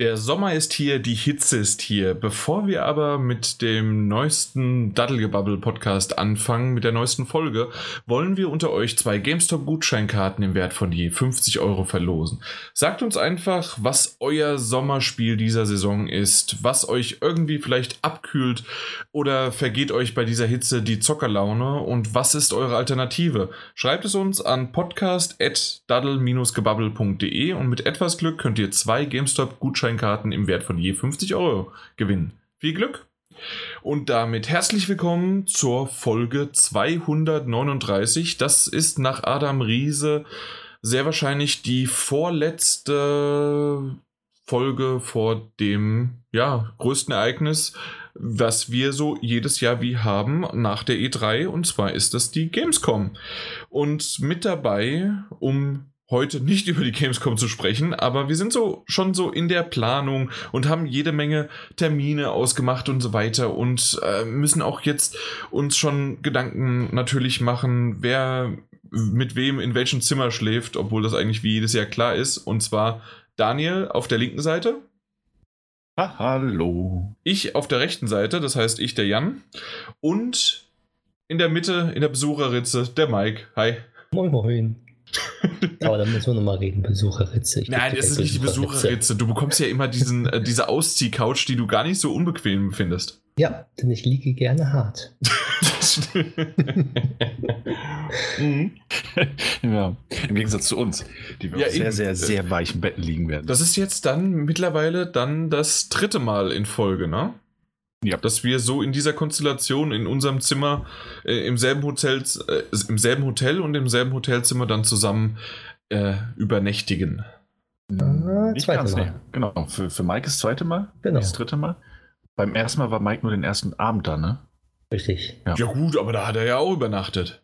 Der Sommer ist hier, die Hitze ist hier. Bevor wir aber mit dem neuesten Daddelgebubble Podcast anfangen, mit der neuesten Folge, wollen wir unter euch zwei GameStop-Gutscheinkarten im Wert von je 50 Euro verlosen. Sagt uns einfach, was euer Sommerspiel dieser Saison ist, was euch irgendwie vielleicht abkühlt oder vergeht euch bei dieser Hitze die Zockerlaune und was ist eure Alternative? Schreibt es uns an podcast.daddle-gebubble.de und mit etwas Glück könnt ihr zwei GameStop-Gutscheinkarten Gutscheinkarten im Wert von je 50 Euro gewinnen. Viel Glück! Und damit herzlich willkommen zur Folge 239. Das ist nach Adam Riese sehr wahrscheinlich die vorletzte Folge vor dem ja, größten Ereignis, was wir so jedes Jahr wie haben nach der E3 und zwar ist das die Gamescom. Und mit dabei, um heute nicht über die Gamescom zu sprechen, aber wir sind so schon so in der Planung und haben jede Menge Termine ausgemacht und so weiter und äh, müssen auch jetzt uns schon Gedanken natürlich machen, wer mit wem in welchem Zimmer schläft, obwohl das eigentlich wie jedes Jahr klar ist. Und zwar Daniel auf der linken Seite. Ah, hallo. Ich auf der rechten Seite, das heißt ich, der Jan. Und in der Mitte, in der Besucherritze, der Mike. Hi. Moin, moin. Aber da müssen wir nochmal reden, Besucherritze. Ich Nein, es ist nicht die Besucherritze. Du bekommst ja immer diesen, äh, diese Ausziehcouch, die du gar nicht so unbequem findest. Ja, denn ich liege gerne hart. mhm. ja, im Gegensatz zu uns, die wir ja, sehr, sehr, sehr weichen Betten liegen werden. Das ist jetzt dann mittlerweile dann das dritte Mal in Folge, ne? Ja. Dass wir so in dieser Konstellation in unserem Zimmer äh, im, selben Hotel, äh, im selben Hotel und im selben Hotelzimmer dann zusammen äh, übernächtigen. Äh, Nicht ganz, Mal. Genau. Für, für Mike ist das zweite Mal. Genau. Das dritte Mal. Beim ersten Mal war Mike nur den ersten Abend da, ne? Richtig. Ja. ja, gut, aber da hat er ja auch übernachtet.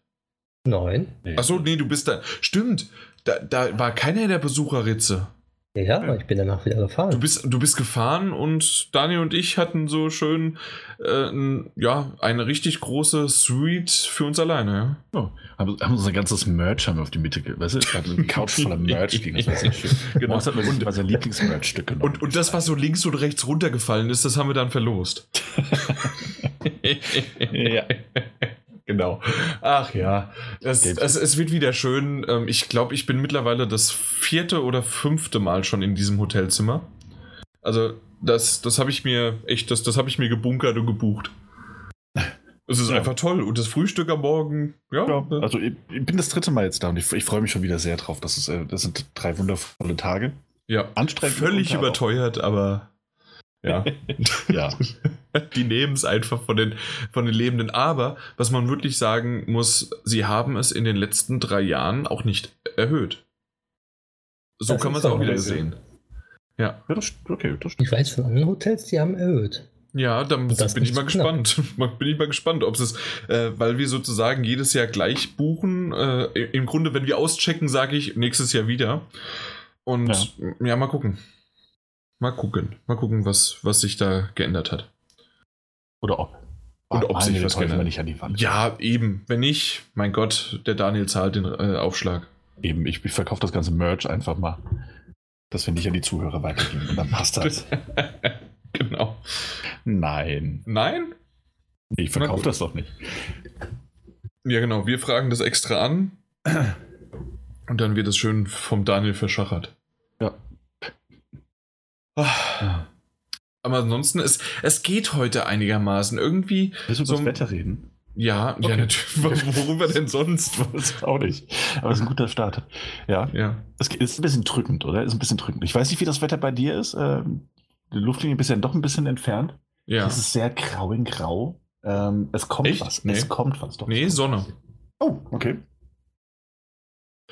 Nein. Nee. Achso, nee, du bist da. Stimmt. Da, da war keiner in der Besucherritze. Ja, ja, ich bin danach wieder gefahren. Du bist, du bist gefahren und Daniel und ich hatten so schön äh, ja, eine richtig große Suite für uns alleine. Ja. Oh, haben, haben unser ganzes Merch haben wir auf die Mitte, weißt du, eine Couch voller Merch ging, das war sehr schön. Genau. Das hat sein Lieblingsmerch-Stück genommen. Und, und das, was so links und rechts runtergefallen ist, das haben wir dann verlost. ja. Genau. Ach ja, es, es, es, wird wieder schön. Ähm, ich glaube, ich bin mittlerweile das vierte oder fünfte Mal schon in diesem Hotelzimmer. Also, das, das habe ich mir echt, das, das habe ich mir gebunkert und gebucht. Es ist ja. einfach toll. Und das Frühstück am Morgen, ja. ja also ich, ich, bin das dritte Mal jetzt da und ich, ich freue mich schon wieder sehr drauf. Das, ist, äh, das sind drei wundervolle Tage. Ja. Anstrengend. Völlig überteuert, aber ja. ja. Die nehmen es einfach von den, von den Lebenden. Aber was man wirklich sagen muss, sie haben es in den letzten drei Jahren auch nicht erhöht. So das kann man es auch wieder sehen. Ja. ja das, okay, das Ich weiß von anderen Hotels, die haben erhöht. Ja, dann bin ich mal gespannt. bin ich mal gespannt, ob es, äh, weil wir sozusagen jedes Jahr gleich buchen. Äh, Im Grunde, wenn wir auschecken, sage ich nächstes Jahr wieder. Und ja, ja mal gucken. Mal gucken. Mal gucken, was, was sich da geändert hat. Oder ob. Und ob sich was geändert nicht an die Wand. Ja, eben. Wenn nicht, mein Gott, der Daniel zahlt den äh, Aufschlag. Eben, ich, ich verkaufe das ganze Merch einfach mal. Das finde ich an die Zuhörer weitergeben und dann passt das. genau. Nein. Nein? Ich verkaufe das doch nicht. Ja, genau. Wir fragen das extra an. Und dann wird es schön vom Daniel verschachert. Ja. Ah. Aber ansonsten, es, es geht heute einigermaßen. Irgendwie. Willst du so das Wetter reden? Ja, okay. ja, natürlich. Worüber denn sonst? Was? Auch nicht. Aber es ist ein guter Start. Ja. ja. Es ist ein bisschen drückend, oder? Es ist ein bisschen drückend. Ich weiß nicht, wie das Wetter bei dir ist. Ähm, die Luftlinie ist ja doch ein bisschen entfernt. Ja. Es ist sehr grau in grau. Ähm, es kommt Echt? was. Nee. Es kommt was. Doch. Nee, Sonne. Oh, okay.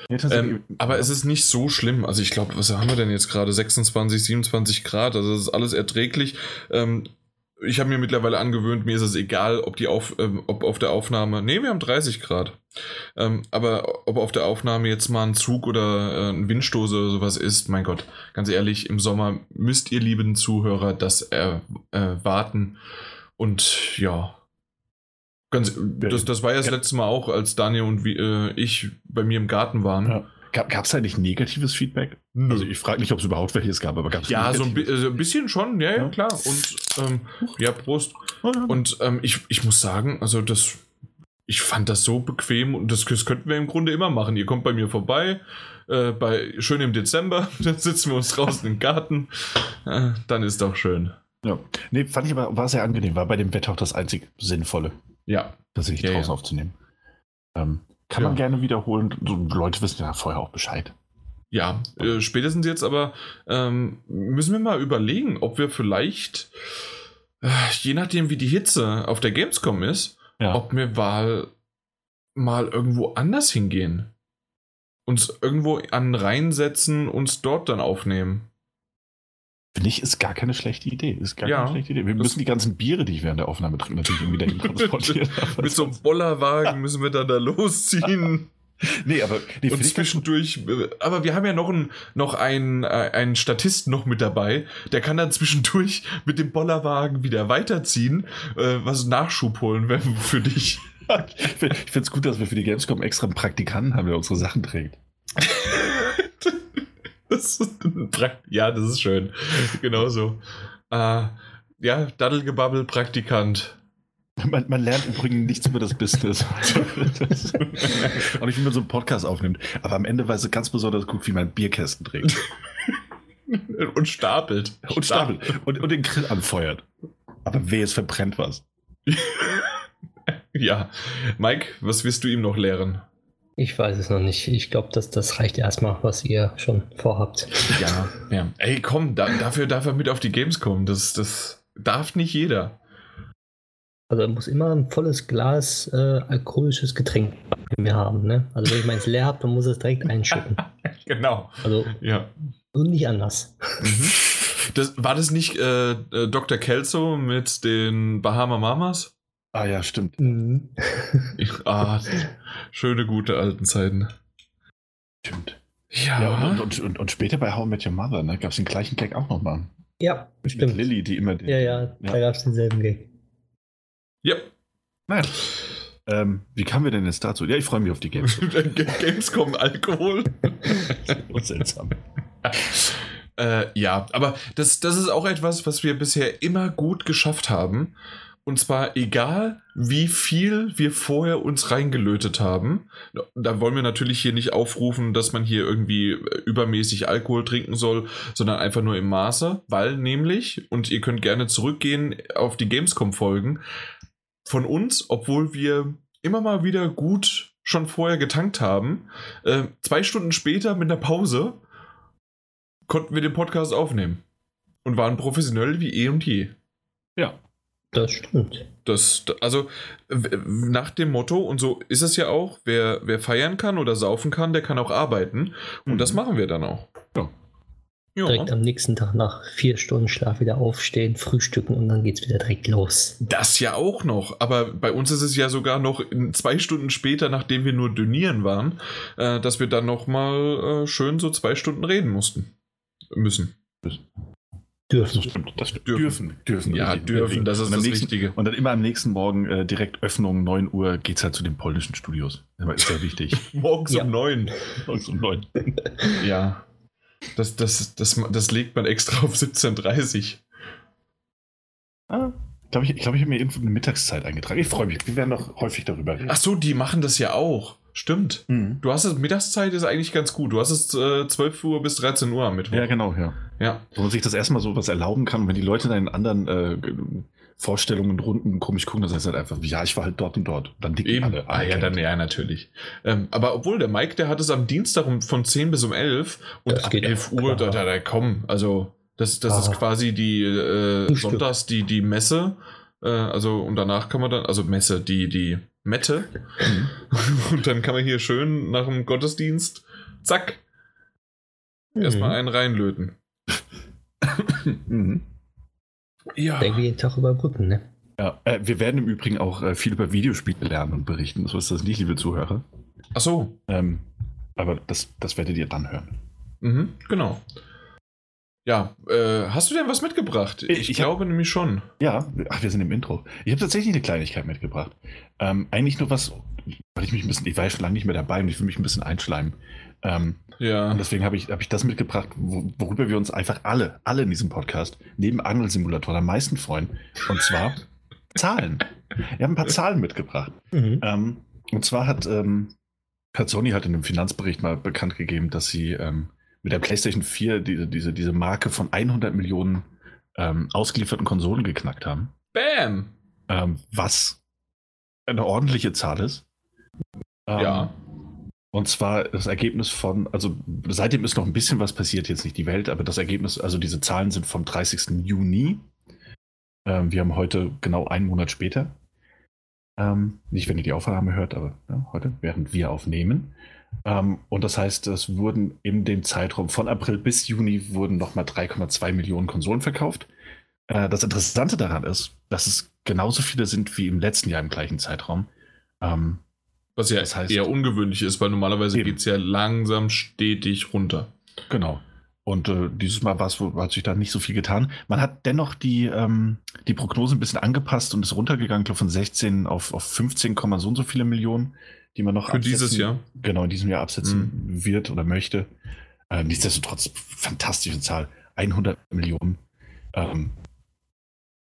Ähm, aber es ist nicht so schlimm. Also ich glaube, was haben wir denn jetzt gerade? 26, 27 Grad. Also das ist alles erträglich. Ähm, ich habe mir mittlerweile angewöhnt, mir ist es egal, ob die auf, ähm, ob auf der Aufnahme. Ne, wir haben 30 Grad. Ähm, aber ob auf der Aufnahme jetzt mal ein Zug oder äh, ein Windstoß oder sowas ist, mein Gott, ganz ehrlich, im Sommer müsst ihr, lieben Zuhörer, das erwarten. Äh, und ja, Ganz, das, das war ja das letzte Mal auch, als Daniel und wie, äh, ich bei mir im Garten waren. Ja. Gab es eigentlich negatives Feedback? Nö. Also ich frage nicht, ob es überhaupt welches gab, aber gab es Ja, so ein, also ein, bisschen schon, ja, ja, klar. Und ähm, ja, Prost. Und ähm, ich, ich muss sagen, also das, ich fand das so bequem und das, das könnten wir im Grunde immer machen. Ihr kommt bei mir vorbei, äh, bei, schön im Dezember, dann sitzen wir uns draußen im Garten. Äh, dann ist doch schön. Ja, nee, fand ich aber, war sehr angenehm, war bei dem Wetter auch das einzig Sinnvolle. Ja. Tatsächlich ja, draußen ja. aufzunehmen. Ähm, kann ja. man gerne wiederholen. Leute wissen ja vorher auch Bescheid. Ja, äh, spätestens jetzt aber ähm, müssen wir mal überlegen, ob wir vielleicht, äh, je nachdem wie die Hitze auf der Gamescom ist, ja. ob wir mal, mal irgendwo anders hingehen. Uns irgendwo an reinsetzen, uns dort dann aufnehmen. Finde ich, ist gar keine schlechte Idee. Ist gar ja, keine schlechte Idee. Wir müssen die ganzen Biere, die ich während der Aufnahme trinke, natürlich irgendwie dahin transportieren. Mit so einem Bollerwagen müssen wir dann da losziehen. nee, aber nee, und zwischendurch, aber wir haben ja noch einen, noch einen, äh, einen Statisten noch mit dabei, der kann dann zwischendurch mit dem Bollerwagen wieder weiterziehen, äh, was Nachschub holen werden für dich. ich finde es gut, dass wir für die Gamescom extra einen Praktikanten haben, der unsere Sachen trägt. Das ja, das ist schön. Genauso. Äh, ja, Daddelgebabbel, Praktikant. Man, man, lernt übrigens nichts über das Business. Auch nicht, wie man so einen Podcast aufnimmt. Aber am Ende weiß es ganz besonders gut, wie man Bierkästen trägt. und stapelt. Und stapelt. Und, und den Grill anfeuert. Aber weh, es verbrennt was. ja. Mike, was wirst du ihm noch lehren? Ich weiß es noch nicht. Ich glaube, dass das reicht erstmal, was ihr schon vorhabt. Ja, ja. Ey, komm, da, dafür darf er mit auf die Games kommen. Das, das darf nicht jeder. Also er muss immer ein volles Glas äh, alkoholisches Getränk mehr haben. Ne? Also wenn ich meins leer habe, dann muss er es direkt einschütten. genau. Also ja. und nicht anders. Mhm. Das, war das nicht äh, äh Dr. Kelso mit den Bahama Mamas? Ah ja, stimmt. Mhm. Ich, ah, schöne, gute alten Zeiten. Stimmt. Ja. ja und, und, und, und, später bei How I Met Your Mother ne, gab es den gleichen Gag auch nochmal. Ja, Mit stimmt. Lilly, die immer den, Ja, ja, ja. da gab es denselben Gag. Ja. Naja. Ähm, wie kamen wir denn jetzt dazu? Ja, ich freue mich auf die Games. Gamescom Alkohol. Und seltsam. Äh, ja, aber das, das ist auch etwas, was wir bisher immer gut geschafft haben. Und zwar egal, wie viel wir vorher uns reingelötet haben. Da wollen wir natürlich hier nicht aufrufen, dass man hier irgendwie äh, übermäßig Alkohol trinken soll, sondern einfach nur im Maße, weil nämlich, und ihr könnt gerne zurückgehen auf die Gamescom-Folgen, von uns, obwohl wir immer mal wieder gut schon vorher getankt haben, äh, zwei Stunden später mit einer Pause konnten wir den Podcast aufnehmen. Und waren professionell wie eh und je. Ja. Das stimmt. Das, also nach dem Motto, und so ist es ja auch, wer, wer feiern kann oder saufen kann, der kann auch arbeiten. Und mhm. das machen wir dann auch. Ja. ja. Direkt am nächsten Tag nach vier Stunden Schlaf wieder aufstehen, frühstücken und dann geht es wieder direkt los. Das ja auch noch. Aber bei uns ist es ja sogar noch zwei Stunden später, nachdem wir nur dönieren waren, äh, dass wir dann nochmal äh, schön so zwei Stunden reden mussten. Müssen. Dürfen. Das stimmt. Das dürfen. Dürfen. Ja, dürfen. Das ist das nächsten, Richtige. Und dann immer am nächsten Morgen äh, direkt Öffnung, 9 Uhr, geht es halt zu den polnischen Studios. Das ist sehr wichtig. Morgens ja. um 9. Morgens um 9. ja. Das, das, das, das legt man extra auf 17.30 Ah, glaub ich glaube, ich habe mir irgendwo eine Mittagszeit eingetragen. Ich freue mich. Wir werden noch häufig darüber reden. Ach so, die machen das ja auch. Stimmt. Mhm. Du hast es, Mittagszeit ist eigentlich ganz gut. Du hast es äh, 12 Uhr bis 13 Uhr am Mittwoch. Ja, genau, ja. Ja. Wo man sich das erstmal so was erlauben kann, wenn die Leute dann in anderen äh, Vorstellungen, Runden komisch gucken, das heißt halt einfach, ja, ich war halt dort und dort. Dann dicken Eben. alle. Ah, ja, dann ja, natürlich. Ähm, aber obwohl der Mike, der hat es am Dienstag um, von 10 bis um 11 und das ab 11 Uhr, da, da, da komm, also das, das ist quasi die äh, Sonntags die, die Messe. Äh, also und danach kann man dann, also Messe, die, die Mette. Und dann kann man hier schön nach dem Gottesdienst, zack, mhm. erstmal einen reinlöten. mhm. Ja. Denke jeden Tag überbrücken, ne? Ja, äh, wir werden im Übrigen auch äh, viel über Videospiele lernen und berichten. So ist das nicht, liebe Zuhörer. Ach so. Ähm, aber das, das werdet ihr dann hören. Mhm, genau. Ja, äh, hast du denn was mitgebracht? Ich, ich, glaube hab, nämlich schon. Ja, ach, wir sind im Intro. Ich habe tatsächlich eine Kleinigkeit mitgebracht. Ähm, eigentlich nur was, weil ich mich ein bisschen, ich war ja schon lange nicht mehr dabei und ich will mich ein bisschen einschleimen. Ähm, Ja. und deswegen habe ich, hab ich das mitgebracht, wo, worüber wir uns einfach alle, alle in diesem Podcast, neben Angelsimulator am meisten freuen. Und zwar Zahlen. Wir haben ein paar Zahlen mitgebracht. Mhm. Ähm, und zwar hat, ähm, hat Sony hat in dem Finanzbericht mal bekannt gegeben, dass sie ähm, mit der PlayStation 4 diese, diese, diese Marke von 100 Millionen ähm, ausgelieferten Konsolen geknackt haben. Bam! Ähm, was eine ordentliche Zahl ist. Ähm, Ja. Und zwar das Ergebnis von, also seitdem ist noch ein bisschen was passiert, jetzt nicht die Welt, aber das Ergebnis, also diese Zahlen sind vom 30. Juni. Ähm, wir haben heute genau einen Monat später. Ähm, nicht, wenn ihr die Aufnahme hört, aber ja, heute, während wir aufnehmen. Ähm, und das heißt, es wurden in dem Zeitraum von April bis Juni wurden nochmal 3,2 Millionen Konsolen verkauft. Äh, das Interessante daran ist, dass es genauso viele sind wie im letzten Jahr im gleichen Zeitraum. Ähm, Was ja Das heißt- eher ungewöhnlich ist, weil normalerweise geht es ja langsam stetig runter. Genau. Und äh, dieses Mal hat sich da nicht so viel getan. Man hat dennoch die, ähm, die Prognose ein bisschen angepasst und ist runtergegangen, glaube von 16 auf, auf 15, Komma so und so viele Millionen, die man noch Für dieses Jahr. Genau, in diesem Jahr absetzen wird oder möchte. Äh, nichtsdestotrotz, fantastische Zahl. 100 Millionen. Ähm,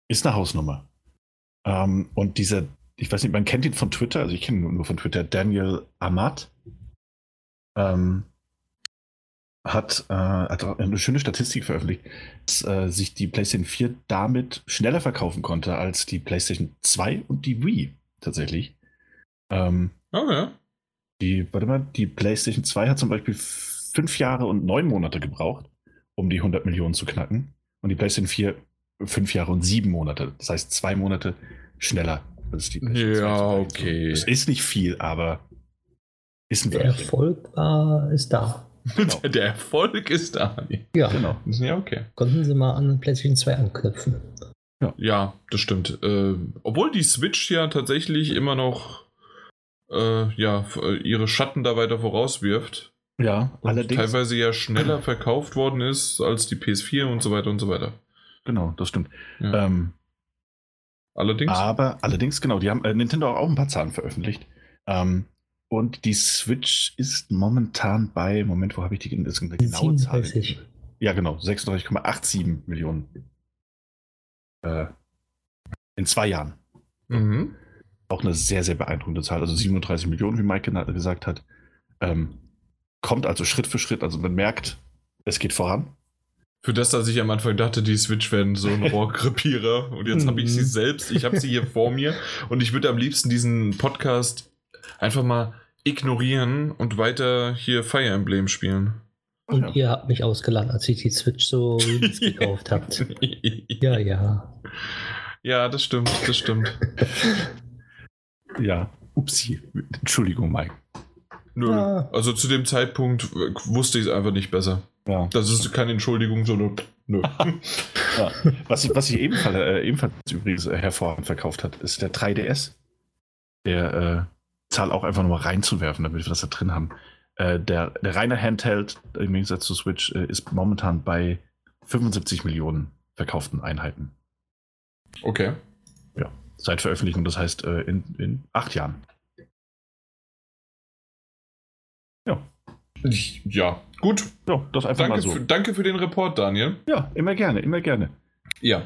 ist eine Hausnummer. Ähm, und dieser, ich weiß nicht, man kennt ihn von Twitter, also ich kenne ihn nur- von Twitter, Daniel Amat. Ähm, hat, äh, hat eine schöne Statistik veröffentlicht, dass äh, sich die PlayStation 4 damit schneller verkaufen konnte als die PlayStation 2 und die Wii tatsächlich. Ähm, Oh ja. die, warte mal, die PlayStation 2 hat zum Beispiel fünf Jahre und neun Monate gebraucht, um die 100 Millionen zu knacken. Und die PlayStation 4 fünf Jahre und sieben Monate. Das heißt, zwei Monate schneller als die PlayStation Ja, 2 zum Beispiel. okay. Es ist nicht viel, aber ist ein Der Wörtchen. Erfolg war, ist da. Genau. Der Erfolg ist da. Ja, Genau. Ja, okay. konnten sie mal an PlayStation 2 anknüpfen. Ja, das stimmt. Äh, obwohl die Switch ja tatsächlich immer noch äh, ja, äh, ihre Schatten da weiter vorauswirft. Ja, Und allerdings. teilweise ja schneller verkauft worden ist als die PS4 und so weiter und so weiter. Genau, das stimmt. Ja. Ähm, Allerdings. Aber allerdings, genau, die haben äh, Nintendo auch ein paar Zahlen veröffentlicht. Ähm, und die Switch ist momentan bei, Moment, wo habe ich die, das ist genaue Zahl? 37. Ja, genau, 36,87 Millionen. Äh, in zwei Jahren. Mhm. Auch eine sehr, sehr beeindruckende Zahl. Also 37 Millionen, wie Mike gesagt hat. Ähm, kommt also Schritt für Schritt. Also man merkt, es geht voran. Für das, dass ich am Anfang dachte, die Switch wären so ein Rohrkrepierer und jetzt habe ich sie Mhm. selbst, ich habe sie hier vor mir und ich würde am liebsten diesen Podcast einfach mal ignorieren und weiter hier Fire Emblem spielen. Und Ja. ihr habt mich ausgeladen, als ich die Switch so gekauft habt. Ja, ja. Ja, das stimmt, das stimmt. Ja. Upsi. Entschuldigung, Mike. Nö. Ja. Also zu dem Zeitpunkt wusste ich es einfach nicht besser. Ja. Das ist keine Entschuldigung, sondern nö. Ja. Was, sich- was ebenfalls, äh, ebenfalls übrigens äh, hervorragend verkauft hat, ist der 3DS. Der äh, Zahl auch einfach nur mal reinzuwerfen, damit wir das da drin haben. Äh, der, der reine Handheld, im Gegensatz zu Switch, äh, ist momentan bei 75 Millionen verkauften Einheiten. Okay. Seit Veröffentlichung, das heißt äh, in, in acht Jahren. Ja, ja, gut. ja das einfach Danke, mal so. für, danke für den Report, Daniel. Ja, immer gerne, immer gerne. Ja.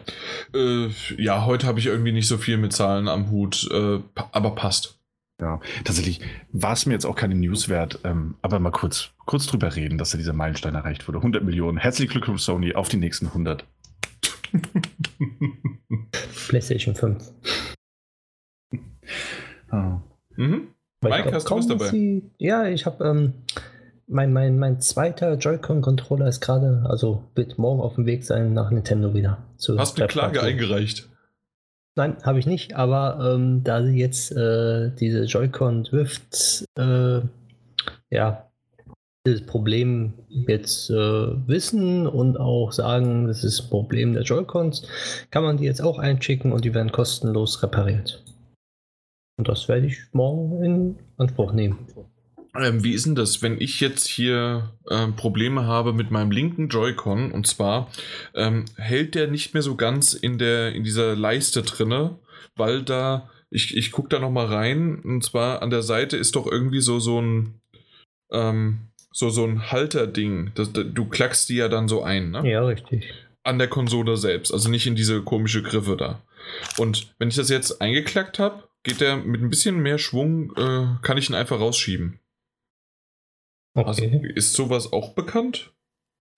Äh, ja, heute habe ich irgendwie nicht so viel mit Zahlen am Hut, äh, aber passt. Ja, tatsächlich war es mir jetzt auch keine News wert, ähm, aber mal kurz, kurz drüber reden, dass da dieser Meilenstein erreicht wurde. 100 Millionen. Herzlichen Glückwunsch, Sony, auf die nächsten 100. PlayStation 5. Ah. mhm. Mike, ich glaub, hast du was dabei? Sie, ja, ich habe ähm, mein, mein, mein zweiter Joy-Con-Controller ist gerade, also wird morgen auf dem Weg sein nach Nintendo wieder. Zu Hast eine Third Klage Party. eingereicht? Nein, habe ich nicht, aber ähm, da sie jetzt äh, diese Joy-Con Drift, äh, ja, dieses Problem jetzt äh, wissen und auch sagen, das ist ein Problem der Joy-Cons, kann man die jetzt auch einschicken und die werden kostenlos repariert. Und das werde ich morgen in Anspruch nehmen. Ähm, wie ist denn das, wenn ich jetzt hier ähm, Probleme habe mit meinem linken Joy-Con und zwar ähm, hält der nicht mehr so ganz in der in dieser Leiste drinne, weil da ich, ich gucke da noch mal rein und zwar an der Seite ist doch irgendwie so so ein ähm, so, so ein Halterding. Das, du klackst die ja dann so ein, ne? Ja, richtig. An der Konsole selbst, also nicht in diese komische Griffe da. Und wenn ich das jetzt eingeklackt habe, geht der mit ein bisschen mehr Schwung, äh, kann ich ihn einfach rausschieben. Okay. Also ist sowas auch bekannt?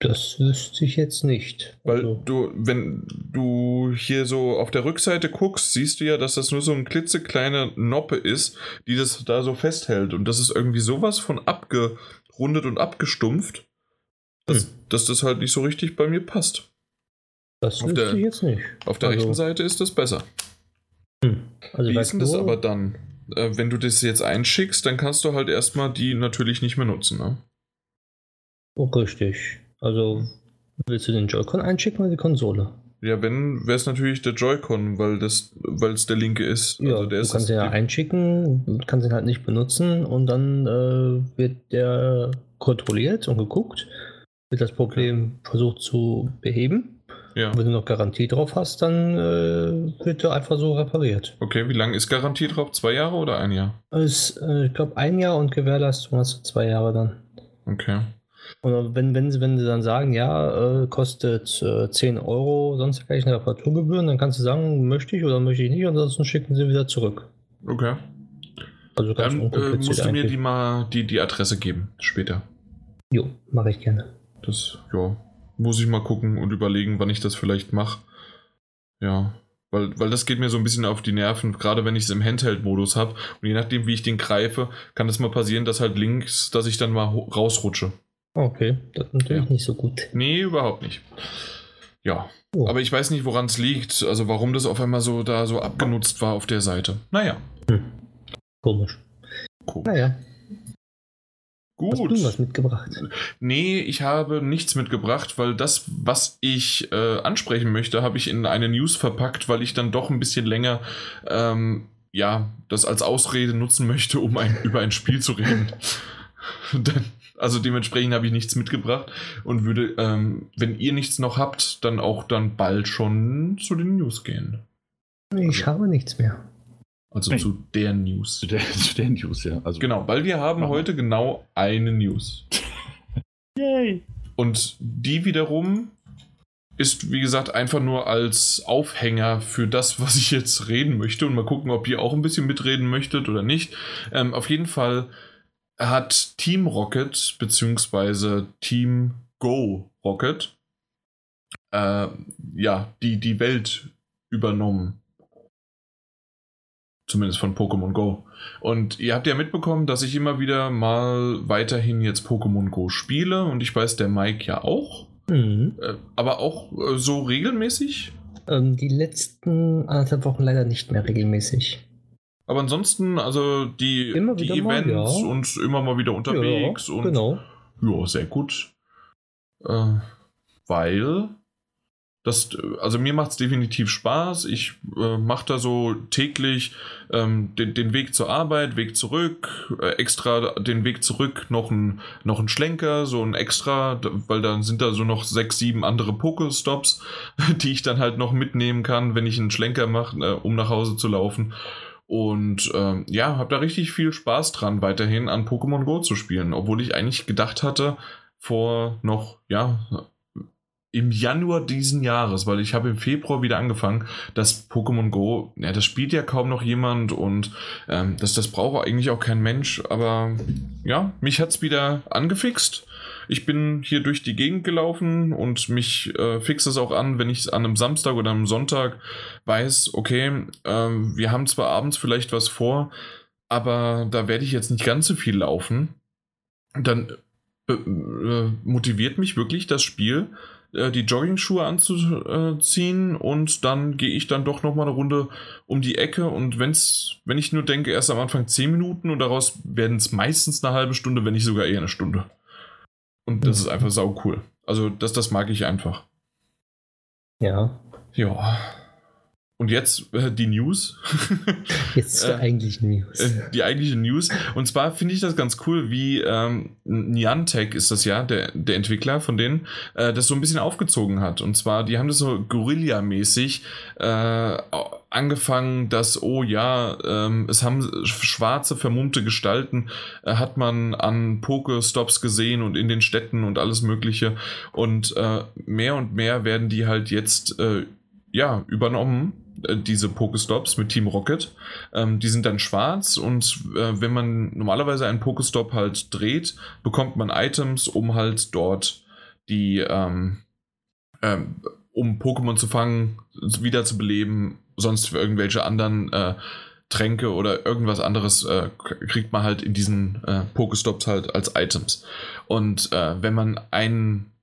das wüsste ich jetzt nicht. Weil Also, du, wenn du hier so auf der Rückseite guckst, siehst du ja, dass das nur so ein klitzekleine Noppe ist, die das da so festhält. Und das ist irgendwie sowas von abgerundet und abgestumpft, dass, Hm. dass das halt nicht so richtig bei mir passt. das auf der- ich jetzt nicht. Auf der Also- rechten Seite ist das besser. Hm. Also Wie ist denn das aber dann? Äh, wenn du das jetzt einschickst, dann kannst du halt erstmal die natürlich nicht mehr nutzen, ne? Oh, richtig. Also willst du den Joy-Con einschicken oder die Konsole? Ja, wenn, wäre es natürlich der Joy-Con, weil es der linke ist. Ja, also der du ist kannst ihn ja einschicken, kannst ihn halt nicht benutzen und dann äh, wird der kontrolliert und geguckt, wird das Problem versucht zu beheben. Ja. Und wenn du noch Garantie drauf hast, dann äh, wird er einfach so repariert. Okay, wie lange ist Garantie drauf? Zwei Jahre oder ein Jahr? Es, äh, ich glaube, ein Jahr und Gewährleistung hast du zwei Jahre dann. Okay. Und wenn, wenn, sie, wenn sie dann sagen, ja, äh, kostet äh, 10 Euro, sonst gleich eine Reparaturgebühren, dann kannst du sagen, möchte ich oder möchte ich nicht, ansonsten schicken sie wieder zurück. Okay. Also ganz Dann äh, musst du mir eigentlich. die mal die, die Adresse geben später. Jo, mache ich gerne. Das, ja, muss ich mal gucken und überlegen, wann ich das vielleicht mache. Ja. Weil, weil das geht mir so ein bisschen auf die Nerven, gerade wenn ich es im Handheld-Modus habe. Und je nachdem, wie ich den greife, kann es mal passieren, dass halt links, dass ich dann mal rausrutsche. Okay, das ist natürlich Ja. nicht so gut. Nee, überhaupt nicht. Ja. Oh. Aber ich weiß nicht, woran es liegt. Also warum das auf einmal so da so abgenutzt war auf der Seite. Naja. Komisch. Cool. Naja, hast Gut. du was mitgebracht? Nee, ich habe nichts mitgebracht, weil das, was ich äh, ansprechen möchte, habe ich in eine News verpackt, weil ich dann doch ein bisschen länger ähm, ja, das als Ausrede nutzen möchte, um ein, über ein Spiel zu reden. Dann- also dementsprechend habe ich nichts mitgebracht und würde, ähm, wenn ihr nichts noch habt, dann auch dann bald schon zu den News gehen. Ich habe nichts mehr. Also Nee. zu der News. Zu der, zu der News, ja. Also, Genau, weil wir haben heute genau eine News. Yay. Und die wiederum ist, wie gesagt, einfach nur als Aufhänger für das, was ich jetzt reden möchte. Und mal gucken, ob ihr auch ein bisschen mitreden möchtet oder nicht. Ähm, auf jeden Fall hat Team Rocket beziehungsweise Team Go Rocket äh, ja, die, die Welt übernommen. Zumindest von Pokémon Go. Und ihr habt ja mitbekommen, dass ich immer wieder mal weiterhin jetzt Pokémon Go spiele. Und ich weiß, der Mike ja auch. Mhm. Äh, aber auch äh, so regelmäßig. Ähm, die letzten anderthalb Wochen leider nicht mehr regelmäßig. Aber ansonsten, also die, die wieder mal, Events ja. und immer mal wieder unterwegs. ja, und genau. Ja, sehr gut. Äh, weil das, also mir macht es definitiv Spaß. Ich äh, mache da so täglich ähm, den, den Weg zur Arbeit, Weg zurück, äh, extra den Weg zurück noch ein, noch ein Schlenker, so ein extra, weil dann sind da so noch sechs, sieben andere Pokestops, die ich dann halt noch mitnehmen kann, wenn ich einen Schlenker mache, äh, um nach Hause zu laufen. Und ähm, ja, habe da richtig viel Spaß dran, weiterhin an Pokémon Go zu spielen, obwohl ich eigentlich gedacht hatte, vor noch, ja, im Januar diesen Jahres, weil ich habe im Februar wieder angefangen, dass Pokémon Go, ja, das spielt ja kaum noch jemand und ähm, das, das braucht eigentlich auch kein Mensch, aber ja, mich hat es wieder angefixt. Ich bin hier durch die Gegend gelaufen und mich äh, fixt es auch an, wenn ich an einem Samstag oder einem Sonntag weiß, okay, ähm, wir haben zwar abends vielleicht was vor, aber da werde ich jetzt nicht ganz so viel laufen. Dann äh, äh, motiviert mich wirklich das Spiel, äh, die Jogging-Schuhe anzuziehen und dann gehe ich dann doch noch mal eine Runde um die Ecke und wenn's, wenn ich nur denke, erst am Anfang 10 Minuten und daraus werden es meistens eine halbe Stunde, wenn nicht sogar eher eine Stunde. Und das Mhm. ist einfach sau cool. Also das, das mag ich einfach. Ja. Ja. Und jetzt äh, die News. Jetzt die äh, eigentliche News. Äh, die eigentliche News. Und zwar finde ich das ganz cool, wie ähm, Niantic ist das ja, der, der Entwickler von denen, äh, das so ein bisschen aufgezogen hat. Und zwar, die haben das so Guerilla-mäßig äh, angefangen, dass, oh ja, ähm, es haben schwarze, vermummte Gestalten, äh, hat man an Pokestops gesehen und in den Städten und alles Mögliche. Und mehr und mehr werden die halt jetzt ja, übernommen diese Pokestops mit Team Rocket. Ähm, die sind dann schwarz und äh, wenn man normalerweise einen Pokestop halt dreht, bekommt man Items, um halt dort die, ähm, ähm, um Pokémon zu fangen, wieder zu beleben, sonst für irgendwelche anderen äh, Tränke oder irgendwas anderes äh, kriegt man halt in diesen äh, Pokestops halt als Items. Und äh, wenn man einen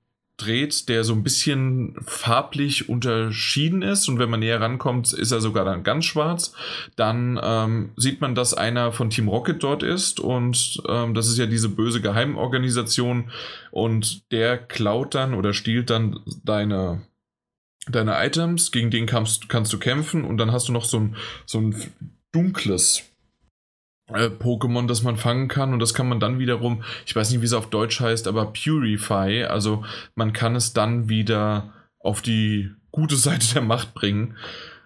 dreht, der so ein bisschen farblich unterschieden ist. Und wenn man näher rankommt, ist er sogar dann ganz schwarz. Dann ähm, sieht man, dass einer von Team Rocket dort ist. Und ähm, das ist ja diese böse Geheimorganisation. Und der klaut dann oder stiehlt dann deine deine Items, gegen den kannst, kannst du kämpfen. Und dann hast du noch so ein, so ein dunkles äh, Pokémon, das man fangen kann. Und das kann man dann wiederum, ich weiß nicht, wie es auf Deutsch heißt, aber Purify, also man kann es dann wieder auf die gute Seite der Macht bringen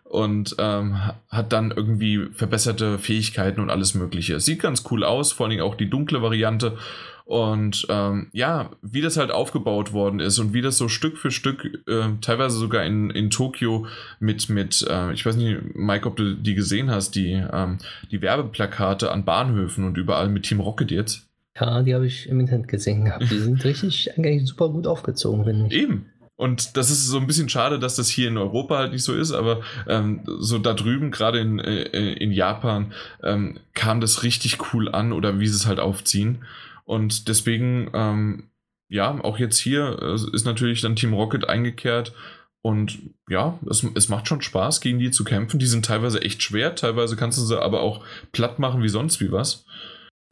und ähm, hat dann irgendwie verbesserte Fähigkeiten und alles Mögliche. Sieht ganz cool aus, vor allem auch die dunkle Variante und ähm, ja, wie das halt aufgebaut worden ist und wie das so Stück für Stück, äh, teilweise sogar in, in Tokio mit, mit äh, ich weiß nicht, Mike, ob du die gesehen hast, die, ähm, die Werbeplakate an Bahnhöfen und überall mit Team Rocket jetzt. Ja, die habe ich im Internet gesehen gehabt. Die sind richtig eigentlich super gut aufgezogen, finde ich. Eben. Und das ist so ein bisschen schade, dass das hier in Europa halt nicht so ist, aber ähm, so da drüben, gerade in, äh, in Japan, ähm, kam das richtig cool an oder wie sie es halt aufziehen. Und deswegen, ähm, ja, auch jetzt hier äh, ist natürlich dann Team Rocket eingekehrt. Und ja, es, es macht schon Spaß, gegen die zu kämpfen. Die sind teilweise echt schwer, teilweise kannst du sie aber auch platt machen wie sonst wie was.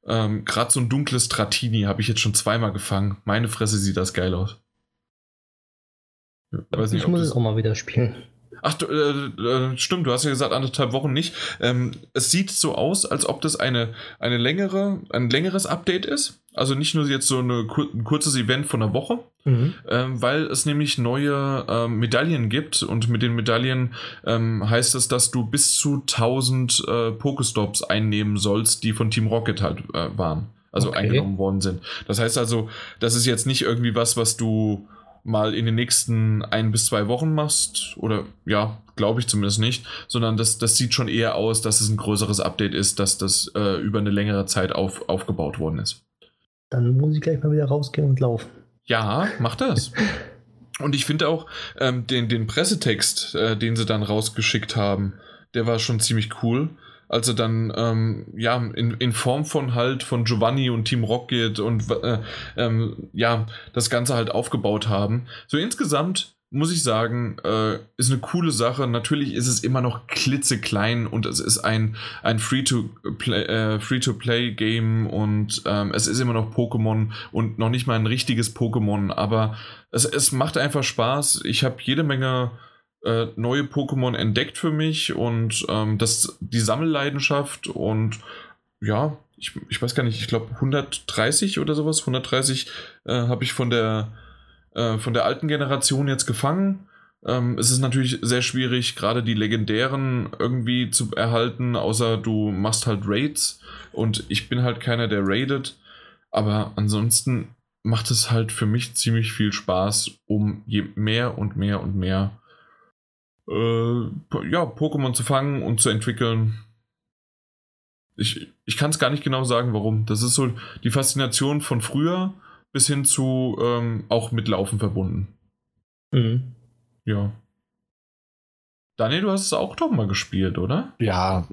Ähm, Gerade so ein dunkles Tratini habe ich jetzt schon zweimal gefangen. Meine Fresse sieht das geil aus. Ich, nicht, ich muss es auch mal wieder spielen. Ach, äh, äh, stimmt, du hast ja gesagt, anderthalb Wochen nicht. Ähm, es sieht so aus, als ob das eine, eine längere, ein längeres Update ist. Also nicht nur jetzt so eine, ein kurzes Event von einer Woche, mhm. ähm, weil es nämlich neue ähm, Medaillen gibt und mit den Medaillen ähm, heißt es, dass du bis zu 1000 äh, Pokestops einnehmen sollst, die von Team Rocket halt äh, waren, also okay. eingenommen worden sind. Das heißt also, das ist jetzt nicht irgendwie was, was du mal in den nächsten ein bis zwei Wochen machst, oder ja, glaube ich zumindest nicht, sondern das, das sieht schon eher aus, dass es ein größeres Update ist, dass das äh, über eine längere Zeit auf, aufgebaut worden ist. Dann muss ich gleich mal wieder rausgehen und laufen. Ja, mach das. und ich finde auch ähm, den, den Pressetext, äh, den sie dann rausgeschickt haben, der war schon ziemlich cool als er dann ähm, ja in, in Form von halt von Giovanni und Team Rocket und äh, ähm, ja das Ganze halt aufgebaut haben. So insgesamt muss ich sagen, äh, ist eine coole Sache. Natürlich ist es immer noch klitzeklein und es ist ein, ein Free-to-Play äh, Free und ähm, es ist immer noch Pokémon und noch nicht mal ein richtiges Pokémon, aber es, es macht einfach Spaß. Ich habe jede Menge äh, neue Pokémon entdeckt für mich und ähm, das, die Sammelleidenschaft und ja, ich, ich weiß gar nicht, ich glaube 130 oder sowas, 130 äh, habe ich von der, äh, von der alten Generation jetzt gefangen. Ähm, es ist natürlich sehr schwierig, gerade die legendären irgendwie zu erhalten, außer du machst halt Raids und ich bin halt keiner, der raidet. Aber ansonsten macht es halt für mich ziemlich viel Spaß, um je mehr und mehr und mehr äh, ja, Pokémon zu fangen und zu entwickeln. Ich, ich kann es gar nicht genau sagen, warum. Das ist so die Faszination von früher bis hin zu ähm, auch mit Laufen verbunden. Mhm. Ja. Daniel, du hast es auch doch mal gespielt, oder? Ja,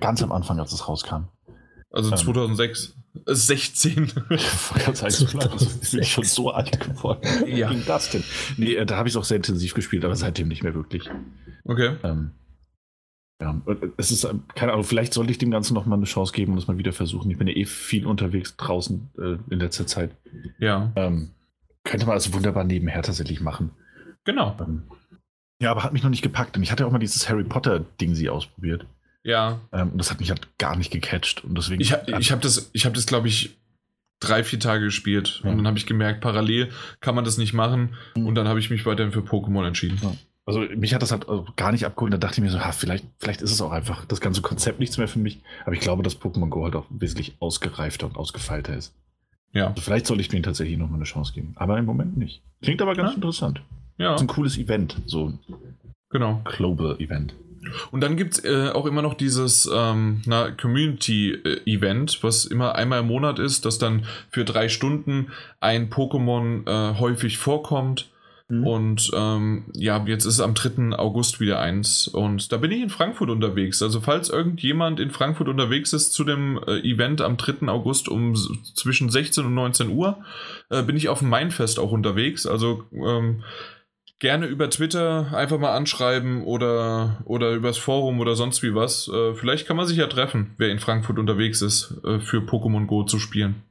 ganz am Anfang, als es rauskam. Also ähm. 2006. 16. Ganz eigentlich bin ich schon so alt geworden. Ja. Wie ging das denn? Nee, äh, da habe ich es auch sehr intensiv gespielt, aber seitdem nicht mehr wirklich. Okay. Ähm, ja, es ist, äh, keine Ahnung, vielleicht sollte ich dem Ganzen noch mal eine Chance geben und es mal wieder versuchen. Ich bin ja eh viel unterwegs draußen äh, in letzter Zeit. Ja. Ähm, könnte man also wunderbar nebenher tatsächlich machen. Genau. Ähm, Ja, aber hat mich noch nicht gepackt. Und ich hatte auch mal dieses Harry Potter-Ding sie ausprobiert. Ja. Ähm, und das hat mich halt gar nicht gecatcht. Und deswegen. Ich, ha- ich habe das, ich hab das glaube ich, drei, vier Tage gespielt. Ja. Und dann habe ich gemerkt, parallel kann man das nicht machen. Mhm. Und dann habe ich mich weiterhin für Pokémon entschieden. Also mich hat das halt äh, gar nicht abgeholt. Da dachte ich mir so, ha, vielleicht, vielleicht ist es auch einfach das ganze Konzept nichts mehr für mich. Aber ich glaube, dass Pokémon Go halt auch wesentlich ausgereifter und ausgefeilter ist. Ja. Also vielleicht soll ich mir tatsächlich noch mal eine Chance geben. Aber im Moment nicht. Klingt aber ganz Ja. interessant. Ja, Das ist ein cooles Event, so ein genau. Global Event. Und dann gibt es äh, auch immer noch dieses ähm, Community-Event, was immer einmal im Monat ist, dass dann für drei Stunden ein Pokémon äh, häufig vorkommt. Mhm. Und ähm, ja, jetzt ist am 3. August wieder eins. Und da bin ich in Frankfurt unterwegs. Also falls irgendjemand in Frankfurt unterwegs ist zu dem äh, Event am 3. August um zwischen 16 und 19 Uhr, äh, bin ich auf dem Mainfest auch unterwegs. Also ähm, gerne über Twitter einfach mal anschreiben oder, oder übers Forum oder sonst wie was. Äh, vielleicht kann man sich ja treffen, wer in Frankfurt unterwegs ist, äh, für Pokémon Go zu spielen.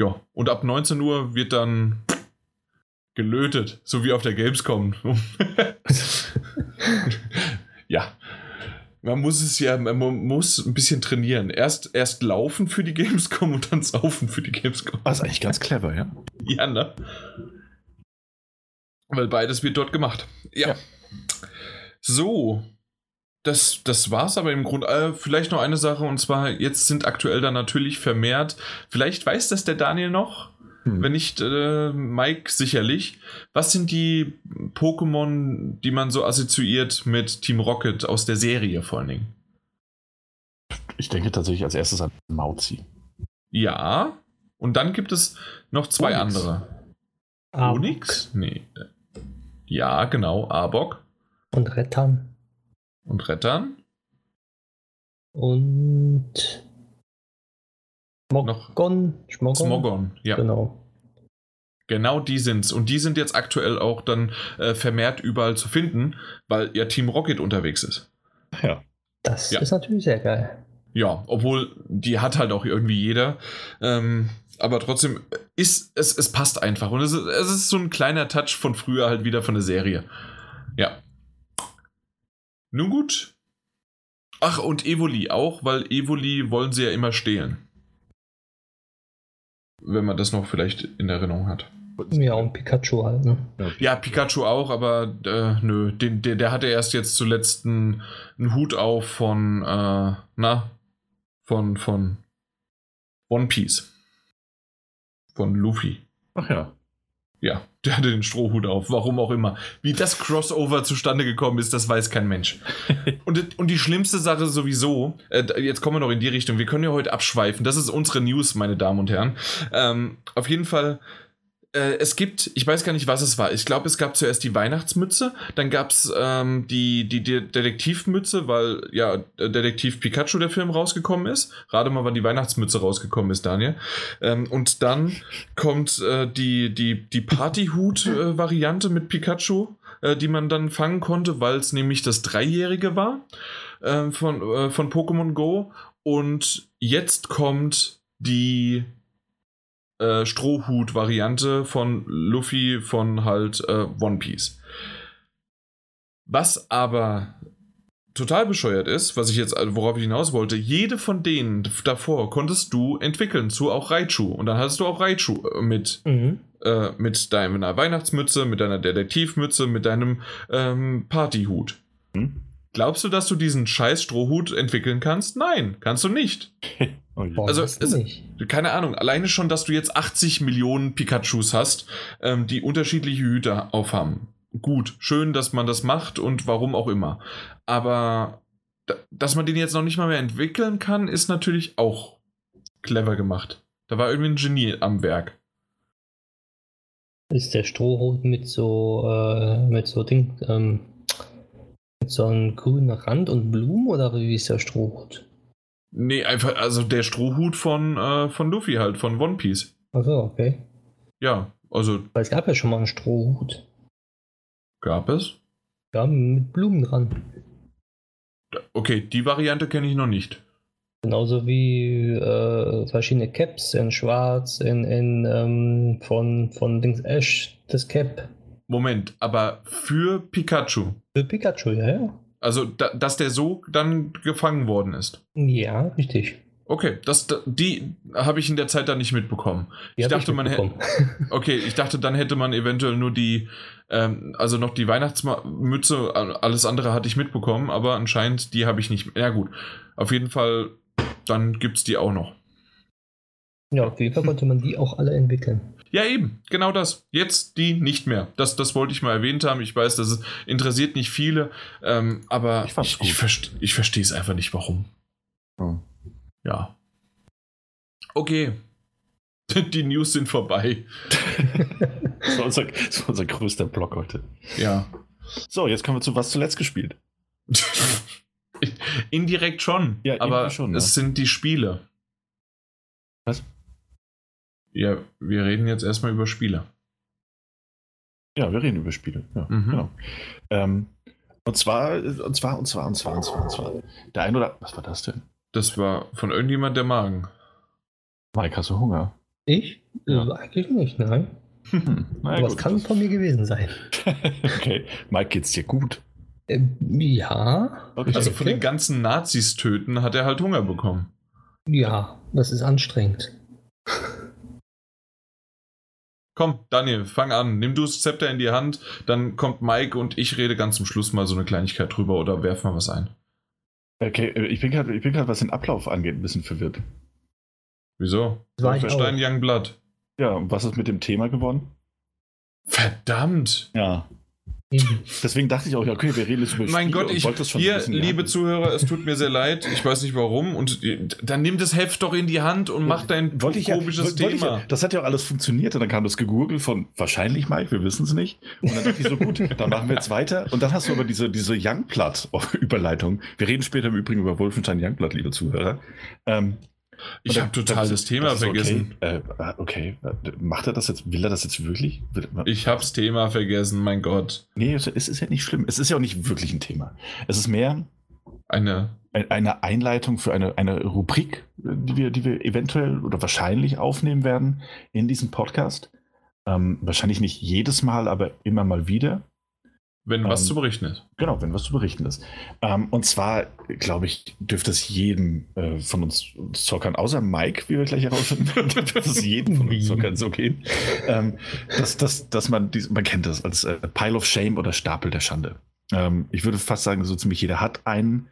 Ja, und ab 19 Uhr wird dann gelötet, so wie auf der Gamescom. ja. Man muss es ja, man muss ein bisschen trainieren. Erst, erst laufen für die Gamescom und dann saufen für die Gamescom. Das ist eigentlich ganz clever, ja. Ja, ne? Weil beides wird dort gemacht. Ja. Ja. So. Das, das war's aber im Grunde. Äh, vielleicht noch eine Sache und zwar, jetzt sind aktuell dann natürlich vermehrt, vielleicht weiß das der Daniel noch, Hm. wenn nicht äh, Mike sicherlich. Was sind die Pokémon, die man so assoziiert mit Team Rocket aus der Serie vor allen Dingen? Ich denke tatsächlich als erstes an Mauzi. Ja. Und dann gibt es noch zwei Onyx. andere. Arbok Onyx? Nee. Ja, genau. Arbok Und Rettern. und Rettern. Und Noch Smogon. Schmogon. Smogon. Ja, Genau. genau die sind's. Und die sind jetzt aktuell auch dann äh, vermehrt überall zu finden, weil ja Team Rocket unterwegs ist. Ja. Das Ja. ist natürlich sehr geil. Ja, obwohl die hat halt auch irgendwie jeder. Ähm, aber trotzdem ist es, es passt einfach. Und es ist, es ist so ein kleiner Touch von früher halt wieder von der Serie. Ja. Nun gut. Ach, und Evoli auch, weil Evoli wollen sie ja immer stehlen. Wenn man das noch vielleicht in Erinnerung hat. Ja, und Pikachu halt, ne? Ja, Pikachu auch, aber äh, nö, den, der, der hatte erst jetzt zuletzt einen, einen Hut auf von, äh, na, von, von One Piece. Von Luffy. Ach ja. Ja, der hatte den Strohhut auf, warum auch immer. Wie das Crossover zustande gekommen ist, das weiß kein Mensch. und, und die schlimmste Sache sowieso, äh, jetzt kommen wir noch in die Richtung, wir können ja heute abschweifen, das ist unsere News, meine Damen und Herren. Ähm, auf jeden Fall, äh, es gibt, ich weiß gar nicht, was es war. Ich glaube, es gab zuerst die Weihnachtsmütze, dann gab es ähm, die, die, die Detektivmütze, weil ja Detektiv Pikachu der Film rausgekommen ist. Rate mal, wann die Weihnachtsmütze rausgekommen ist, Daniel. Ähm, und dann kommt äh, die, die, die Partyhut-Variante mit Pikachu, äh, die man dann fangen konnte, weil es nämlich das Dreijährige war äh, von, äh, von Pokémon Go. Und jetzt kommt die äh, Strohhut-Variante von Luffy von halt äh, One Piece. Was aber total bescheuert ist, was ich jetzt, also worauf ich hinaus wollte, jede von denen davor konntest du entwickeln zu auch Raichu. Und dann hattest du auch Raichu äh, mit, Mhm. äh, mit deiner Weihnachtsmütze, mit deiner Detektivmütze, mit deinem ähm, Partyhut. Hm? Glaubst du, dass du diesen scheiß Strohhut entwickeln kannst? Nein, kannst du nicht. Oh, je. Boah, Also, nicht. Keine Ahnung, alleine schon, dass du jetzt 80 Millionen Pikachus hast, ähm, die unterschiedliche Hüte aufhaben. Gut, schön, dass man das macht und warum auch immer. Aber da- dass man den jetzt noch nicht mal mehr entwickeln kann, ist natürlich auch clever gemacht. Da war irgendwie ein Genie am Werk. Ist der Strohhut mit so, äh, mit so Ding, ähm, mit so einem grünen Rand und Blumen oder wie ist der Strohhut? Nee, einfach, also der Strohhut von, äh, von Luffy halt, von One Piece. Achso, okay. Ja, also Weil es gab ja schon mal einen Strohhut. gab es. Ja, mit Blumen dran. Okay, die Variante kenne ich noch nicht. Genauso wie äh, verschiedene Caps in Schwarz, in, in ähm, von, von Dings Ash, das Cap. Moment, aber für Pikachu. Für Pikachu, ja, ja. Also, da, dass der so dann gefangen worden ist. Ja, richtig. Okay, das, da- die habe ich in der Zeit dann nicht mitbekommen. Die Ich dachte, man hätte. Okay, ich dachte, dann hätte man eventuell nur die, ähm, also noch die Weihnachtsmütze, alles andere hatte ich mitbekommen, aber anscheinend die habe ich nicht. Ja, gut. Auf jeden Fall, dann gibt es die auch noch. Ja, auf jeden Fall konnte man die auch alle entwickeln. Ja, eben, genau das. Jetzt die nicht mehr. Das, das wollte ich mal erwähnt haben. Ich weiß, das interessiert nicht viele, ähm, aber Ich ich, ich, verste, ich verstehe es einfach nicht, warum. Hm. Ja. Okay. Die News sind vorbei. Das war, unser, das war unser größter Block heute. Ja. So, jetzt kommen wir zu was zuletzt gespielt. Indirekt schon, Ja, aber schon, es ja. sind die Spiele. Was? Ja, wir reden jetzt erstmal über Spiele. Ja, wir reden über Spiele. Ja, Mhm. genau. Ähm, und zwar, und zwar, und zwar, und zwar, und zwar, und zwar. Der ein oder. Was war das denn? Das war von irgendjemand der Magen. Mike, hast du Hunger? Ich? Ja. Äh, eigentlich nicht, nein. Hm, na ja, Aber es kann von mir gewesen sein. okay. Mike, geht's dir gut? Ähm, ja. Okay. Also von den ganzen Nazis töten hat er halt Hunger bekommen. Ja, das ist anstrengend. Komm, Daniel, fang an. Nimm du das Zepter in die Hand, dann kommt Mike und ich rede ganz zum Schluss mal so eine Kleinigkeit drüber oder werf mal was ein. Okay, äh, ich bin gerade, ich bin gerade, was den Ablauf angeht, ein bisschen verwirrt. Wieso? Wolfenstein auch. Youngblood. Ja, und was ist mit dem Thema geworden? Verdammt! Ja. Deswegen dachte ich auch, ja, okay, wir reden jetzt über Mein Gott, ich, wollte das hier, die liebe Hand- Zuhörer, es tut mir sehr leid. Ich weiß nicht warum. Und dann nimm das Heft doch in die Hand und mach dein Wollte ja, komisches ich Thema. ja, das hat ja auch alles funktioniert und dann kam das Gegurgel von wahrscheinlich Mike, wir wissen es nicht. Und dann dachte ich so, gut, dann machen wir jetzt weiter. Und dann hast du aber diese, diese Youngblood-Überleitung. Wir reden später im Übrigen über Wolfenstein Youngblood, liebe Zuhörer. Ähm, Ich habe total das das Thema das vergessen. Okay, äh, okay. macht er das jetzt, will er das jetzt wirklich? Ich hab's Thema vergessen, mein Gott. Nee, es ist ja nicht schlimm. Es ist ja auch nicht wirklich ein Thema. Es ist mehr Eine. ein- eine Einleitung für eine, eine Rubrik, die wir, die wir eventuell oder wahrscheinlich aufnehmen werden in diesem Podcast. Ähm, wahrscheinlich nicht jedes Mal, aber immer mal wieder. Wenn was Ähm, zu berichten ist. Genau, wenn was zu berichten ist. Ähm, und zwar, glaube ich, dürfte es jedem äh, von uns Zockern, außer Mike, wie wir gleich herausfinden dürfte es jedem von uns? Zockern so gehen, ähm, dass, dass, dass man, dies, man kennt das als äh, Pile of Shame oder Stapel der Schande. Ähm, ich würde fast sagen, so ziemlich jeder hat einen.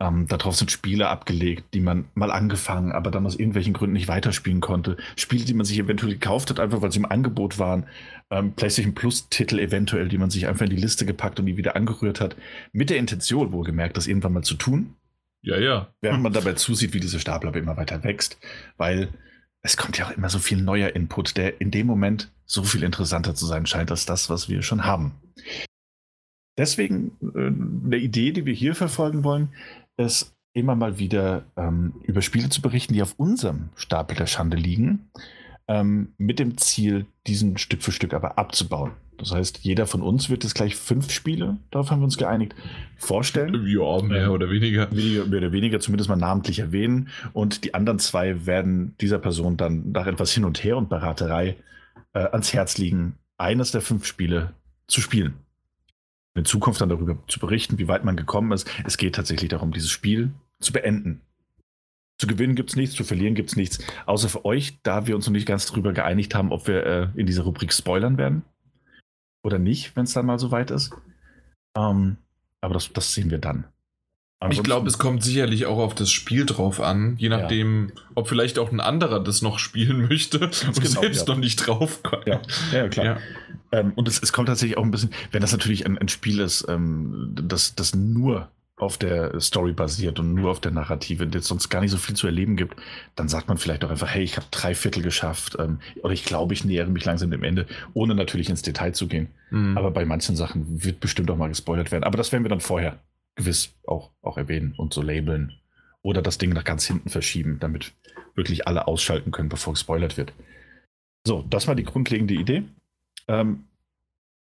Ähm, darauf sind Spiele abgelegt, die man mal angefangen, aber dann aus irgendwelchen Gründen nicht weiterspielen konnte. Spiele, die man sich eventuell gekauft hat, einfach weil sie im Angebot waren. Ähm, PlayStation Plus-Titel eventuell, die man sich einfach in die Liste gepackt und die wieder angerührt hat. Mit der Intention, wohlgemerkt, das irgendwann mal zu tun. Ja, ja. Während man dabei zusieht, wie diese Stapel aber immer weiter wächst. Weil es kommt ja auch immer so viel neuer Input, der in dem Moment so viel interessanter zu sein scheint als das, was wir schon haben. Deswegen äh, eine Idee, die wir hier verfolgen wollen, ist immer mal wieder ähm, über Spiele zu berichten, die auf unserem Stapel der Schande liegen, ähm, mit dem Ziel, diesen Stück für Stück aber abzubauen. Das heißt, jeder von uns wird jetzt gleich fünf Spiele, darauf haben wir uns geeinigt, vorstellen Ja, mehr oder weniger. weniger, mehr oder weniger zumindest mal namentlich erwähnen. Und die anderen zwei werden dieser Person dann nach etwas Hin und Her und Beraterei äh, ans Herz liegen, eines der fünf Spiele zu spielen. In Zukunft dann darüber zu berichten, wie weit man gekommen ist. Es geht tatsächlich darum, dieses Spiel zu beenden. Zu gewinnen gibt es nichts, zu verlieren gibt es nichts. Außer für euch, da wir uns noch nicht ganz darüber geeinigt haben, ob wir äh, in dieser Rubrik spoilern werden. Oder nicht, wenn es dann mal so weit ist. Ähm, aber das, das sehen wir dann. Ich glaube, es kommt sicherlich auch auf das Spiel drauf an, je nachdem, ob vielleicht auch ein anderer das noch spielen möchte und genau, selbst ja. noch nicht drauf kommt. Ja, ja klar. Ja. Ähm, und es, es kommt tatsächlich auch ein bisschen, wenn das natürlich ein, ein Spiel ist, ähm, das, das nur auf der Story basiert und nur auf der Narrative, und jetzt sonst gar nicht so viel zu erleben gibt, dann sagt man vielleicht auch einfach, hey, ich habe drei Viertel geschafft ähm, oder ich glaube, ich nähere mich langsam dem Ende, ohne natürlich ins Detail zu gehen. Mhm. Aber bei manchen Sachen wird bestimmt auch mal gespoilert werden. Aber das werden wir dann vorher gewiss auch, auch erwähnen und so labeln. Oder das Ding nach ganz hinten verschieben, damit wirklich alle ausschalten können, bevor gespoilert wird. So, das war die grundlegende Idee. Ähm,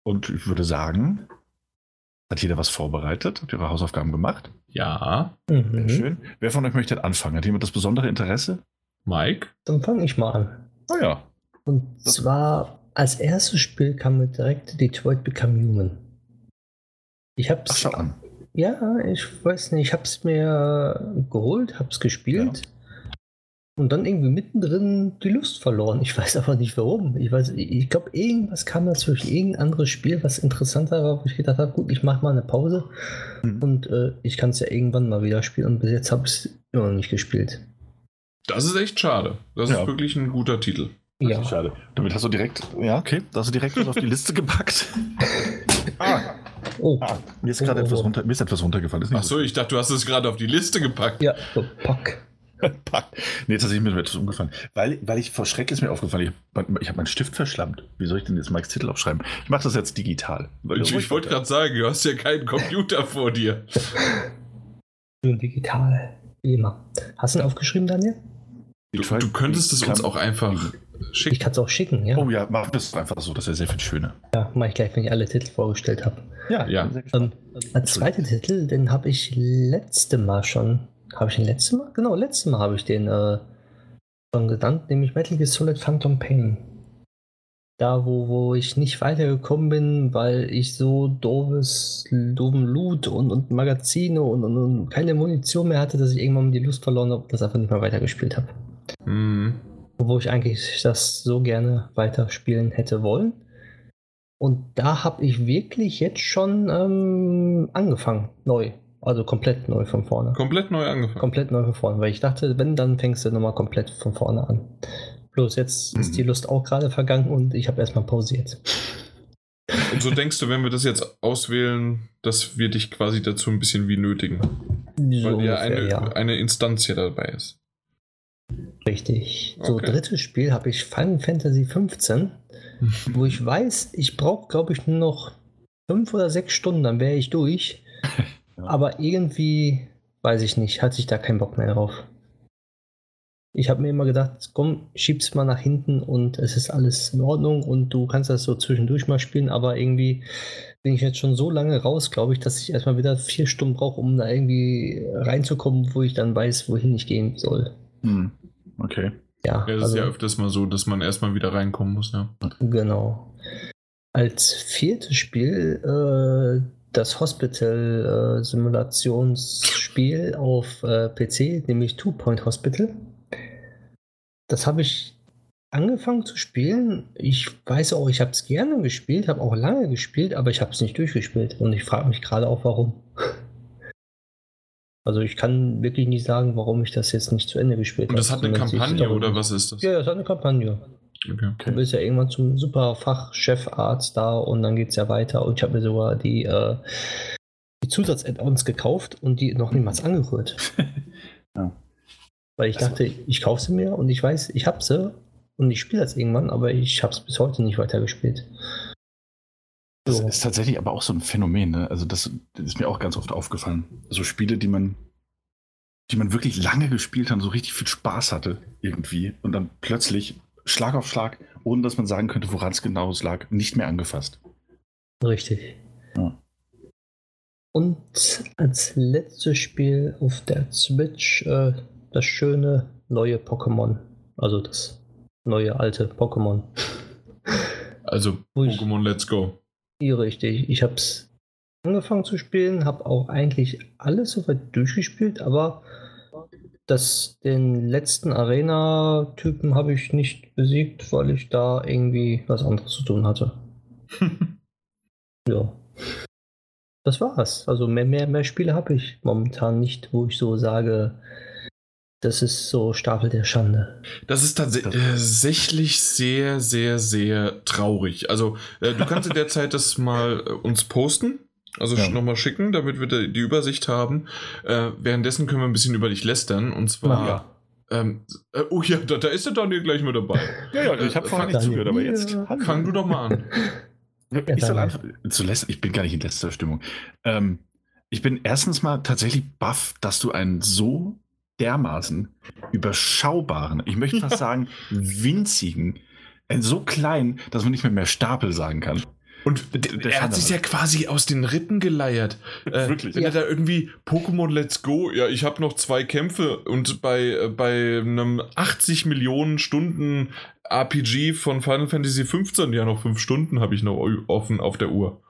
und ich würde sagen, hat jeder was vorbereitet? Hat ihre Hausaufgaben gemacht? ja, Sehr Mhm. schön. Wer von euch möchte anfangen? Hat jemand das besondere Interesse? Mike? Dann fange ich mal an. Oh ja. Und Das- zwar als erstes Spiel kam mir direkt Detroit Become Human. Ich hab's. Ach, schau an. Ja, ich weiß nicht, ich hab's mir geholt, hab's gespielt. Und dann irgendwie mittendrin die Lust verloren. Ich weiß aber nicht warum. Ich weiß, ich glaube, irgendwas kam dazwischen, irgendein anderes Spiel, was interessanter war, wo ich gedacht habe, gut, ich mache mal eine Pause Mhm. und äh, ich kann es ja irgendwann mal wieder spielen. Und bis jetzt habe ich es immer noch nicht gespielt. Das ist echt schade. Das Ja. ist wirklich ein guter Titel. Ja, Schade. Damit hast du direkt, ja, okay, da hast du direkt was auf die Liste gepackt. ah, oh, ah, mir ist gerade Oh, oh, etwas oh. runter, mir ist etwas runtergefallen. Ist nicht Achso, ich dachte, du hast es gerade auf die Liste gepackt. ja, so, pack. Pack. Nee, tatsächlich ist mir etwas umgefallen. Weil, weil ich vor Schreck ist mir aufgefallen, ich, ich habe meinen Stift verschlammt. Wie soll ich denn jetzt Mikes Titel aufschreiben? Ich mache das jetzt digital. Weil Ich, ich wollte gerade sagen, du hast ja keinen Computer vor dir. Nur digital. Wie immer. Hast du ihn aufgeschrieben, Daniel? Du, du könntest es uns auch einfach Ich schicken. kann es auch schicken, ja. Oh ja, mach das einfach so, das ist ja sehr viel schöner. Ja, mache ich gleich, wenn ich alle Titel vorgestellt habe. Ja, Ja. ich. Ähm, als zweiter Titel, den habe ich letzte Mal schon. Habe ich den letzte Mal? Genau, letzte Mal habe ich den äh, schon genannt, nämlich Metal Gear Solid Phantom Pain. Da, wo, wo ich nicht weitergekommen bin, weil ich so doofes, doofen Loot und, und Magazine und, und, und keine Munition mehr hatte, dass ich irgendwann die Lust verloren habe und das einfach nicht mehr weitergespielt habe. Mhm. Wo ich eigentlich das so gerne weiterspielen hätte wollen. Und da habe ich wirklich jetzt schon ähm, angefangen, neu. Also komplett neu von vorne. Komplett neu angefangen. Komplett neu von vorne, weil ich dachte, wenn, dann fängst du nochmal komplett von vorne an. Bloß jetzt ist Mhm. die Lust auch gerade vergangen und ich habe erstmal pausiert. Und so denkst du, wenn wir das jetzt auswählen, dass wir dich quasi dazu ein bisschen wie nötigen. So Weil ja ungefähr, eine, ja. eine Instanz hier dabei ist. Richtig. So, Okay. drittes Spiel habe ich Final Fantasy 15, wo ich weiß, ich brauche, glaube ich, nur noch fünf oder sechs Stunden, dann wäre ich durch. Ja. Aber irgendwie, weiß ich nicht, hatte ich da keinen Bock mehr drauf. Ich habe mir immer gedacht, komm, schieb's mal nach hinten und es ist alles in Ordnung und du kannst das so zwischendurch mal spielen, aber irgendwie bin ich jetzt schon so lange raus, glaube ich, dass ich erstmal wieder vier Stunden brauche, um da irgendwie reinzukommen, wo ich dann weiß, wohin ich gehen soll. Hm. Okay. Ja, Ja, das also- ist ja öfters mal so, dass man erstmal wieder reinkommen muss, ja. Genau. Als viertes Spiel äh, das Hospital-Simulationsspiel auf äh, PC, nämlich Two Point Hospital. Das habe ich angefangen zu spielen. Ich weiß auch, ich habe es gerne gespielt, habe auch lange gespielt, aber ich habe es nicht durchgespielt. Und ich frage mich gerade auch, warum. Also ich kann wirklich nicht sagen, warum ich das jetzt nicht zu Ende gespielt habe. Und das hat eine Kampagne oder was ist das? Ja, das hat eine Kampagne. Okay. Du bist ja irgendwann zum super Fachchefarzt da und dann geht es ja weiter. Und ich habe mir sogar die, äh, die Zusatz-Add-ons gekauft und die noch niemals angerührt. Ja. Weil ich dachte, ich kaufe sie mir und ich weiß, ich habe sie und ich spiele das irgendwann, aber ich habe es bis heute nicht weitergespielt. Das So. ist tatsächlich aber auch so ein Phänomen, ne? Also das, das ist mir auch ganz oft aufgefallen. So Spiele, die man, die man wirklich lange gespielt hat, und so richtig viel Spaß hatte irgendwie und dann plötzlich Schlag auf Schlag, ohne dass man sagen könnte, woran es genau lag, nicht mehr angefasst. Richtig. Ja. Und als letztes Spiel auf der Switch äh, das schöne neue Pokémon. Also das neue alte Pokémon. Also Pokémon Let's Go. Richtig. Ich habe es angefangen zu spielen, habe auch eigentlich alles soweit durchgespielt, aber das, den letzten Arena-Typen habe ich nicht besiegt, weil ich da irgendwie was anderes zu tun hatte. Ja. Das war's. Also mehr, mehr, mehr Spiele habe ich momentan nicht, wo ich so sage, das ist so Stapel der Schande. Das ist tats- tatsächlich sehr, sehr, sehr traurig. Also, äh, du kannst in der Zeit das mal äh, uns posten. Also Ja. nochmal schicken, damit wir die die Übersicht haben. Äh, währenddessen können wir ein bisschen über dich lästern. Und zwar. Ja. Ähm, äh, oh ja, da, da ist der Daniel gleich mit dabei. Ja, ja, ich hab vorher nicht zugehört, aber jetzt. Fang du doch mal an. Ich soll anfangen. Zu läster, ich bin gar nicht in letzter Stimmung. Ähm, ich bin erstens mal tatsächlich baff, dass du einen so dermaßen überschaubaren, ich möchte fast sagen winzigen, einen so kleinen, dass man nicht mehr mehr Stapel sagen kann. Und Der er hat sich ja quasi aus den Rippen geleiert. Äh, Wirklich. Wenn er da irgendwie Pokémon Let's Go, ja, ich habe noch zwei Kämpfe und bei, äh, bei einem 80 Millionen Stunden RPG von Final Fantasy 15 ja noch fünf Stunden habe ich noch offen auf der Uhr.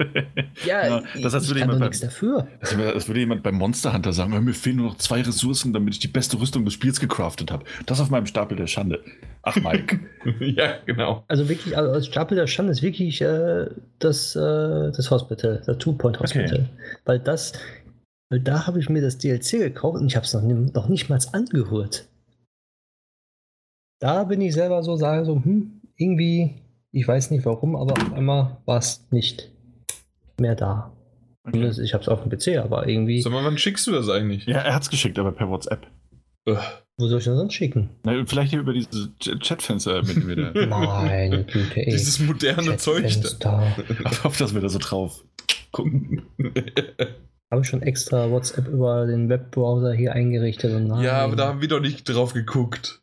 ja, ja, das heißt, ich kann doch nichts dafür. Das, das würde jemand beim Monster Hunter sagen, mir fehlen nur noch zwei Ressourcen, damit ich die beste Rüstung des Spiels gecraftet habe. Das auf meinem Stapel der Schande. Ach, Mike. ja, genau. Also wirklich, also als Stapel der Schande ist wirklich äh, das, äh, das Hospital, das Two-Point Hospital. Okay. Weil das, weil da habe ich mir das DLC gekauft und ich habe es noch, noch nicht mal angehört. Da bin ich selber so, sage so, hm, irgendwie, ich weiß nicht warum, aber auf einmal war es nicht mehr da. Okay. Ich habe es auf dem PC, aber irgendwie. Sag mal, wann schickst du das eigentlich? Ja, er hat es geschickt, aber per WhatsApp. Ugh. Wo soll ich das sonst schicken? Na, vielleicht hier über dieses Chatfenster mit mir. Meine Güte, ey. Dieses moderne Zeug da. Ich hoffe, dass wir da so drauf gucken. Habe ich schon extra WhatsApp über den Webbrowser hier eingerichtet. Und ja, aber da haben wir doch nicht drauf geguckt.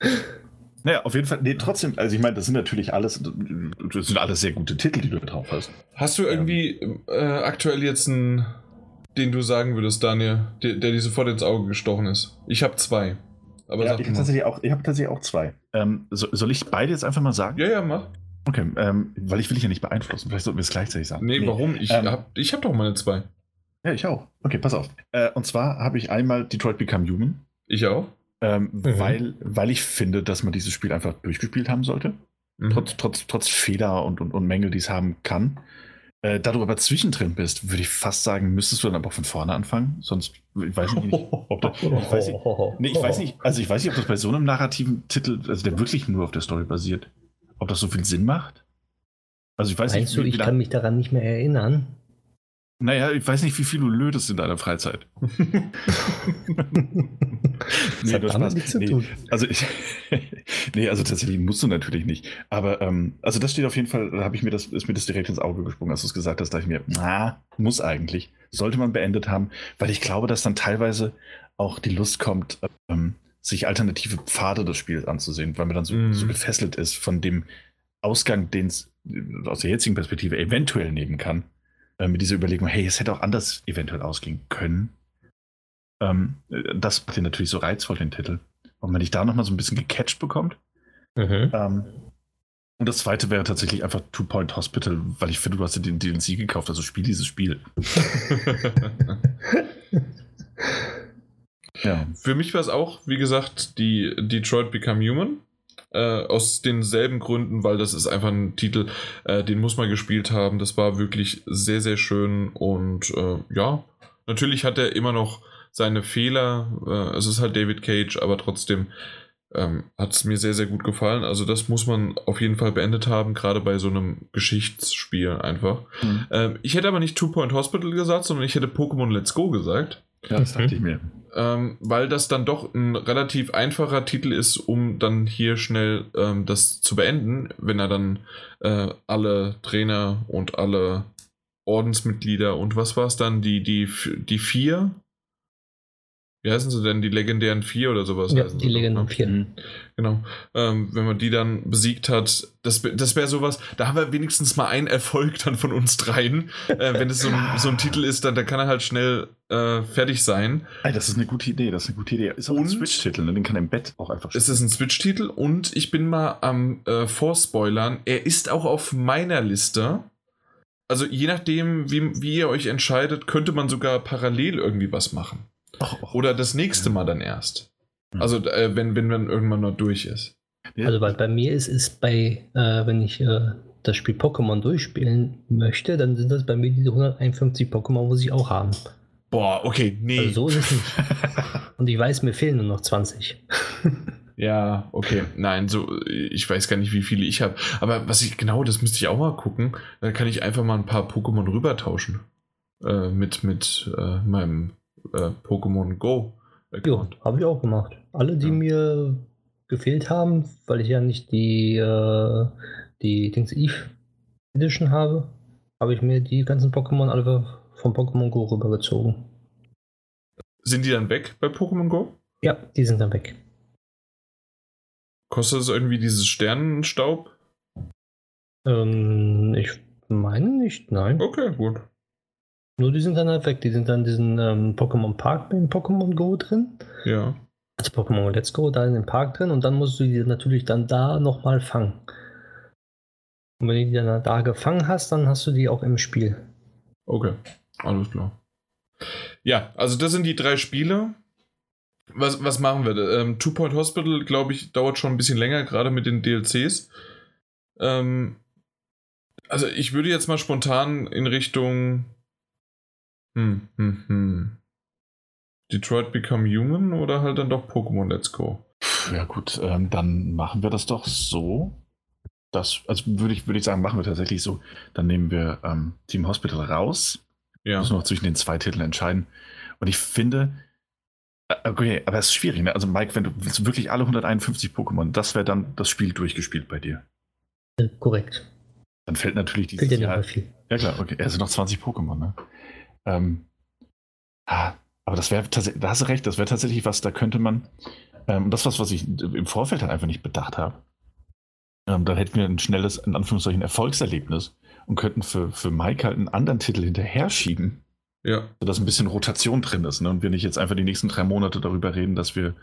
Naja, auf jeden Fall, nee, trotzdem, also ich meine, das sind natürlich alles, das sind alles sehr gute Titel, die du drauf hast. Hast du irgendwie ähm. äh, aktuell jetzt einen, den du sagen würdest, Daniel, der, der dir sofort ins Auge gestochen ist? Ich habe zwei. Aber ja, ich habe tatsächlich, auch, hab tatsächlich auch zwei. Ähm, so, soll ich beide jetzt einfach mal sagen? Ja, ja, mach. Okay, ähm, weil ich will dich ja nicht beeinflussen. Vielleicht sollten wir es gleichzeitig sagen. Nee, nee. warum? Ich ähm, habe ich hab doch meine zwei. Ja, ich auch. Okay, pass auf. Äh, und zwar habe ich einmal Detroit Become Human. Ich auch. Ähm, mhm. weil, weil ich finde, dass man dieses Spiel einfach durchgespielt haben sollte. Mhm. Trotz, trotz, trotz Fehler und, und, und Mängel, die es haben kann. Äh, da du aber zwischendrin bist, würde ich fast sagen, müsstest du dann aber von vorne anfangen. Sonst, ich weiß nicht, ob da, ich weiß nicht, nee, ich weiß nicht, also ich weiß nicht, ob das bei so einem narrativen Titel, also der wirklich nur auf der Story basiert, ob das so viel Sinn macht. Also ich weiß Meinst nicht, du, ich kann mich daran nicht mehr erinnern? Naja, ich weiß nicht, wie viel du lötest in deiner Freizeit. nee, das hat nichts zu nee, tun. Also ich, nee, also tatsächlich musst du natürlich nicht. Aber ähm, also das steht auf jeden Fall, da habe ich mir das, ist mir das direkt ins Auge gesprungen, als du es gesagt hast, da ich mir, na, muss eigentlich, sollte man beendet haben, weil ich glaube, dass dann teilweise auch die Lust kommt, ähm, sich alternative Pfade des Spiels anzusehen, weil man dann so, mm. so gefesselt ist von dem Ausgang, den es aus der jetzigen Perspektive eventuell nehmen kann äh, mit dieser Überlegung, hey, es hätte auch anders eventuell ausgehen können. Ähm, das macht dir natürlich so reizvoll, den Titel. Und wenn ich da nochmal so ein bisschen gecatcht bekommt. Mhm. Ähm, und das zweite wäre tatsächlich einfach Two Point Hospital, weil ich finde, du hast dir den DLC gekauft, also spiel dieses Spiel. ja. Für mich war es auch, wie gesagt, die Detroit Become Human. Äh, aus denselben Gründen, weil das ist einfach ein Titel, äh, den muss man gespielt haben. Das war wirklich sehr, sehr schön und äh, ja, natürlich hat er immer noch seine Fehler. Äh, es ist halt David Cage, aber trotzdem ähm, hat es mir sehr, sehr gut gefallen. Also das muss man auf jeden Fall beendet haben, gerade bei so einem Geschichtsspiel einfach. Mhm. Ähm, ich hätte aber nicht Two Point Hospital gesagt, sondern ich hätte Pokémon Let's Go gesagt. Ja, das dachte ich mir. Ähm, weil das dann doch ein relativ einfacher Titel ist, um dann hier schnell ähm, das zu beenden, wenn er dann äh, alle Trainer und alle Ordensmitglieder und was war es dann, die, die, die vier wie heißen sie denn, die legendären vier oder sowas? Ja, die legendären ne? vier. Mhm. Genau. Ähm, wenn man die dann besiegt hat, das, das wäre sowas, da haben wir wenigstens mal einen Erfolg dann von uns dreien. Äh, wenn es so ein, so ein Titel ist, dann, dann kann er halt schnell äh, fertig sein. Ey, das ist eine gute Idee, das ist eine gute Idee. Ist auch und ein Switch-Titel, ne? den kann er im Bett auch einfach spielen. Es ist ein Switch-Titel und ich bin mal am äh, Vorspoilern, er ist auch auf meiner Liste. Also je nachdem, wie, wie ihr euch entscheidet, könnte man sogar parallel irgendwie was machen. Oder das nächste Mal dann erst. Also äh, wenn, wenn man irgendwann noch durch ist. Also bei, bei mir ist es bei, äh, wenn ich äh, das Spiel Pokémon durchspielen möchte, dann sind das bei mir diese 151 Pokémon, muss ich auch haben. Boah, okay, nee. Also so ist es nicht. Und ich weiß, mir fehlen nur noch 20. ja, okay. Nein, so, ich weiß gar nicht, wie viele ich habe. Aber was ich, genau, das müsste ich auch mal gucken. Dann kann ich einfach mal ein paar Pokémon rübertauschen. Äh, mit, mit äh, meinem äh, Pokémon Go. Ja, habe ich auch gemacht. Alle, die ja. mir gefehlt haben, weil ich ja nicht die, äh, die Dings Eve Edition habe, habe ich mir die ganzen Pokémon alle von Pokémon Go rübergezogen. Sind die dann weg bei Pokémon Go? Ja, die sind dann weg. Kostet es irgendwie dieses Sternenstaub? Ähm, ich meine nicht, nein. Okay, gut. Nur die sind dann halt weg. Die sind dann in diesem ähm, Pokémon Park in Pokémon Go drin. Ja. Also Pokémon Let's Go da in den Park drin und dann musst du die natürlich dann da nochmal fangen. Und wenn du die dann da gefangen hast, dann hast du die auch im Spiel. Okay, alles klar. Ja, also das sind die drei Spiele. Was, was machen wir? Ähm, Two Point Hospital, glaube ich, dauert schon ein bisschen länger, gerade mit den DLCs. Ähm, also ich würde jetzt mal spontan in Richtung hm, hm, hm. Detroit Become Human oder halt dann doch Pokémon Let's Go? Ja gut, ähm, dann machen wir das doch so. Das, also würde ich, würde ich sagen, machen wir tatsächlich so. Dann nehmen wir ähm, Team Hospital raus. Ja. Müssen noch zwischen den zwei Titeln entscheiden. Und ich finde, äh, okay, aber es ist schwierig. Ne? Also Mike, wenn du willst wirklich alle 151 Pokémon, das wäre dann das Spiel durchgespielt bei dir. Äh, korrekt. Dann fällt natürlich dieses dir Jahr. nicht mehr viel. Ja klar, okay. Es sind noch 20 Pokémon, ne? Ähm, ah, aber das wäre tatsächlich, da hast du recht, das wäre tatsächlich was, da könnte man, ähm, das was, was ich im Vorfeld halt einfach nicht bedacht habe. Ähm, dann hätten wir ein schnelles, in Anführungszeichen, Erfolgserlebnis und könnten für, für Mike halt einen anderen Titel hinterher schieben, Ja. sodass ein bisschen Rotation drin ist, ne? Und wir nicht jetzt einfach die nächsten drei Monate darüber reden, dass wir,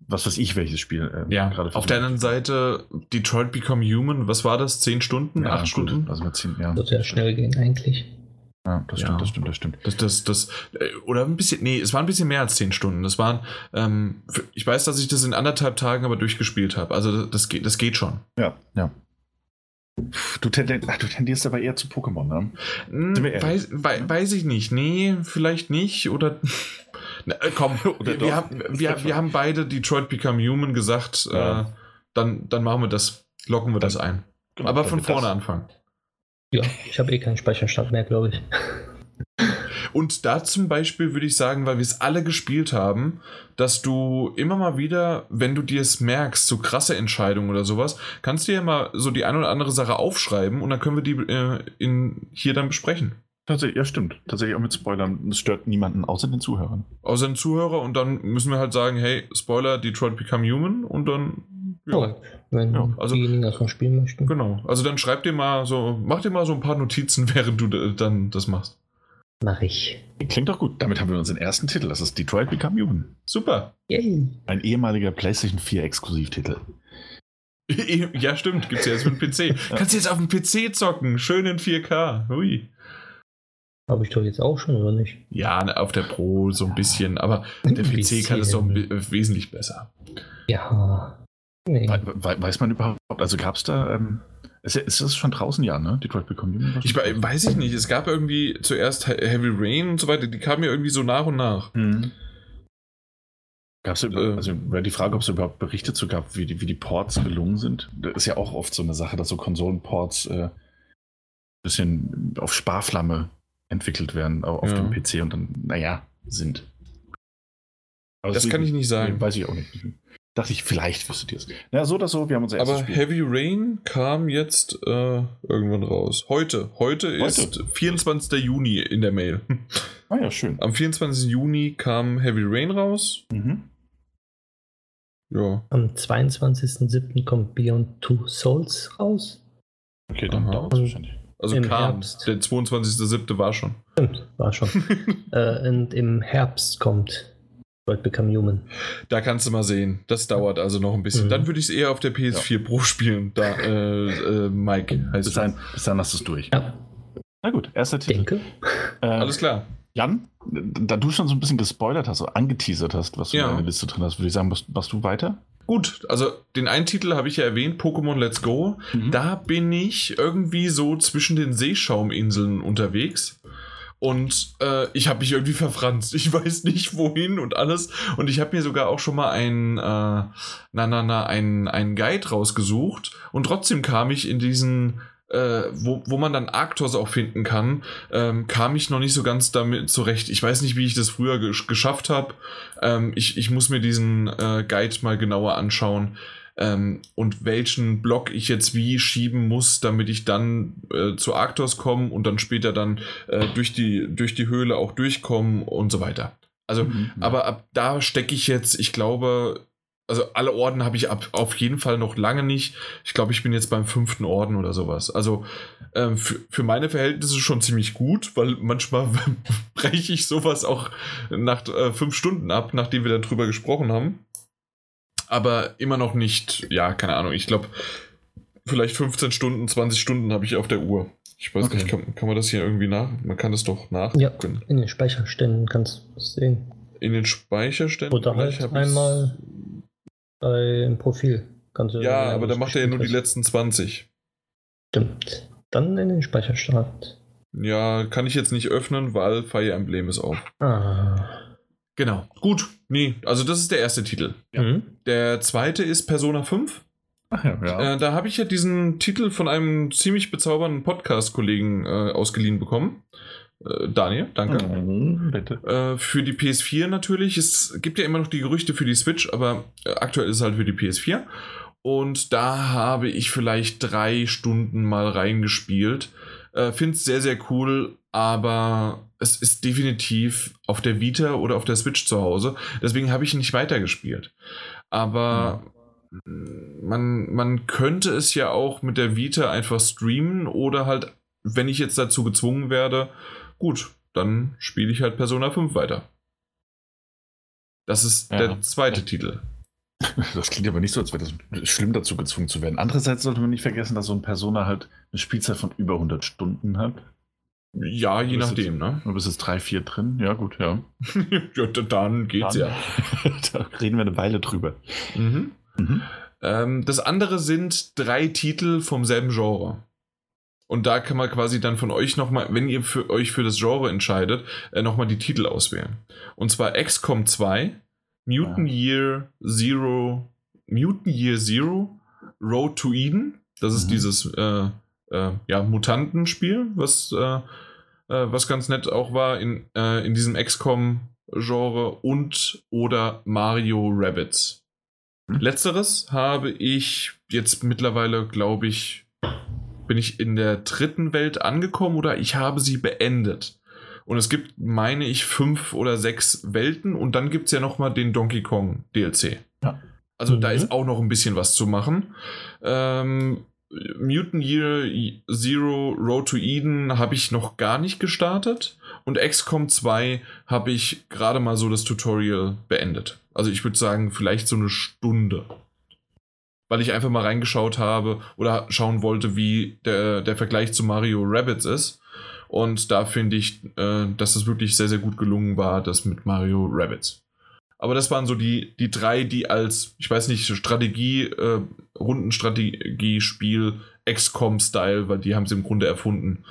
was weiß ich, welches Spiel äh, Ja, gerade auf der anderen Seite Detroit Become Human, was war das? Zehn Stunden? ja, acht gut, Stunden? Also wir ziehen, ja. Wird ja schnell gehen eigentlich. Ja, das Ja. stimmt, das stimmt, das stimmt. Das, das, das, äh, oder ein bisschen, nee, es war ein bisschen mehr als zehn Stunden. Das waren, ähm, ich weiß, dass ich das in anderthalb Tagen aber durchgespielt habe. Also das geht, das geht schon. Ja, ja. Du, tendierst, ach, du tendierst aber eher zu Pokémon, ne? Hm, weiß, wei- weiß ich nicht. Nee, vielleicht nicht. Oder. Na, äh, komm, Oder wir, haben, wir, wir haben beide Detroit Become Human gesagt. Ja. Äh, dann, dann machen wir das. Locken wir das ein. Genau, aber dann von vorne anfangen. Ja, ich habe eh keinen Speicherstand mehr, glaube ich. Und da zum Beispiel würde ich sagen, weil wir es alle gespielt haben, dass du immer mal wieder, wenn du dir es merkst, so krasse Entscheidungen oder sowas, kannst du ja mal so die eine oder andere Sache aufschreiben und dann können wir die äh, in, hier dann besprechen. Tatsächlich, ja, stimmt. Tatsächlich auch mit Spoilern. Das stört niemanden außer den Zuhörern. Außer den Zuhörer und dann müssen wir halt sagen, hey, Spoiler, Detroit Become Human und dann. Ja. Wenn Ja, also- diejenigen das noch spielen möchten. genau. Also dann schreib dir mal so, mach dir mal so ein paar Notizen, während du dann das machst. Mach ich. Klingt doch gut. Damit haben wir unseren ersten Titel. Das ist Detroit Become Human. Super. Yay. Ein ehemaliger PlayStation 4 Exklusivtitel. Ja, stimmt, gibt's ja jetzt für den PC. Kannst du jetzt auf dem PC zocken, schön in 4K. Hui. Habe ich doch jetzt auch schon, oder nicht? Ja, ne, auf der Pro so ein bisschen, aber der Ein PC kann es doch wesentlich besser. Ja. Nee. We we weiß man überhaupt, also gab es da, ähm, ist, ist das schon draußen, ja, ne? Detroit Become Human? Ich we- weiß ich nicht, es gab irgendwie zuerst He- Heavy Rain und so weiter, die kamen ja irgendwie so nach und nach. Hm. Gab es Äh. also wäre die Frage, ob es überhaupt Berichte zu gab, wie die, wie die Ports gelungen sind. Das ist ja auch oft so eine Sache, dass so Konsolenports äh, bisschen auf Sparflamme entwickelt werden au- auf Ja. dem PC und dann, naja, sind. Aber Das kann ich nicht sagen. Weiß ich auch nicht. Dachte ich, vielleicht wüsstet ihr es. Na, so oder so, wir haben unser Aber Spiel. Heavy Rain kam jetzt äh, irgendwann raus. Heute. Heute ist 24. Juni in der Mail. Ah ja, schön. Am 24. Juni kam Heavy Rain raus. Mhm. Ja. Am 22.07. kommt Beyond Two Souls raus. Okay, dann dauert es wahrscheinlich. Also Im kam. Herbst. Der 22.07. war schon. Stimmt, war schon. äh, und im Herbst kommt World Become Human. Da kannst du mal sehen. Das dauert also noch ein bisschen. Mhm. Dann würde ich es eher auf der PS4 Pro spielen. Da, äh, äh, Mike heißt Bis es. dahin, bis dahin hast du es durch. Ja, Na gut, erster Titel. denke. Äh, Alles klar. Jan, da du schon so ein bisschen gespoilert hast, so angeteasert hast, was du Ja. in deiner Liste drin hast, würde ich sagen, machst, machst du weiter? Gut, also den einen Titel habe ich ja erwähnt, Pokémon Let's Go. Mhm. Da bin ich irgendwie so zwischen den Seeschauminseln unterwegs. Und äh, ich habe mich irgendwie verfranst. Ich weiß nicht wohin und alles. Und ich habe mir sogar auch schon mal einen, äh, na, na, na, einen, einen Guide rausgesucht. Und trotzdem kam ich in diesen, äh, wo, wo man dann Arctos auch finden kann, ähm, kam ich noch nicht so ganz damit zurecht. Ich weiß nicht, wie ich das früher gesch geschafft habe. Ähm, ich, ich muss mir diesen äh, Guide mal genauer anschauen ähm, und welchen Block ich jetzt wie schieben muss, damit ich dann äh, zu Arctos komme und dann später dann äh, durch, die, durch die Höhle auch durchkomme und so weiter. Also, Mhm. aber ab da stecke ich jetzt, ich glaube, also alle Orden habe ich ab, auf jeden Fall noch lange nicht. Ich glaube, ich bin jetzt beim fünften Orden oder sowas. Also ähm, für, für meine Verhältnisse schon ziemlich gut, weil manchmal breche ich sowas auch nach äh, fünf Stunden ab, nachdem wir dann drüber gesprochen haben. Aber immer noch nicht, ja, keine Ahnung, ich glaube, vielleicht 15 Stunden, 20 Stunden habe ich auf der Uhr. Ich weiß Okay. nicht, kann, kann man das hier irgendwie nach? Man kann das doch nach. Ja, in den Speicherständen kannst du sehen. In den Speicherständen. Oder vielleicht halt einmal beim Profil. Kannst du Ja, aber da macht er ja nur die letzten 20. hast. Stimmt. Dann in den Speicherstand. Ja, kann ich jetzt nicht öffnen, weil Fire Emblem ist auf. Ah. Genau. Gut. Nee, also das ist der erste Titel. Ja. Mhm. Der zweite ist Persona 5. Ach ja, ja. Äh, da habe ich ja diesen Titel von einem ziemlich bezaubernden Podcast-Kollegen äh, ausgeliehen bekommen. Äh, Daniel, danke. Mhm, bitte. Äh, für die PS4 natürlich. Es gibt ja immer noch die Gerüchte für die Switch, aber äh, aktuell ist es halt für die PS4. Und da habe ich vielleicht drei Stunden mal reingespielt. Äh, Finde es sehr, sehr cool, aber es ist definitiv auf der Vita oder auf der Switch zu Hause. Deswegen habe ich nicht weitergespielt. Aber man, man könnte es ja auch mit der Vita einfach streamen oder halt, wenn ich jetzt dazu gezwungen werde, gut, dann spiele ich halt Persona 5 weiter. Das ist Ja. der zweite Titel. Das klingt aber nicht so, als wäre das schlimm dazu gezwungen zu werden. Andererseits sollte man nicht vergessen, dass so ein Persona halt eine Spielzeit von über 100 Stunden hat. Ja, je nachdem, ne? Du bist jetzt drei, vier drin. Ja, gut, ja. ja, da- dann geht's Dann- ja. da reden wir eine Weile drüber. Mhm. Mhm. Ähm, das andere sind drei Titel vom selben Genre. Und da kann man quasi dann von euch nochmal, wenn ihr für euch für das Genre entscheidet, äh, nochmal die Titel auswählen. Und zwar XCOM 2, Mutant Ah. Year Zero, Mutant Year Zero, Road to Eden. Das ist Mhm. dieses äh, äh, ja, Mutantenspiel, was, äh, äh, was ganz nett auch war in, äh, in diesem XCOM-Genre und oder Mario Rabbits. Mhm. Letzteres habe ich jetzt mittlerweile, glaube ich, bin ich in der dritten Welt angekommen oder ich habe sie beendet. Und es gibt, meine ich, fünf oder sechs Welten und dann gibt es ja nochmal den Donkey Kong DLC. Ja. Also da Mhm. ist auch noch ein bisschen was zu machen. Ähm, Mutant Year Zero Road to Eden habe ich noch gar nicht gestartet und XCOM 2 habe ich gerade mal so das Tutorial beendet. Also ich würde sagen, vielleicht so eine Stunde. Weil ich einfach mal reingeschaut habe oder schauen wollte, wie der, der Vergleich zu Mario Rabbits ist. Und da finde ich, äh, dass es wirklich sehr, sehr gut gelungen war, das mit Mario Rabbits. Aber das waren so die, die drei, die als, ich weiß nicht, Strategie, äh, Rundenstrategiespiel, XCOM-Style, weil die haben sie im Grunde erfunden.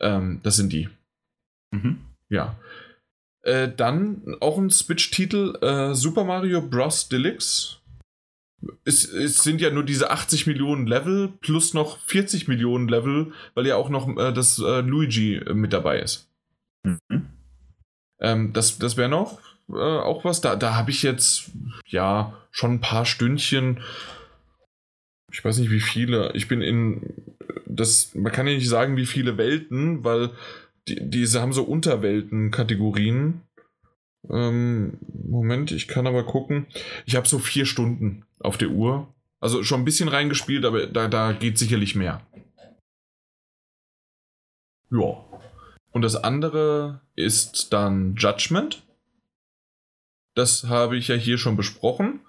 Ähm, das sind die. Mhm. Ja. Äh, dann auch ein Switch-Titel, äh, Super Mario Bros. Deluxe. Es, es sind ja nur diese 80 Millionen Level plus noch 40 Millionen Level, weil ja auch noch äh, das äh, Luigi mit dabei ist. Mhm. Ähm, das das wäre noch äh, auch was. Da, da habe ich jetzt ja schon ein paar Stündchen. Ich weiß nicht, wie viele. Ich bin in. Das, man kann ja nicht sagen, wie viele Welten, weil die, diese haben so Unterwelten-Kategorien. Ähm, Moment, ich kann aber gucken. Ich habe so vier Stunden auf der Uhr. Also schon ein bisschen reingespielt, aber da, da geht sicherlich mehr. Ja. Und das andere ist dann Judgment. Das habe ich ja hier schon besprochen.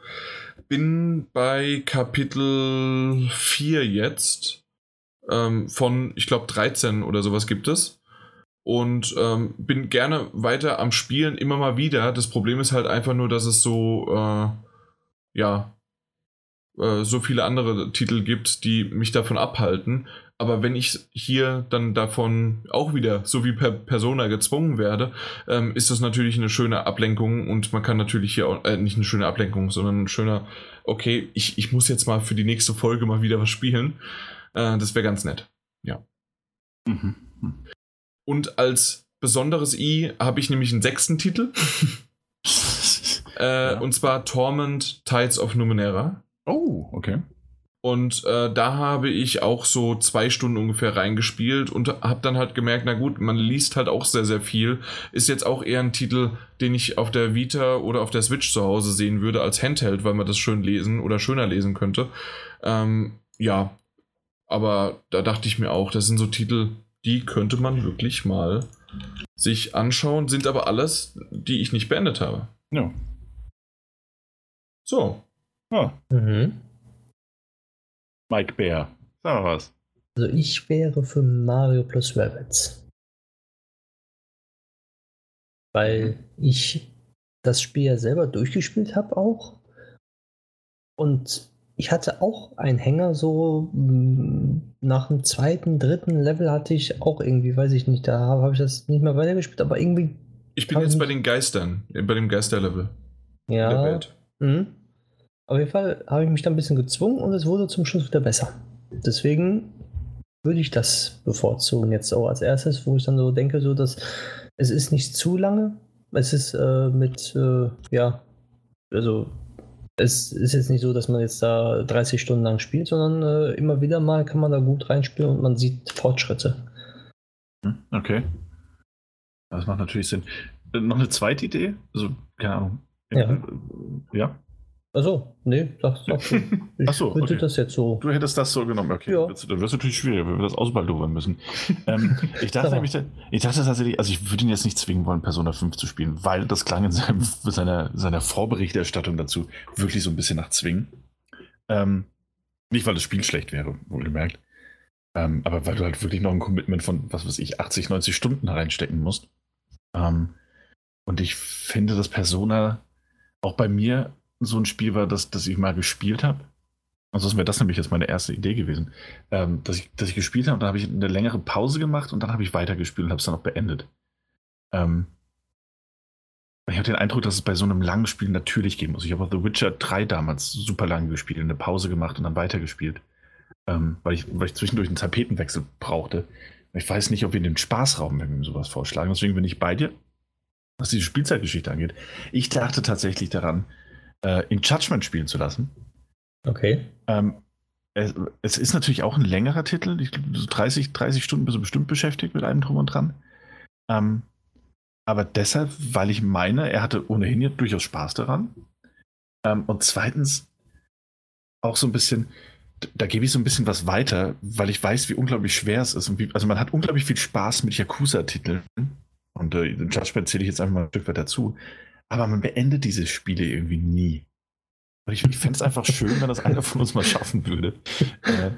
Bin bei Kapitel 4 jetzt. Ähm, von, ich glaube, 13 oder sowas gibt es. Und ähm, bin gerne weiter am Spielen, immer mal wieder. Das Problem ist halt einfach nur, dass es so, äh, ja, äh, so viele andere Titel gibt, die mich davon abhalten. Aber wenn ich hier dann davon auch wieder, so wie per Persona gezwungen werde, ähm, ist das natürlich eine schöne Ablenkung und man kann natürlich hier auch, äh, nicht eine schöne Ablenkung, sondern ein schöner, okay, ich, ich muss jetzt mal für die nächste Folge mal wieder was spielen. Äh, das wäre ganz nett. Mhm. Und als besonderes I habe ich nämlich einen sechsten Titel. äh, Ja. Und zwar Torment Tides of Numenera. Oh, okay. Und äh, da habe ich auch so zwei Stunden ungefähr reingespielt und habe dann halt gemerkt, na gut, man liest halt auch sehr, sehr viel. Ist jetzt auch eher ein Titel, den ich auf der Vita oder auf der Switch zu Hause sehen würde als Handheld, weil man das schön lesen oder schöner lesen könnte. Ähm, ja, aber da dachte ich mir auch, das sind so Titel, die könnte man wirklich mal sich anschauen, sind aber alles, die ich nicht beendet habe. Ja. So, Oh. Mhm. Mike Bär. Sag mal was. Also ich wäre für Mario plus Rabbits. Weil ich das Spiel ja selber durchgespielt habe auch. Und ich hatte auch einen Hänger, so mm, nach dem zweiten, dritten Level hatte ich auch irgendwie, weiß ich nicht, da habe ich das nicht mehr weitergespielt, aber irgendwie. Ich bin jetzt bei den Geistern, bei dem Geisterlevel. Ja. Mhm. Auf jeden Fall habe ich mich da ein bisschen gezwungen und es wurde zum Schluss wieder besser. Deswegen würde ich das bevorzugen jetzt auch als erstes, wo ich dann so denke, so dass es ist nicht zu lange. Es ist äh, mit, äh, ja, also es ist jetzt nicht so, dass man jetzt da 30 Stunden lang spielt, sondern äh, immer wieder mal kann man da gut reinspielen und man sieht Fortschritte. Hm, okay. Das macht natürlich Sinn. Äh, noch eine zweite Idee? Also, keine Ahnung. Ja. Äh, ja. Achso, nee, sag, sag du. Achso, okay. das jetzt so. Du hättest das so genommen, okay. Ja. Dann wird es natürlich schwierig, wenn wir das ausbaldowern müssen. ähm, ich, dachte nämlich, ich dachte tatsächlich, also ich würde ihn jetzt nicht zwingen wollen, Persona 5 zu spielen, weil das klang in seinem, seiner, seiner Vorberichterstattung dazu wirklich so ein bisschen nach Zwingen. Ähm, nicht, weil das Spiel schlecht wäre, wohlgemerkt. Ähm, aber weil du halt wirklich noch ein Commitment von, was weiß ich, 80, 90 Stunden reinstecken musst. Ähm, und ich finde, dass Persona auch bei mir so ein Spiel war, das, das ich mal gespielt habe. Ansonsten wäre das nämlich jetzt meine erste Idee gewesen. Ähm, dass, ich, dass ich gespielt habe und dann habe ich eine längere Pause gemacht und dann habe ich weitergespielt und habe es dann auch beendet. Ähm, ich habe den Eindruck, dass es bei so einem langen Spiel natürlich gehen muss. Ich habe auch The Witcher 3 damals super lang gespielt, eine Pause gemacht und dann weitergespielt. Ähm, weil, ich, weil ich zwischendurch einen Tapetenwechsel brauchte. Ich weiß nicht, ob wir den Spaßraum, wenn wir sowas vorschlagen. Deswegen bin ich bei dir, was diese Spielzeitgeschichte angeht. Ich dachte tatsächlich daran, äh, in Judgment spielen zu lassen. Okay. Ähm, es, es, ist natürlich auch ein längerer Titel. Ich, 30, 30 Stunden bist du bestimmt beschäftigt mit allem drum und dran. Ähm, aber deshalb, weil ich meine, er hatte ohnehin ja durchaus Spaß daran. Ähm, und zweitens auch so ein bisschen, da gebe ich so ein bisschen was weiter, weil ich weiß, wie unglaublich schwer es ist. Wie, also man hat unglaublich viel Spaß mit Yakuza-Titeln. Und äh, Judgment zähle ich jetzt einfach mal ein Stück weit dazu. Aber man beendet diese Spiele irgendwie nie. Und ich, ich fände es einfach schön, wenn das einer von uns mal schaffen würde. Äh,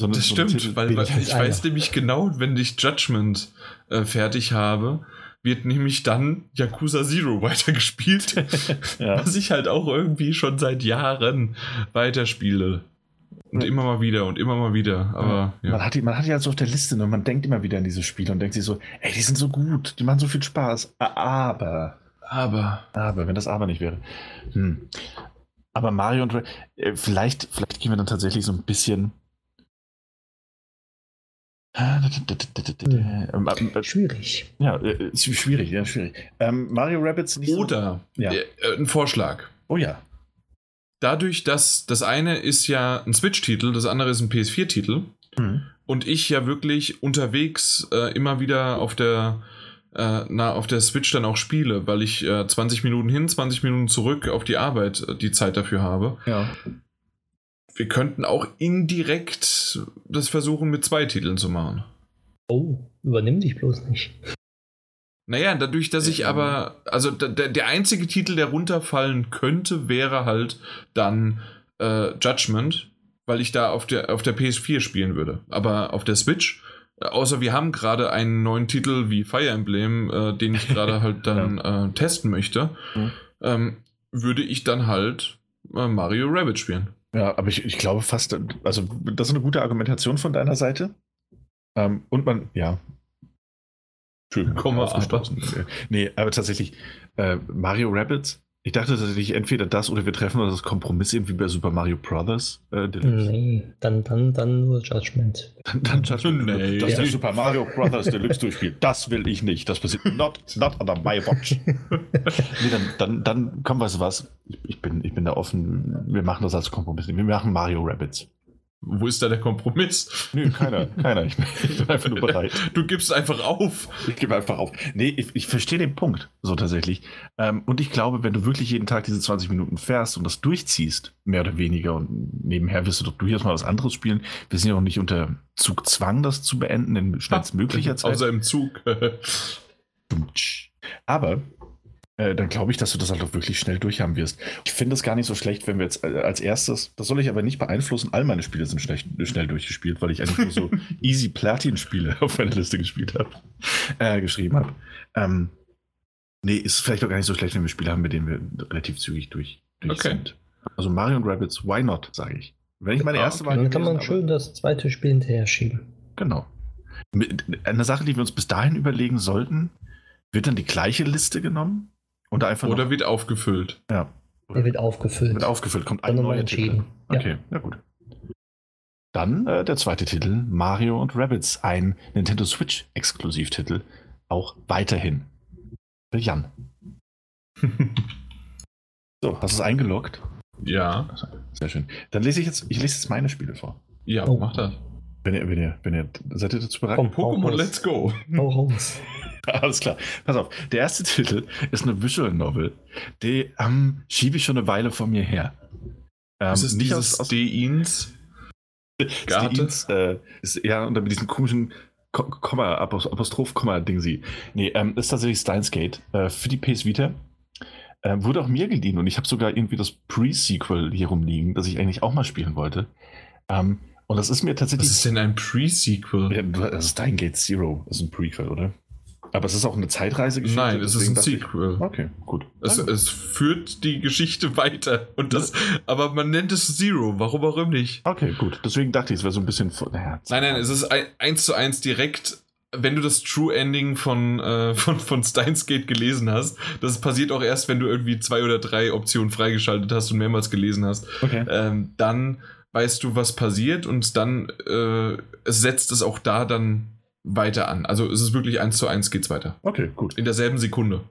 so das so stimmt, weil, weil ich weiß nämlich genau, wenn ich Judgment äh, fertig habe, wird nämlich dann Yakuza Zero weitergespielt, ja. was ich halt auch irgendwie schon seit Jahren weiterspiele. Und immer mal wieder und immer mal wieder. Aber, ja. Man, hat die, man hat die halt so auf der Liste und man denkt immer wieder an diese Spiele und denkt sich so, ey, die sind so gut, die machen so viel Spaß. Aber aber. Aber, wenn das aber nicht wäre. Hm. Aber Mario und äh, vielleicht, vielleicht gehen wir dann tatsächlich so ein bisschen. Hm. Schwierig. Ja, äh, schwierig, ja, schwierig. Ähm, Mario Rabbits nicht Oder so, ja. äh, ein Vorschlag. Oh ja. Dadurch, dass das eine ist ja ein Switch-Titel, das andere ist ein PS4-Titel mhm. und ich ja wirklich unterwegs äh, immer wieder auf der äh, na, auf der Switch dann auch spiele, weil ich äh, 20 Minuten hin, 20 Minuten zurück auf die Arbeit äh, die Zeit dafür habe. Ja. Wir könnten auch indirekt das versuchen, mit zwei Titeln zu machen. Oh, übernimm dich bloß nicht. Naja, dadurch, dass ich aber, also der, der einzige Titel, der runterfallen könnte, wäre halt dann äh, Judgment, weil ich da auf der, auf der PS4 spielen würde. Aber auf der Switch Außer wir haben gerade einen neuen Titel wie Fire Emblem, äh, den ich gerade halt dann ja. äh, testen möchte, mhm. ähm, würde ich dann halt äh, Mario Rabbit spielen. Ja, aber ich, ich glaube fast, also das ist eine gute Argumentation von deiner Seite. Ähm, und man, ja. Schön. Komm mal Nee, aber tatsächlich, äh, Mario Rabbit ich dachte tatsächlich entweder das oder wir treffen uns das Kompromiss irgendwie bei Super Mario Brothers. Äh, nee, dann, dann, dann nur Judgment. Dann, dann Judgment. Nee. Dass ja. der Super Mario Brothers Deluxe durchspielt. Das will ich nicht. Das passiert not, not under my watch. nee, dann, dann, dann komm, weißt du was? Ich bin, ich bin da offen. Wir machen das als Kompromiss. Wir machen Mario Rabbits. Wo ist da der Kompromiss? Nö, keiner, keiner. Ich bin, ich bin, einfach nur bereit. Du gibst einfach auf. Ich gebe einfach auf. Nee, ich, ich verstehe den Punkt, so tatsächlich. Ähm, und ich glaube, wenn du wirklich jeden Tag diese 20 Minuten fährst und das durchziehst, mehr oder weniger, und nebenher wirst du doch durchaus mal was anderes spielen. Wir sind ja auch nicht unter Zugzwang, das zu beenden in schnellstmöglicher Zeit. Außer im Zug. Aber äh, dann glaube ich, dass du das halt auch wirklich schnell durchhaben wirst. Ich finde es gar nicht so schlecht, wenn wir jetzt äh, als erstes, das soll ich aber nicht beeinflussen, all meine Spiele sind schlecht, schnell durchgespielt, weil ich eigentlich nur so easy Platin-Spiele auf meiner Liste gespielt habe, äh, geschrieben habe. Ähm, nee, ist vielleicht auch gar nicht so schlecht, wenn wir Spiele haben, mit denen wir relativ zügig durch, durch Okay. sind. Also Mario und Rabbids, why not, sage ich. Wenn ich meine Ah, erste okay. Wahl Dann kann man aber- schön das zweite Spiel hinterher schieben. Genau. Eine Sache, die wir uns bis dahin überlegen sollten, wird dann die gleiche Liste genommen? Und einfach Oder noch, wird aufgefüllt. ja, Der wird aufgefüllt. wird aufgefüllt, kommt ein neuer Titel. entschieden. Ja. Okay, na gut. Dann äh, der zweite Titel, Mario und Rabbids, ein Nintendo Switch Exklusivtitel, auch weiterhin. Für Jan. So, hast du es eingeloggt? ja. Sehr schön. Dann lese ich jetzt, ich lese jetzt meine Spiele vor. Ja, Oh. mach das. Wenn ihr, wenn ihr, wenn ihr, seid ihr dazu bereit? Komm. Pokémon, let's go. Hau raus. Alles klar. Pass auf. Der erste Titel ist eine Visual Novel. Die ähm, schiebe ich schon eine Weile vor mir her. Ähm, ist es nicht aus, aus Deins? Steins, äh, ist eher unter mit diesem komischen Ko- Komma, Apos- Apostroph, Komma, Ding sie. Nee, ähm, ist tatsächlich Steins Gate äh, für die PS Vita. Äh, wurde auch mir geliehen und ich habe sogar irgendwie das Pre-Sequel hier rumliegen, das ich eigentlich auch mal spielen wollte. Ähm, und das ist mir Was tatsächlich. ist denn ein Pre-Sequel? Ja, das ist Stein Gate Zero, das ist ein Prequel, oder? Aber es ist auch eine Zeitreisegeschichte. Nein, es ist ein dachte ich- Sequel. Okay, gut. Es, es führt die Geschichte weiter. Und das, aber man nennt es Zero. Warum auch immer nicht? Okay, gut. Deswegen dachte ich, es wäre so ein bisschen. vor- Naja, Nein, nein, es ist ein, eins zu eins direkt, wenn du das True Ending von, äh, von, von Steins Gate gelesen hast. Das passiert auch erst, wenn du irgendwie zwei oder drei Optionen freigeschaltet hast und mehrmals gelesen hast. Okay. Ähm, dann weißt du, was passiert und dann äh, es setzt es auch da dann weiter an. Also es ist wirklich eins zu eins geht's weiter. Okay, gut. In derselben Sekunde.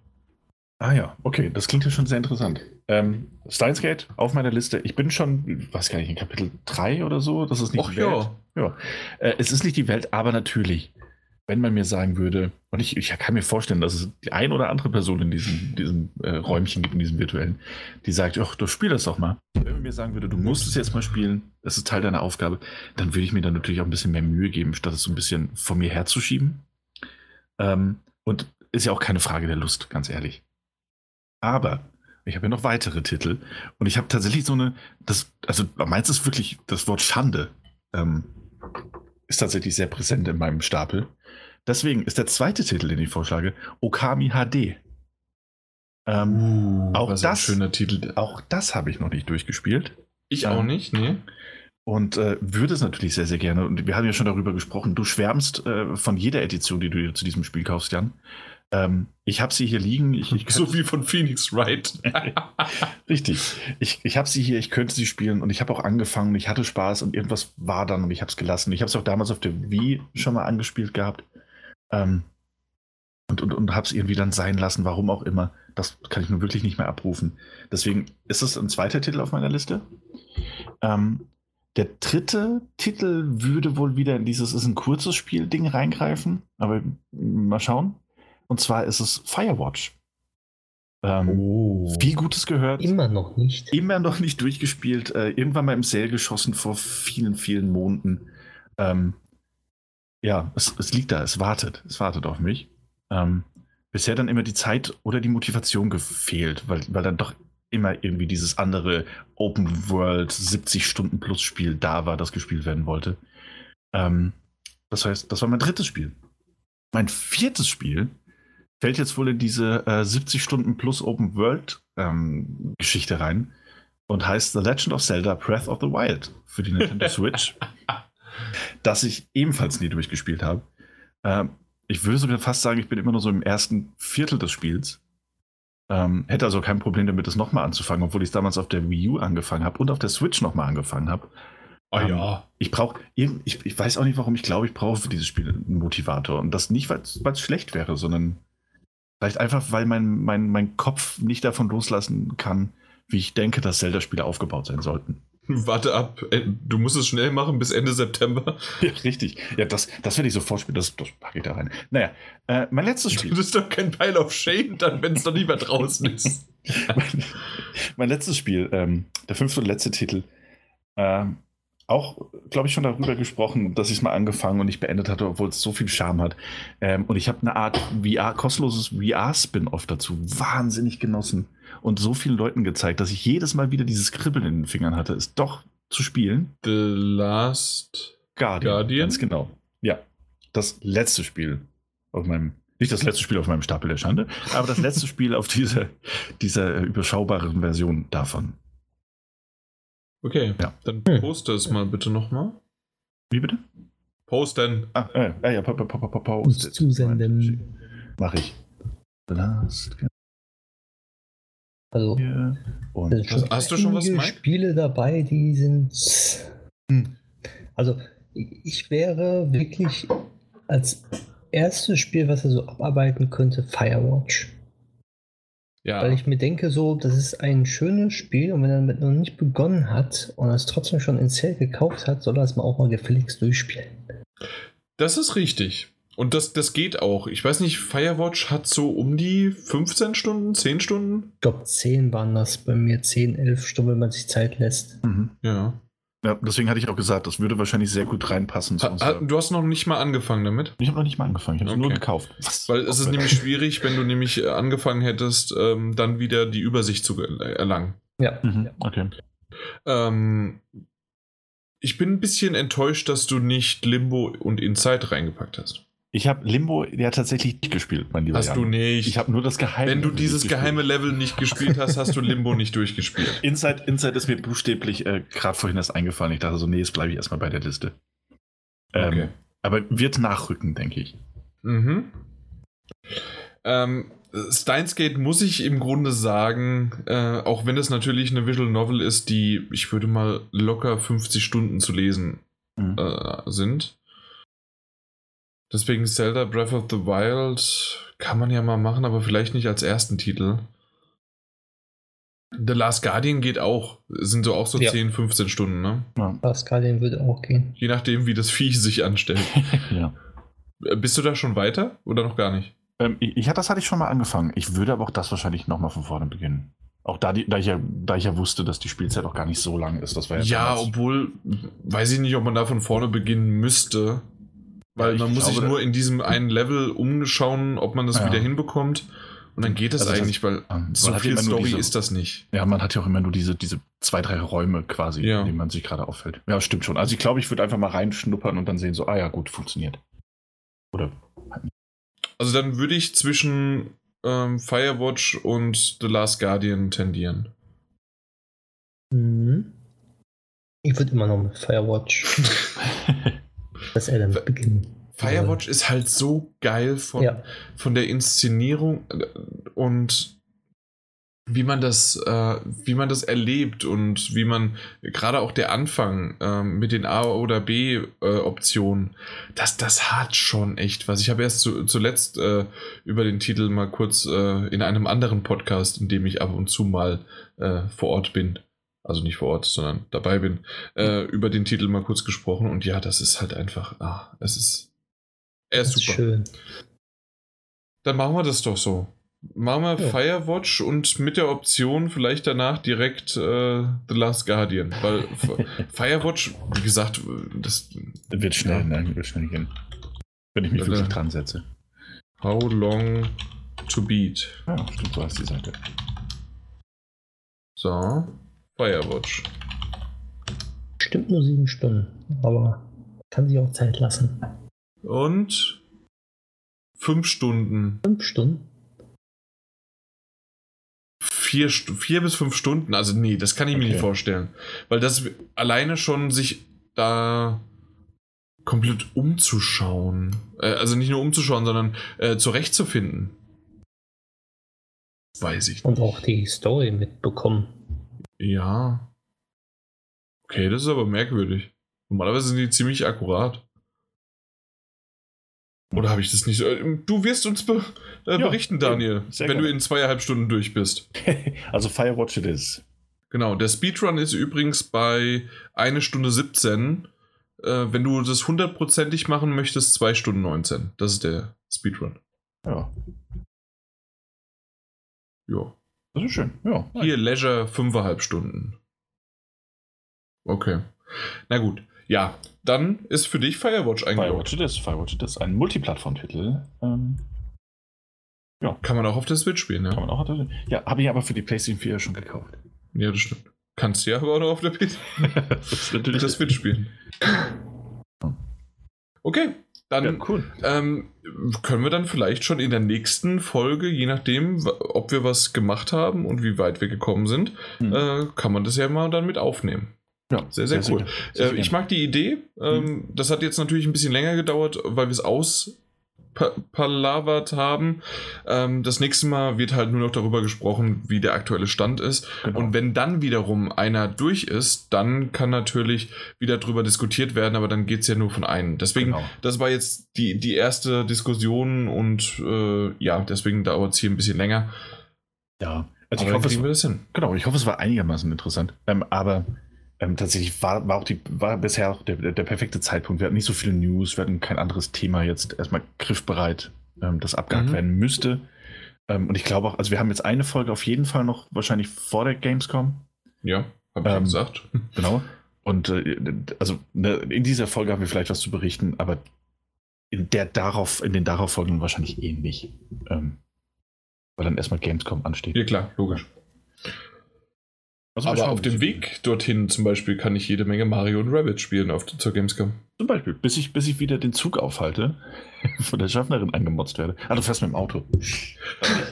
Ah ja, okay, das klingt ja schon sehr interessant. Ähm, Steins Gate auf meiner Liste. Ich bin schon, weiß gar nicht, in Kapitel 3 oder so. Das ist nicht Och die Welt. ja. Ja. Äh, es ist nicht die Welt, aber natürlich, wenn man mir sagen würde, und ich, ich kann mir vorstellen, dass es die ein oder andere Person in diesem, diesem äh, Räumchen gibt, in diesem virtuellen, die sagt, ach, du spiel das doch mal. Wenn man mir sagen würde, du musst es jetzt mal spielen, das ist Teil deiner Aufgabe, dann würde ich mir dann natürlich auch ein bisschen mehr Mühe geben, statt es so ein bisschen von mir herzuschieben. Ähm, und ist ja auch keine Frage der Lust, ganz ehrlich. Aber ich habe ja noch weitere Titel und ich habe tatsächlich so eine, das, also meins ist wirklich das Wort Schande. Ähm, ist tatsächlich sehr präsent in meinem Stapel. Deswegen ist der zweite Titel, den ich vorschlage, Okami HD. Ähm, auch was ein das- schöner Titel. auch das habe ich noch nicht durchgespielt Ich Ja. auch nicht, nee. und äh, würde es natürlich sehr, sehr gerne. Und wir haben ja schon darüber gesprochen. Du schwärmst äh, von jeder Edition, die du dir zu diesem Spiel kaufst, Jan. Ähm, ich habe sie hier liegen. Ich, ich So wie von Phoenix Wright. Richtig. Ich, ich habe sie hier, ich könnte sie spielen und ich habe auch angefangen, ich hatte Spaß und irgendwas war dann und ich habe es gelassen. Ich habe es auch damals auf der Wii schon mal angespielt gehabt ähm, und, und, und habe es irgendwie dann sein lassen, warum auch immer. Das kann ich nun wirklich nicht mehr abrufen. Deswegen ist es ein zweiter Titel auf meiner Liste. Ähm, der dritte Titel würde wohl wieder in dieses ist ein kurzes Spiel-Ding reingreifen, aber mal schauen. Und zwar ist es Firewatch. Ähm, Oh. viel Gutes gehört. Immer noch nicht. Immer noch nicht durchgespielt. Äh, irgendwann mal im Sale geschossen vor vielen, vielen Monaten. Ähm, ja, es, es liegt da, es wartet. Es wartet auf mich. Ähm, bisher dann immer die Zeit oder die Motivation gefehlt, weil, weil dann doch immer irgendwie dieses andere Open World 70 Stunden plus Spiel da war, das gespielt werden wollte. Ähm, das heißt, das war mein drittes Spiel. Mein viertes Spiel fällt jetzt wohl in diese äh, 70 Stunden plus Open World ähm, Geschichte rein und heißt The Legend of Zelda Breath of the Wild für die Nintendo Switch, das ich ebenfalls nie durchgespielt habe. Ähm, ich würde sogar fast sagen, ich bin immer nur so im ersten Viertel des Spiels. Ähm, hätte also kein Problem damit, das nochmal anzufangen, obwohl ich es damals auf der Wii U angefangen habe und auf der Switch nochmal angefangen habe. Ah Ähm, ja. Ich brauche, ich, ich weiß auch nicht, warum ich glaube, ich brauche für dieses Spiel einen Motivator. Und das nicht, weil es schlecht wäre, sondern vielleicht einfach, weil mein, mein, mein Kopf nicht davon loslassen kann, wie ich denke, dass Zelda-Spiele aufgebaut sein sollten. Warte ab. Äh, Du musst es schnell machen bis Ende September. Ja, richtig. Ja, das, das werde ich sofort spielen. Das, das packe ich da rein. Naja, äh, mein letztes Spiel. Das ist doch kein Pile of Shame, dann, wenn es noch nicht mehr draußen ist. mein, mein letztes Spiel, ähm, der fünfte und letzte Titel, ähm, auch, glaube ich, schon darüber gesprochen, dass ich es mal angefangen und nicht beendet hatte, obwohl es so viel Charme hat. Ähm, und ich habe eine Art VR, kostenloses VR-Spin-Off dazu wahnsinnig genossen und so vielen Leuten gezeigt, dass ich jedes Mal wieder dieses Kribbeln in den Fingern hatte, es doch zu spielen. The Last Guardian. Guardian? Ganz genau. Ja. Das letzte Spiel auf meinem, nicht das letzte Spiel auf meinem Stapel der Schande, aber das letzte Spiel auf dieser, dieser überschaubaren Version davon. Okay, Ja. dann Hm. poste es mal bitte nochmal. Wie bitte? Posten. Ah, äh, ah ja, pa, pa, pa, pa, pa, Uns postet. zusenden. Mach ich. The Last Also, Guardian. Und sind Hast- du schon was, Mike? Spiele dabei, die sind. Hm. Also, ich wäre wirklich als erstes Spiel, was er so abarbeiten könnte, Firewatch. Ja. Weil ich mir denke, so, das ist ein schönes Spiel und wenn er damit noch nicht begonnen hat und es trotzdem schon in Sale gekauft hat, soll er es mal auch mal gefälligst durchspielen. Das ist richtig. Und das, das geht auch. Ich weiß nicht, Firewatch hat so um die 15 Stunden, 10 Stunden? Ich glaube, 10 waren das bei mir, 10, 11 Stunden, wenn man sich Zeit lässt. Mhm. Ja. Ja, deswegen hatte ich auch gesagt, das würde wahrscheinlich sehr gut reinpassen. Ha, ha, du hast noch nicht mal angefangen damit? ich habe noch nicht mal angefangen, ich habe es nur Okay. gekauft. Was? Weil es ist nämlich schwierig, wenn du nämlich äh, angefangen hättest, ähm, dann wieder die Übersicht zu ge- erlangen. Ja. Mhm, okay. Ähm, ich bin ein bisschen enttäuscht, dass du nicht Limbo und Inside reingepackt hast. Ich habe Limbo ja tatsächlich nicht gespielt, mein lieber Hast Jan. du nicht. Ich habe nur das geheime. Wenn du dieses geheime Level nicht gespielt hast, hast du Limbo nicht durchgespielt. Inside, Inside ist mir buchstäblich äh, gerade vorhin erst eingefallen. Ich dachte so, nee, jetzt bleibe ich erstmal bei der Liste. Ähm, Okay. Aber wird nachrücken, denke ich. Mhm. Ähm, Steins Gate muss ich im Grunde sagen, äh, auch wenn es natürlich eine Visual Novel ist, die, ich würde mal locker 50 Stunden zu lesen Mhm. äh, sind. Deswegen Zelda Breath of the Wild kann man ja mal machen, aber vielleicht nicht als ersten Titel. The Last Guardian geht auch. Sind so auch so Ja. 10, 15 Stunden, ne? Ja. Pascalien würde auch gehen. Je nachdem, wie das Viech sich anstellt. ja. Äh, Bist du da schon weiter oder noch gar nicht? Ähm, ich, das hatte ich schon mal angefangen. Ich würde aber auch das wahrscheinlich nochmal von vorne beginnen. Auch da, die, da, ich ja, da ich ja wusste, dass die Spielzeit auch gar nicht so lang ist. Das war ja, Ja, obwohl, weiß ich nicht, ob man da von vorne beginnen müsste. Weil Ja, man muss sich glaube, nur in diesem einen Level umschauen, ob man das Ja. wieder hinbekommt. Und dann geht es Also das- eigentlich, weil man so hat viel nur Story diese- ist das nicht. Ja, man hat ja auch immer nur diese, diese zwei, drei Räume quasi, Ja. in denen man sich gerade auffällt. Ja, stimmt schon. Also ich glaube, ich würde einfach mal reinschnuppern und dann sehen, so, ah ja, gut, funktioniert. Oder Also dann würde ich zwischen ähm, Firewatch und The Last Guardian tendieren. Mhm. Ich würde immer noch mit Firewatch, dass er damit beginnen. Firewatch ist halt so geil von, Ja. von der Inszenierung äh, und wie man das, äh, wie man das erlebt und wie man gerade auch der Anfang ähm, mit den A oder B äh, Optionen, das, das hat schon echt was. Ich habe erst zu, zuletzt äh, über den Titel mal kurz äh, in einem anderen Podcast, in dem ich ab und zu mal äh, vor Ort bin, also nicht vor Ort, sondern dabei bin, äh, über den Titel mal kurz gesprochen und ja, das ist halt einfach, ah, es ist, er ist ist super. schön. Dann machen wir das doch so. Machen wir Ja. Firewatch und mit der Option vielleicht danach direkt äh, The Last Guardian. Weil Firewatch, wie gesagt, das wird schnell, Ja. ne? Wird schnell gehen. Wenn ich mich Oder- wirklich dran setze. How long to beat. Ja, stimmt, so heißt die Seite. So, Firewatch. Stimmt nur sieben Stunden, aber kann sich auch Zeit lassen. Und fünf Stunden. Fünf Stunden? Vier, vier bis fünf Stunden. Also, nee, das kann ich mir Okay. nicht vorstellen. Weil das alleine schon sich da komplett umzuschauen. Äh, also nicht nur umzuschauen, sondern äh, zurechtzufinden. Weiß ich nicht. Und auch die Story mitbekommen. Ja. Okay, das ist aber merkwürdig. Normalerweise sind die ziemlich akkurat. Oder habe ich das nicht so? Äh, Du wirst uns be äh, Ja, berichten, Daniel, sehr wenn du gerne. in zweieinhalb Stunden durch bist. also Firewatch it is. Genau, der Speedrun ist übrigens bei 1 Stunde 17. Äh, wenn du das hundertprozentig machen möchtest, 2 Stunden 19. Das ist der Speedrun. Ja, Ja. Das ist schön. Ja. Hier Leisure 5,5 Stunden. Okay. Na gut, ja, dann ist für dich Firewatch eingeloggt. Firewatch it is, Firewatch it is. Ein Multiplattform-Titel. Ähm, Kann man auch auf der Switch spielen, kann ja. man auch. Ja, habe ich aber für die PlayStation 4 schon gekauft. Ja, das stimmt. Kannst du ja aber auch noch auf der, PC das ist der Switch spielen. Okay, dann Ja, cool. ähm, können wir dann vielleicht schon in der nächsten Folge, je nachdem, ob wir was gemacht haben und wie weit wir gekommen sind, Hm. äh, kann man das ja mal dann mit aufnehmen. ja, Sehr, sehr, cool. gerne. Sehr, Äh, sehr ich mag die Idee. Ähm, Das hat jetzt natürlich ein bisschen länger gedauert, weil wir es auspalavert haben. Ähm, das nächste Mal wird halt nur noch darüber gesprochen, wie der aktuelle Stand ist. Genau. Und wenn dann wiederum einer durch ist, dann kann natürlich wieder darüber diskutiert werden, aber dann geht es ja nur von einem. Deswegen, Genau. das war jetzt die, die erste Diskussion und äh, ja, deswegen dauert es hier ein bisschen länger. ja, also Aber ich hoffe, es, wir das hin. genau, ich hoffe, es war einigermaßen interessant. Ähm, aber ähm, tatsächlich war, war auch die, war bisher auch der, der, perfekte Zeitpunkt. Wir hatten nicht so viel News, wir hatten kein anderes Thema jetzt erstmal griffbereit, ähm, das abgehakt Mhm. werden müsste. Ähm, und ich glaube auch, also wir haben jetzt eine Folge auf jeden Fall noch wahrscheinlich vor der Gamescom. Ja, habe ich ja Ähm, gesagt. Genau. Und äh, also ne, in dieser Folge haben wir vielleicht was zu berichten, aber in der darauf, in den darauf folgenden wahrscheinlich eh nicht. Ähm, weil dann erstmal Gamescom ansteht. Ja, klar, logisch. Also Aber auf dem Weg dorthin zum Beispiel kann ich jede Menge Mario und Rabbit spielen auf, zur Gamescom. Zum Beispiel, bis ich, bis ich wieder den Zug aufhalte, von der Schaffnerin angemotzt werde. Ah, du fährst mit dem Auto.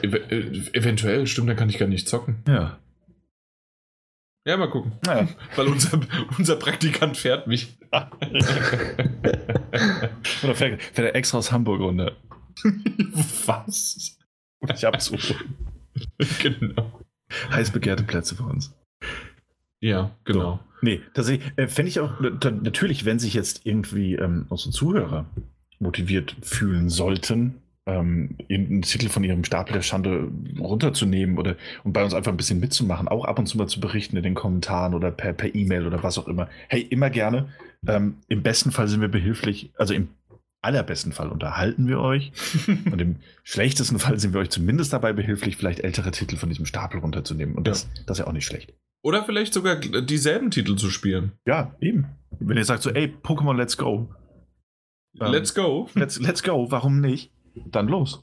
Ev äh, eventuell, stimmt, dann kann ich gar nicht zocken. Ja. Ja, mal gucken. Naja. Weil unser, unser Praktikant fährt mich. Oder fährt, fährt er extra aus Hamburg runter. Was? Ich hab's so. genau. Heiß begehrte Plätze für uns. Ja, genau. Nee, tatsächlich, äh, fände ich auch, natürlich, wenn sich jetzt irgendwie ähm, unsere Zuhörer motiviert fühlen sollten, ähm, irgendeinen Titel von ihrem Stapel der Schande runterzunehmen oder und bei uns einfach ein bisschen mitzumachen, auch ab und zu mal zu berichten in den Kommentaren oder per per E-Mail oder was auch immer. Hey, immer gerne. Ähm, Im besten Fall sind wir behilflich, also im allerbesten Fall unterhalten wir euch und im schlechtesten Fall sind wir euch zumindest dabei behilflich, vielleicht ältere Titel von diesem Stapel runterzunehmen. Und das, das ist ja auch nicht schlecht. Oder vielleicht sogar dieselben Titel zu spielen. Ja, eben. Wenn ihr sagt so, ey, Pokémon, let's go. Ähm, Let's go. Let's, let's go, warum nicht? Dann los.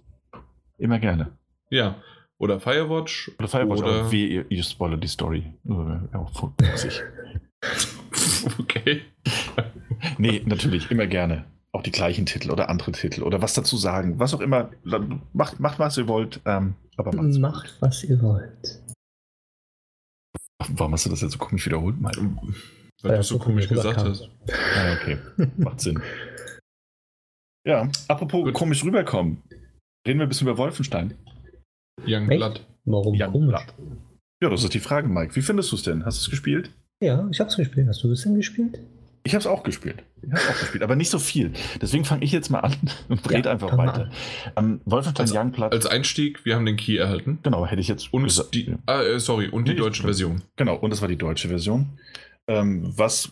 Immer gerne. Ja. Oder Firewatch. Oder Firewatch, Oder- aber weh, ihr, ihr spoilert die Story. Ja, okay. Nee, natürlich, immer gerne. Auch die gleichen Titel oder andere Titel oder was dazu sagen. Was auch immer. Macht, macht was ihr wollt. Ähm, aber macht's. Macht, was ihr wollt. Warum hast du das jetzt so komisch wiederholt? Mike? Weil du so komisch gesagt rüberkam. hast. Ah, okay. Macht Sinn. Ja, apropos Gut. komisch rüberkommen. Reden wir ein bisschen über Wolfenstein. Young Echt? Blood. Warum Ja, komisch? Blatt. Ja, das ist die Frage, Mike. Wie findest du es denn? Hast du es gespielt? Ja, ich hab's gespielt. Hast du es denn gespielt? Ich habe es auch gespielt. Ich habe auch gespielt, aber nicht so viel. Deswegen fange ich jetzt mal an und Ja, rede einfach fang mal weiter. Ähm, Wolfenstein Als- Youngblood, Als Einstieg, wir haben den Key erhalten. genau, hätte ich jetzt Und gesagt. die, ah, äh, sorry, und die Nee, deutsche ist- Version. Genau, und das war die deutsche Version. Ähm, was,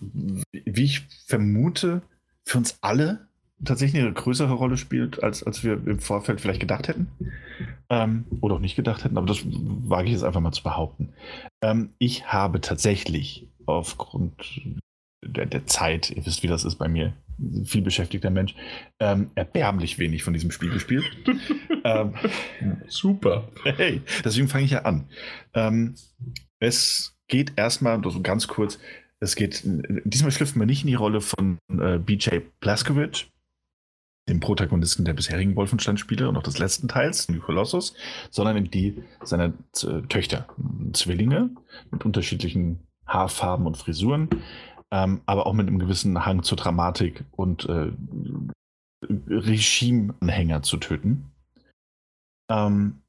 wie ich vermute, für uns alle tatsächlich eine größere Rolle spielt, als, als wir im Vorfeld vielleicht gedacht hätten. Ähm, oder auch nicht gedacht hätten, aber das wage ich jetzt einfach mal zu behaupten. Ähm, ich habe tatsächlich aufgrund der, der Zeit, ihr wisst, wie das ist bei mir, viel beschäftigter Mensch, ähm, erbärmlich wenig von diesem Spiel gespielt. ähm, Super. Hey, deswegen fange ich ja an. Ähm, es geht erstmal, so ganz kurz, es geht, diesmal schlüpfen wir nicht in die Rolle von äh, BJ Blazkowicz, dem Protagonisten der bisherigen Wolfenstein-Spiele und auch des letzten Teils, New Colossus, sondern in die seiner Töchter, Zwillinge mit unterschiedlichen Haarfarben und Frisuren, ähm, aber auch mit einem gewissen Hang zur Dramatik und äh, Regime-Anhänger zu töten. Ähm,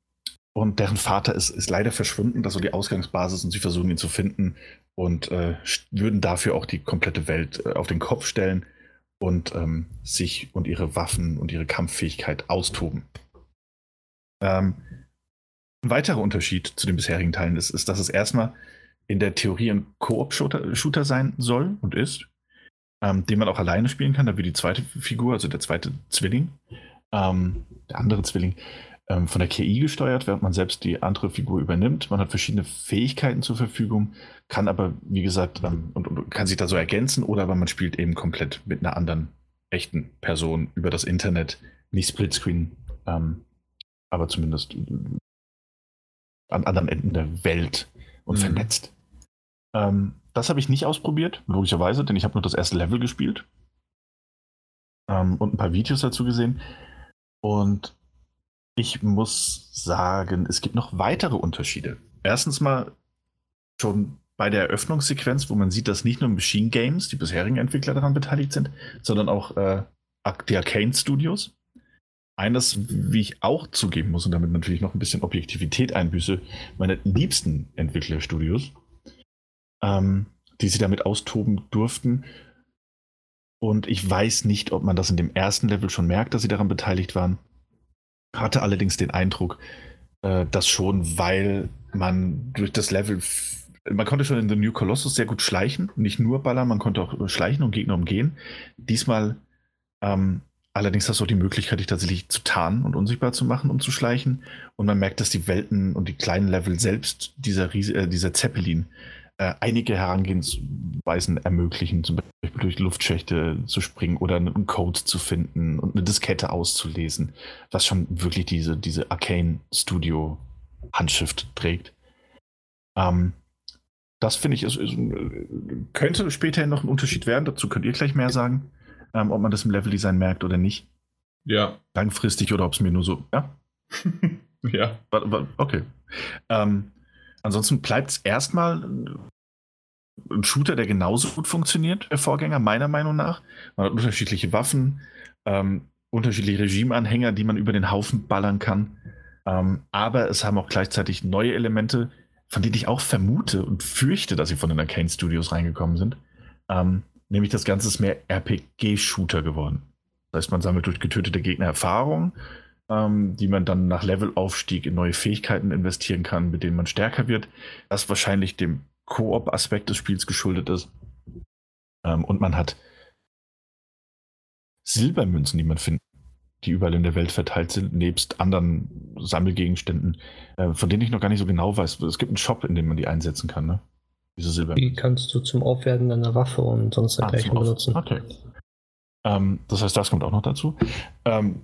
und deren Vater ist, ist leider verschwunden, das ist so die Ausgangsbasis und sie versuchen ihn zu finden und äh, würden dafür auch die komplette Welt äh, auf den Kopf stellen und ähm, sich und ihre Waffen und ihre Kampffähigkeit austoben. Ähm, ein weiterer Unterschied zu den bisherigen Teilen ist, ist, dass es erstmal in der Theorie ein Koop-Shooter Shooter sein soll und ist, ähm, den man auch alleine spielen kann. Da wird die zweite Figur, also der zweite Zwilling, ähm, der andere Zwilling, ähm, von der KI gesteuert, während man selbst die andere Figur übernimmt. Man hat verschiedene Fähigkeiten zur Verfügung, kann aber, wie gesagt, ähm, und, und, kann sich da so ergänzen oder aber man spielt eben komplett mit einer anderen echten Person über das Internet, nicht Splitscreen, ähm, aber zumindest an anderen Enden der Welt und mhm. vernetzt. Ähm, das habe ich nicht ausprobiert, logischerweise, denn ich habe nur das erste Level gespielt ähm, und ein paar Videos dazu gesehen. Und ich muss sagen, es gibt noch weitere Unterschiede. Erstens mal schon bei der Eröffnungssequenz, wo man sieht, dass nicht nur Machine Games, die bisherigen Entwickler daran beteiligt sind, sondern auch äh, die Arcane Studios. Eines, wie ich auch zugeben muss und damit natürlich noch ein bisschen Objektivität einbüße, meine liebsten Entwicklerstudios, ähm, die sie damit austoben durften. Und ich weiß nicht, ob man das in dem ersten Level schon merkt, dass sie daran beteiligt waren. Hatte allerdings den Eindruck, äh, dass schon, weil man durch das Level, man konnte schon in The New Colossus sehr gut schleichen, nicht nur ballern, man konnte auch schleichen und Gegner umgehen. Diesmal ähm, allerdings hast du auch die Möglichkeit, dich tatsächlich zu tarnen und unsichtbar zu machen, um zu schleichen. Und man merkt, dass die Welten und die kleinen Level selbst dieser, Ries äh, dieser Zeppelin äh, einige Herangehensweisen ermöglichen, zum Beispiel durch Luftschächte zu springen oder einen Code zu finden und eine Diskette auszulesen, was schon wirklich diese, diese Arcane Studio Handschrift trägt. Ähm, das finde ich, ist, ist, könnte später noch ein Unterschied werden. Dazu könnt ihr gleich mehr sagen, ähm, ob man das im Leveldesign merkt oder nicht. Ja. Langfristig oder ob es mir nur so, ja? ja. Okay. Ähm, Ansonsten bleibt es erstmal ein Shooter, der genauso gut funktioniert, der Vorgänger, meiner Meinung nach. Man hat unterschiedliche Waffen, ähm, unterschiedliche Regimeanhänger, die man über den Haufen ballern kann. Ähm, aber es haben auch gleichzeitig neue Elemente, von denen ich auch vermute und fürchte, dass sie von den Arcane Studios reingekommen sind. Ähm, nämlich das Ganze ist mehr RPG-Shooter geworden. Das heißt, man sammelt durch getötete Gegner Erfahrung ähm, die man dann nach Levelaufstieg in neue Fähigkeiten investieren kann, mit denen man stärker wird. Das wahrscheinlich dem Koop-Aspekt des Spiels geschuldet ist. Ähm, und man hat Silbermünzen, die man findet, die überall in der Welt verteilt sind, nebst anderen Sammelgegenständen, äh, von denen ich noch gar nicht so genau weiß. Es gibt einen Shop, in dem man die einsetzen kann, ne? Diese Silbermünzen. Die kannst du zum Aufwerten deiner Waffe und sonst dergleichen ah, benutzen. Okay. Ähm, das heißt, das kommt auch noch dazu. Ähm,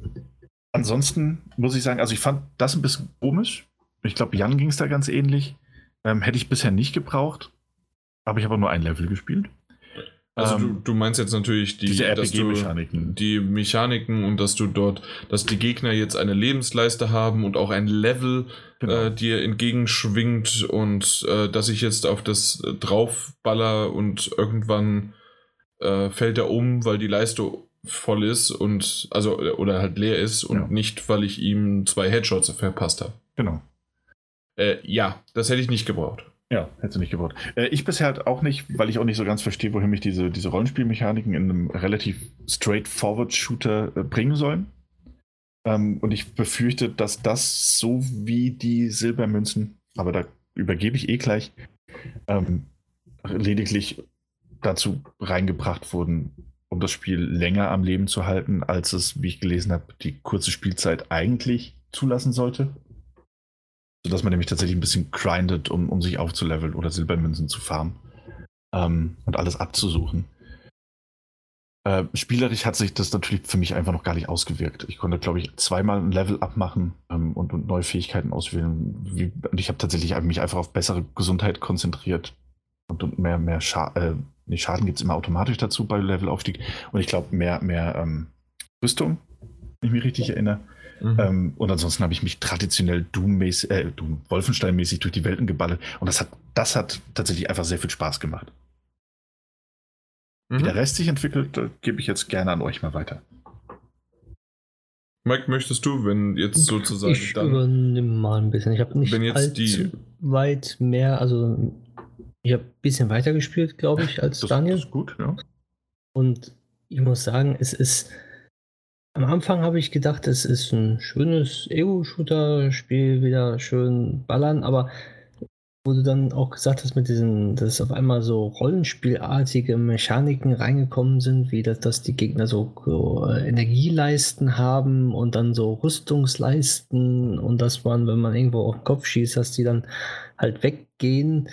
ansonsten muss ich sagen, also ich fand das ein bisschen komisch. Ich glaube, Jan ging es da ganz ähnlich. Ähm, hätte ich bisher nicht gebraucht. Aber ich habe nur ein Level gespielt. Also ähm, du, du, meinst jetzt natürlich die, diese RPG-Mechaniken. Die Mechaniken und dass du dort, dass die Gegner jetzt eine Lebensleiste haben und auch ein Level genau. äh, dir entgegenschwingt und äh, dass ich jetzt auf das draufballer und irgendwann äh, fällt er um, weil die Leiste voll ist und also oder halt leer ist und ja. nicht, weil ich ihm zwei Headshots verpasst habe. Genau. Äh, ja, das hätte ich nicht gebraucht. Ja, hätte du nicht gebraucht. Äh, ich bisher halt auch nicht, weil ich auch nicht so ganz verstehe, wohin mich diese, diese Rollenspielmechaniken in einem relativ straightforward Shooter äh, bringen sollen. Ähm, und ich befürchte, dass das so wie die Silbermünzen, aber da übergebe ich eh gleich, ähm, lediglich dazu reingebracht wurden, um das Spiel länger am Leben zu halten, als es, wie ich gelesen habe, die kurze Spielzeit eigentlich zulassen sollte. Sodass man nämlich tatsächlich ein bisschen grindet, um, um sich aufzuleveln oder Silbermünzen zu farmen ähm, und alles abzusuchen. Äh, spielerisch hat sich das natürlich für mich einfach noch gar nicht ausgewirkt. Ich konnte, glaube ich, zweimal ein Level abmachen ähm, und, und, neue Fähigkeiten auswählen. Wie, und ich habe tatsächlich mich einfach auf bessere Gesundheit konzentriert und, und mehr, mehr Scha äh, Nee, Schaden gibt es immer automatisch dazu bei Levelaufstieg. Und ich glaube, mehr, mehr ähm, Rüstung, wenn ich mich richtig erinnere. Mhm. Ähm, und ansonsten habe ich mich traditionell Doom-mäßig, äh, Doom, Wolfenstein-mäßig durch die Welten geballert. Und das hat, das hat tatsächlich einfach sehr viel Spaß gemacht. Mhm. Wie der Rest sich entwickelt, gebe ich jetzt gerne an euch mal weiter. Mike, möchtest du, wenn jetzt sozusagen ich dann. übernehme mal ein bisschen. Ich habe nicht wenn jetzt allzu die, weit mehr, also ich habe ein bisschen weiter gespielt, glaube ich, als das, Daniel. Das ist gut, ja. Und ich muss sagen, es ist. Am Anfang habe ich gedacht, es ist ein schönes Ego-Shooter-Spiel, wieder schön ballern, aber wo du dann auch gesagt hast, mit diesen, dass auf einmal so rollenspielartige Mechaniken reingekommen sind, wie dass, dass die Gegner so, so äh, Energieleisten haben und dann so Rüstungsleisten und dass man, wenn man irgendwo auf den Kopf schießt, dass die dann halt weggehen.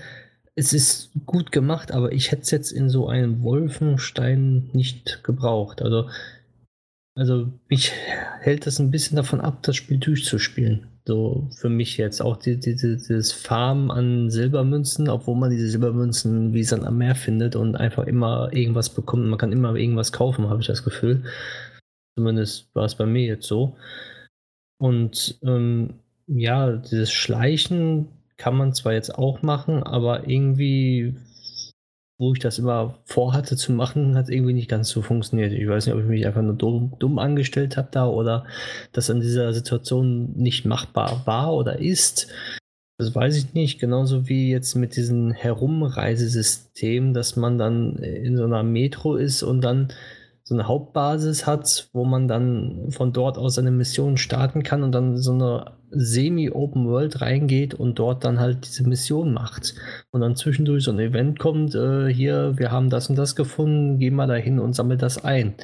Es ist gut gemacht, aber ich hätte es jetzt in so einem Wolfenstein nicht gebraucht. Also, also mich hält das ein bisschen davon ab, das Spiel durchzuspielen. So für mich jetzt auch die, die, dieses Farmen an Silbermünzen, obwohl man diese Silbermünzen wie Sand am Meer findet und einfach immer irgendwas bekommt. Man kann immer irgendwas kaufen, habe ich das Gefühl. Zumindest war es bei mir jetzt so. Und ähm, ja, dieses Schleichen kann man zwar jetzt auch machen, aber irgendwie wo ich das immer vorhatte zu machen, hat irgendwie nicht ganz so funktioniert. Ich weiß nicht, ob ich mich einfach nur dumm, dumm angestellt habe da oder das in dieser Situation nicht machbar war oder ist. Das weiß ich nicht. Genauso wie jetzt mit diesem Herumreisesystem, dass man dann in so einer Metro ist und dann so eine Hauptbasis hat, wo man dann von dort aus eine Mission starten kann und dann so eine semi-Open World reingeht und dort dann halt diese Mission macht. Und dann zwischendurch so ein Event kommt, äh, hier, wir haben das und das gefunden, geh mal dahin und sammel das ein.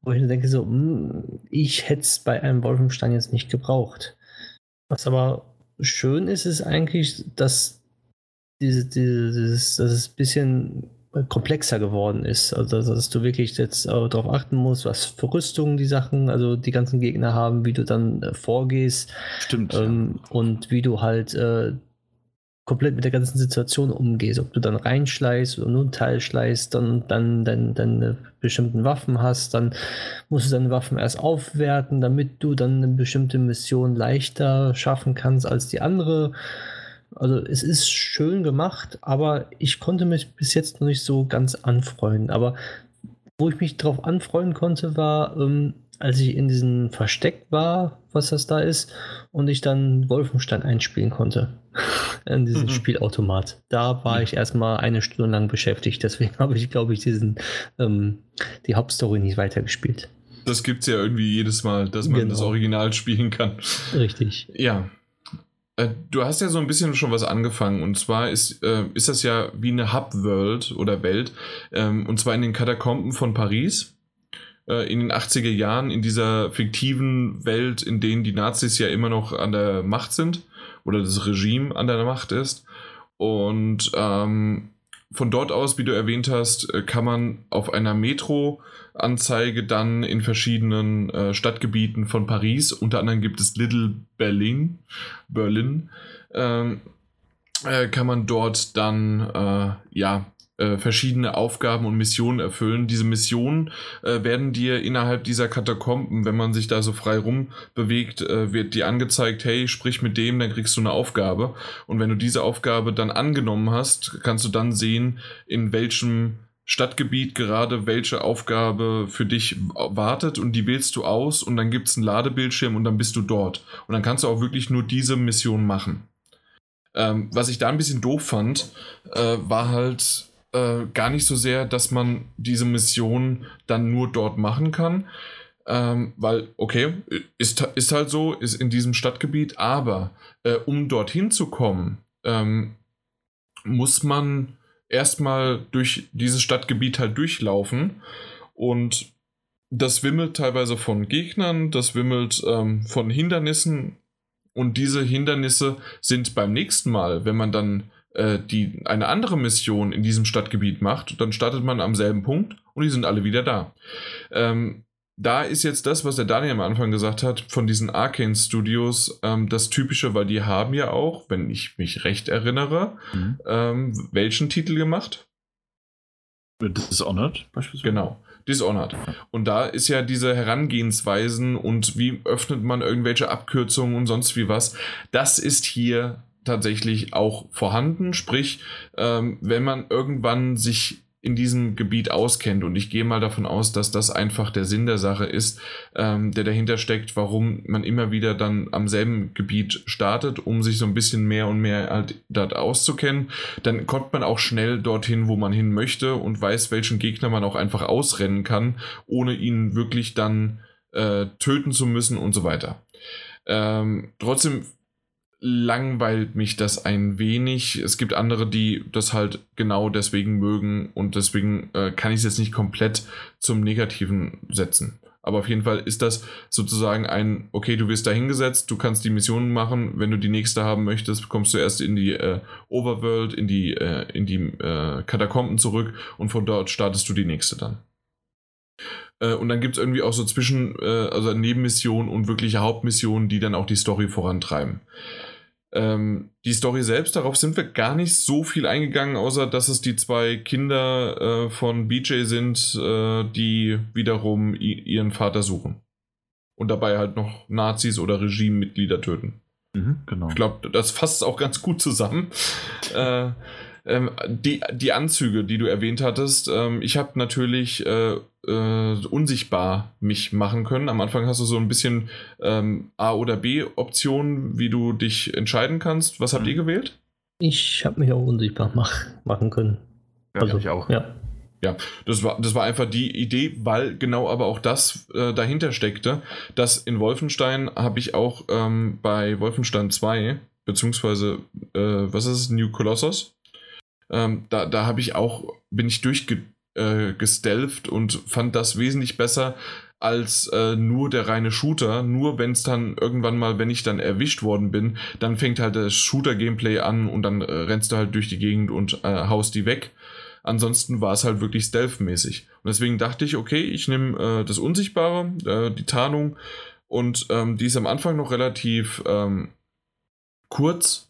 Wo ich denke so, mh, hm, ich hätte es bei einem Wolfenstein jetzt nicht gebraucht. Was aber schön ist, ist eigentlich, dass diese, dieses, dass es ein bisschen komplexer geworden ist. Also dass du wirklich jetzt äh, darauf achten musst, was für Rüstungen die Sachen, also die ganzen Gegner haben, wie du dann äh, vorgehst. Stimmt. Ähm, und wie du halt äh, komplett mit der ganzen Situation umgehst. Ob du dann reinschleißt oder nur einen Teil schleißt, dann, dann, dann deine bestimmten Waffen hast, dann musst du deine Waffen erst aufwerten, damit du dann eine bestimmte Mission leichter schaffen kannst als die andere. Also es ist schön gemacht, aber ich konnte mich bis jetzt noch nicht so ganz anfreunden. Aber wo ich mich darauf anfreunden konnte, war, ähm, als ich in diesem Versteck war, was das da ist, und ich dann Wolfenstein einspielen konnte. in diesem mhm. Spielautomat. Da war ich erstmal eine Stunde lang beschäftigt. Deswegen habe ich, glaube ich, diesen, ähm, die Hauptstory nicht weitergespielt. Das gibt es ja irgendwie jedes Mal, dass man genau. das Original spielen kann. Richtig. Ja, du hast ja so ein bisschen schon was angefangen. Und zwar ist, äh, ist das ja wie eine Hub-World oder Welt ähm, und zwar in den Katakomben von Paris äh, in den 80er Jahren in dieser fiktiven Welt, in denen die Nazis ja immer noch an der Macht sind oder das Regime an der Macht ist. Und ähm, von dort aus, wie du erwähnt hast, äh, kann man auf einer Metro-Anzeige dann in verschiedenen äh, Stadtgebieten von Paris, unter anderem gibt es Little Berlin, Berlin, ähm, äh, kann man dort dann äh, ja äh, verschiedene Aufgaben und Missionen erfüllen. Diese Missionen äh, werden dir innerhalb dieser Katakomben, wenn man sich da so frei rum bewegt, äh, wird dir angezeigt, hey, sprich mit dem, dann kriegst du eine Aufgabe. Und wenn du diese Aufgabe dann angenommen hast, kannst du dann sehen, in welchem Stadtgebiet gerade welche Aufgabe für dich wartet und die wählst du aus und dann gibt es einen Ladebildschirm und dann bist du dort. Und dann kannst du auch wirklich nur diese Mission machen. Ähm, was ich da ein bisschen doof fand, äh, war halt, äh, gar nicht so sehr, dass man diese Mission dann nur dort machen kann. Ähm, weil, okay, ist, ist halt so, ist in diesem Stadtgebiet, aber äh, um dorthin zu kommen, ähm, muss man erstmal durch dieses Stadtgebiet halt durchlaufen und das wimmelt teilweise von Gegnern, das wimmelt ähm, von Hindernissen und diese Hindernisse sind beim nächsten Mal, wenn man dann äh, die eine andere Mission in diesem Stadtgebiet macht, dann startet man am selben Punkt und die sind alle wieder da. Ähm, da ist jetzt das, was der Daniel am Anfang gesagt hat, von diesen Arcane Studios ähm, das Typische, weil die haben ja auch, wenn ich mich recht erinnere, mhm. ähm, welchen Titel gemacht? Dishonored beispielsweise. Genau. Dishonored. Und da ist ja diese Herangehensweisen und wie öffnet man irgendwelche Abkürzungen und sonst wie was, das ist hier tatsächlich auch vorhanden. Sprich, ähm, wenn man irgendwann sich in diesem Gebiet auskennt. Und ich gehe mal davon aus, dass das einfach der Sinn der Sache ist, ähm, der dahinter steckt, warum man immer wieder dann am selben Gebiet startet, um sich so ein bisschen mehr und mehr halt dort auszukennen. Dann kommt man auch schnell dorthin, wo man hin möchte und weiß, welchen Gegner man auch einfach ausrennen kann, ohne ihn wirklich dann äh, töten zu müssen und so weiter. Ähm, trotzdem langweilt mich das ein wenig. Es gibt andere, die das halt genau deswegen mögen und deswegen äh, kann ich es jetzt nicht komplett zum Negativen setzen. Aber auf jeden Fall ist das sozusagen ein, okay, du wirst da hingesetzt, du kannst die Missionen machen. Wenn du die nächste haben möchtest, kommst du erst in die äh, Overworld, in die, äh, in die äh, Katakomben zurück und von dort startest du die nächste dann. Äh, und dann gibt es irgendwie auch so zwischen, äh, also Nebenmissionen und wirkliche Hauptmissionen, die dann auch die Story vorantreiben. Ähm, die Story selbst, darauf sind wir gar nicht so viel eingegangen, außer dass es die zwei Kinder äh, von BJ sind, äh, die wiederum ihren Vater suchen. Und dabei halt noch Nazis oder Regimemitglieder töten. Mhm, genau. Ich glaube, das fasst auch ganz gut zusammen. äh, ähm, die, die Anzüge, die du erwähnt hattest, ähm, ich habe natürlich äh, äh, unsichtbar mich machen können. Am Anfang hast du so ein bisschen ähm, A- oder B-Optionen, wie du dich entscheiden kannst. Was habt mhm. ihr gewählt? Ich habe mich auch unsichtbar mach, machen können. Ja, also, ich auch. Ja. Ja, das war, das war einfach die Idee, weil genau aber auch das äh, dahinter steckte, dass in Wolfenstein habe ich auch ähm, bei Wolfenstein 2, beziehungsweise, äh, was ist es, New Colossus? Ähm, da da habe ich auch, bin ich durchgestelft äh, und fand das wesentlich besser als äh, nur der reine Shooter. Nur wenn es dann irgendwann mal, wenn ich dann erwischt worden bin, dann fängt halt das Shooter-Gameplay an und dann äh, rennst du halt durch die Gegend und äh, haust die weg. Ansonsten war es halt wirklich stealth-mäßig. Und deswegen dachte ich, okay, ich nehme äh, das Unsichtbare, äh, die Tarnung und ähm, die ist am Anfang noch relativ ähm, kurz,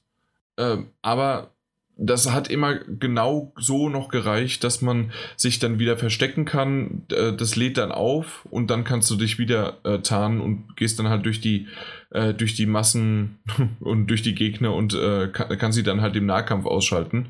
äh, aber das hat immer genau so noch gereicht, dass man sich dann wieder verstecken kann. Äh, das lädt dann auf und dann kannst du dich wieder äh, tarnen und gehst dann halt durch die, äh, durch die Massen und durch die Gegner und äh, kann, kann, sie dann halt im Nahkampf ausschalten.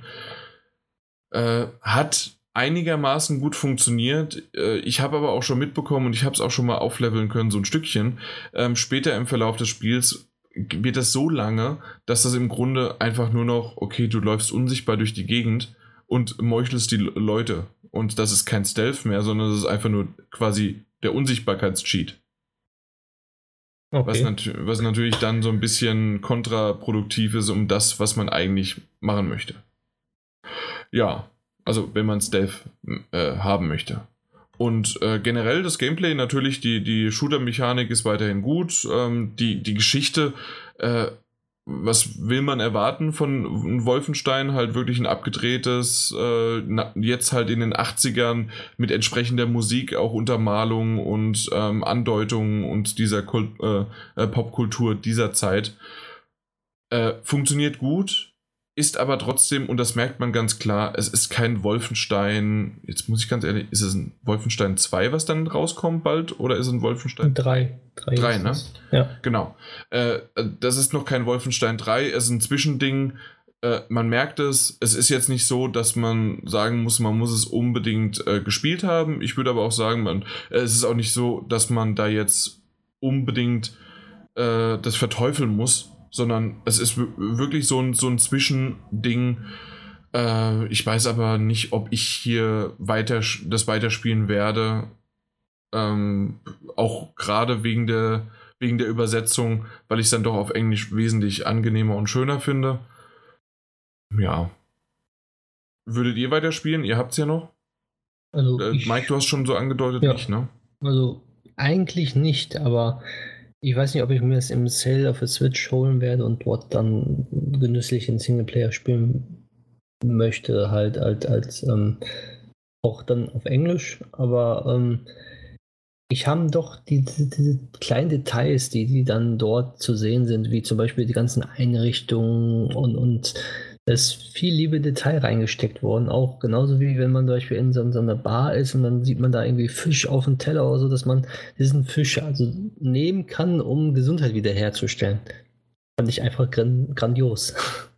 Äh, hat einigermaßen gut funktioniert. Äh, ich habe aber auch schon mitbekommen und ich habe es auch schon mal aufleveln können, so ein Stückchen. Ähm, später im Verlauf des Spiels wird das so lange, dass das im Grunde einfach nur noch, okay, du läufst unsichtbar durch die Gegend und meuchelst die Leute. Und das ist kein Stealth mehr, sondern das ist einfach nur quasi der Unsichtbarkeitscheat. Okay. Was, nat was natürlich dann so ein bisschen kontraproduktiv ist um das, was man eigentlich machen möchte. Ja, also wenn man Stealth äh, haben möchte. Und äh, generell das Gameplay, natürlich, die, die Shooter-Mechanik ist weiterhin gut. Ähm, die, die Geschichte, äh, was will man erwarten von Wolfenstein? Halt wirklich ein abgedrehtes, äh, jetzt halt in den 80ern mit entsprechender Musik, auch Untermalung und ähm, Andeutungen und dieser Kult, äh, äh, Popkultur dieser Zeit. Äh, funktioniert gut ist aber trotzdem, und das merkt man ganz klar, es ist kein Wolfenstein, jetzt muss ich ganz ehrlich, ist es ein Wolfenstein 2, was dann rauskommt bald, oder ist es ein Wolfenstein 3? 3, 3 ne? Ja. Genau. Äh, das ist noch kein Wolfenstein 3, es ist ein Zwischending. Äh, man merkt es, es ist jetzt nicht so, dass man sagen muss, man muss es unbedingt äh, gespielt haben. Ich würde aber auch sagen, man, es ist auch nicht so, dass man da jetzt unbedingt äh, das verteufeln muss sondern es ist wirklich so ein, so ein Zwischending. Äh, ich weiß aber nicht, ob ich hier weiter das weiterspielen werde. Ähm, auch gerade wegen der, wegen der Übersetzung, weil ich es dann doch auf Englisch wesentlich angenehmer und schöner finde. Ja. Würdet ihr weiterspielen? Ihr habt es ja noch. Also äh, Mike, du hast schon so angedeutet, ja, nicht, ne? Also eigentlich nicht, aber ich weiß nicht, ob ich mir das im Sale auf der Switch holen werde und dort dann genüsslich in Singleplayer spielen möchte, halt, halt als ähm, auch dann auf Englisch. Aber ähm, ich habe doch diese, diese kleinen Details, die, die dann dort zu sehen sind, wie zum Beispiel die ganzen Einrichtungen und, und ist viel liebe Detail reingesteckt worden, auch genauso wie wenn man zum Beispiel in so, so einer Bar ist und dann sieht man da irgendwie Fisch auf dem Teller oder so, dass man diesen Fisch also nehmen kann, um Gesundheit wiederherzustellen. Fand ich einfach grandios.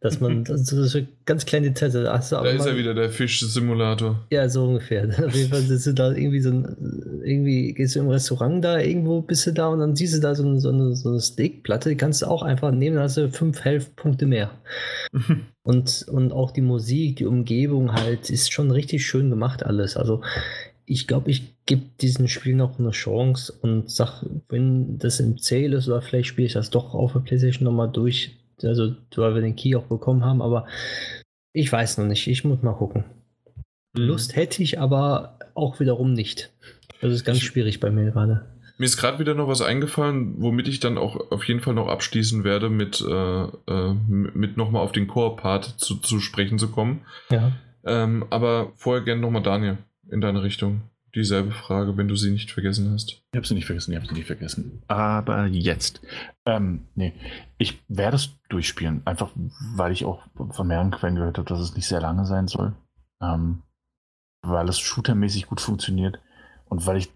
dass man das so ganz kleine Details. Also da ist ja wieder der Fisch-Simulator. Ja, so ungefähr. Auf jeden Fall bist du da irgendwie so ein, irgendwie gehst du im Restaurant da, irgendwo bist du da und dann siehst du da so eine, so eine, so eine Steakplatte, die kannst du auch einfach nehmen, dann hast du fünf Health-Punkte mehr. und, und auch die Musik, die Umgebung halt, ist schon richtig schön gemacht alles. Also ich glaube, ich gebe diesem Spiel noch eine Chance und sag, wenn das im Sale ist oder vielleicht spiele ich das doch auf der PlayStation nochmal durch. Also, weil wir den Key auch bekommen haben, aber ich weiß noch nicht. Ich muss mal gucken. Mhm. Lust hätte ich, aber auch wiederum nicht. Das ist ganz ich, schwierig bei mir gerade. Mir ist gerade wieder noch was eingefallen, womit ich dann auch auf jeden Fall noch abschließen werde, mit, äh, äh, mit nochmal auf den Core-Part zu, zu sprechen zu kommen. Ja. Ähm, aber vorher gerne nochmal Daniel in deine Richtung. Dieselbe Frage, wenn du sie nicht vergessen hast. Ich habe sie nicht vergessen, ich habe sie nicht vergessen. Aber jetzt. Ähm, nee, ich werde es durchspielen, einfach weil ich auch von mehreren Quellen gehört habe, dass es nicht sehr lange sein soll. Ähm, weil es shootermäßig gut funktioniert und weil ich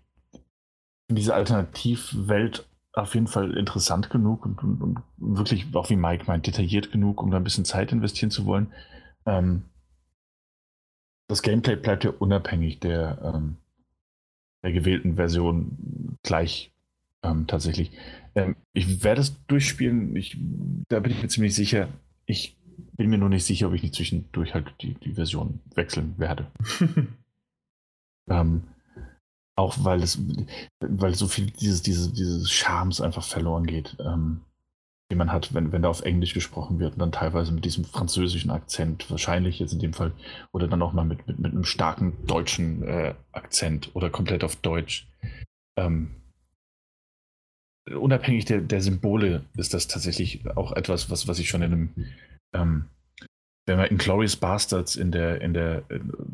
diese Alternativwelt auf jeden Fall interessant genug und, und, und, wirklich, auch wie Mike meint, detailliert genug, um da ein bisschen Zeit investieren zu wollen. Ähm, das Gameplay bleibt ja unabhängig der, ähm, der gewählten Version gleich ähm, tatsächlich. Ähm, ich werde es durchspielen, ich, da bin ich mir ziemlich sicher. Ich bin mir nur nicht sicher, ob ich nicht zwischendurch halt die, die Version wechseln werde. ähm, auch weil es, weil so viel dieses, dieses, dieses Charmes einfach verloren geht, ähm, den man hat, wenn, wenn da auf Englisch gesprochen wird und dann teilweise mit diesem französischen Akzent, wahrscheinlich jetzt in dem Fall, oder dann auch mal mit, mit, mit einem starken deutschen äh, Akzent oder komplett auf Deutsch. Ähm, unabhängig der, der Symbole ist das tatsächlich auch etwas, was, was ich schon in einem, ähm, wenn man in Glorious Bastards in der, in der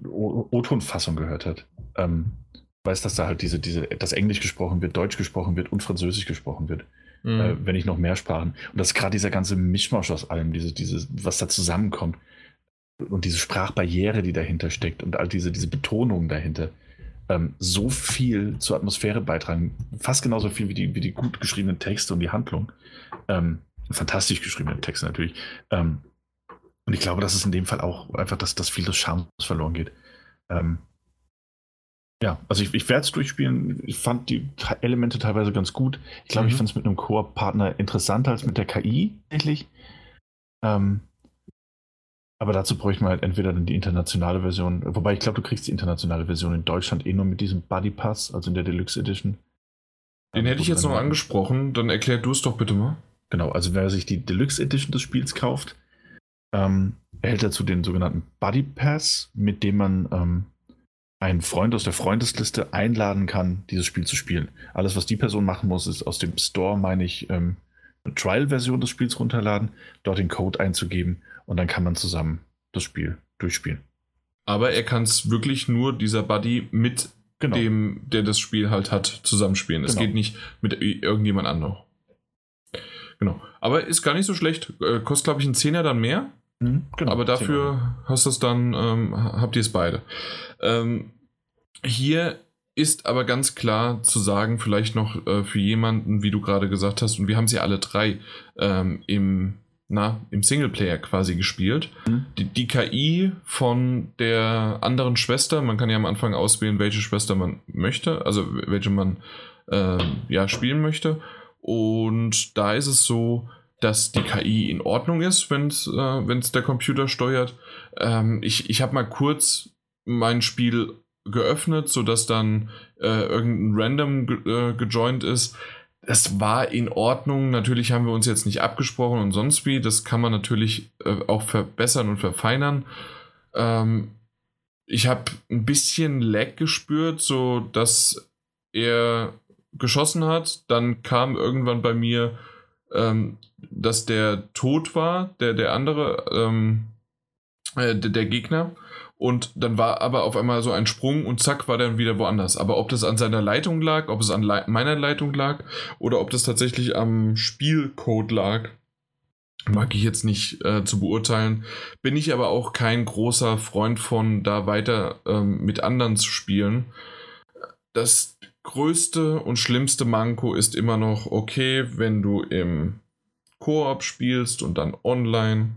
O-Ton-Fassung gehört hat, ähm, weiß, dass da halt diese, diese, dass Englisch gesprochen wird, Deutsch gesprochen wird und Französisch gesprochen wird. Mhm. Äh, wenn nicht noch mehr Sprachen. Und das ist gerade dieser ganze Mischmasch aus allem, diese, diese, was da zusammenkommt. Und diese Sprachbarriere, die dahinter steckt und all diese, diese Betonungen dahinter. Ähm, so viel zur Atmosphäre beitragen. Fast genauso viel wie die, wie die gut geschriebenen Texte und die Handlung. Ähm, fantastisch geschriebene Texte natürlich. Ähm, und ich glaube, dass es in dem Fall auch einfach, dass, dass viel des Charmes verloren geht. Ähm, ja, also ich, ich werde es durchspielen. Ich fand die Elemente teilweise ganz gut. Ich glaube, mhm. ich fand es mit einem Koop-Partner interessanter als mit der KI tatsächlich. Ähm, aber dazu bräuchte man halt entweder dann die internationale Version, wobei ich glaube, du kriegst die internationale Version in Deutschland eh nur mit diesem Buddy Pass, also in der Deluxe Edition. Den hätte ich jetzt noch angesprochen, dann erklär du es doch bitte mal. Genau, also wer sich die Deluxe Edition des Spiels kauft, ähm, erhält dazu den sogenannten Buddy Pass, mit dem man ähm, einen Freund aus der Freundesliste einladen kann, dieses Spiel zu spielen. Alles, was die Person machen muss, ist aus dem Store, meine ich, ähm, eine Trial-Version des Spiels runterladen, dort den Code einzugeben und dann kann man zusammen das Spiel durchspielen. Aber er kann es wirklich nur dieser Buddy mit genau. dem, der das Spiel halt hat, zusammenspielen. Genau. Es geht nicht mit irgendjemand anderem. Genau. Aber ist gar nicht so schlecht. Äh, kostet, glaube ich, einen Zehner dann mehr. Mhm, genau, Aber dafür hast du es dann, ähm, habt ihr es beide. Ähm, hier ist aber ganz klar zu sagen, vielleicht noch äh, für jemanden, wie du gerade gesagt hast, und wir haben sie alle drei ähm, im, na, im Singleplayer quasi gespielt. Mhm. Die, die, KI von der anderen Schwester, man kann ja am Anfang auswählen, welche Schwester man möchte, also welche man äh, ja, spielen möchte. Und da ist es so, dass die KI in Ordnung ist, wenn es äh, der Computer steuert. Ähm, ich ich habe mal kurz mein Spiel geöffnet, sodass dann äh, irgendein Random ge äh, gejoint ist. Das war in Ordnung. Natürlich haben wir uns jetzt nicht abgesprochen und sonst wie. Das kann man natürlich äh, auch verbessern und verfeinern. Ähm, ich habe ein bisschen Lag gespürt, so dass er geschossen hat. Dann kam irgendwann bei mir ähm, dass der tot war, der, der andere, ähm, äh, der, der, Gegner. Und dann war aber auf einmal so ein Sprung und zack war dann wieder woanders. Aber ob das an seiner Leitung lag, ob es an Le meiner Leitung lag oder ob das tatsächlich am Spielcode lag, mag ich jetzt nicht äh, zu beurteilen. Bin ich aber auch kein großer Freund von, da weiter ähm, mit anderen zu spielen. Das größte und schlimmste Manko ist immer noch, okay, wenn du im Koop spielst und dann online,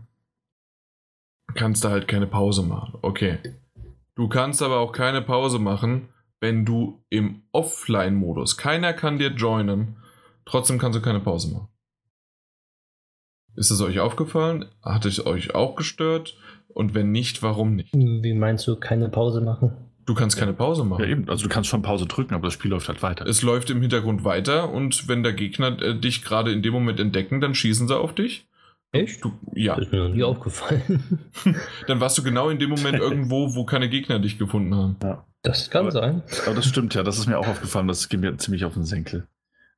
kannst du halt keine Pause machen. Okay. Du kannst aber auch keine Pause machen, wenn du im Offline-Modus, keiner kann dir joinen, trotzdem kannst du keine Pause machen. Ist es euch aufgefallen? Hat es euch auch gestört? Und wenn nicht, warum nicht? Wie meinst du, keine Pause machen? Du kannst keine Pause machen. Ja, eben. Also du kannst schon Pause drücken, aber das Spiel läuft halt weiter. Es läuft im Hintergrund weiter und wenn der Gegner äh, dich gerade in dem Moment entdecken, dann schießen sie auf dich. Echt? Du, ja. Das ist mir noch nie aufgefallen. Dann warst du genau in dem Moment irgendwo, wo keine Gegner dich gefunden haben. Das kann Aber- sein. Aber das stimmt ja, das ist mir auch aufgefallen, das geht mir ziemlich auf den Senkel.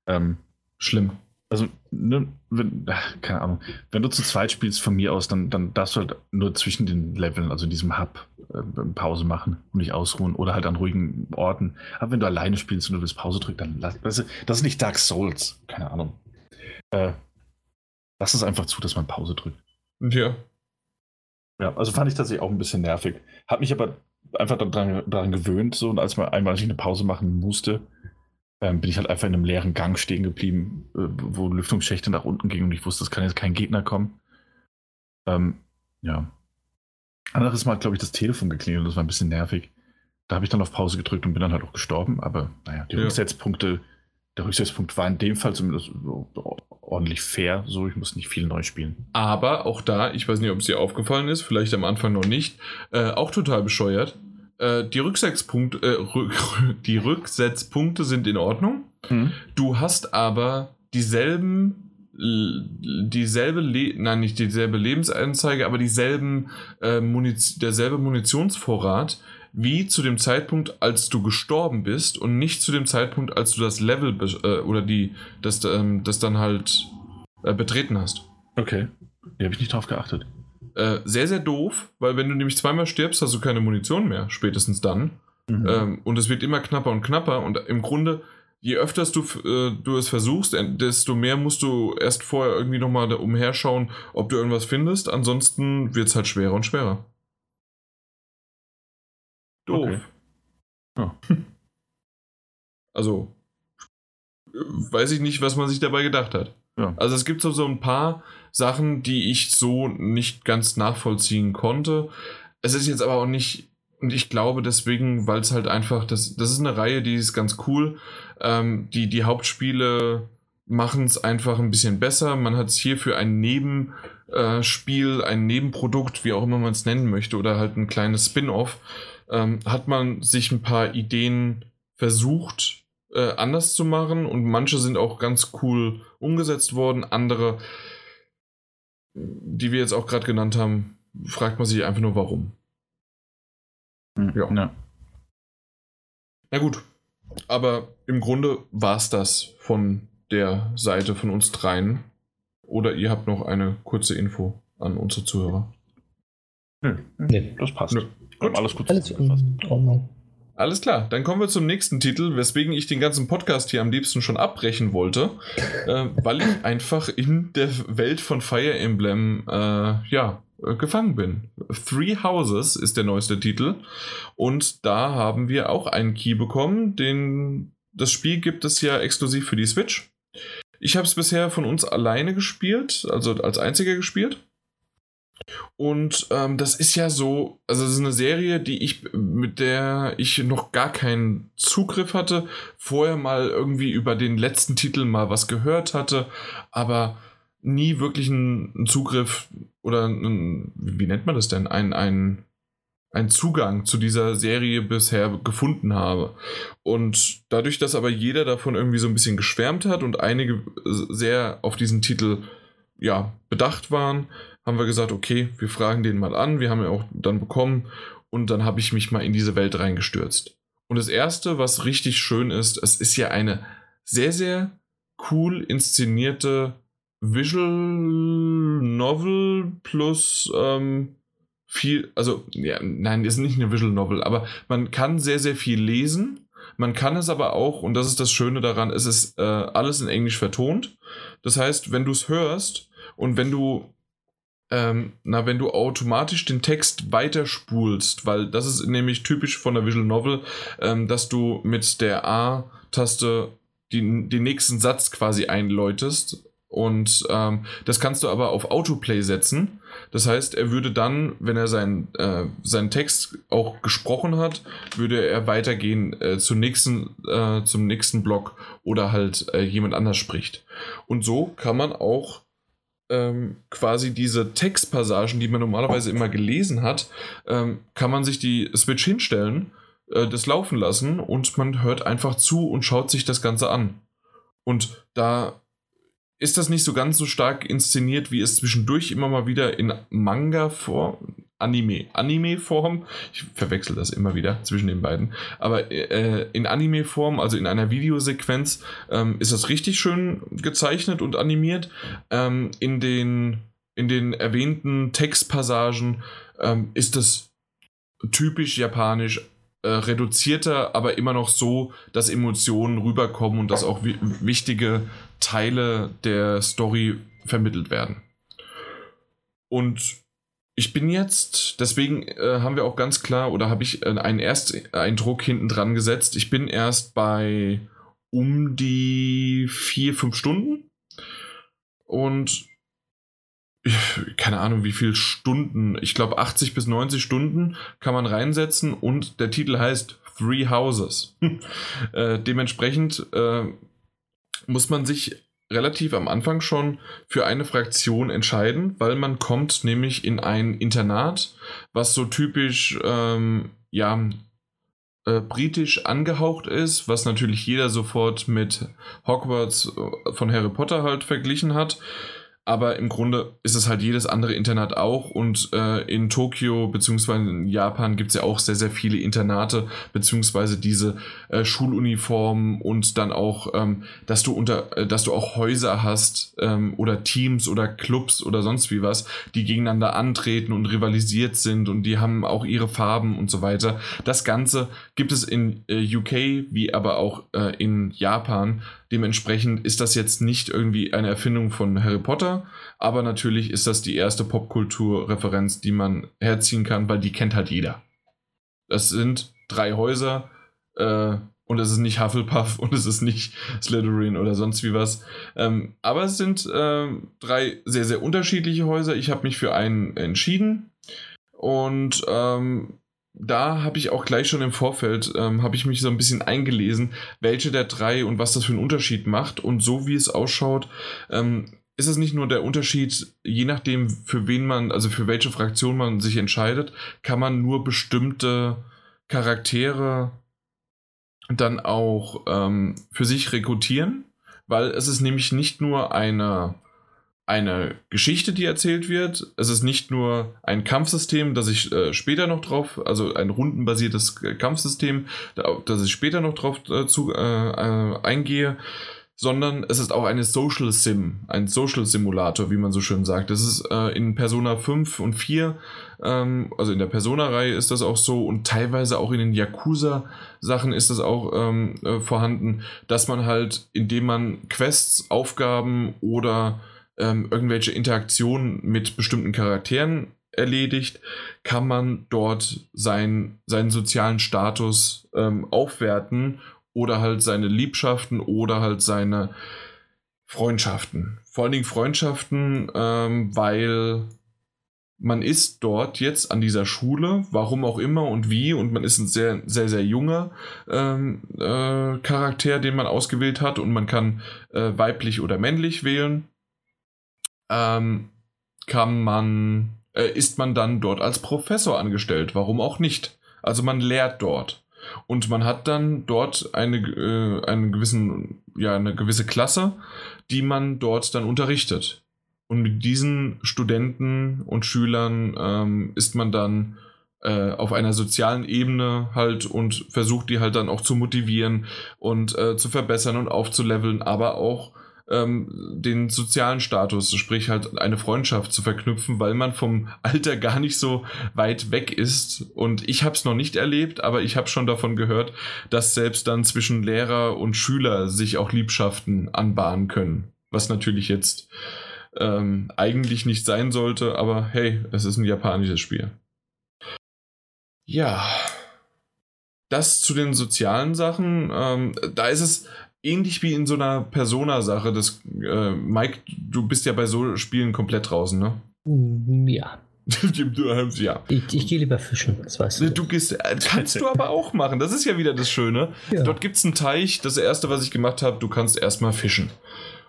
Ähm, Schlimm. also, ne, wenn, ach, keine Ahnung, wenn du zu zweit spielst von mir aus, dann, dann darfst du halt nur zwischen den Leveln, also in diesem Hub, äh, Pause machen und nicht ausruhen oder halt an ruhigen Orten. Aber wenn du alleine spielst und du willst Pause drücken, dann lass, weißt du, das ist nicht Dark Souls, keine Ahnung. Äh, lass es einfach zu, dass man Pause drückt. Ja. Ja, also fand ich tatsächlich auch ein bisschen nervig. Hat mich aber einfach daran, daran gewöhnt, so, und als man einmal ich eine Pause machen musste, ähm, bin ich halt einfach in einem leeren Gang stehen geblieben, äh, wo Lüftungsschächte nach unten gingen und ich wusste, es kann jetzt kein Gegner kommen. Ähm, ja. Anderes Mal, glaube ich, das Telefon geklingelt und das war ein bisschen nervig. Da habe ich dann auf Pause gedrückt und bin dann halt auch gestorben, aber naja, die Ja. Rücksetzpunkte, der Rücksetzpunkt war in dem Fall zumindest ordentlich fair, so ich muss nicht viel neu spielen. Aber auch da, ich weiß nicht, ob es dir aufgefallen ist, vielleicht am Anfang noch nicht, äh, auch total bescheuert. Äh, die, Rücksetzpunkte, äh, Rück, die Rücksetzpunkte sind in Ordnung. Du hast aber dieselben, dieselbe, Le nein, nicht dieselbe Lebensanzeige, aber dieselben, äh, Muniz derselbe Munitionsvorrat wie zu dem Zeitpunkt, als du gestorben bist und nicht zu dem Zeitpunkt, als du das Level äh, oder die, das, ähm, das dann halt äh, betreten hast. Okay. Hier habe ich nicht drauf geachtet. Äh, sehr, sehr doof, weil wenn du nämlich zweimal stirbst, hast du keine Munition mehr, spätestens dann. Mhm. Ähm, und es wird immer knapper und knapper. Und im Grunde, je öfters du, äh, du es versuchst, desto mehr musst du erst vorher irgendwie nochmal umherschauen, ob du irgendwas findest. Ansonsten wird es halt schwerer und schwerer. Doof. Okay. Ja. Also, äh, weiß ich nicht, was man sich dabei gedacht hat. Ja. Also es gibt so, so ein paar Sachen, die ich so nicht ganz nachvollziehen konnte. Es ist jetzt aber auch nicht, und ich glaube deswegen, weil es halt einfach, das, das ist eine Reihe, die ist ganz cool. Ähm, die, die Hauptspiele machen es einfach ein bisschen besser. Man hat es hier für ein Nebenspiel, ein Nebenprodukt, wie auch immer man es nennen möchte, oder halt ein kleines Spin-off, ähm, hat man sich ein paar Ideen versucht, äh, anders zu machen und manche sind auch ganz cool umgesetzt worden. Andere, die wir jetzt auch gerade genannt haben, fragt man sich einfach nur warum. Mhm. Ja. ja. Na gut, aber im Grunde war es das von der Seite von uns dreien. Oder ihr habt noch eine kurze Info an unsere Zuhörer. Nö. Nee. Das passt. Nö. Haben alles gut Alles zusammengefasst. Alles klar, dann kommen wir zum nächsten Titel, weswegen ich den ganzen Podcast hier am liebsten schon abbrechen wollte, äh, weil ich einfach in der Welt von Fire Emblem äh, ja, äh, gefangen bin. Three Houses ist der neueste Titel und da haben wir auch einen Key bekommen. Den, das Spiel gibt es ja exklusiv für die Switch. Ich habe es bisher von uns alleine gespielt, also als einziger gespielt. Und ähm, das ist ja so, also es ist eine Serie, die ich, mit der ich noch gar keinen Zugriff hatte, vorher mal irgendwie über den letzten Titel mal was gehört hatte, aber nie wirklich einen, einen Zugriff oder einen, wie nennt man das denn? Ein, ein, ein Zugang zu dieser Serie bisher gefunden habe. Und dadurch, dass aber jeder davon irgendwie so ein bisschen geschwärmt hat und einige sehr auf diesen Titel ja, bedacht waren, haben wir gesagt, okay, wir fragen den mal an. Wir haben ja auch dann bekommen und dann habe ich mich mal in diese Welt reingestürzt. Und das erste, was richtig schön ist, es ist ja eine sehr, sehr cool inszenierte Visual Novel plus ähm, viel, also ja, nein, ist nicht eine Visual Novel, aber man kann sehr, sehr viel lesen. Man kann es aber auch, und das ist das Schöne daran, es ist äh, alles in Englisch vertont. Das heißt, wenn du es hörst und wenn du ähm, na, wenn du automatisch den Text weiterspulst, weil das ist nämlich typisch von der Visual Novel, ähm, dass du mit der A-Taste den, den nächsten Satz quasi einläutest und ähm, das kannst du aber auf Autoplay setzen. Das heißt, er würde dann, wenn er seinen, äh, seinen Text auch gesprochen hat, würde er weitergehen äh, zum, nächsten, äh, zum nächsten Block oder halt äh, jemand anders spricht. Und so kann man auch ähm, quasi diese Textpassagen, die man normalerweise immer gelesen hat, ähm, kann man sich die Switch hinstellen, äh, das laufen lassen und man hört einfach zu und schaut sich das Ganze an. Und da ist das nicht so ganz so stark inszeniert, wie es zwischendurch immer mal wieder in Manga-Form, Anime, Anime-Form, ich verwechsel das immer wieder zwischen den beiden, aber äh, in Anime-Form, also in einer Videosequenz, ähm, ist das richtig schön gezeichnet und animiert. Ähm, in, den, in den erwähnten Textpassagen ähm, ist das typisch japanisch äh, reduzierter, aber immer noch so, dass Emotionen rüberkommen und dass auch wichtige Teile der Story vermittelt werden. Und ich bin jetzt, deswegen äh, haben wir auch ganz klar, oder habe ich äh, einen Ersteindruck hinten dran gesetzt. Ich bin erst bei um die vier, fünf Stunden. Und keine Ahnung, wie viele Stunden, ich glaube 80 bis 90 Stunden kann man reinsetzen und der Titel heißt Three Houses. äh, dementsprechend äh, muss man sich relativ am Anfang schon für eine Fraktion entscheiden, weil man kommt nämlich in ein Internat, was so typisch, ähm, ja, äh, britisch angehaucht ist, was natürlich jeder sofort mit Hogwarts äh, von Harry Potter halt verglichen hat aber im Grunde ist es halt jedes andere Internat auch und äh, in Tokio bzw. in Japan gibt es ja auch sehr, sehr viele Internate bzw. diese äh, Schuluniformen und dann auch, ähm, dass du unter, äh, dass du auch Häuser hast ähm, oder Teams oder Clubs oder sonst wie was, die gegeneinander antreten und rivalisiert sind und die haben auch ihre Farben und so weiter. Das Ganze gibt es in äh, UK wie aber auch äh, in Japan Dementsprechend ist das jetzt nicht irgendwie eine Erfindung von Harry Potter, aber natürlich ist das die erste Popkultur-Referenz, die man herziehen kann, weil die kennt halt jeder. Das sind drei Häuser äh, und es ist nicht Hufflepuff und es ist nicht Slytherin oder sonst wie was. Ähm, aber es sind äh, drei sehr, sehr unterschiedliche Häuser. Ich habe mich für einen entschieden und ähm, da habe ich auch gleich schon im Vorfeld, ähm, habe ich mich so ein bisschen eingelesen, welche der drei und was das für einen Unterschied macht. Und so wie es ausschaut, ähm, ist es nicht nur der Unterschied, je nachdem, für wen man, also für welche Fraktion man sich entscheidet, kann man nur bestimmte Charaktere dann auch ähm, für sich rekrutieren, weil es ist nämlich nicht nur eine eine Geschichte, die erzählt wird. Es ist nicht nur ein Kampfsystem, das ich äh, später noch drauf, also ein rundenbasiertes Kampfsystem, das ich später noch drauf äh, zu, äh, äh, eingehe, sondern es ist auch eine Social Sim, ein Social Simulator, wie man so schön sagt. Das ist äh, in Persona 5 und 4, ähm, also in der Persona-Reihe ist das auch so und teilweise auch in den Yakuza-Sachen ist das auch ähm, äh, vorhanden, dass man halt, indem man Quests, Aufgaben oder ähm, irgendwelche Interaktionen mit bestimmten Charakteren erledigt, kann man dort sein, seinen sozialen Status ähm, aufwerten oder halt seine Liebschaften oder halt seine Freundschaften. Vor allen Dingen Freundschaften, ähm, weil man ist dort jetzt an dieser Schule, warum auch immer und wie, und man ist ein sehr, sehr, sehr junger ähm, äh, Charakter, den man ausgewählt hat, und man kann äh, weiblich oder männlich wählen ähm, kann man, äh, ist man dann dort als Professor angestellt. Warum auch nicht? Also man lehrt dort. Und man hat dann dort eine, äh, einen gewissen, ja, eine gewisse Klasse, die man dort dann unterrichtet. Und mit diesen Studenten und Schülern ähm, ist man dann äh, auf einer sozialen Ebene halt und versucht die halt dann auch zu motivieren und äh, zu verbessern und aufzuleveln, aber auch ähm, den sozialen Status, sprich halt eine Freundschaft zu verknüpfen, weil man vom Alter gar nicht so weit weg ist. Und ich habe es noch nicht erlebt, aber ich habe schon davon gehört, dass selbst dann zwischen Lehrer und Schüler sich auch Liebschaften anbahnen können. Was natürlich jetzt ähm, eigentlich nicht sein sollte, aber hey, es ist ein japanisches Spiel. Ja, das zu den sozialen Sachen. Ähm, da ist es ähnlich wie in so einer Persona-Sache. äh, Mike, du bist ja bei so Spielen komplett draußen, ne? Mm, ja. ja. Ich, ich gehe lieber fischen, das weißt du. du gehst, äh, kannst du aber auch machen. Das ist ja wieder das Schöne. Ja. Dort gibt es einen Teich. Das erste, was ich gemacht habe, du kannst erstmal fischen.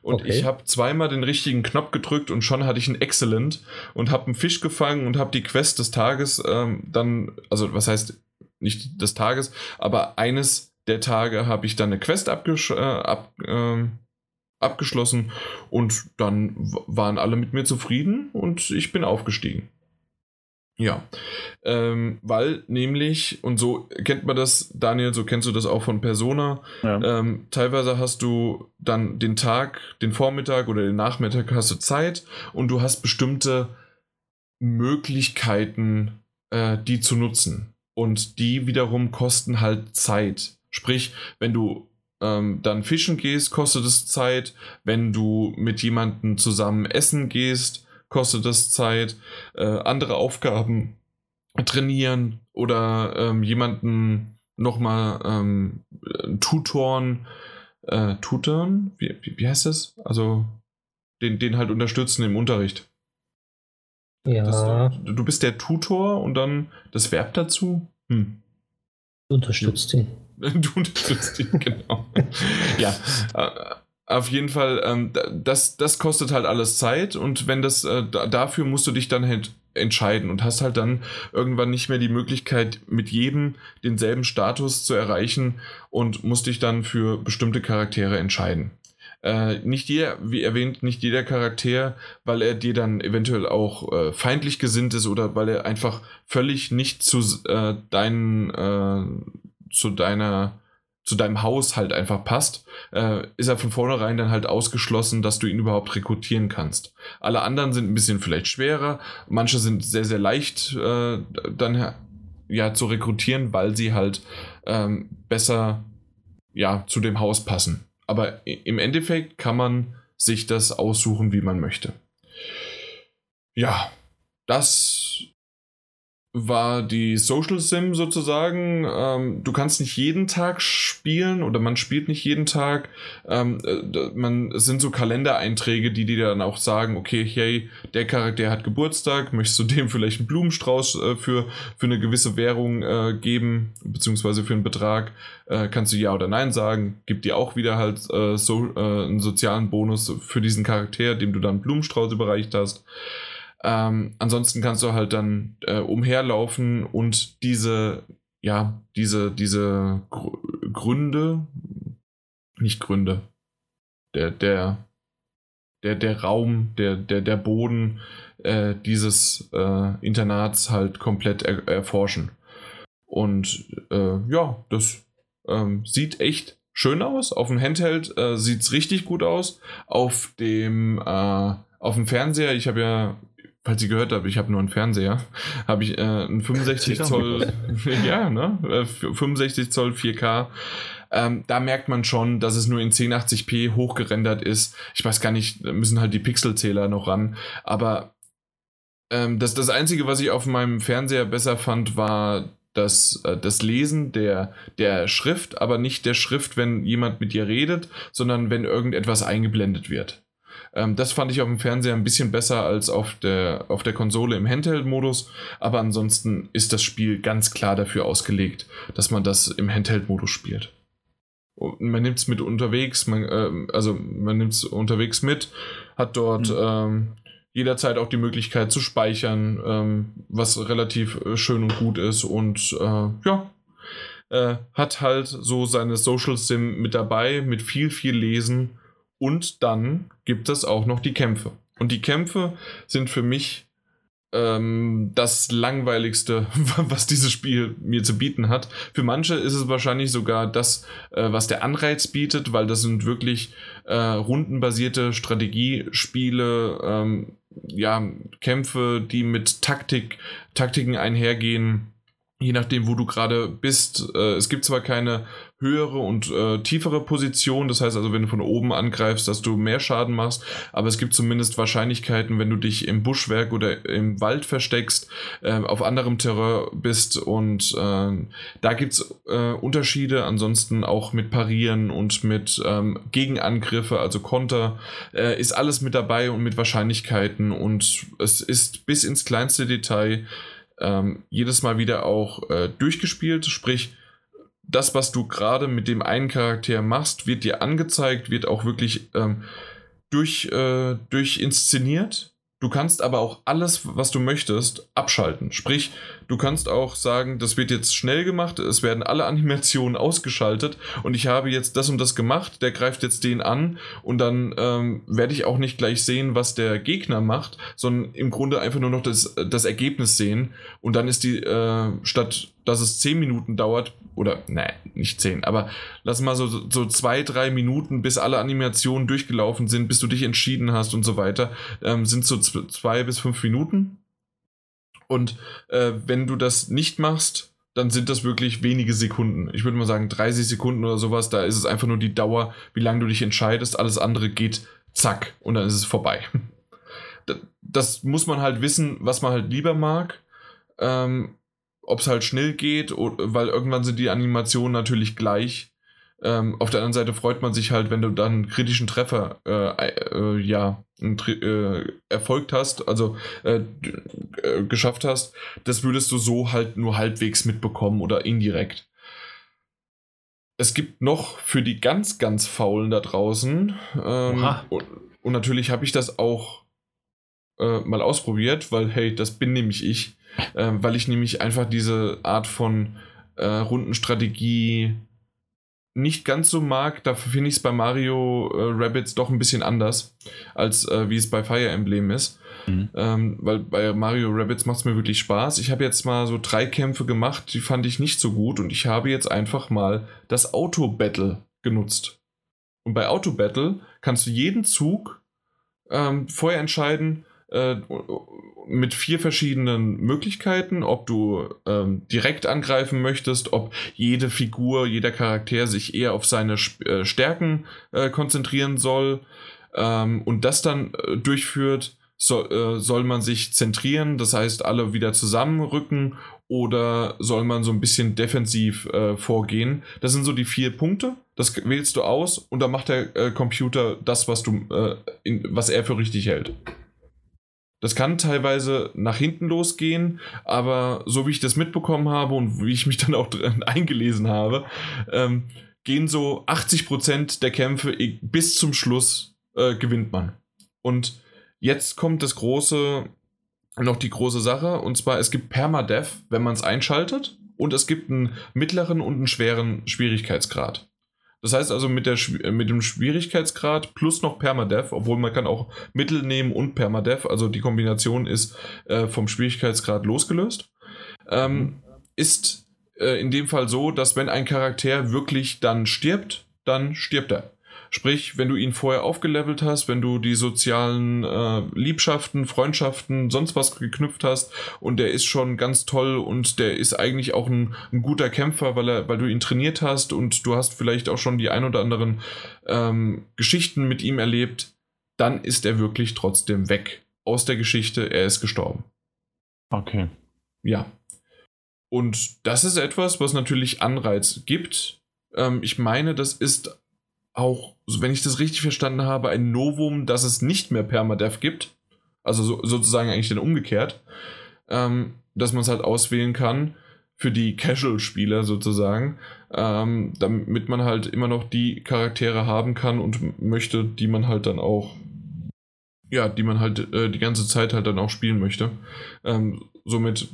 Und okay. ich habe zweimal den richtigen Knopf gedrückt und schon hatte ich einen Excellent und habe einen Fisch gefangen und habe die Quest des Tages ähm, dann, also was heißt nicht des Tages, aber eines der Tage habe ich dann eine Quest abgesch äh, ab, äh, abgeschlossen und dann waren alle mit mir zufrieden und ich bin aufgestiegen. Ja, ähm, weil nämlich, und so kennt man das, Daniel, so kennst du das auch von Persona, ja. ähm, teilweise hast du dann den Tag, den Vormittag oder den Nachmittag hast du Zeit und du hast bestimmte Möglichkeiten, äh, die zu nutzen. Und die wiederum kosten halt Zeit. Sprich, wenn du ähm, dann fischen gehst, kostet es Zeit. Wenn du mit jemandem zusammen essen gehst, kostet es Zeit. Äh, andere Aufgaben trainieren oder ähm, jemanden nochmal ähm, tutoren. Äh, tutoren? Wie, wie, wie, heißt das? Also den, den halt unterstützen im Unterricht. Ja. Das, du bist der Tutor und dann das Verb dazu? Hm. Du unterstützt ihn. Du unterstützt ihn, genau. ja, äh, auf jeden Fall, ähm, das, das kostet halt alles Zeit und wenn das, äh, dafür musst du dich dann halt entscheiden und hast halt dann irgendwann nicht mehr die Möglichkeit, mit jedem denselben Status zu erreichen und musst dich dann für bestimmte Charaktere entscheiden. Äh, nicht jeder, wie erwähnt, nicht jeder Charakter, weil er dir dann eventuell auch äh, feindlich gesinnt ist oder weil er einfach völlig nicht zu äh, deinen, äh, zu deiner, zu deinem Haus halt einfach passt, äh, ist er von vornherein dann halt ausgeschlossen, dass du ihn überhaupt rekrutieren kannst. Alle anderen sind ein bisschen vielleicht schwerer, manche sind sehr, sehr leicht äh, dann ja zu rekrutieren, weil sie halt ähm, besser ja zu dem Haus passen. Aber im Endeffekt kann man sich das aussuchen, wie man möchte. Ja, das war die Social Sim sozusagen. Ähm, du kannst nicht jeden Tag spielen oder man spielt nicht jeden Tag. Ähm, äh, man, es sind so Kalendereinträge, die dir dann auch sagen, okay, hey, der Charakter hat Geburtstag, möchtest du dem vielleicht einen Blumenstrauß äh, für, für eine gewisse Währung äh, geben, beziehungsweise für einen Betrag, äh, kannst du ja oder nein sagen, gibt dir auch wieder halt äh, so, äh, einen sozialen Bonus für diesen Charakter, dem du dann Blumenstrauß überreicht hast. Ähm, ansonsten kannst du halt dann äh, umherlaufen und diese, ja, diese, diese Gr Gründe, nicht Gründe, der, der, der, der Raum, der, der, der Boden äh, dieses äh, Internats halt komplett er erforschen. Und äh, ja, das ähm, sieht echt schön aus. Auf dem Handheld äh, sieht es richtig gut aus. Auf dem, äh, auf dem Fernseher, ich habe ja falls ihr gehört habt, ich habe nur einen Fernseher, habe ich äh, einen 65 Zoll, ja, ne, 65 äh, Zoll 4K. Ähm, da merkt man schon, dass es nur in 1080p hochgerendert ist. Ich weiß gar nicht, da müssen halt die Pixelzähler noch ran. Aber ähm, das, das Einzige, was ich auf meinem Fernseher besser fand, war das, äh, das Lesen der, der Schrift, aber nicht der Schrift, wenn jemand mit dir redet, sondern wenn irgendetwas eingeblendet wird. Ähm, das fand ich auf dem Fernseher ein bisschen besser als auf der, auf der Konsole im Handheld-Modus. Aber ansonsten ist das Spiel ganz klar dafür ausgelegt, dass man das im Handheld-Modus spielt. Und man nimmt es mit unterwegs, man, äh, also man nimmt es unterwegs mit, hat dort mhm. ähm, jederzeit auch die Möglichkeit zu speichern, ähm, was relativ äh, schön und gut ist. Und äh, ja, äh, hat halt so seine Social Sim mit dabei, mit viel, viel Lesen und dann gibt es auch noch die Kämpfe. Und die Kämpfe sind für mich ähm, das langweiligste, was dieses Spiel mir zu bieten hat. Für manche ist es wahrscheinlich sogar das, äh, was der Anreiz bietet, weil das sind wirklich äh, rundenbasierte Strategiespiele, ähm, ja, Kämpfe, die mit Taktik, Taktiken einhergehen je nachdem, wo du gerade bist. Äh, es gibt zwar keine höhere und äh, tiefere Position, das heißt also, wenn du von oben angreifst, dass du mehr Schaden machst, aber es gibt zumindest Wahrscheinlichkeiten, wenn du dich im Buschwerk oder im Wald versteckst, äh, auf anderem Terrain bist. Und äh, da gibt es äh, Unterschiede, ansonsten auch mit Parieren und mit ähm, Gegenangriffe, also Konter, äh, ist alles mit dabei und mit Wahrscheinlichkeiten. Und es ist bis ins kleinste Detail ähm, jedes Mal wieder auch äh, durchgespielt. Sprich, das, was du gerade mit dem einen Charakter machst, wird dir angezeigt, wird auch wirklich ähm, durch, äh, durch inszeniert. Du kannst aber auch alles, was du möchtest, abschalten. Sprich, du kannst auch sagen, das wird jetzt schnell gemacht, es werden alle Animationen ausgeschaltet und ich habe jetzt das und das gemacht, der greift jetzt den an und dann ähm, werde ich auch nicht gleich sehen, was der Gegner macht, sondern im Grunde einfach nur noch das, das Ergebnis sehen und dann ist die, äh, statt dass es 10 Minuten dauert, oder ne, nicht 10, aber lass mal so, so zwei, drei Minuten, bis alle Animationen durchgelaufen sind, bis du dich entschieden hast und so weiter, ähm, sind so zwei bis fünf Minuten. Und äh, wenn du das nicht machst, dann sind das wirklich wenige Sekunden. Ich würde mal sagen 30 Sekunden oder sowas. Da ist es einfach nur die Dauer, wie lange du dich entscheidest. Alles andere geht zack und dann ist es vorbei. Das muss man halt wissen, was man halt lieber mag. Ähm, ob es halt schnell geht, weil irgendwann sind die Animationen natürlich gleich. Ähm, auf der anderen Seite freut man sich halt, wenn du dann einen kritischen Treffer äh, äh, ja, äh, erfolgt hast, also äh, äh, geschafft hast. Das würdest du so halt nur halbwegs mitbekommen oder indirekt. Es gibt noch für die ganz, ganz Faulen da draußen, ähm, und, und, natürlich habe ich das auch äh, mal ausprobiert, weil hey, das bin nämlich ich äh, weil ich nämlich einfach diese Art von äh, Rundenstrategie nicht ganz so mag. Dafür finde ich es bei Mario äh, Rabbits doch ein bisschen anders, als äh, wie es bei Fire Emblem ist. Mhm. Ähm, weil bei Mario Rabbits macht es mir wirklich Spaß. Ich habe jetzt mal so drei Kämpfe gemacht, die fand ich nicht so gut und ich habe jetzt einfach mal das Auto-Battle genutzt. Und bei Auto-Battle kannst du jeden Zug ähm, vorher entscheiden, äh, mit vier verschiedenen Möglichkeiten, ob du ähm, direkt angreifen möchtest, ob jede Figur, jeder Charakter sich eher auf seine äh, Stärken äh, konzentrieren soll ähm, und das dann äh, durchführt, so, äh, soll man sich zentrieren, das heißt alle wieder zusammenrücken oder soll man so ein bisschen defensiv äh, vorgehen. Das sind so die vier Punkte. Das wählst du aus und dann macht der äh, Computer das, was du, in, was er für richtig hält. Das kann teilweise nach hinten losgehen, aber so wie ich das mitbekommen habe und wie ich mich dann auch eingelesen habe, ähm, gehen so 80% der Kämpfe bis zum Schluss äh, gewinnt man. Und jetzt kommt das große, noch die große Sache, und zwar es gibt Permadeath, wenn man es einschaltet, und es gibt einen mittleren und einen schweren Schwierigkeitsgrad. Das heißt also mit, der, mit dem Schwierigkeitsgrad plus noch Permadeath, obwohl man kann auch Mittel nehmen und Permadeath, also die Kombination ist äh, vom Schwierigkeitsgrad losgelöst, ähm, ist äh, in dem Fall so, dass wenn ein Charakter wirklich dann stirbt, dann stirbt er. Sprich, wenn du ihn vorher aufgelevelt hast, wenn du die sozialen äh, Liebschaften, Freundschaften, sonst was geknüpft hast und der ist schon ganz toll und der ist eigentlich auch ein, ein guter Kämpfer, weil, er, weil du ihn trainiert hast und du hast vielleicht auch schon die ein oder anderen ähm, Geschichten mit ihm erlebt, dann ist er wirklich trotzdem weg aus der Geschichte. Er ist gestorben. Okay. Ja. Und das ist etwas, was natürlich Anreiz gibt. Ähm, ich meine, das ist auch, wenn ich das richtig verstanden habe, ein Novum, dass es nicht mehr Permadeath gibt. Also so, sozusagen eigentlich dann umgekehrt. Ähm, dass man es halt auswählen kann für die Casual-Spieler sozusagen, ähm, damit man halt immer noch die Charaktere haben kann und möchte, die man halt dann auch, ja, die man halt äh, die ganze Zeit halt dann auch spielen möchte. Ähm, somit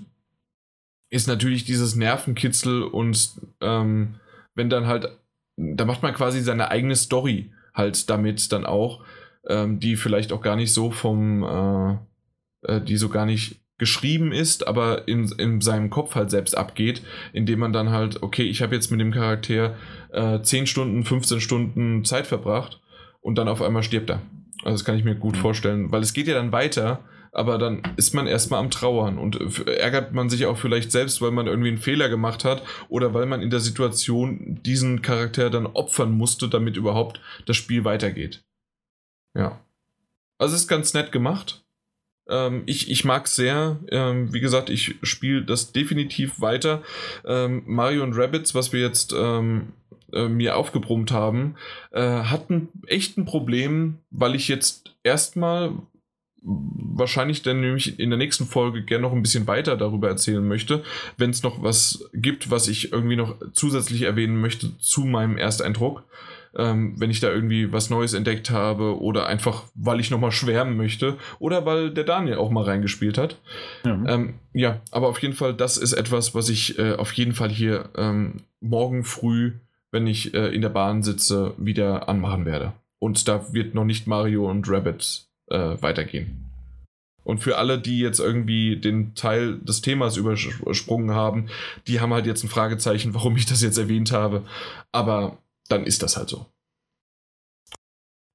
ist natürlich dieses Nervenkitzel und ähm, wenn dann halt da macht man quasi seine eigene Story halt damit dann auch, ähm, die vielleicht auch gar nicht so vom, äh, äh, die so gar nicht geschrieben ist, aber in, in seinem Kopf halt selbst abgeht, indem man dann halt, okay, ich habe jetzt mit dem Charakter äh, 10 Stunden, 15 Stunden Zeit verbracht und dann auf einmal stirbt er. Also das kann ich mir gut mhm. vorstellen, weil es geht ja dann weiter aber dann ist man erstmal am Trauern und ärgert man sich auch vielleicht selbst, weil man irgendwie einen Fehler gemacht hat oder weil man in der Situation diesen Charakter dann opfern musste, damit überhaupt das Spiel weitergeht. Ja. Also es ist ganz nett gemacht. Ähm, ich, ich mag es sehr. Ähm, wie gesagt, ich spiele das definitiv weiter. Ähm, Mario und Rabbits, was wir jetzt ähm, äh, mir aufgebrummt haben, äh, hatten echt ein Problem, weil ich jetzt erstmal wahrscheinlich dann nämlich in der nächsten Folge gerne noch ein bisschen weiter darüber erzählen möchte, wenn es noch was gibt, was ich irgendwie noch zusätzlich erwähnen möchte zu meinem Ersteindruck. ähm, wenn ich da irgendwie was Neues entdeckt habe oder einfach, weil ich nochmal schwärmen möchte oder weil der Daniel auch mal reingespielt hat. Ja, ähm, ja aber auf jeden Fall, das ist etwas, was ich äh, auf jeden Fall hier ähm, morgen früh, wenn ich äh, in der Bahn sitze, wieder anmachen werde. Und da wird noch nicht Mario und Rabbit äh, weitergehen. Und für alle, die jetzt irgendwie den Teil des Themas übersprungen haben, die haben halt jetzt ein Fragezeichen, warum ich das jetzt erwähnt habe. Aber dann ist das halt so.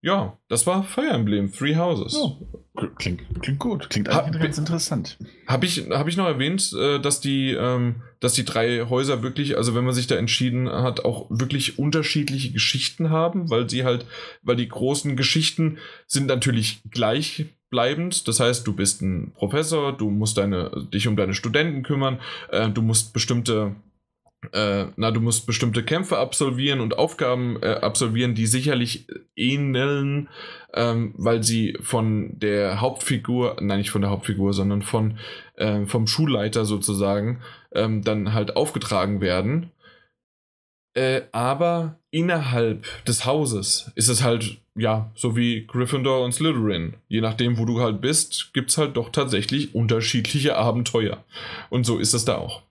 Ja, das war Fire Emblem Three Houses. Oh, klingt, klingt gut, klingt eigentlich ha, ganz interessant. Habe ich, hab ich noch erwähnt, äh, dass die, ähm, dass die drei Häuser wirklich, also wenn man sich da entschieden hat, auch wirklich unterschiedliche Geschichten haben, weil sie halt, weil die großen Geschichten sind natürlich gleich bleibend. Das heißt, du bist ein Professor, du musst deine, dich um deine Studenten kümmern, äh, du musst bestimmte äh, na, du musst bestimmte Kämpfe absolvieren und Aufgaben äh, absolvieren, die sicherlich ähneln, ähm, weil sie von der Hauptfigur, nein, nicht von der Hauptfigur, sondern von, äh, vom Schulleiter sozusagen, ähm, dann halt aufgetragen werden. Äh, aber innerhalb des Hauses ist es halt, ja, so wie Gryffindor und Slytherin. Je nachdem, wo du halt bist, gibt es halt doch tatsächlich unterschiedliche Abenteuer. Und so ist es da auch.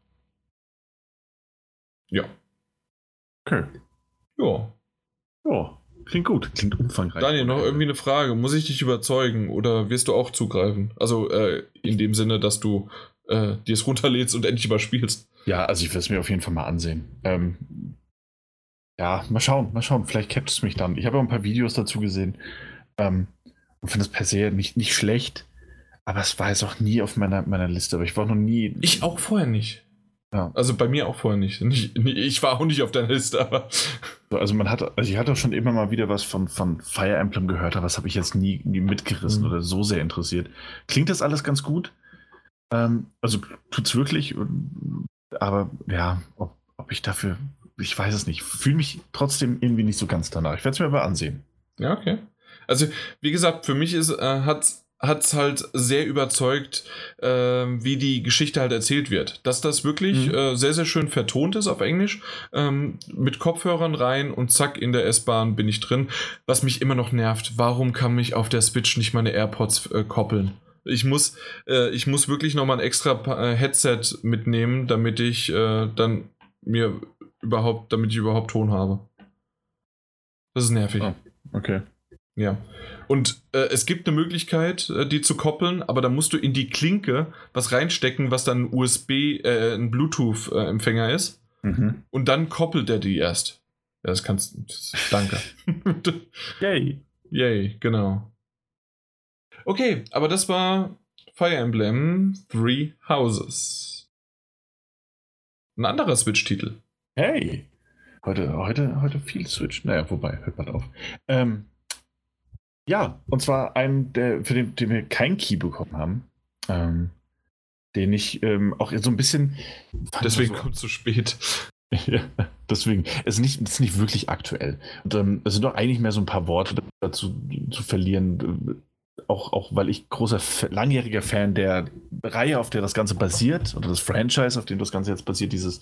Ja. Okay. Ja. Ja, klingt gut, klingt umfangreich. Daniel, noch irgendwie eine Frage. Muss ich dich überzeugen oder wirst du auch zugreifen? Also äh, in dem Sinne, dass du äh, dir es runterlädst und endlich überspielst. Ja, also ich will es mir auf jeden Fall mal ansehen. Ähm, ja, mal schauen, mal schauen. Vielleicht cappt es mich dann. Ich habe auch ein paar Videos dazu gesehen ähm, und finde es per se nicht, nicht schlecht. Aber es war jetzt auch nie auf meiner, meiner Liste. Aber ich war noch nie. Ich auch vorher nicht. Ja. Also bei mir auch vorher nicht. nicht. Ich war auch nicht auf der Liste, aber. Also man hat, also ich hatte auch schon immer mal wieder was von, von Fire Emblem gehört, aber das habe ich jetzt nie, nie mitgerissen mhm. oder so sehr interessiert. Klingt das alles ganz gut? Ähm, also tut's wirklich, aber ja, ob, ob ich dafür ich weiß es nicht. Fühle mich trotzdem irgendwie nicht so ganz danach. Ich werde es mir aber ansehen. Ja, okay. Also, wie gesagt, für mich ist, äh, hat es halt sehr überzeugt, äh, wie die Geschichte halt erzählt wird. Dass das wirklich mhm. äh, sehr, sehr schön vertont ist auf Englisch, ähm, mit Kopfhörern rein und zack, in der S-Bahn bin ich drin. Was mich immer noch nervt, warum kann mich auf der Switch nicht meine AirPods äh, koppeln? Ich muss, äh, ich muss wirklich nochmal ein extra äh, Headset mitnehmen, damit ich äh, dann mir überhaupt, damit ich überhaupt Ton habe. Das ist nervig. Oh, okay. Ja. Und äh, es gibt eine Möglichkeit, äh, die zu koppeln, aber da musst du in die Klinke was reinstecken, was dann ein USB, äh, ein Bluetooth-Empfänger ist. Mhm. Und dann koppelt er die erst. Ja, das kannst du. Danke. Yay. Yay, genau. Okay, aber das war Fire Emblem Three Houses. Ein anderer Switch-Titel. Hey, heute, heute, heute viel Switch. Naja, wobei, hört mal auf. Ähm, ja, und zwar einen, der, für den, den wir kein Key bekommen haben. Ähm, den ich ähm, auch so ein bisschen. Deswegen so, kommt zu spät. ja, deswegen. Es ist nicht, es ist nicht wirklich aktuell. Und, ähm, es sind doch eigentlich mehr so ein paar Worte dazu zu verlieren. Auch, auch weil ich großer, langjähriger Fan der Reihe, auf der das Ganze basiert, oder das Franchise, auf dem das Ganze jetzt basiert, dieses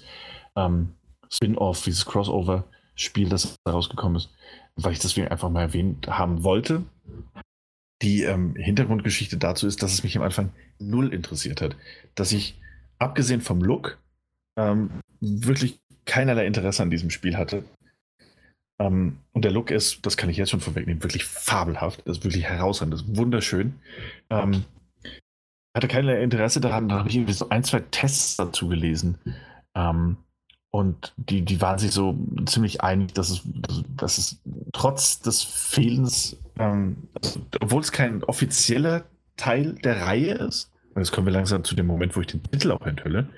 ähm, Spin-off, dieses Crossover-Spiel, das da rausgekommen ist, weil ich deswegen einfach mal erwähnt haben wollte. Die ähm, Hintergrundgeschichte dazu ist, dass es mich am Anfang null interessiert hat. Dass ich, abgesehen vom Look, ähm, wirklich keinerlei Interesse an diesem Spiel hatte. Ähm, und der Look ist, das kann ich jetzt schon vorwegnehmen, wirklich fabelhaft. Das ist wirklich herausragend, das ist wunderschön. Ähm, hatte keinerlei Interesse daran, da habe ich irgendwie so ein, zwei Tests dazu gelesen. Ähm, und die, die waren sich so ziemlich einig, dass es, dass es trotz des Fehlens, ähm, obwohl es kein offizieller Teil der Reihe ist, und jetzt kommen wir langsam zu dem Moment, wo ich den Titel auch enthülle,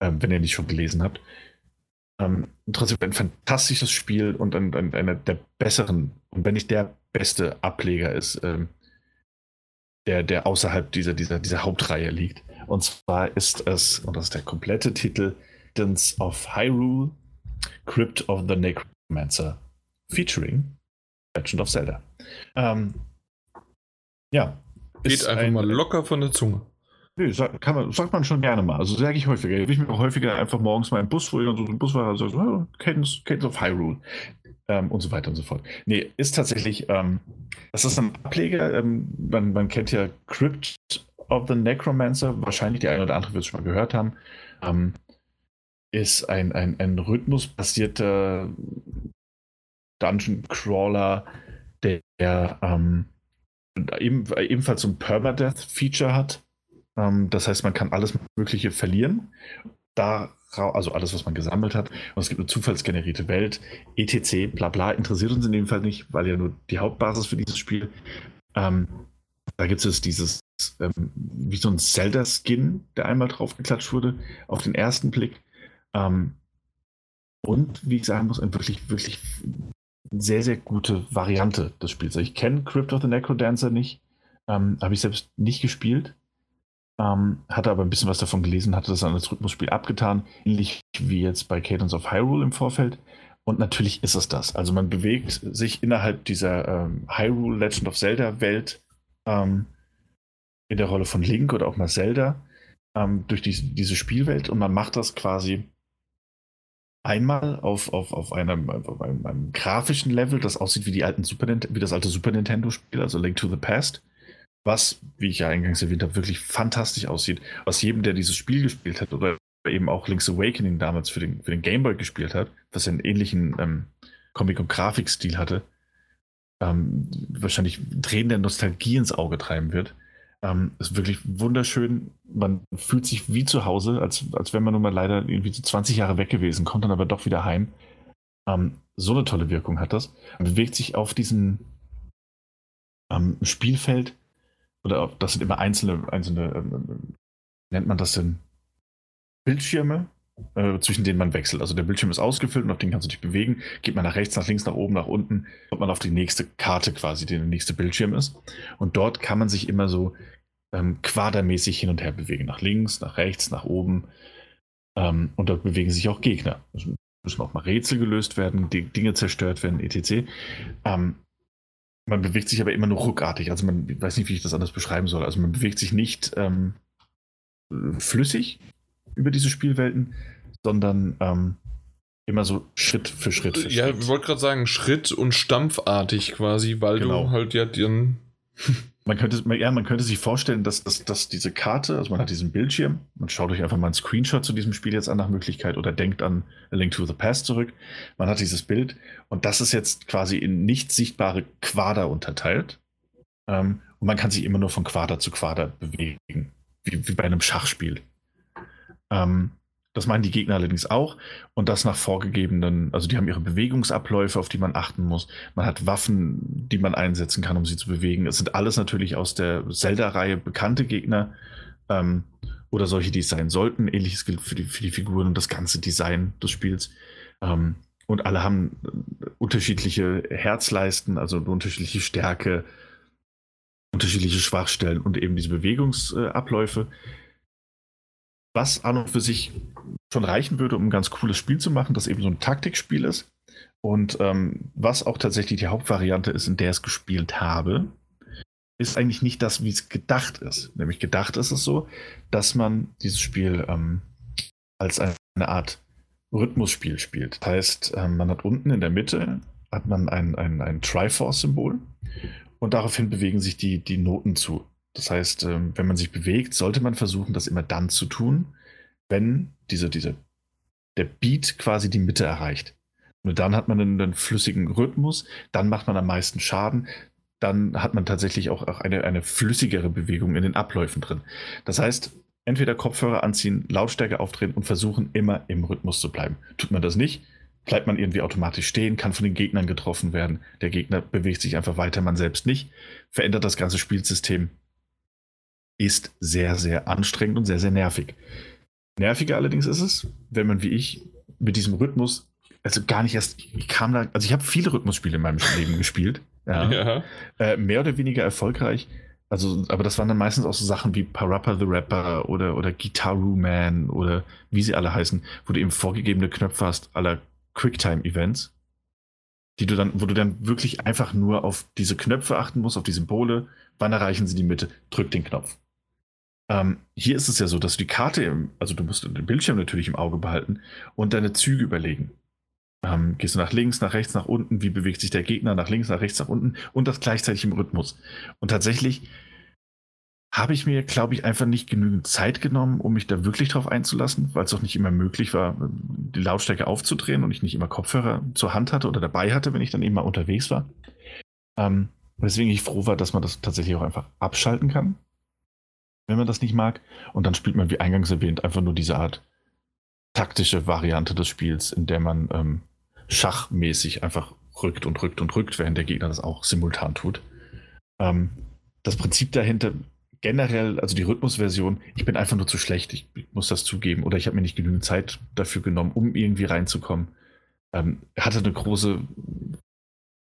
ähm, wenn ihr nicht schon gelesen habt, ähm, trotzdem ein fantastisches Spiel und ein, ein, einer der besseren, und wenn nicht der beste Ableger ist, ähm, der, der außerhalb dieser, dieser, dieser Hauptreihe liegt. Und zwar ist es, und das ist der komplette Titel, Captains of Hyrule, Crypt of the Necromancer, featuring Legend of Zelda. Ähm, ja. Geht einfach ein, mal locker von der Zunge. Nee, sag, kann man, sagt man schon gerne mal. Also sage ich häufiger. Ich mir häufiger einfach morgens mal im Bus, wo ich dann so ein Busfahrer sagt, oh, Cadence, Cadence of Hyrule. ähm, und so weiter und so fort. Nee, ist tatsächlich, ähm, das ist ein Ableger, ähm, man, man, kennt ja Crypt of the Necromancer, wahrscheinlich die eine oder andere wird es schon mal gehört haben, ähm, ist ein, ein, ein rhythmusbasierter Dungeon Crawler, der, ähm, eben, ebenfalls so ein Permadeath-Feature hat. Ähm, das heißt, man kann alles Mögliche verlieren. Da, also alles, was man gesammelt hat. Und es gibt eine zufallsgenerierte Welt, etc., bla bla, interessiert uns in dem Fall nicht, weil ja nur die Hauptbasis für dieses Spiel. Ähm, da gibt es dieses, ähm, wie so ein Zelda-Skin, der einmal draufgeklatscht wurde, auf den ersten Blick. Ähm, und wie ich sagen muss, ein wirklich, wirklich sehr, sehr gute Variante des Spiels. Ich kenne Crypt of the Necrodancer nicht, ähm, habe ich selbst nicht gespielt, ähm, hatte aber ein bisschen was davon gelesen, hatte das an das Rhythmusspiel abgetan, ähnlich wie jetzt bei Cadence of Hyrule im Vorfeld. Und natürlich ist es das. Also man bewegt sich innerhalb dieser ähm, Hyrule Legend of Zelda Welt ähm, in der Rolle von Link oder auch mal Zelda ähm, durch die, diese Spielwelt und man macht das quasi einmal auf, auf, auf, einem, auf einem, einem, grafischen Level, das aussieht wie, die alten Super, wie das alte Super Nintendo-Spiel, also Link to the Past, was, wie ich ja eingangs erwähnt habe, wirklich fantastisch aussieht. Aus jedem, der dieses Spiel gespielt hat oder eben auch Link's Awakening damals für den, für den Game Boy gespielt hat, was einen ähnlichen ähm, Comic- und Grafikstil hatte, ähm, wahrscheinlich Tränen der Nostalgie ins Auge treiben wird. Ähm, ist wirklich wunderschön. Man fühlt sich wie zu Hause, als, als wäre man nun mal leider irgendwie so 20 Jahre weg gewesen, kommt dann aber doch wieder heim. Ähm, so eine tolle Wirkung hat das. Man bewegt sich auf diesem ähm, Spielfeld, oder das sind immer einzelne, einzelne ähm, nennt man das denn? Bildschirme, äh, zwischen denen man wechselt. Also der Bildschirm ist ausgefüllt und auf den kannst du dich bewegen. Geht man nach rechts, nach links, nach oben, nach unten, kommt man auf die nächste Karte quasi, die der nächste Bildschirm ist. Und dort kann man sich immer so ähm, quadermäßig hin und her bewegen. Nach links, nach rechts, nach oben. Ähm, und dort bewegen sich auch Gegner. Es müssen auch mal Rätsel gelöst werden, Dinge zerstört werden, etc. Ähm, man bewegt sich aber immer nur ruckartig. Also man weiß nicht, wie ich das anders beschreiben soll. Also man bewegt sich nicht ähm, flüssig, über diese Spielwelten, sondern ähm, immer so Schritt für Schritt. Für ja, ich wollte gerade sagen, Schritt und stampfartig quasi, weil genau. du halt ja den. Man könnte, ja, man könnte sich vorstellen, dass, dass, dass diese Karte, also man hat diesen Bildschirm, man schaut euch einfach mal einen Screenshot zu diesem Spiel jetzt an nach Möglichkeit oder denkt an A Link to the Past zurück. Man hat dieses Bild und das ist jetzt quasi in nicht sichtbare Quader unterteilt. Ähm, und man kann sich immer nur von Quader zu Quader bewegen, wie, wie bei einem Schachspiel. Ähm, das meinen die Gegner allerdings auch. Und das nach vorgegebenen, also die haben ihre Bewegungsabläufe, auf die man achten muss. Man hat Waffen, die man einsetzen kann, um sie zu bewegen. Es sind alles natürlich aus der Zelda-Reihe bekannte Gegner ähm, oder solche, die es sein sollten. Ähnliches gilt für die, für die Figuren und das ganze Design des Spiels. Ähm, und alle haben unterschiedliche Herzleisten, also unterschiedliche Stärke, unterschiedliche Schwachstellen und eben diese Bewegungsabläufe. Äh, was an und für sich schon reichen würde, um ein ganz cooles Spiel zu machen, das eben so ein Taktikspiel ist. Und ähm, was auch tatsächlich die Hauptvariante ist, in der ich es gespielt habe, ist eigentlich nicht das, wie es gedacht ist. Nämlich gedacht ist es so, dass man dieses Spiel ähm, als eine Art Rhythmusspiel spielt. Das heißt, ähm, man hat unten in der Mitte hat man ein, ein, ein Triforce-Symbol und daraufhin bewegen sich die, die Noten zu. Das heißt, ähm, wenn man sich bewegt, sollte man versuchen, das immer dann zu tun, wenn diese, diese, der Beat quasi die Mitte erreicht. Nur dann hat man einen, einen flüssigen Rhythmus, dann macht man am meisten Schaden, dann hat man tatsächlich auch, auch eine, eine flüssigere Bewegung in den Abläufen drin. Das heißt, entweder Kopfhörer anziehen, Lautstärke aufdrehen und versuchen immer im Rhythmus zu bleiben. Tut man das nicht, bleibt man irgendwie automatisch stehen, kann von den Gegnern getroffen werden. Der Gegner bewegt sich einfach weiter, man selbst nicht, verändert das ganze Spielsystem ist sehr, sehr anstrengend und sehr, sehr nervig. Nerviger allerdings ist es, wenn man wie ich mit diesem Rhythmus, also gar nicht erst, ich kam da, also ich habe viele Rhythmusspiele in meinem Leben gespielt. Ja. ja. Äh, mehr oder weniger erfolgreich. Also, aber das waren dann meistens auch so Sachen wie Parappa the Rapper oder, oder Guitaru Man oder wie sie alle heißen, wo du eben vorgegebene Knöpfe hast, aller Quicktime-Events, die du dann, wo du dann wirklich einfach nur auf diese Knöpfe achten musst, auf die Symbole, wann erreichen sie die Mitte, drück den Knopf. Ähm, hier ist es ja so, dass du die Karte, im, also du musst den Bildschirm natürlich im Auge behalten und deine Züge überlegen. Ähm, gehst du nach links, nach rechts, nach unten, wie bewegt sich der Gegner nach links, nach rechts, nach unten und das gleichzeitig im Rhythmus. Und tatsächlich habe ich mir, glaube ich, einfach nicht genügend Zeit genommen, um mich da wirklich drauf einzulassen, weil es auch nicht immer möglich war, die Lautstärke aufzudrehen und ich nicht immer Kopfhörer zur Hand hatte oder dabei hatte, wenn ich dann eben mal unterwegs war. Ähm, weswegen ich froh war, dass man das tatsächlich auch einfach abschalten kann, wenn man das nicht mag. Und dann spielt man, wie eingangs erwähnt, einfach nur diese Art taktische Variante des Spiels, in der man ähm, schachmäßig einfach rückt und rückt und rückt, während der Gegner das auch simultan tut. Ähm, das Prinzip dahinter generell, also die Rhythmusversion, ich bin einfach nur zu schlecht, ich, muss das zugeben. Oder ich habe mir nicht genügend Zeit dafür genommen, um irgendwie reinzukommen. Ähm, hatte eine große,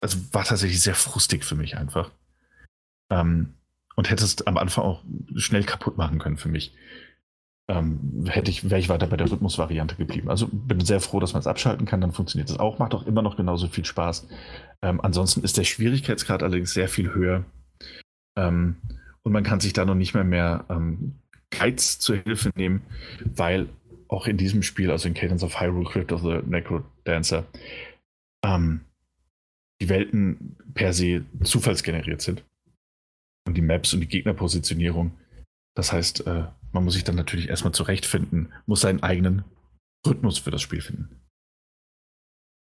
also war tatsächlich sehr frustig für mich einfach. Ähm, und hätte es am Anfang auch schnell kaputt machen können für mich. Ähm, hätte ich, wäre ich weiter bei der Rhythmusvariante geblieben. Also bin sehr froh, dass man es abschalten kann, dann funktioniert es auch, macht auch immer noch genauso viel Spaß. Ähm, ansonsten ist der Schwierigkeitsgrad allerdings sehr viel höher. Ähm, und man kann sich da noch nicht mehr mehr ähm, Guides zur Hilfe nehmen, weil auch in diesem Spiel, also in Cadence of Hyrule, Crypt of the Necro Dancer, ähm, die Welten per se zufallsgeneriert sind. Und die Maps und die Gegnerpositionierung. Das heißt, äh, man muss sich dann natürlich erstmal zurechtfinden, muss seinen eigenen Rhythmus für das Spiel finden.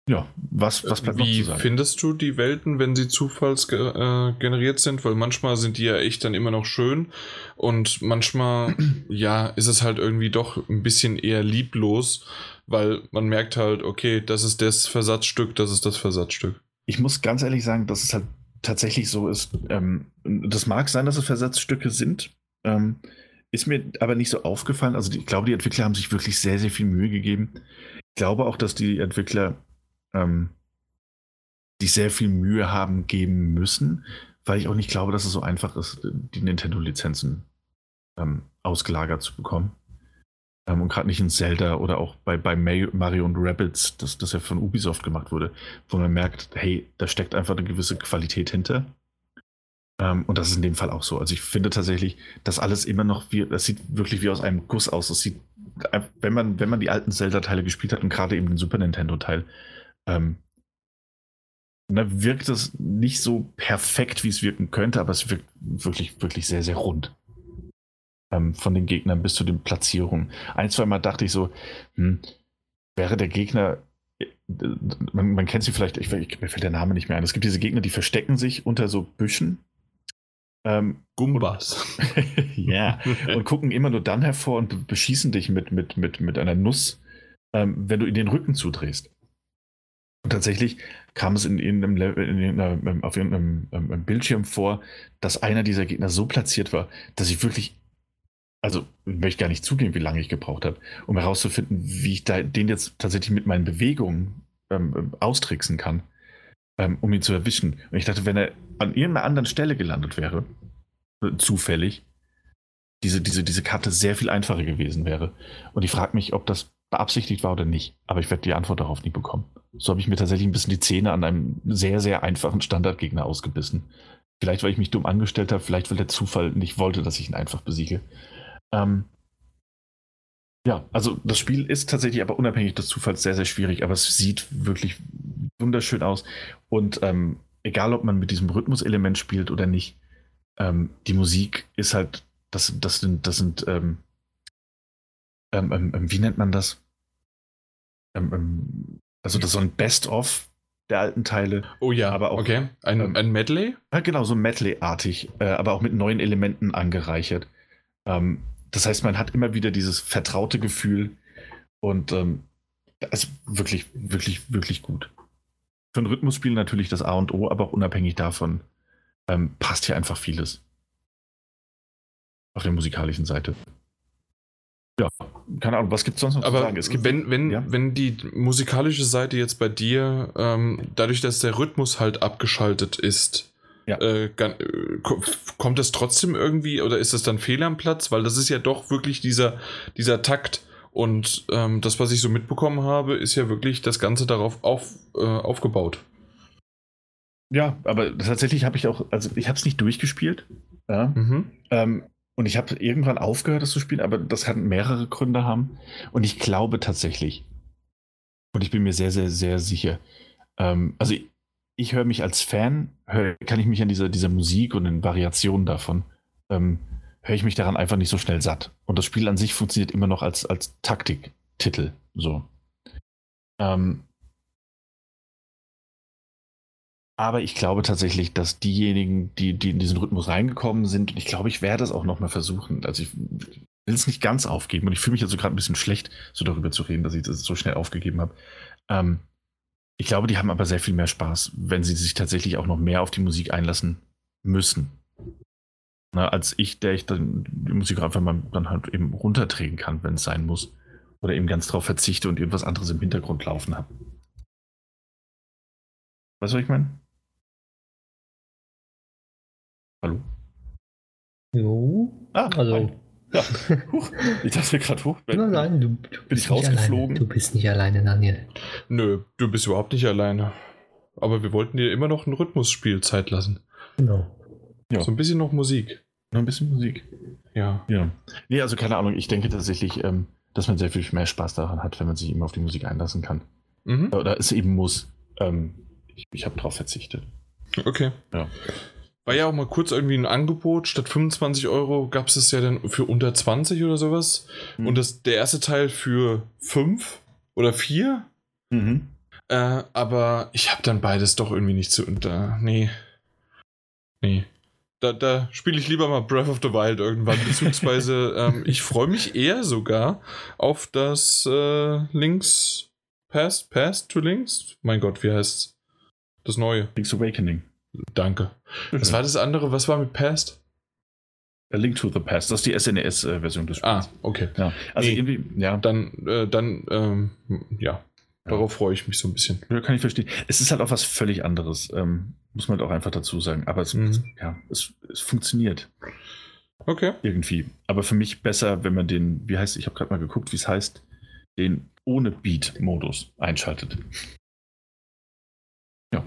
Ja, was, was bleibt Wie noch zu sagen? findest du die Welten, wenn sie zufallsgeneriert äh, sind? Weil manchmal sind die ja echt dann immer noch schön und manchmal, ja, ist es halt irgendwie doch ein bisschen eher lieblos, weil man merkt halt, okay, das ist das Versatzstück, das ist das Versatzstück. Ich muss ganz ehrlich sagen, dass es halt tatsächlich so ist. Ähm, das mag sein, dass es Versatzstücke sind. Ähm, ist mir aber nicht so aufgefallen. Also ich glaube, die Entwickler haben sich wirklich sehr, sehr viel Mühe gegeben. Ich glaube auch, dass die Entwickler ähm, die sehr viel Mühe haben geben müssen, weil ich auch nicht glaube, dass es so einfach ist, die Nintendo-Lizenzen ähm, ausgelagert zu bekommen. Ähm, und gerade nicht in Zelda oder auch bei, bei Mario und Rabbits, das, das ja von Ubisoft gemacht wurde, wo man merkt, hey, da steckt einfach eine gewisse Qualität hinter. Ähm, und das ist in dem Fall auch so. Also ich finde tatsächlich, dass alles immer noch wie, das sieht wirklich wie aus einem Guss aus. Das sieht, wenn man, wenn man die alten Zelda-Teile gespielt hat und gerade eben den Super Nintendo-Teil, ähm, da wirkt es nicht so perfekt, wie es wirken könnte, aber es wirkt wirklich, wirklich sehr, sehr rund. Ähm, von den Gegnern bis zu den Platzierungen. Ein, zwei Mal dachte ich so, hm, wäre der Gegner, äh, man, man kennt sie vielleicht, ich, ich, mir fällt der Name nicht mehr ein. Es gibt diese Gegner, die verstecken sich unter so Büschen. Ähm, Gumbas. ja, und gucken immer nur dann hervor und beschießen dich mit, mit, mit, mit einer Nuss, ähm, wenn du ihnen den Rücken zudrehst. Und tatsächlich kam es in in irgendeinem, ähm, auf irgendeinem ähm, Bildschirm vor, dass einer dieser Gegner so platziert war, dass ich wirklich, also ich möchte gar nicht zugeben, wie lange ich gebraucht habe, um herauszufinden, wie ich da, den jetzt tatsächlich mit meinen Bewegungen ähm, ähm, austricksen kann, ähm, um ihn zu erwischen. Und ich dachte, wenn er an irgendeiner anderen Stelle gelandet wäre, äh, zufällig, diese, diese, diese Karte sehr viel einfacher gewesen wäre. Und ich frage mich, ob das beabsichtigt war oder nicht. Aber ich werde die Antwort darauf nie bekommen. So habe ich mir tatsächlich ein bisschen die Zähne an einem sehr, sehr einfachen Standardgegner ausgebissen. Vielleicht, weil ich mich dumm angestellt habe, vielleicht, weil der Zufall nicht wollte, dass ich ihn einfach besiege. Ähm, ja, also das Spiel ist tatsächlich aber unabhängig des Zufalls sehr, sehr schwierig, aber es sieht wirklich wunderschön aus. Und ähm, egal, ob man mit diesem Rhythmuselement spielt oder nicht, ähm, die Musik ist halt, das, das sind, das sind ähm, ähm, ähm, wie nennt man das? Ähm, ähm, also das ist so ein Best-of der alten Teile. Oh ja, aber auch. Okay, ein, ähm, ein Medley? Ja, genau, so Medley-artig, äh, aber auch mit neuen Elementen angereichert. Ähm, das heißt, man hat immer wieder dieses vertraute Gefühl und ähm, das ist wirklich, wirklich, wirklich gut. Für ein Rhythmusspiel natürlich das A und O, aber auch unabhängig davon ähm, passt hier einfach vieles. Auf der musikalischen Seite. Ja, keine Ahnung, was gibt es sonst noch Aber zu sagen? Es gibt, wenn, wenn, ja? wenn die musikalische Seite jetzt bei dir, ähm, dadurch, dass der Rhythmus halt abgeschaltet ist, ja. äh, kommt das trotzdem irgendwie oder ist das dann Fehler am Platz? Weil das ist ja doch wirklich dieser, dieser Takt. Und ähm, das, was ich so mitbekommen habe, ist ja wirklich das Ganze darauf auf, äh, aufgebaut. Ja, aber tatsächlich habe ich auch, also ich habe es nicht durchgespielt. Ja. Mhm. Ähm, und ich habe irgendwann aufgehört, das zu spielen, aber das kann mehrere Gründe haben. Und ich glaube tatsächlich, Und ich bin mir sehr, sehr, sehr sicher. Ähm, also ich, ich höre mich als Fan, hör, kann ich mich an dieser, dieser Musik und den Variationen davon, ähm, höre ich mich daran einfach nicht so schnell satt. Und das Spiel an sich funktioniert immer noch als, als Taktiktitel. So. Ähm, aber ich glaube tatsächlich, dass diejenigen, die, die in diesen Rhythmus reingekommen sind, und ich glaube, ich werde es auch nochmal versuchen. Also ich will es nicht ganz aufgeben und ich fühle mich also gerade ein bisschen schlecht, so darüber zu reden, dass ich das so schnell aufgegeben habe. Ähm, ich glaube, die haben aber sehr viel mehr Spaß, wenn sie sich tatsächlich auch noch mehr auf die Musik einlassen müssen. Na, als ich, der ich dann die Musik einfach mal dann halt eben runterdrehen kann, wenn es sein muss. Oder eben ganz drauf verzichte und irgendwas anderes im Hintergrund laufen habe. Weißt du, was ich meine? Hallo? Jo. Ah, also. Ja. Huch, ich dachte gerade hoch. Nein, nein, du, du Bin ich bist nicht rausgeflogen? alleine. Du bist nicht alleine, Daniel. Nö, du bist überhaupt nicht alleine. Aber wir wollten dir immer noch ein Rhythmusspiel Zeit lassen. Genau. Ja. So ein bisschen noch Musik. Noch ein bisschen Musik. Ja. Ja. Nee, also keine Ahnung. Ich denke tatsächlich, ähm, dass man sehr viel mehr Spaß daran hat, wenn man sich immer auf die Musik einlassen kann. Mhm. Oder es eben muss. Ähm, ich ich habe darauf verzichtet. Okay. Ja. War ja auch mal kurz irgendwie ein Angebot. Statt 25 Euro gab es es ja dann für unter 20 oder sowas. Mhm. Und das, der erste Teil für 5 oder 4. Mhm. Äh, aber ich habe dann beides doch irgendwie nicht zu unter. Nee. Nee. Da, da spiele ich lieber mal Breath of the Wild irgendwann, beziehungsweise ähm, ich freue mich eher sogar auf das äh, Links Pass, Pass to Links. Mein Gott, wie heißt's? Das neue. Link's Awakening. Danke. Was war das andere? Was war mit Past? A Link to the Past. Das ist die SNES-Version des Ah, Spiels. okay. Ja. Also Nee. irgendwie, ja, Dann, äh, dann, ähm, ja. Darauf freue ich mich so ein bisschen. Ja, kann ich verstehen. Es ist halt auch was völlig anderes, ähm, muss man halt auch einfach dazu sagen. Aber es, Mhm. ja, es, es funktioniert Okay. irgendwie. Aber für mich besser, wenn man den, wie heißt, ich habe gerade mal geguckt, wie es heißt, den ohne Beat-Modus einschaltet. Ja.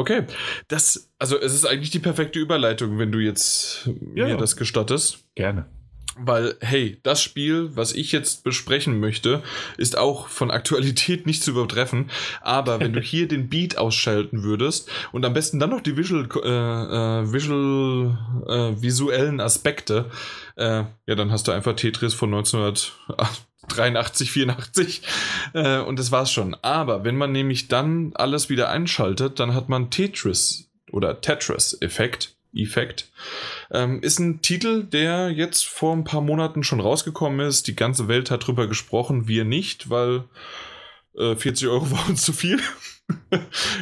Okay. Das, also es ist eigentlich die perfekte Überleitung, wenn du jetzt Ja, mir das gestattest. Gerne. Weil, hey, das Spiel, was ich jetzt besprechen möchte, ist auch von Aktualität nicht zu übertreffen. Aber wenn du hier den Beat ausschalten würdest und am besten dann noch die Visual, äh, äh, Visual äh, visuellen Aspekte, äh, ja, dann hast du einfach Tetris von 1983, 84 äh, und das war's schon. Aber wenn man nämlich dann alles wieder einschaltet, dann hat man Tetris oder Tetris-Effekt. Effekt. Ähm, ist ein Titel, der jetzt vor ein paar Monaten schon rausgekommen ist. Die ganze Welt hat drüber gesprochen, wir nicht, weil äh, 40 Euro war uns zu viel.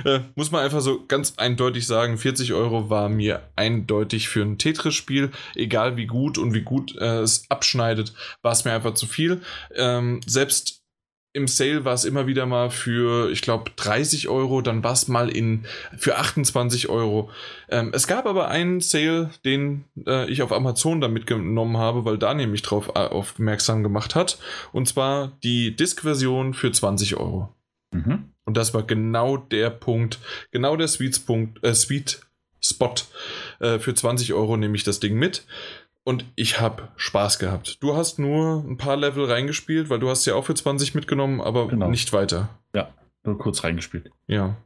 Äh, muss man einfach so ganz eindeutig sagen, 40 Euro war mir eindeutig für ein Tetris-Spiel, egal wie gut und wie gut äh, es abschneidet, war es mir einfach zu viel. Ähm, selbst im Sale war es immer wieder mal für, ich glaube, 30 Euro, dann war es mal in für 28 Euro. Ähm, es gab aber einen Sale, den äh, ich auf Amazon dann mitgenommen habe, weil Daniel mich darauf äh, aufmerksam gemacht hat. Und zwar die Disk-Version für 20 Euro. Mhm. Und das war genau der Punkt, genau der Sweet, Punkt, äh, Sweet Spot. Äh, für 20 Euro nehme ich das Ding mit. Und ich habe Spaß gehabt. Du hast nur ein paar Level reingespielt, weil du hast ja auch für 20 mitgenommen, aber Genau. nicht weiter. Ja, nur kurz reingespielt. Ja.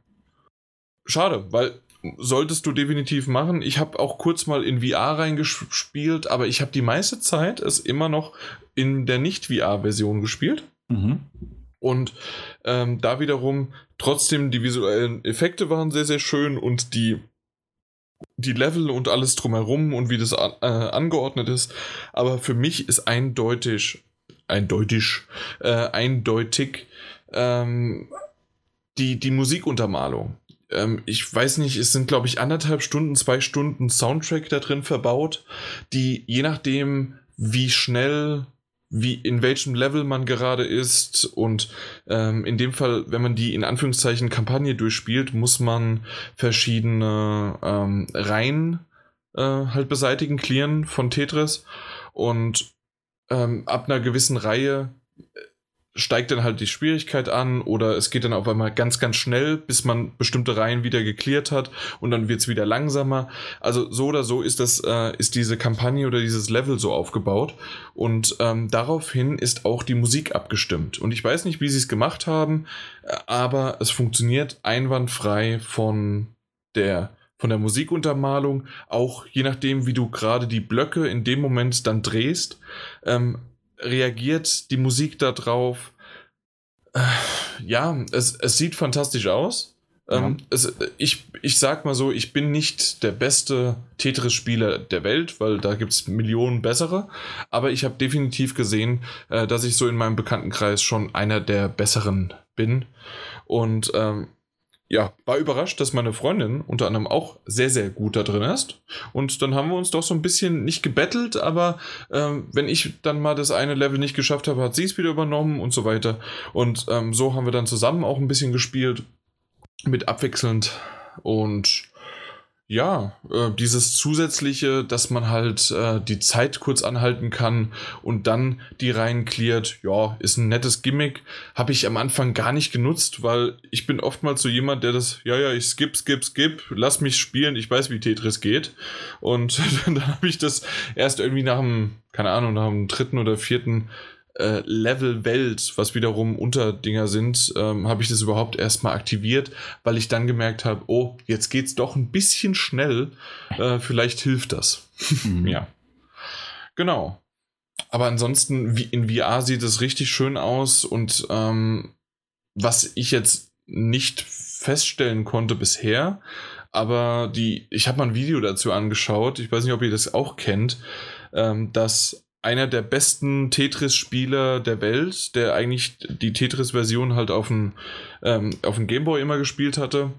Schade, weil solltest du definitiv machen. Ich habe auch kurz mal in VR reingespielt, aber ich habe die meiste Zeit es immer noch in der Nicht-VR-Version gespielt. Mhm. Und ähm, da wiederum trotzdem die visuellen Effekte waren sehr, sehr schön und die, die Level und alles drumherum und wie das an, äh, angeordnet ist. Aber für mich ist eindeutig, eindeutig, äh, eindeutig ähm, die, die Musikuntermalung. Ähm, ich weiß nicht, es sind, glaube ich, anderthalb Stunden, zwei Stunden Soundtrack da drin verbaut, die je nachdem, wie schnell wie in welchem Level man gerade ist. Und ähm, in dem Fall, wenn man die in Anführungszeichen Kampagne durchspielt, muss man verschiedene ähm, Reihen äh, halt beseitigen, clearen von Tetris. Und ähm, ab einer gewissen Reihe steigt dann halt die Schwierigkeit an oder es geht dann auf einmal ganz, ganz schnell, bis man bestimmte Reihen wieder geklärt hat und dann wird es wieder langsamer. Also so oder so ist das, äh, ist diese Kampagne oder dieses Level so aufgebaut und ähm, daraufhin ist auch die Musik abgestimmt. Und ich weiß nicht, wie sie es gemacht haben, äh, aber es funktioniert einwandfrei von der von der Musikuntermalung, auch je nachdem, wie du gerade die Blöcke in dem Moment dann drehst, ähm, reagiert die Musik darauf. Äh, ja, es, es sieht fantastisch aus. Ähm, ja. es, ich, ich sag mal so, ich bin nicht der beste Tetris-Spieler der Welt, weil da gibt es Millionen bessere. Aber ich habe definitiv gesehen, äh, dass ich so in meinem Bekanntenkreis schon einer der besseren bin. Und ähm, ja, war überrascht, dass meine Freundin unter anderem auch sehr, sehr gut da drin ist. Und dann haben wir uns doch so ein bisschen nicht gebettelt, aber ähm, wenn ich dann mal das eine Level nicht geschafft habe, hat sie es wieder übernommen und so weiter. Und ähm, so haben wir dann zusammen auch ein bisschen gespielt, mit abwechselnd. Und ja, äh, dieses zusätzliche, dass man halt äh, die Zeit kurz anhalten kann und dann die Reihen cleart, ja, ist ein nettes Gimmick. Habe ich am Anfang gar nicht genutzt, weil ich bin oftmals so jemand, der das, ja, ja, ich skip, skip, skip, lass mich spielen, ich weiß, wie Tetris geht. Und dann habe ich das erst irgendwie nach dem, keine Ahnung, nach dem dritten oder vierten äh, Level Welt, was wiederum Unterdinger sind, ähm, habe ich das überhaupt erstmal aktiviert, weil ich dann gemerkt habe, oh, jetzt geht's doch ein bisschen schnell, äh, vielleicht hilft das. Mhm. ja. Genau. Aber ansonsten, wie in VR sieht es richtig schön aus und ähm, was ich jetzt nicht feststellen konnte bisher, aber die, ich habe mal ein Video dazu angeschaut, ich weiß nicht, ob ihr das auch kennt, ähm, dass einer der besten Tetris-Spieler der Welt, der eigentlich die Tetris-Version halt auf dem, ähm, auf dem Gameboy immer gespielt hatte.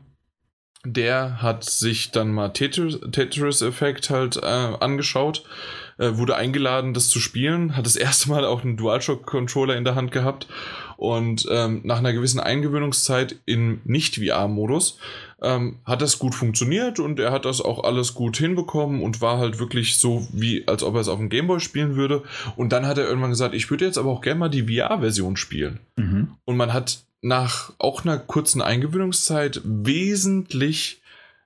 Der hat sich dann mal Tetris-Effekt halt äh, angeschaut, äh, wurde eingeladen, das zu spielen, hat das erste Mal auch einen DualShock-Controller in der Hand gehabt und ähm, nach einer gewissen Eingewöhnungszeit im Nicht-VR-Modus ähm, hat das gut funktioniert und er hat das auch alles gut hinbekommen und war halt wirklich so, wie als ob er es auf dem Gameboy spielen würde. Und dann hat er irgendwann gesagt, ich würde jetzt aber auch gerne mal die VR-Version spielen. Mhm. Und man hat nach auch einer kurzen Eingewöhnungszeit wesentlich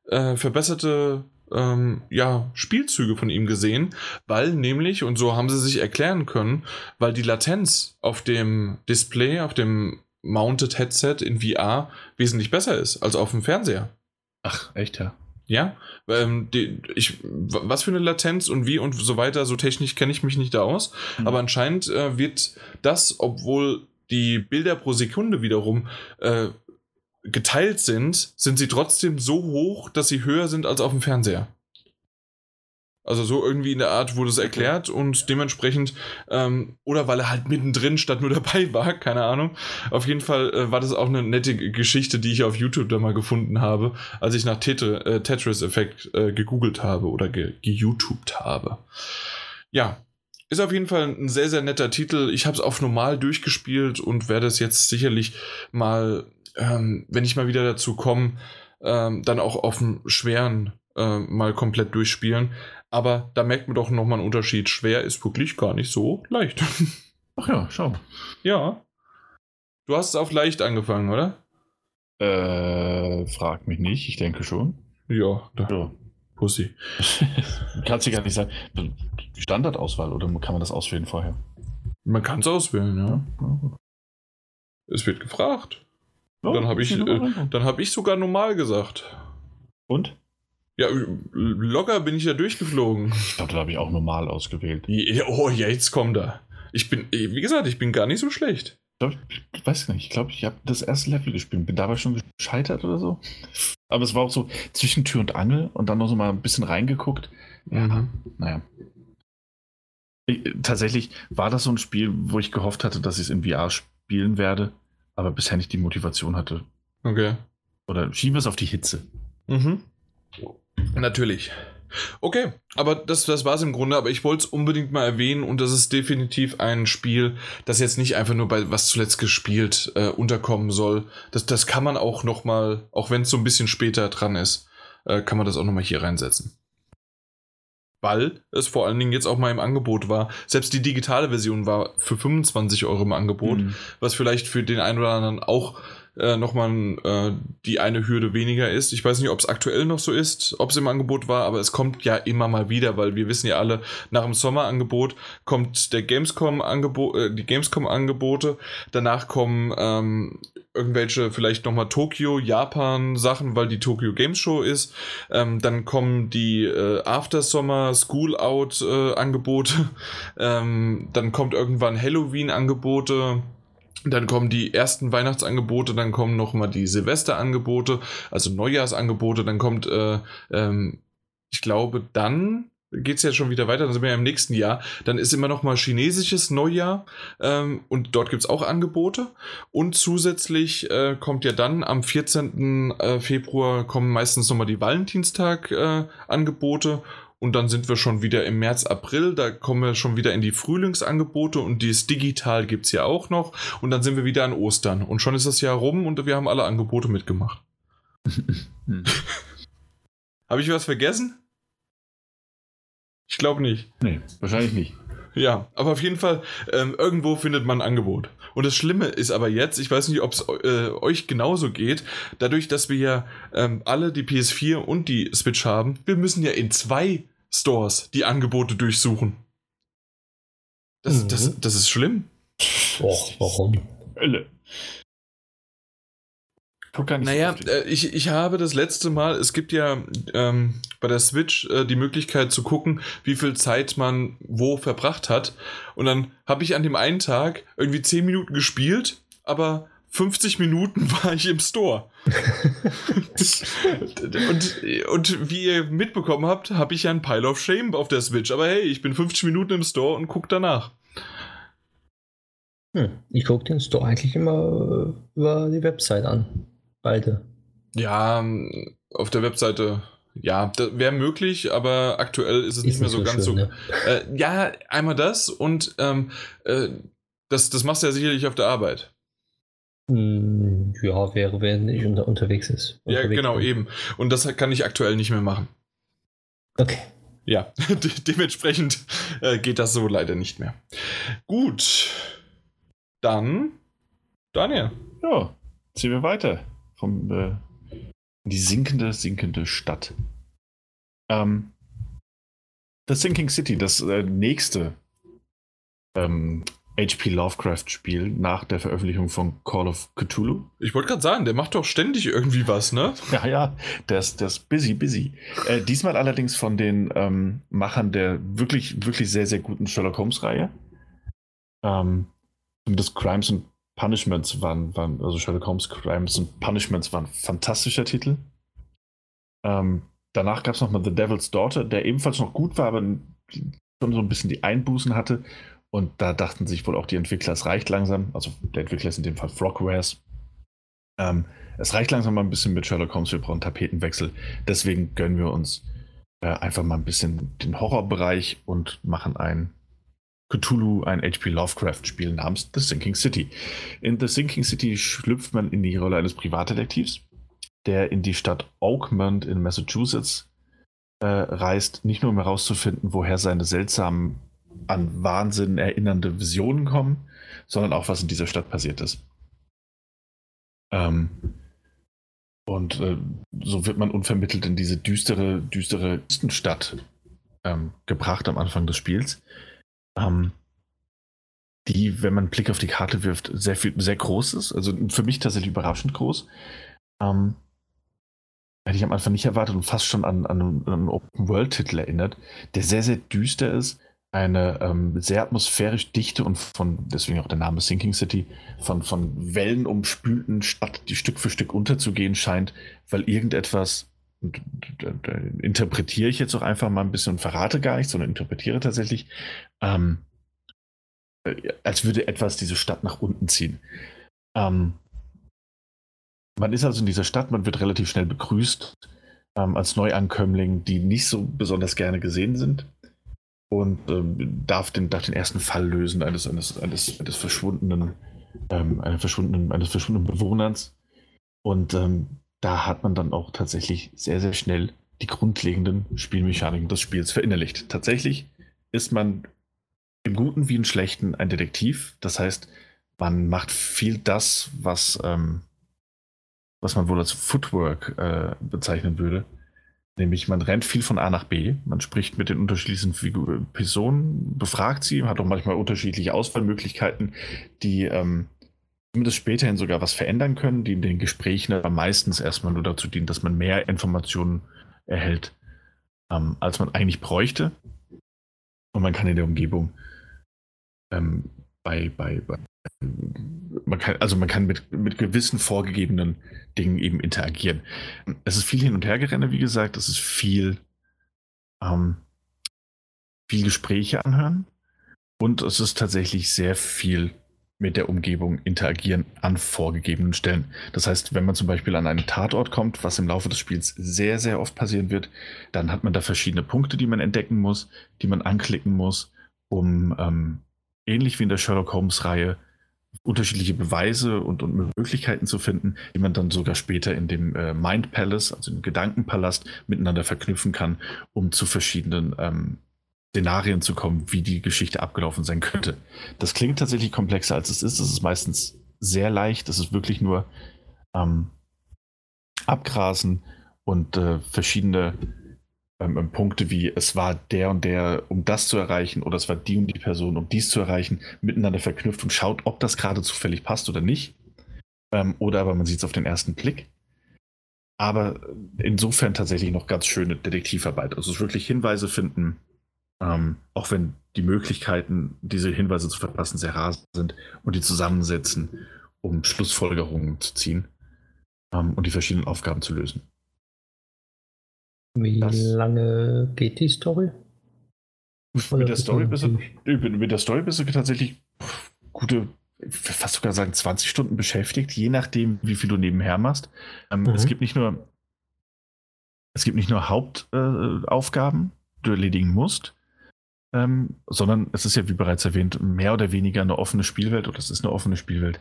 äh, verbesserte ähm, ja, Spielzüge von ihm gesehen, weil nämlich, und so haben sie sich erklären können, weil die Latenz auf dem Display, auf dem Mounted Headset in VR wesentlich besser ist als auf dem Fernseher. Ach, echt, ja. Ja, ähm, die, ich, was für eine Latenz und wie und so weiter, so technisch kenne ich mich nicht da aus. Mhm. Aber anscheinend äh, wird das, obwohl die Bilder pro Sekunde wiederum äh, geteilt sind, sind sie trotzdem so hoch, dass sie höher sind als auf dem Fernseher. Also so irgendwie in der Art wurde es erklärt und dementsprechend, ähm, oder weil er halt mittendrin statt nur dabei war, keine Ahnung. Auf jeden Fall äh, war das auch eine nette Geschichte, die ich auf YouTube da mal gefunden habe, als ich nach Tetr äh, Tetris-Effekt äh, gegoogelt habe oder ge geYouTubed habe. Ja, ist auf jeden Fall ein sehr, sehr netter Titel. Ich habe es auf normal durchgespielt und werde es jetzt sicherlich mal, ähm, wenn ich mal wieder dazu komme, ähm, dann auch auf dem schweren äh, mal komplett durchspielen. Aber da merkt man doch nochmal einen Unterschied. Schwer ist wirklich gar nicht so leicht. Ach ja, schau. Ja. Du hast es auf leicht angefangen, oder? Äh, frag mich nicht, ich denke schon. Ja, da. Ja. Pussy. Kannst du gar nicht sagen. Die Standardauswahl oder kann man das auswählen vorher? Man kann es auswählen, ja. ja. Es wird gefragt. Ja, dann habe ich, äh, hab ich sogar normal gesagt. Und? Ja, locker bin ich ja durchgeflogen. Ich glaube, da habe ich auch normal ausgewählt. Ja, oh, jetzt kommt er. Ich bin, wie gesagt, ich bin gar nicht so schlecht. Ich weiß nicht, ich glaube, ich habe das erste Level gespielt, bin dabei schon gescheitert oder so. Aber es war auch so zwischen Tür und Angel und dann noch so mal ein bisschen reingeguckt. Ja, mhm. naja. Ich, tatsächlich war das so ein Spiel, wo ich gehofft hatte, dass ich es in VR spielen werde, aber bisher nicht die Motivation hatte. Okay. Oder schieben wir es auf die Hitze. Mhm. Natürlich. Okay, aber das, das war es im Grunde, aber ich wollte es unbedingt mal erwähnen und das ist definitiv ein Spiel, das jetzt nicht einfach nur bei was zuletzt gespielt äh, unterkommen soll. Das, das kann man auch nochmal, auch wenn es so ein bisschen später dran ist, äh, kann man das auch nochmal hier reinsetzen. weil es vor allen Dingen jetzt auch mal im Angebot war. Selbst die digitale Version war für 25 Euro im Angebot, mhm. was vielleicht für den einen oder anderen auch äh, nochmal äh, die eine Hürde weniger ist. Ich weiß nicht, ob es aktuell noch so ist, ob es im Angebot war, aber es kommt ja immer mal wieder, weil wir wissen ja alle, nach dem Sommerangebot kommt der Gamescom Angebot, äh, die Gamescom Angebote, danach kommen ähm, irgendwelche vielleicht nochmal Tokio, Japan Sachen, weil die Tokyo Games Show ist. Ähm, dann kommen die äh, After Summer School Out äh, Angebote. Ähm, dann kommt irgendwann Halloween Angebote. Dann kommen die ersten Weihnachtsangebote, dann kommen nochmal die Silvesterangebote, also Neujahrsangebote, dann kommt, äh, ähm, ich glaube, dann geht es ja schon wieder weiter, dann sind wir ja im nächsten Jahr. Dann ist immer noch mal chinesisches Neujahr ähm, und dort gibt es auch Angebote. Und zusätzlich äh, kommt ja dann am 14. Äh, Februar kommen meistens noch mal die Valentinstag-Angebote äh, und dann sind wir schon wieder im März, April. Da kommen wir schon wieder in die Frühlingsangebote und dieses Digital gibt es ja auch noch. Und dann sind wir wieder an Ostern. Und schon ist das Jahr rum und wir haben alle Angebote mitgemacht. hm. Habe ich was vergessen? Ich glaube nicht. Nee, wahrscheinlich nicht. Ja, aber auf jeden Fall, ähm, irgendwo findet man ein Angebot. Und das Schlimme ist aber jetzt, ich weiß nicht, ob es äh, euch genauso geht, dadurch, dass wir ja ähm, alle die PS4 und die Switch haben, wir müssen ja in zwei Stores die Angebote durchsuchen. Das, mhm. das, das ist schlimm. Och, warum? Hölle. Naja, äh, ich, ich habe das letzte Mal, es gibt ja ähm, bei der Switch äh, die Möglichkeit zu gucken, wie viel Zeit man wo verbracht hat. Und dann habe ich an dem einen Tag irgendwie 10 Minuten gespielt, aber 50 Minuten war ich im Store. und, und wie ihr mitbekommen habt, habe ich ja ein Pile of Shame auf der Switch. Aber hey, ich bin 50 Minuten im Store und gucke danach. Hm, ich gucke den Store eigentlich immer über die Website an. Beide. Ja, auf der Webseite ja, wäre möglich, aber aktuell ist es ist nicht mehr so, so ganz schön, so. Ne? Äh, ja, einmal das und ähm, äh, das, das machst du ja sicherlich auf der Arbeit. Hm, ja, wäre, wenn ich unter, unterwegs ist. Unterwegs ja, genau, bin. eben. Und das kann ich aktuell nicht mehr machen. Okay. Ja, de dementsprechend äh, geht das so leider nicht mehr. Gut. Dann, Daniel. Ja, ziehen wir weiter vom, äh, die sinkende, sinkende Stadt. Ähm, The Sinking City, das äh, nächste ähm, HP Lovecraft-Spiel nach der Veröffentlichung von Call of Cthulhu. Ich wollte gerade sagen, der macht doch ständig irgendwie was, ne? Ja, ja, der ist, der ist busy, busy. Äh, diesmal allerdings von den ähm, Machern der wirklich, wirklich sehr, sehr guten Sherlock Holmes-Reihe. Ähm, das Crimes and Punishments waren, waren, also Sherlock Holmes Crimes and Punishments waren ein fantastischer Titel. Ähm, danach gab es nochmal The Devil's Daughter, der ebenfalls noch gut war, aber schon so ein bisschen die Einbußen hatte. Und da dachten sich wohl auch die Entwickler, es reicht langsam. Also der Entwickler ist in dem Fall Frogwares. Ähm, es reicht langsam mal ein bisschen mit Sherlock Holmes, wir brauchen Tapetenwechsel. Deswegen gönnen wir uns äh, einfach mal ein bisschen den Horrorbereich und machen ein Cthulhu, ein H.P. Lovecraft-Spiel namens The Sinking City. In The Sinking City schlüpft man in die Rolle eines Privatdetektivs, der in die Stadt Oakmont in Massachusetts äh, reist, nicht nur um herauszufinden, woher seine seltsamen, an Wahnsinn erinnernde Visionen kommen, sondern auch, was in dieser Stadt passiert ist. Ähm, und äh, so wird man unvermittelt in diese düstere, düstere Stadt ähm, gebracht am Anfang des Spiels ähm, die, wenn man einen Blick auf die Karte wirft, sehr viel, sehr groß ist. Also für mich tatsächlich überraschend groß. Ähm, hätte ich am Anfang nicht erwartet und fast schon an, an einen Open-World-Titel erinnert, der sehr, sehr düster ist, eine ähm, sehr atmosphärisch dichte und von, deswegen auch der Name Sinking City, von, von Wellen umspülten Stadt, die Stück für Stück unterzugehen scheint, weil irgendetwas, da interpretiere ich jetzt auch einfach mal ein bisschen und verrate gar nichts, sondern interpretiere tatsächlich, ähm, äh, als würde etwas diese Stadt nach unten ziehen. Ähm, man ist also in dieser Stadt, man wird relativ schnell begrüßt ähm, als Neuankömmling, die nicht so besonders gerne gesehen sind und ähm, darf, den, darf den ersten Fall lösen eines, eines, eines, eines verschwundenen, ähm, eines verschwundenen, eines verschwundenen Bewohners. Und ähm, da hat man dann auch tatsächlich sehr, sehr schnell die grundlegenden Spielmechaniken des Spiels verinnerlicht. Tatsächlich ist man im Guten wie im Schlechten ein Detektiv. Das heißt, man macht viel das, was, ähm, was man wohl als Footwork äh, bezeichnen würde. Nämlich man rennt viel von A nach B, man spricht mit den unterschiedlichen Figur Personen, befragt sie, hat auch manchmal unterschiedliche Auswahlmöglichkeiten, die ähm, das späterhin sogar was verändern können, die in den Gesprächen aber meistens erstmal nur dazu dienen, dass man mehr Informationen erhält, ähm, als man eigentlich bräuchte. Und man kann in der Umgebung ähm, bei, bei, bei man kann, also man kann mit, mit gewissen vorgegebenen Dingen eben interagieren. Es ist viel hin und her gerenne, wie gesagt, es ist viel, ähm, viel Gespräche anhören und es ist tatsächlich sehr viel mit der Umgebung interagieren an vorgegebenen Stellen. Das heißt, wenn man zum Beispiel an einen Tatort kommt, was im Laufe des Spiels sehr, sehr oft passieren wird, dann hat man da verschiedene Punkte, die man entdecken muss, die man anklicken muss, um ähm, ähnlich wie in der Sherlock Holmes-Reihe unterschiedliche Beweise und, und, Möglichkeiten zu finden, die man dann sogar später in dem äh, Mind Palace, also im Gedankenpalast, miteinander verknüpfen kann, um zu verschiedenen ähm, Szenarien zu kommen, wie die Geschichte abgelaufen sein könnte. Das klingt tatsächlich komplexer, als es ist. Es ist meistens sehr leicht. Es ist wirklich nur ähm, abgrasen und äh, verschiedene ähm, ähm, Punkte wie es war der und der, um das zu erreichen, oder es war die und die Person, um dies zu erreichen, miteinander verknüpft und schaut, ob das gerade zufällig passt oder nicht. Ähm, oder aber man sieht es auf den ersten Blick. Aber insofern tatsächlich noch ganz schöne Detektivarbeit. Also es wirklich Hinweise finden, ähm, auch wenn die Möglichkeiten, diese Hinweise zu verpassen, sehr rar sind und die zusammensetzen, um Schlussfolgerungen zu ziehen ähm, und die verschiedenen Aufgaben zu lösen. Wie das, lange geht die Story? Mit der Story, bist du, mit der Story bist du tatsächlich gute, fast sogar sagen 20 Stunden beschäftigt, je nachdem, wie viel du nebenher machst. Ähm, mhm. Es gibt nicht nur es gibt nicht nur Hauptaufgaben, äh, die du erledigen musst, ähm, sondern es ist ja, wie bereits erwähnt, mehr oder weniger eine offene Spielwelt oder es ist eine offene Spielwelt.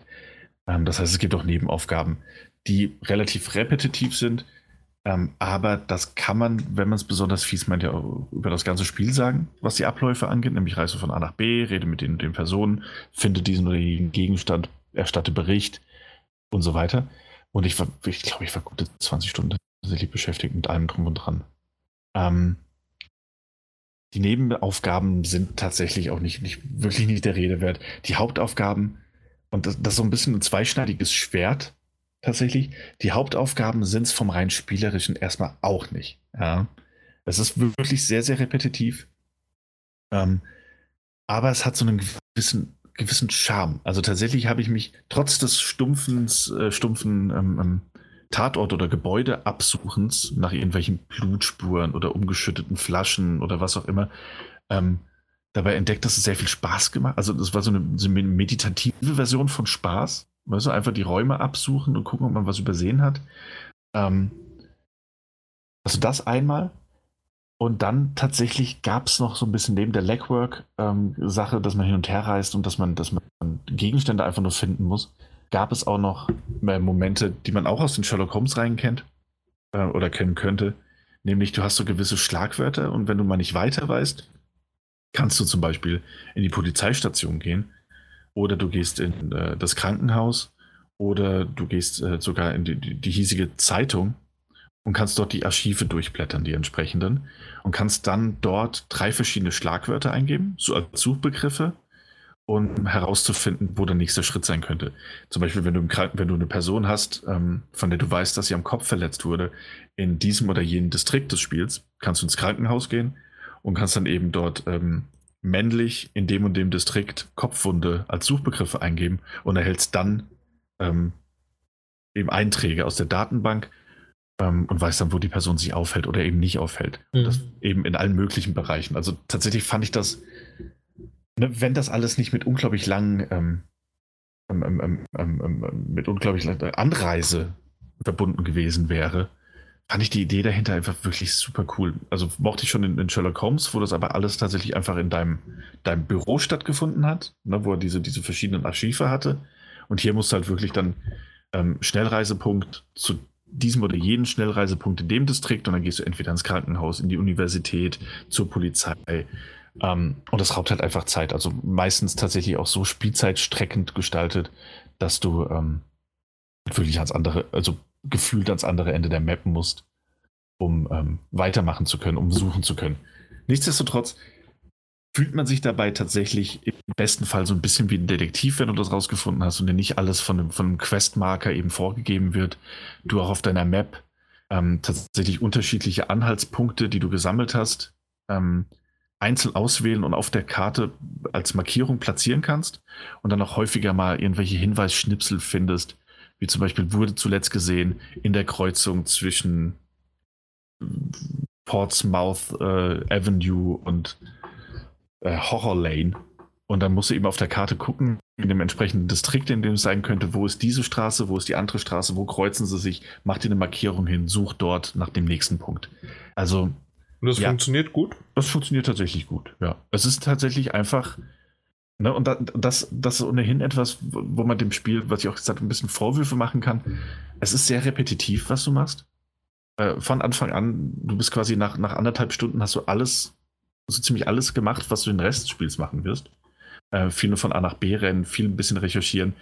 Ähm, das heißt, es gibt auch Nebenaufgaben, die relativ repetitiv sind, ähm, aber das kann man, wenn man es besonders fies meint, ja über das ganze Spiel sagen, was die Abläufe angeht, nämlich reise von A nach B, rede mit den, den Personen, finde diesen oder jenen Gegenstand, erstatte Bericht und so weiter. Und ich ich glaube, ich war gute 20 Stunden tatsächlich beschäftigt mit allem drum und dran. Ähm, die Nebenaufgaben sind tatsächlich auch nicht, nicht wirklich nicht der Rede wert. Die Hauptaufgaben, und das, das ist so ein bisschen ein zweischneidiges Schwert, tatsächlich. Die Hauptaufgaben sind es vom rein spielerischen erstmal auch nicht. Ja. Es ist wirklich sehr, sehr repetitiv. Ähm, aber es hat so einen gewissen, gewissen Charme. Also tatsächlich habe ich mich trotz des stumpfen, äh, stumpfen ähm, ähm, Tatort- oder Gebäudeabsuchens nach irgendwelchen Blutspuren oder umgeschütteten Flaschen oder was auch immer, ähm, dabei entdeckt, dass es sehr viel Spaß gemacht Also das war so eine, so eine meditative Version von Spaß. Weißt du, einfach die Räume absuchen und gucken, ob man was übersehen hat. Ähm, also das einmal. Und dann tatsächlich gab es noch so ein bisschen neben der Legwork-Sache, ähm, dass man hin und her reist und dass man, dass man Gegenstände einfach nur finden muss, gab es auch noch äh, Momente, die man auch aus den Sherlock Holmes-Reihen kennt äh, oder kennen könnte. Nämlich, du hast so gewisse Schlagwörter und wenn du mal nicht weiter weißt, kannst du zum Beispiel in die Polizeistation gehen oder du gehst in äh, das Krankenhaus oder du gehst äh, sogar in die, die, hiesige Zeitung und kannst dort die Archive durchblättern, die entsprechenden, und kannst dann dort drei verschiedene Schlagwörter eingeben, so als Suchbegriffe, um herauszufinden, wo der nächste Schritt sein könnte. Zum Beispiel, wenn du, wenn du eine Person hast, ähm, von der du weißt, dass sie am Kopf verletzt wurde, in diesem oder jenem Distrikt des Spiels, kannst du ins Krankenhaus gehen und kannst dann eben dort ähm, männlich in dem und dem Distrikt Kopfwunde als Suchbegriffe eingeben und erhältst dann ähm, eben Einträge aus der Datenbank ähm, und weißt dann, wo die Person sich aufhält oder eben nicht aufhält. Mhm. das eben in allen möglichen Bereichen. Also tatsächlich fand ich das, ne, wenn das alles nicht mit unglaublich langen, ähm, ähm, ähm, mit unglaublich langer Anreise verbunden gewesen wäre, fand ich die Idee dahinter einfach wirklich super cool. Also mochte ich schon in, in, Sherlock Holmes, wo das aber alles tatsächlich einfach in deinem, deinem Büro stattgefunden hat, ne, wo er diese, diese verschiedenen Archive hatte. Und hier musst du halt wirklich dann ähm, Schnellreisepunkt zu diesem oder jenen Schnellreisepunkt in dem Distrikt und dann gehst du entweder ins Krankenhaus, in die Universität, zur Polizei. Ähm, und das raubt halt einfach Zeit. Also meistens tatsächlich auch so spielzeitstreckend gestaltet, dass du ähm, wirklich ans andere, also gefühlt ans andere Ende der Map musst, um ähm, weitermachen zu können, um suchen zu können. Nichtsdestotrotz fühlt man sich dabei tatsächlich im besten Fall so ein bisschen wie ein Detektiv, wenn du das rausgefunden hast und dir nicht alles von einem, von einem Questmarker eben vorgegeben wird. Du auch auf deiner Map ähm, tatsächlich unterschiedliche Anhaltspunkte, die du gesammelt hast, ähm, einzeln auswählen und auf der Karte als Markierung platzieren kannst und dann auch häufiger mal irgendwelche Hinweisschnipsel findest, wie zum Beispiel wurde zuletzt gesehen in der Kreuzung zwischen Portsmouth äh, Avenue und äh, Horror Lane. Und dann musst du eben auf der Karte gucken, in dem entsprechenden Distrikt, in dem es sein könnte, wo ist diese Straße, wo ist die andere Straße, wo kreuzen sie sich, mach dir eine Markierung hin, such dort nach dem nächsten Punkt. Also. Und das ja, funktioniert gut? Das funktioniert tatsächlich gut, ja. Es ist tatsächlich einfach. Ne, und das, das ist ohnehin etwas, wo man dem Spiel, was ich auch gesagt habe, ein bisschen Vorwürfe machen kann. Es ist sehr repetitiv, was du machst. Äh, von Anfang an, du bist quasi nach, nach anderthalb Stunden hast du alles so ziemlich alles gemacht, was du den Rest des Spiels machen wirst. Äh, viel nur von A nach B rennen, viel ein bisschen recherchieren.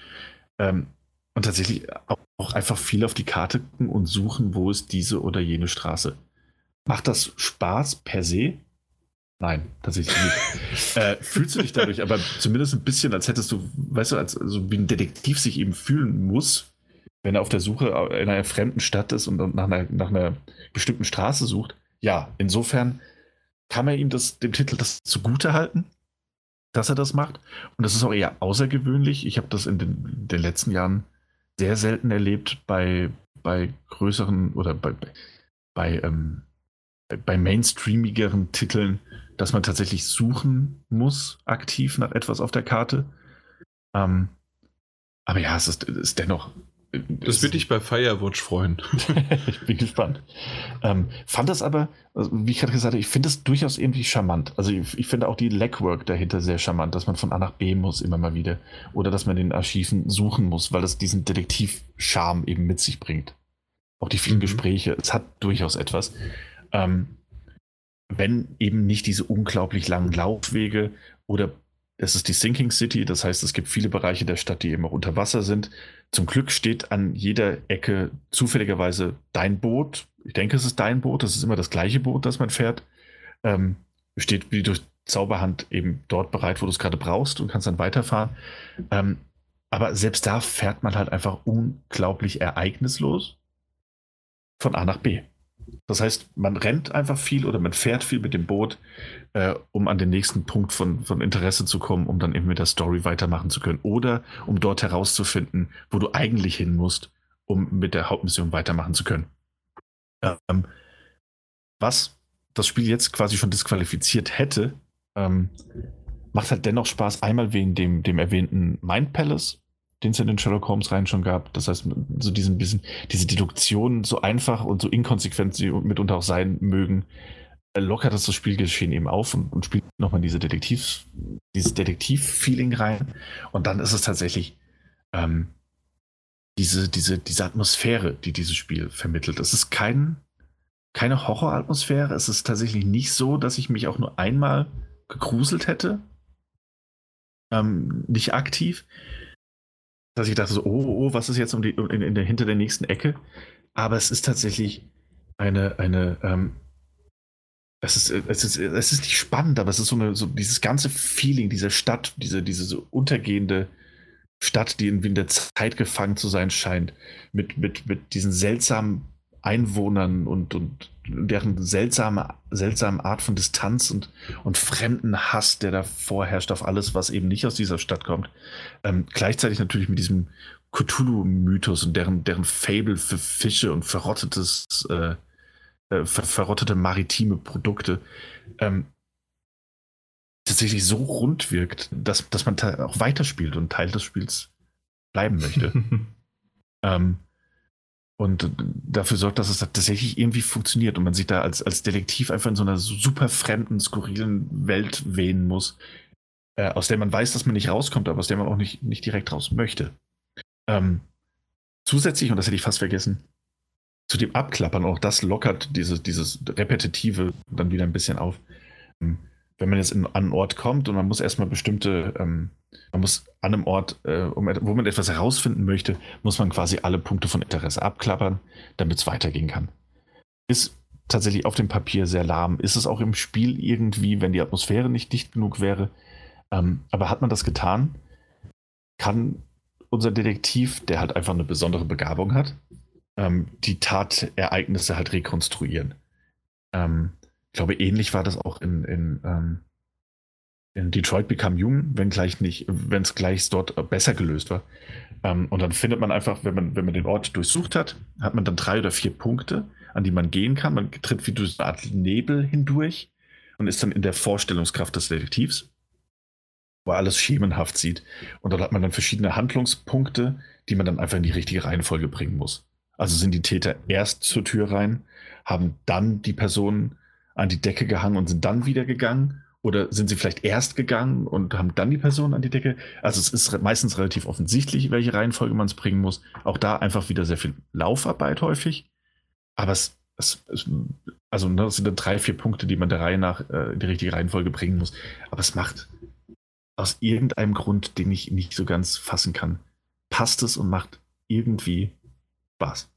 Ähm, und tatsächlich auch, auch, einfach viel auf die Karte gucken und suchen, wo ist diese oder jene Straße. Macht das Spaß per se? Nein, tatsächlich nicht. äh, fühlst du dich dadurch aber zumindest ein bisschen, als hättest du, weißt du, als also wie ein Detektiv sich eben fühlen muss, wenn er auf der Suche in einer fremden Stadt ist und nach einer, nach einer bestimmten Straße sucht. Ja, insofern kann man ihm das, dem Titel das zugute halten, dass er das macht. Und das ist auch eher außergewöhnlich. Ich habe das in den, den, letzten Jahren sehr selten erlebt bei, bei größeren oder bei, bei, ähm, bei mainstreamigeren Titeln, dass man tatsächlich suchen muss, aktiv nach etwas auf der Karte. Ähm, aber ja, es ist, ist dennoch das wird dich bei Firewatch freuen. ich bin gespannt. Ähm, fand das aber, also wie ich gerade gesagt habe, ich finde das durchaus irgendwie charmant. Also ich, ich, finde auch die Legwork dahinter sehr charmant, dass man von A nach B muss immer mal wieder. Oder dass man in den Archiven suchen muss, weil das diesen Detektiv-Charme eben mit sich bringt. Auch die vielen mhm. Gespräche, es hat durchaus etwas. Ähm, wenn eben nicht diese unglaublich langen Laufwege oder es ist die Sinking City, das heißt, es gibt viele Bereiche der Stadt, die eben auch unter Wasser sind. Zum Glück steht an jeder Ecke zufälligerweise dein Boot. Ich denke, es ist dein Boot, das ist immer das gleiche Boot, das man fährt. Ähm, steht wie durch Zauberhand eben dort bereit, wo du es gerade brauchst und kannst dann weiterfahren. Ähm, aber selbst da fährt man halt einfach unglaublich ereignislos von A nach B. Das heißt, man rennt einfach viel oder man fährt viel mit dem Boot, äh, um an den nächsten Punkt von, von Interesse zu kommen, um dann eben mit der Story weitermachen zu können. Oder um dort herauszufinden, wo du eigentlich hin musst, um mit der Hauptmission weitermachen zu können. Ähm, was das Spiel jetzt quasi schon disqualifiziert hätte, ähm, macht halt dennoch Spaß, einmal wegen dem, dem erwähnten Mind Palace, den es in den Sherlock Holmes rein schon gab. Das heißt, so diesen bisschen, diese Deduktionen, so einfach und so inkonsequent sie mitunter auch sein mögen, äh, lockert das das Spielgeschehen eben auf und, und spielt nochmal diese Detektiv, dieses Detektiv-Feeling rein. Und dann ist es tatsächlich ähm, diese, diese, diese Atmosphäre, die dieses Spiel vermittelt. Es ist kein, keine Horroratmosphäre. Es ist tatsächlich nicht so, dass ich mich auch nur einmal gegruselt hätte. Ähm, nicht aktiv dass ich dachte so, oh, oh, was ist jetzt um die, in, in der, hinter der nächsten Ecke? Aber es ist tatsächlich eine, eine, ähm, es ist, es ist, es ist nicht spannend, aber es ist so, eine, so dieses ganze Feeling dieser Stadt, diese, diese so untergehende Stadt, die in der Zeit gefangen zu sein scheint, mit, mit, mit diesen seltsamen Einwohnern und, und deren seltsame, seltsame Art von Distanz und, und fremden Hass, der da vorherrscht auf alles, was eben nicht aus dieser Stadt kommt. Ähm, gleichzeitig natürlich mit diesem Cthulhu-Mythos und deren, deren Fable für Fische und verrottetes, äh, äh, ver verrottete maritime Produkte. Ähm, tatsächlich so rund wirkt, dass, dass man auch weiterspielt und Teil des Spiels bleiben möchte. ähm, und dafür sorgt, dass es tatsächlich irgendwie funktioniert und man sich da als, als Detektiv einfach in so einer super fremden, skurrilen Welt wehen muss, äh, aus der man weiß, dass man nicht rauskommt, aber aus der man auch nicht, nicht direkt raus möchte. Ähm, zusätzlich, und das hätte ich fast vergessen, zu dem Abklappern, auch das lockert dieses, dieses Repetitive dann wieder ein bisschen auf. Ähm, wenn man jetzt in, an einen Ort kommt und man muss erstmal bestimmte, ähm, man muss an einem Ort, äh, um, wo man etwas herausfinden möchte, muss man quasi alle Punkte von Interesse abklappern, damit es weitergehen kann. Ist tatsächlich auf dem Papier sehr lahm. Ist es auch im Spiel irgendwie, wenn die Atmosphäre nicht dicht genug wäre. Ähm, aber hat man das getan, kann unser Detektiv, der halt einfach eine besondere Begabung hat, ähm, die Tatereignisse halt rekonstruieren. Ähm, ich glaube, ähnlich war das auch in, in, ähm, in Detroit Become Human, wenn gleich nicht, wenn es gleich dort besser gelöst war. Ähm, und dann findet man einfach, wenn man, wenn man den Ort durchsucht hat, hat man dann drei oder vier Punkte, an die man gehen kann. Man tritt wie durch eine Art Nebel hindurch und ist dann in der Vorstellungskraft des Detektivs, wo er alles schemenhaft sieht. Und dort hat man dann verschiedene Handlungspunkte, die man dann einfach in die richtige Reihenfolge bringen muss. Also sind die Täter erst zur Tür rein, haben dann die Person an die Decke gehangen und sind dann wieder gegangen? Oder sind sie vielleicht erst gegangen und haben dann die Person an die Decke? Also es ist meistens relativ offensichtlich, welche Reihenfolge man es bringen muss. Auch da einfach wieder sehr viel Laufarbeit häufig. Aber es, es, es also ne, das sind dann drei, vier Punkte, die man der Reihe nach äh, in die richtige Reihenfolge bringen muss. Aber es macht aus irgendeinem Grund, den ich nicht so ganz fassen kann, passt es und macht irgendwie Spaß.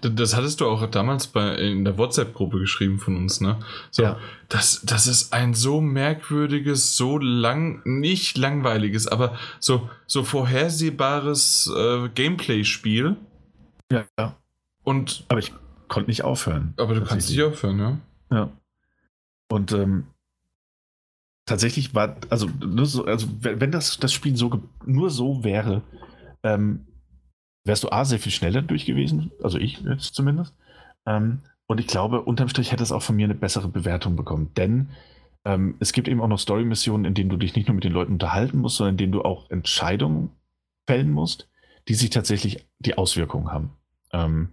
Das hattest du auch damals bei, in der WhatsApp-Gruppe geschrieben von uns, ne? So, ja. das, das ist ein so merkwürdiges, so lang, nicht langweiliges, aber so, so vorhersehbares äh, Gameplay-Spiel. Ja, ja. Und. Aber ich konnte nicht aufhören. Aber du kannst nicht aufhören, ja. Ja. Und ähm, tatsächlich war, also, so, also wenn das, das Spiel so nur so wäre, ähm, wärst du A, sehr viel schneller durch gewesen, also ich jetzt zumindest. Ähm, und ich glaube, unterm Strich hätte es auch von mir eine bessere Bewertung bekommen. Denn ähm, es gibt eben auch noch Story-Missionen, in denen du dich nicht nur mit den Leuten unterhalten musst, sondern in denen du auch Entscheidungen fällen musst, die sich tatsächlich die Auswirkungen haben. Ähm,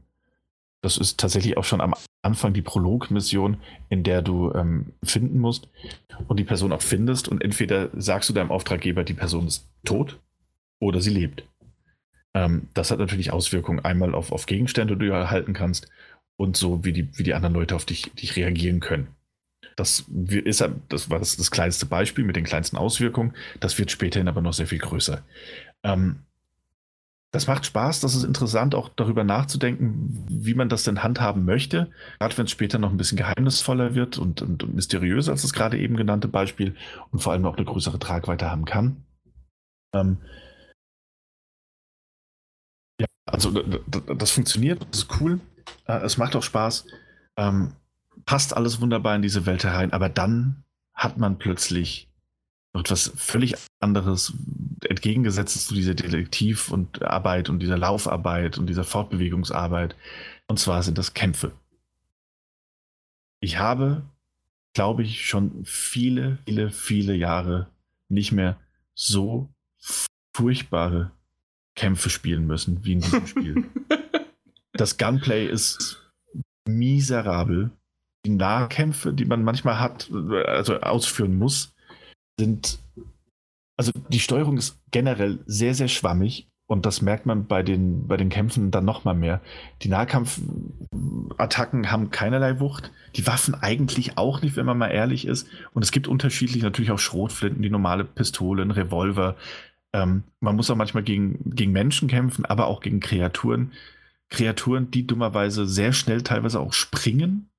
das ist tatsächlich auch schon am Anfang die Prolog-Mission, in der du ähm, finden musst und die Person auch findest. Und entweder sagst du deinem Auftraggeber, die Person ist tot oder sie lebt. Ähm, das hat natürlich Auswirkungen einmal auf, auf Gegenstände, die du erhalten kannst und so, wie die, wie die anderen Leute auf dich, dich reagieren können. Das, ist, das war das, das kleinste Beispiel mit den kleinsten Auswirkungen. Das wird späterhin aber noch sehr viel größer. Ähm, das macht Spaß, das ist interessant, auch darüber nachzudenken, wie man das denn handhaben möchte. Gerade wenn es später noch ein bisschen geheimnisvoller wird und, und, und mysteriöser als das gerade eben genannte Beispiel und vor allem auch eine größere Tragweite haben kann. Ähm, ja, also das funktioniert, das ist cool. Äh, es macht auch Spaß. Ähm, passt alles wunderbar in diese Welt herein, aber dann hat man plötzlich etwas völlig anderes, entgegengesetztes zu dieser Detektiv- und Arbeit und dieser Laufarbeit und dieser Fortbewegungsarbeit. Und zwar sind das Kämpfe. Ich habe, glaube ich, schon viele, viele, viele Jahre nicht mehr so furchtbare Kämpfe spielen müssen, wie in diesem Spiel. das Gunplay ist miserabel. Die Nahkämpfe, die man manchmal hat, also ausführen muss, sind. Also die Steuerung ist generell sehr, sehr schwammig und das merkt man bei den, bei den Kämpfen dann nochmal mehr. Die Nahkampfattacken haben keinerlei Wucht. Die Waffen eigentlich auch nicht, wenn man mal ehrlich ist. Und es gibt unterschiedlich natürlich auch Schrotflinten, die normale Pistole, ein Revolver, ähm, man muss auch manchmal gegen, gegen Menschen kämpfen, aber auch gegen Kreaturen. Kreaturen, die dummerweise sehr schnell teilweise auch springen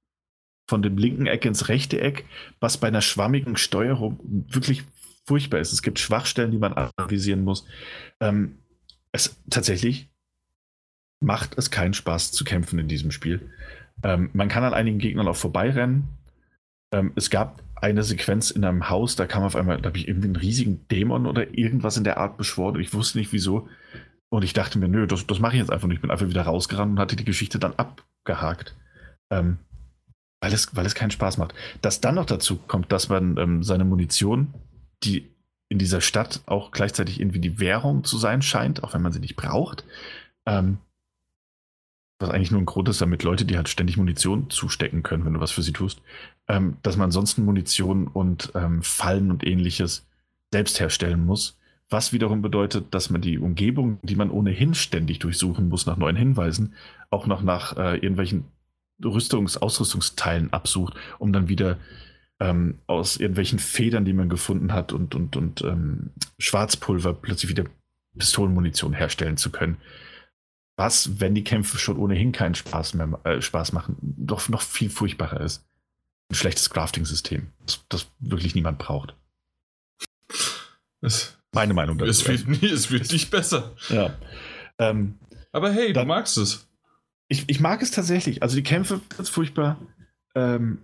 von dem linken Eck ins rechte Eck, was bei einer schwammigen Steuerung wirklich furchtbar ist. Es gibt Schwachstellen, die man analysieren muss. Ähm, es tatsächlich macht es keinen Spaß zu kämpfen in diesem Spiel. Ähm, man kann an einigen Gegnern auch vorbeirennen. Ähm, es gab eine Sequenz in einem Haus, da kam auf einmal, da habe ich irgendwie einen riesigen Dämon oder irgendwas in der Art beschworen und ich wusste nicht wieso. Und ich dachte mir, nö, das, das mache ich jetzt einfach nicht. Ich bin einfach wieder rausgerannt und hatte die Geschichte dann abgehakt. Ähm, weil, es, weil es keinen Spaß macht. Dass dann noch dazu kommt, dass man ähm, seine Munition, die in dieser Stadt auch gleichzeitig irgendwie die Währung zu sein scheint, auch wenn man sie nicht braucht, ähm, was eigentlich nur ein Grund ist, damit Leute, die halt ständig Munition zustecken können, wenn du was für sie tust, ähm, dass man ansonsten Munition und ähm, Fallen und ähnliches selbst herstellen muss, was wiederum bedeutet, dass man die Umgebung, die man ohnehin ständig durchsuchen muss nach neuen Hinweisen, auch noch nach äh, irgendwelchen Rüstungs-, Ausrüstungsteilen absucht, um dann wieder ähm, aus irgendwelchen Federn, die man gefunden hat und, und, und ähm, Schwarzpulver plötzlich wieder Pistolenmunition herstellen zu können. Was, wenn die Kämpfe schon ohnehin keinen Spaß mehr äh, Spaß machen, doch noch viel furchtbarer ist. Ein schlechtes Crafting-System, das, das, wirklich niemand braucht. Es, Meine Meinung dazu. Es wird, nie, es wird nicht besser. Ja. Ähm, Aber hey, dann, du magst es. Ich, ich mag es tatsächlich. Also die Kämpfe sind furchtbar. Ähm,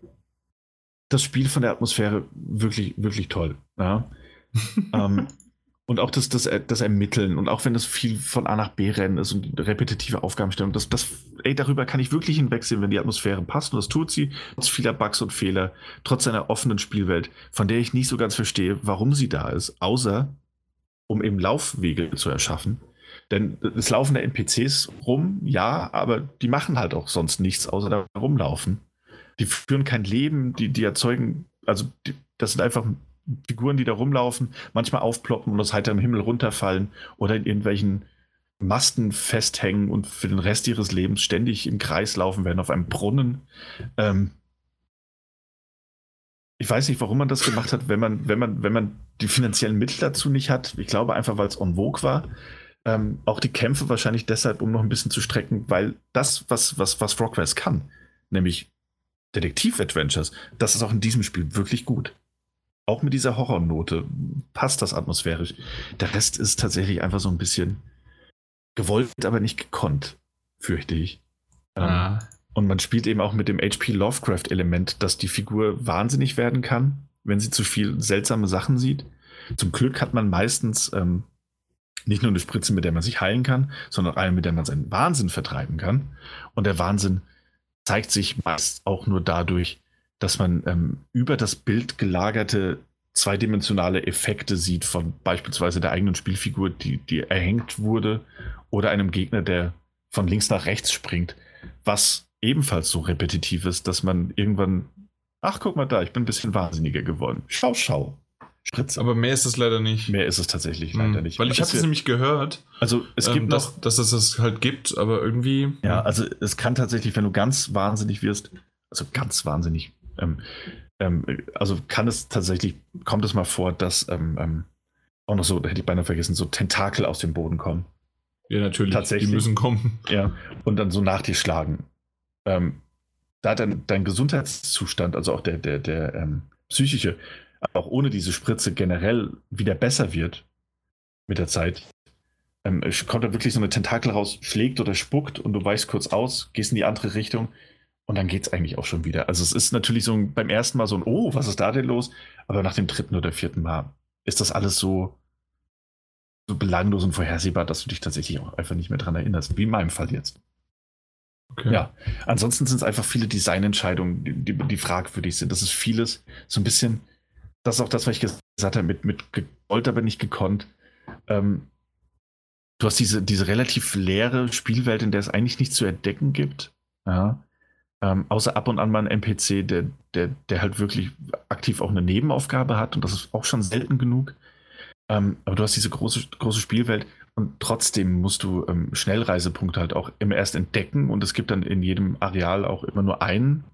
das Spiel von der Atmosphäre wirklich, wirklich toll. Ja. ähm, und auch das, das, das Ermitteln und auch wenn das viel von A nach B rennen ist und repetitive Aufgabenstellung, das, das, ey, darüber kann ich wirklich hinwegsehen, wenn die Atmosphäre passt und das tut sie, trotz vieler Bugs und Fehler, trotz einer offenen Spielwelt, von der ich nicht so ganz verstehe, warum sie da ist, außer um eben Laufwege zu erschaffen. Denn es laufen da NPCs rum, ja, aber die machen halt auch sonst nichts, außer da rumlaufen. Die führen kein Leben, die, die erzeugen, also die, das sind einfach Figuren, die da rumlaufen, manchmal aufploppen und aus heiterem Himmel runterfallen oder in irgendwelchen Masten festhängen und für den Rest ihres Lebens ständig im Kreis laufen werden auf einem Brunnen. Ähm ich weiß nicht, warum man das gemacht hat, wenn man, wenn man, wenn man die finanziellen Mittel dazu nicht hat. Ich glaube einfach, weil es en vogue war. Ähm, auch die Kämpfe wahrscheinlich deshalb, um noch ein bisschen zu strecken, weil das, was, was, was Frogwares kann, nämlich Detektiv-Adventures, das ist auch in diesem Spiel wirklich gut auch mit dieser Horrornote passt das atmosphärisch. Der Rest ist tatsächlich einfach so ein bisschen gewollt, aber nicht gekonnt, fürchte ich. Ähm, ah. und man spielt eben auch mit dem HP Lovecraft-Element, dass die Figur wahnsinnig werden kann, wenn sie zu viel seltsame Sachen sieht. Zum Glück hat man meistens ähm, nicht nur eine Spritze, mit der man sich heilen kann, sondern auch eine, mit der man seinen Wahnsinn vertreiben kann. Und der Wahnsinn zeigt sich meist auch nur dadurch, dass man ähm, über das Bild gelagerte zweidimensionale Effekte sieht von beispielsweise der eigenen Spielfigur, die, die erhängt wurde, oder einem Gegner, der von links nach rechts springt, was ebenfalls so repetitiv ist, dass man irgendwann, ach guck mal da, ich bin ein bisschen wahnsinniger geworden. Schau, schau. Spritze. Aber mehr ist es leider nicht. Mehr ist es tatsächlich hm, leider nicht. Weil ich habe es nämlich gehört. Also es ähm, gibt dass, noch, dass es das halt gibt, aber irgendwie. Ja, also es kann tatsächlich, wenn du ganz wahnsinnig wirst, also ganz wahnsinnig ähm, ähm, also kann es tatsächlich, kommt es mal vor, dass ähm, ähm, auch noch so, hätte ich beinahe vergessen, so Tentakel aus dem Boden kommen. Ja, natürlich. Tatsächlich. Die müssen kommen. Ja, und dann so nach dir schlagen. Ähm, da dein, dein Gesundheitszustand, also auch der, der, der ähm, psychische, auch ohne diese Spritze generell wieder besser wird mit der Zeit, ähm, kommt da wirklich so eine Tentakel raus, schlägt oder spuckt und du weichst kurz aus, gehst in die andere Richtung und dann geht es eigentlich auch schon wieder. Also es ist natürlich so ein, beim ersten Mal so ein, oh, was ist da denn los? Aber nach dem dritten oder vierten Mal ist das alles so, so belanglos und vorhersehbar, dass du dich tatsächlich auch einfach nicht mehr dran erinnerst. Wie in meinem Fall jetzt. Okay. Ja, ansonsten sind es einfach viele Designentscheidungen, die, die, fragwürdig sind. Das ist vieles, so ein bisschen, das ist auch das, was ich gesagt habe, mit, mit gewollt, aber nicht gekonnt. Ähm, du hast diese, diese relativ leere Spielwelt, in der es eigentlich nichts zu entdecken gibt. Ja. Ähm, außer ab und an mal ein NPC, der, der, der halt wirklich aktiv auch eine Nebenaufgabe hat und das ist auch schon selten genug. Ähm, aber du hast diese große, große Spielwelt und trotzdem musst du ähm, Schnellreisepunkte halt auch immer erst entdecken und es gibt dann in jedem Areal auch immer nur einen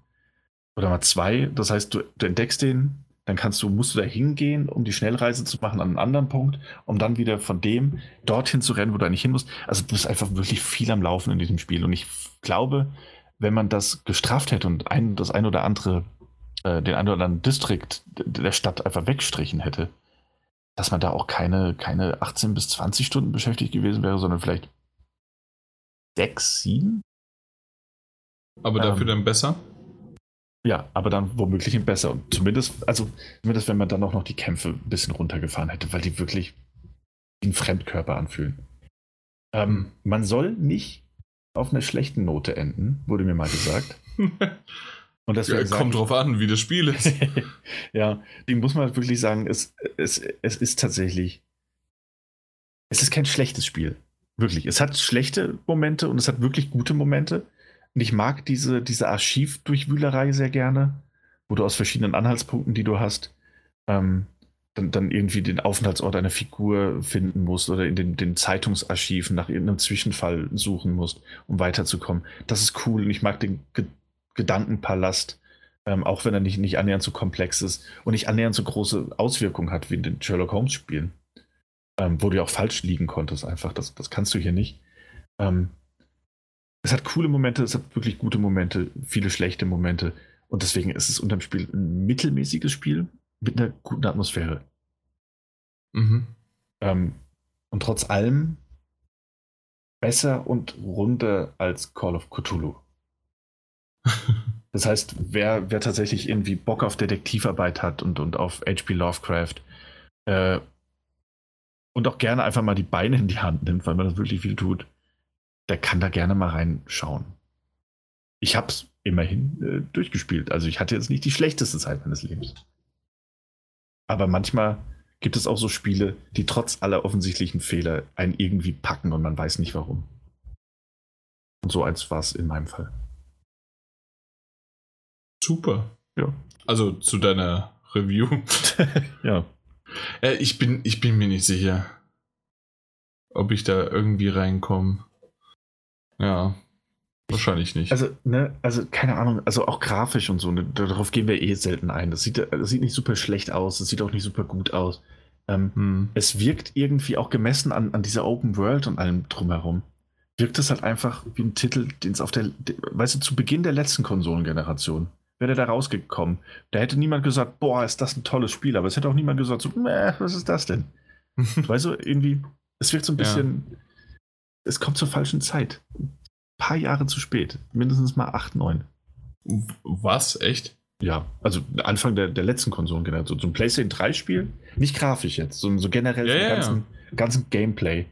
oder mal zwei. Das heißt, du, du entdeckst den, dann kannst du, musst du da hingehen, um die Schnellreise zu machen an einen anderen Punkt, um dann wieder von dem dorthin zu rennen, wo du eigentlich hin musst. Also du bist einfach wirklich viel am Laufen in diesem Spiel und ich glaube, wenn man das gestraft hätte und ein, das ein oder andere, äh, den ein oder anderen Distrikt der Stadt einfach wegstrichen hätte, dass man da auch keine, keine 18 bis 20 Stunden beschäftigt gewesen wäre, sondern vielleicht 6, 7? Aber dafür ähm, dann besser? Ja, aber dann womöglich besser. Und zumindest, also zumindest wenn man dann auch noch die Kämpfe ein bisschen runtergefahren hätte, weil die wirklich wie ein Fremdkörper anfühlen. Ähm, man soll nicht auf einer schlechten Note enden, wurde mir mal gesagt. Und das ja, kommt drauf an, wie das Spiel ist. ja, dem muss man wirklich sagen, es, es, es ist tatsächlich. Es ist kein schlechtes Spiel. Wirklich. Es hat schlechte Momente und es hat wirklich gute Momente. Und ich mag diese, diese Archivdurchwühlerei sehr gerne, wo du aus verschiedenen Anhaltspunkten, die du hast, ähm, dann, dann irgendwie den Aufenthaltsort einer Figur finden musst oder in den, den Zeitungsarchiven nach irgendeinem Zwischenfall suchen musst, um weiterzukommen. Das ist cool und ich mag den Ge Gedankenpalast, ähm, auch wenn er nicht, nicht annähernd so komplex ist und nicht annähernd so große Auswirkungen hat wie in den Sherlock Holmes-Spielen, ähm, wo du ja auch falsch liegen konntest einfach. Das, das kannst du hier nicht. Ähm, es hat coole Momente, es hat wirklich gute Momente, viele schlechte Momente. Und deswegen ist es unterm Spiel ein mittelmäßiges Spiel mit einer guten Atmosphäre. Mhm. Ähm, und trotz allem besser und runder als Call of Cthulhu. das heißt, wer, wer tatsächlich irgendwie Bock auf Detektivarbeit hat und, und auf H.P. Lovecraft äh, und auch gerne einfach mal die Beine in die Hand nimmt, weil man das wirklich viel tut, der kann da gerne mal reinschauen. Ich habe es immerhin äh, durchgespielt. Also ich hatte jetzt nicht die schlechteste Zeit meines Lebens. Aber manchmal gibt es auch so Spiele, die trotz aller offensichtlichen Fehler einen irgendwie packen und man weiß nicht warum. Und so eins war es in meinem Fall. Super. Ja. Also zu deiner Review. ja. Äh, ich, bin, ich bin mir nicht sicher, ob ich da irgendwie reinkomme. Ja. Wahrscheinlich nicht. Also, ne, also keine Ahnung, also auch grafisch und so, ne, darauf gehen wir eh selten ein. Das sieht, das sieht nicht super schlecht aus, das sieht auch nicht super gut aus. Ähm, hm. Es wirkt irgendwie auch gemessen an, an dieser Open World und allem drumherum. Wirkt es halt einfach wie ein Titel, den es auf der, weißt du, zu Beginn der letzten Konsolengeneration wäre der da rausgekommen. Da hätte niemand gesagt, boah, ist das ein tolles Spiel, aber es hätte auch niemand gesagt, so, was ist das denn? weißt du, irgendwie, es wirkt so ein bisschen, ja. es kommt zur falschen Zeit paar Jahre zu spät. Mindestens mal 8, 9. Was? Echt? Ja, also Anfang der, der letzten Konsolengeneration. So ein PlayStation 3-Spiel, nicht grafisch jetzt, sondern so generell ja, ja, ganzen, ja. ganzen Gameplay.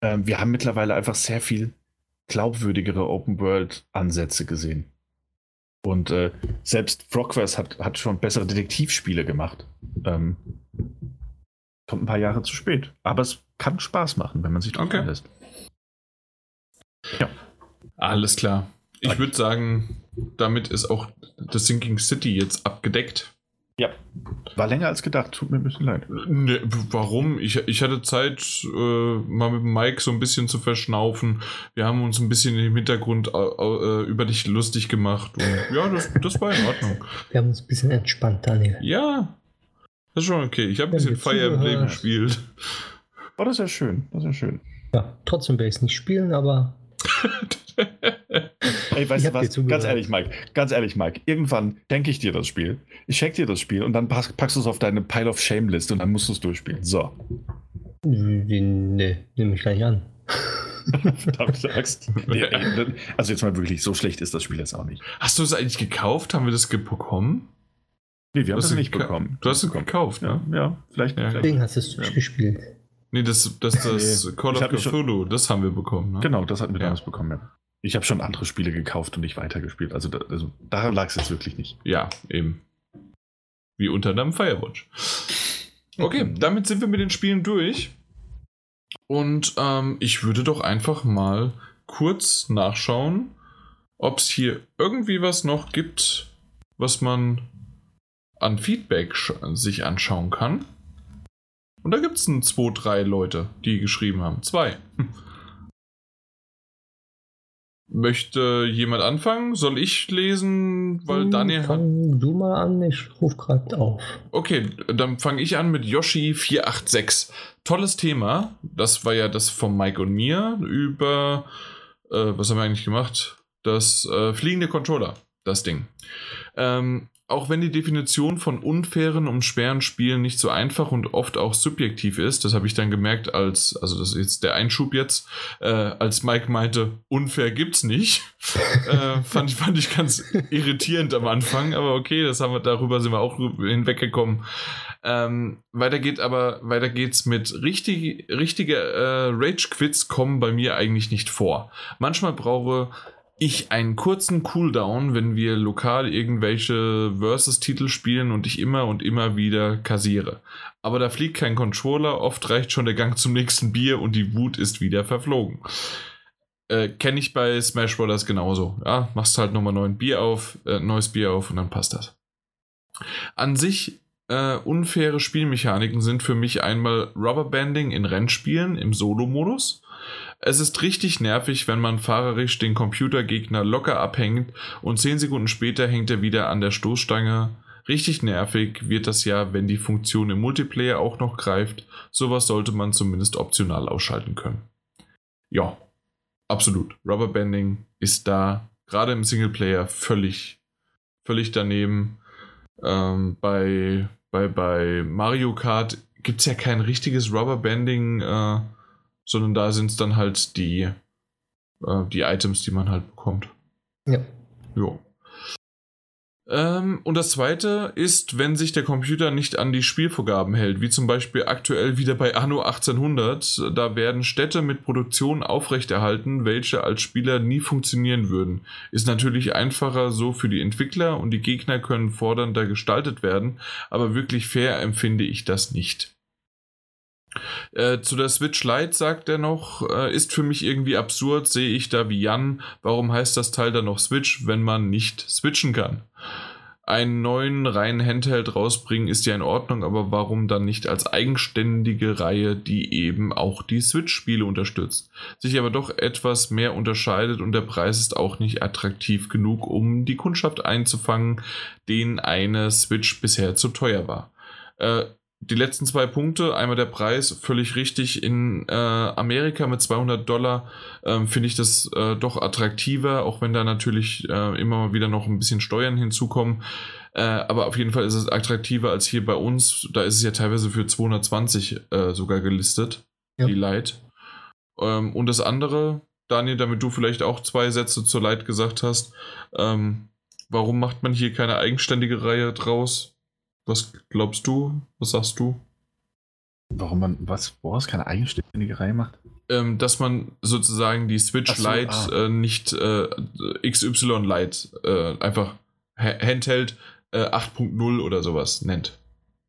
Ähm, wir haben mittlerweile einfach sehr viel glaubwürdigere Open-World-Ansätze gesehen. Und äh, selbst Frogverse hat, hat schon bessere Detektivspiele gemacht. Ähm, kommt ein paar Jahre zu spät. Aber es kann Spaß machen, wenn man sich drauf okay. lässt. Ja. Alles klar. Ich würde sagen, damit ist auch das Sinking City jetzt abgedeckt. Ja. War länger als gedacht, tut mir ein bisschen leid. Ne, warum? Ich, ich hatte Zeit, äh, mal mit Mike so ein bisschen zu verschnaufen. Wir haben uns ein bisschen im Hintergrund äh, äh, über dich lustig gemacht. Und ja, das, das war in Ordnung. Wir haben uns ein bisschen entspannt, Daniel. Ja, das ist schon okay. Ich habe ein bisschen Fire Emblem gespielt. Oh, das ist ja schön. Das ist ja schön. Ja, trotzdem werde ich es nicht spielen, aber Ey, weißt du was? Ganz ehrlich, Mike, ganz ehrlich, Mike, irgendwann denke ich dir das Spiel, ich check dir das Spiel und dann packst, packst du es auf deine Pile of Shame Liste und dann musst du es durchspielen. So. Nee, nehme ich gleich an. Verdammt, Axt. Nee, ey, also jetzt mal wirklich, so schlecht ist das Spiel jetzt auch nicht. Hast du es eigentlich gekauft? Haben wir das bekommen? Nee, wir haben es nicht bekommen. Du hast es gekauft, ne? Ja, ja vielleicht. Ja. Deswegen hast du es durchgespielt. Nee, das, das, das nee, Call of Cthulhu, das haben wir bekommen. Ne? Genau, das hatten wir ja. damals bekommen, ja. Ich habe schon andere Spiele gekauft und nicht weitergespielt. Also, da, also daran lag es jetzt wirklich nicht. Ja, eben. Wie unter einem Firewatch. Okay, damit sind wir mit den Spielen durch. Und ähm, ich würde doch einfach mal kurz nachschauen, ob es hier irgendwie was noch gibt, was man an Feedback sich anschauen kann. Und da gibt es zwei, drei Leute, die geschrieben haben. Zwei. Möchte jemand anfangen? Soll ich lesen? Weil hm, Daniel Fang du mal an, ich ruf gerade auf. Okay, dann fange ich an mit Yoshi486. Tolles Thema. Das war ja das von Mike und mir über. Äh, was haben wir eigentlich gemacht? Das äh, fliegende Controller. Das Ding. Ähm, auch wenn die Definition von unfairen und schweren Spielen nicht so einfach und oft auch subjektiv ist, das habe ich dann gemerkt, als, also das ist jetzt der Einschub jetzt, äh, als Mike meinte, unfair gibt's nicht, äh, fand, ich, fand ich ganz irritierend am Anfang, aber okay, das haben wir, darüber sind wir auch hinweggekommen. Ähm, weiter geht aber, weiter geht's mit richtig, richtige äh, Rage-Quits kommen bei mir eigentlich nicht vor. Manchmal brauche ich einen kurzen Cooldown, wenn wir lokal irgendwelche Versus-Titel spielen und ich immer und immer wieder kassiere. Aber da fliegt kein Controller, oft reicht schon der Gang zum nächsten Bier und die Wut ist wieder verflogen. Äh, Kenne ich bei Smash Bros. genauso. Ja, machst halt nochmal neuen Bier auf, äh, neues Bier auf und dann passt das. An sich äh, unfaire Spielmechaniken sind für mich einmal Rubberbanding in Rennspielen im Solo-Modus. Es ist richtig nervig, wenn man fahrerisch den Computergegner locker abhängt und 10 Sekunden später hängt er wieder an der Stoßstange. Richtig nervig wird das ja, wenn die Funktion im Multiplayer auch noch greift. Sowas sollte man zumindest optional ausschalten können. Ja, absolut. Rubberbanding ist da, gerade im Singleplayer, völlig, völlig daneben. Ähm, bei, bei, bei Mario Kart gibt es ja kein richtiges Rubberbanding. Äh, sondern da sind es dann halt die, äh, die Items, die man halt bekommt. Ja. Jo. Ähm, und das zweite ist, wenn sich der Computer nicht an die Spielvorgaben hält, wie zum Beispiel aktuell wieder bei Anno 1800, da werden Städte mit Produktion aufrechterhalten, welche als Spieler nie funktionieren würden. Ist natürlich einfacher so für die Entwickler und die Gegner können fordernder gestaltet werden, aber wirklich fair empfinde ich das nicht. Äh, zu der Switch Lite sagt er noch, äh, ist für mich irgendwie absurd, sehe ich da wie Jan. Warum heißt das Teil dann noch Switch, wenn man nicht switchen kann? Einen neuen reinen Handheld rausbringen ist ja in Ordnung, aber warum dann nicht als eigenständige Reihe, die eben auch die Switch-Spiele unterstützt? Sich aber doch etwas mehr unterscheidet und der Preis ist auch nicht attraktiv genug, um die Kundschaft einzufangen, denen eine Switch bisher zu teuer war. Äh, die letzten zwei Punkte, einmal der Preis, völlig richtig. In äh, Amerika mit 200 Dollar ähm, finde ich das äh, doch attraktiver, auch wenn da natürlich äh, immer wieder noch ein bisschen Steuern hinzukommen. Äh, aber auf jeden Fall ist es attraktiver als hier bei uns. Da ist es ja teilweise für 220 äh, sogar gelistet, ja. die Light. Ähm, und das andere, Daniel, damit du vielleicht auch zwei Sätze zur Light gesagt hast, ähm, warum macht man hier keine eigenständige Reihe draus? Was glaubst du? Was sagst du? Warum man was, woraus keine eigenständige Reihe macht? Ähm, dass man sozusagen die Switch so, Lite ah. äh, nicht äh, XY Lite äh, einfach Handheld 8.0 äh, oder sowas nennt.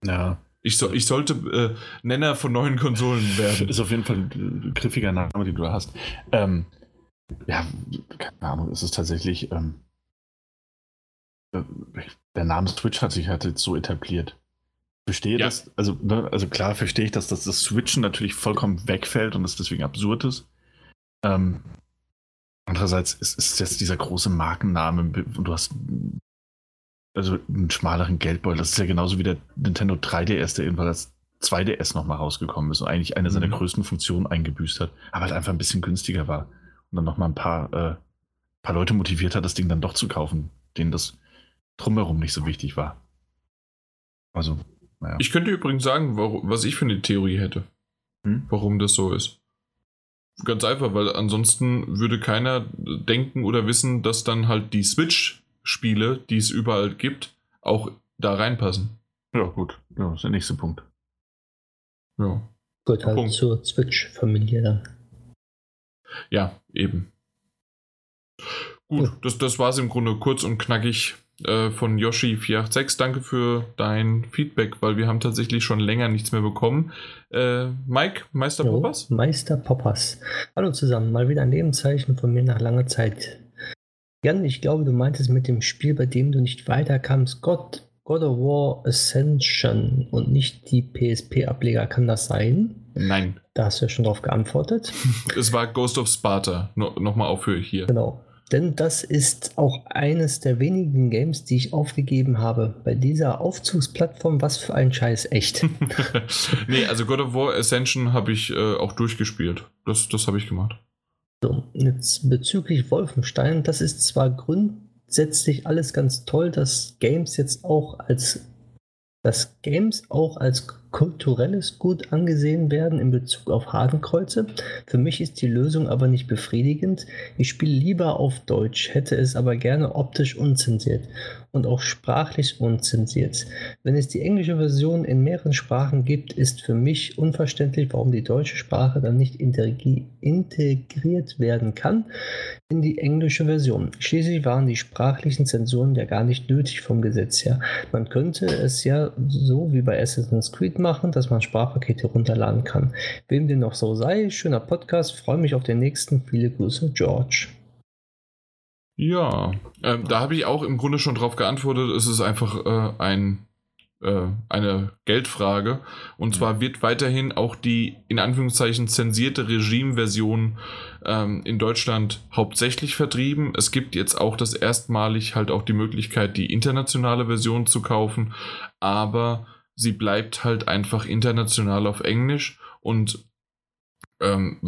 Ja. Ich, so, ich sollte äh, Nenner von neuen Konsolen werden. Ist auf jeden Fall ein griffiger Name, den du da hast. Ähm, ja, keine Ahnung, ist es tatsächlich. Ähm, äh, der Name Switch hat sich halt jetzt so etabliert. Verstehe ja. das, also, ne, also klar verstehe ich, dass das, das Switchen natürlich vollkommen wegfällt und es deswegen absurd ist. Ähm, andererseits ist, ist jetzt dieser große Markenname und du hast also einen schmaleren Geldbeutel. Das ist ja genauso wie der Nintendo 3DS, der irgendwann als 2DS nochmal rausgekommen ist und eigentlich eine mhm. seiner größten Funktionen eingebüßt hat, aber halt einfach ein bisschen günstiger war und dann nochmal ein paar, äh, paar Leute motiviert hat, das Ding dann doch zu kaufen, denen das drumherum nicht so wichtig war. Also, naja. Ich könnte übrigens sagen, was ich für eine Theorie hätte. Hm? Warum das so ist. Ganz einfach, weil ansonsten würde keiner denken oder wissen, dass dann halt die Switch-Spiele, die es überall gibt, auch da reinpassen. Ja, gut. Ja, das ist der nächste Punkt. Ja. Gut, halt Punkt. zur Switch-Familie dann. Ja, eben. Gut, ja. das, das war es im Grunde kurz und knackig äh, von Yoshi486. Danke für dein Feedback, weil wir haben tatsächlich schon länger nichts mehr bekommen. Äh, Mike, Meister jo, Poppers? Meister Poppers. Hallo zusammen, mal wieder ein Lebenszeichen von mir nach langer Zeit. Jan, ich glaube, du meintest mit dem Spiel, bei dem du nicht weiterkamst, God, God of War Ascension und nicht die PSP-Ableger. Kann das sein? Nein. Da hast du ja schon drauf geantwortet. es war Ghost of Sparta. No, Nochmal auf hier. Genau. Denn das ist auch eines der wenigen Games, die ich aufgegeben habe. Bei dieser Aufzugsplattform, was für ein Scheiß, echt. nee, also God of War Ascension habe ich äh, auch durchgespielt. Das, das habe ich gemacht. So, jetzt bezüglich Wolfenstein, das ist zwar grundsätzlich alles ganz toll, dass Games jetzt auch als dass Games auch als kulturelles Gut angesehen werden in Bezug auf Hakenkreuze. Für mich ist die Lösung aber nicht befriedigend. Ich spiele lieber auf Deutsch, hätte es aber gerne optisch unzensiert und auch sprachlich unzensiert. Wenn es die englische Version in mehreren Sprachen gibt, ist für mich unverständlich, warum die deutsche Sprache dann nicht integriert werden kann in die englische Version. Schließlich waren die sprachlichen Zensuren ja gar nicht nötig vom Gesetz her. Man könnte es ja so wie bei Assassin's Creed machen, dass man Sprachpakete runterladen kann. Wem dem noch so sei, schöner Podcast, freue mich auf den nächsten. Viele Grüße, George. Ja, äh, da habe ich auch im Grunde schon drauf geantwortet. Es ist einfach äh, ein äh, eine Geldfrage. Und zwar wird weiterhin auch die in Anführungszeichen zensierte Regime-Version ähm, in Deutschland hauptsächlich vertrieben. Es gibt jetzt auch das erstmalig halt auch die Möglichkeit, die internationale Version zu kaufen, aber sie bleibt halt einfach international auf Englisch und ähm,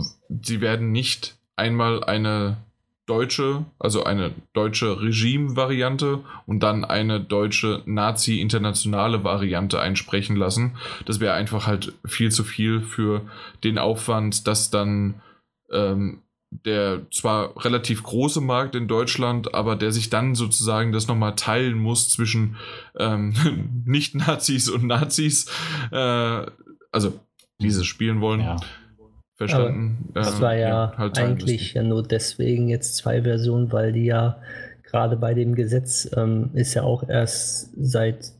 sie werden nicht einmal eine deutsche, also eine deutsche Regime-Variante und dann eine deutsche Nazi-internationale Variante einsprechen lassen. Das wäre einfach halt viel zu viel für den Aufwand, dass dann ähm, der zwar relativ große Markt in Deutschland, aber der sich dann sozusagen das nochmal teilen muss zwischen ähm, Nicht-Nazis und Nazis, äh, also diese spielen wollen. Ja verstanden. Aber das war ja, ja halt eigentlich ja nur deswegen jetzt zwei Versionen, weil die ja gerade bei dem Gesetz ähm, ist ja auch erst seit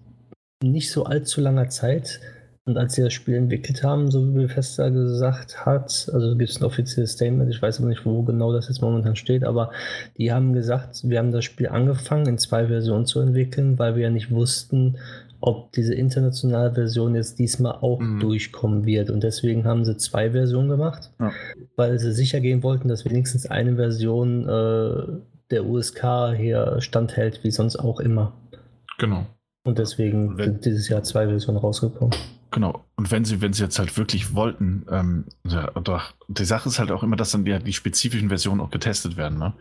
nicht so allzu langer Zeit und als sie das Spiel entwickelt haben, so wie Bethesda gesagt hat, also gibt es ein offizielles Statement, ich weiß aber nicht, wo genau das jetzt momentan steht, aber die haben gesagt, wir haben das Spiel angefangen in zwei Versionen zu entwickeln, weil wir ja nicht wussten, ob diese internationale Version jetzt diesmal auch mhm. durchkommen wird. Und deswegen haben sie zwei Versionen gemacht, ja. weil sie sicher gehen wollten, dass wenigstens eine Version äh, der USK hier standhält, wie sonst auch immer. Genau. Und deswegen sind dieses Jahr zwei Versionen rausgekommen. Genau. Und wenn sie, wenn sie jetzt halt wirklich wollten, ähm, ja, doch, die Sache ist halt auch immer, dass dann ja die spezifischen Versionen auch getestet werden. Ne?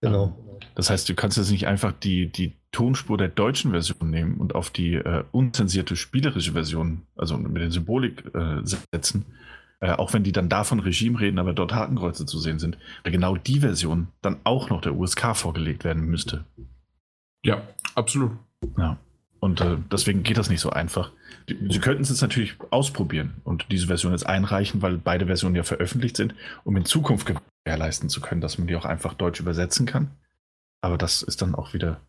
Genau. Ähm, das heißt, du kannst jetzt nicht einfach die, die Tonspur der deutschen Version nehmen und auf die äh, unzensierte spielerische Version, also mit der Symbolik äh, setzen, äh, auch wenn die dann davon Regime reden, aber dort Hakenkreuze zu sehen sind, weil genau die Version dann auch noch der USK vorgelegt werden müsste. Ja, absolut. Ja. Und äh, deswegen geht das nicht so einfach. Sie könnten es jetzt natürlich ausprobieren und diese Version jetzt einreichen, weil beide Versionen ja veröffentlicht sind, um in Zukunft gewährleisten zu können, dass man die auch einfach deutsch übersetzen kann. Aber das ist dann auch wieder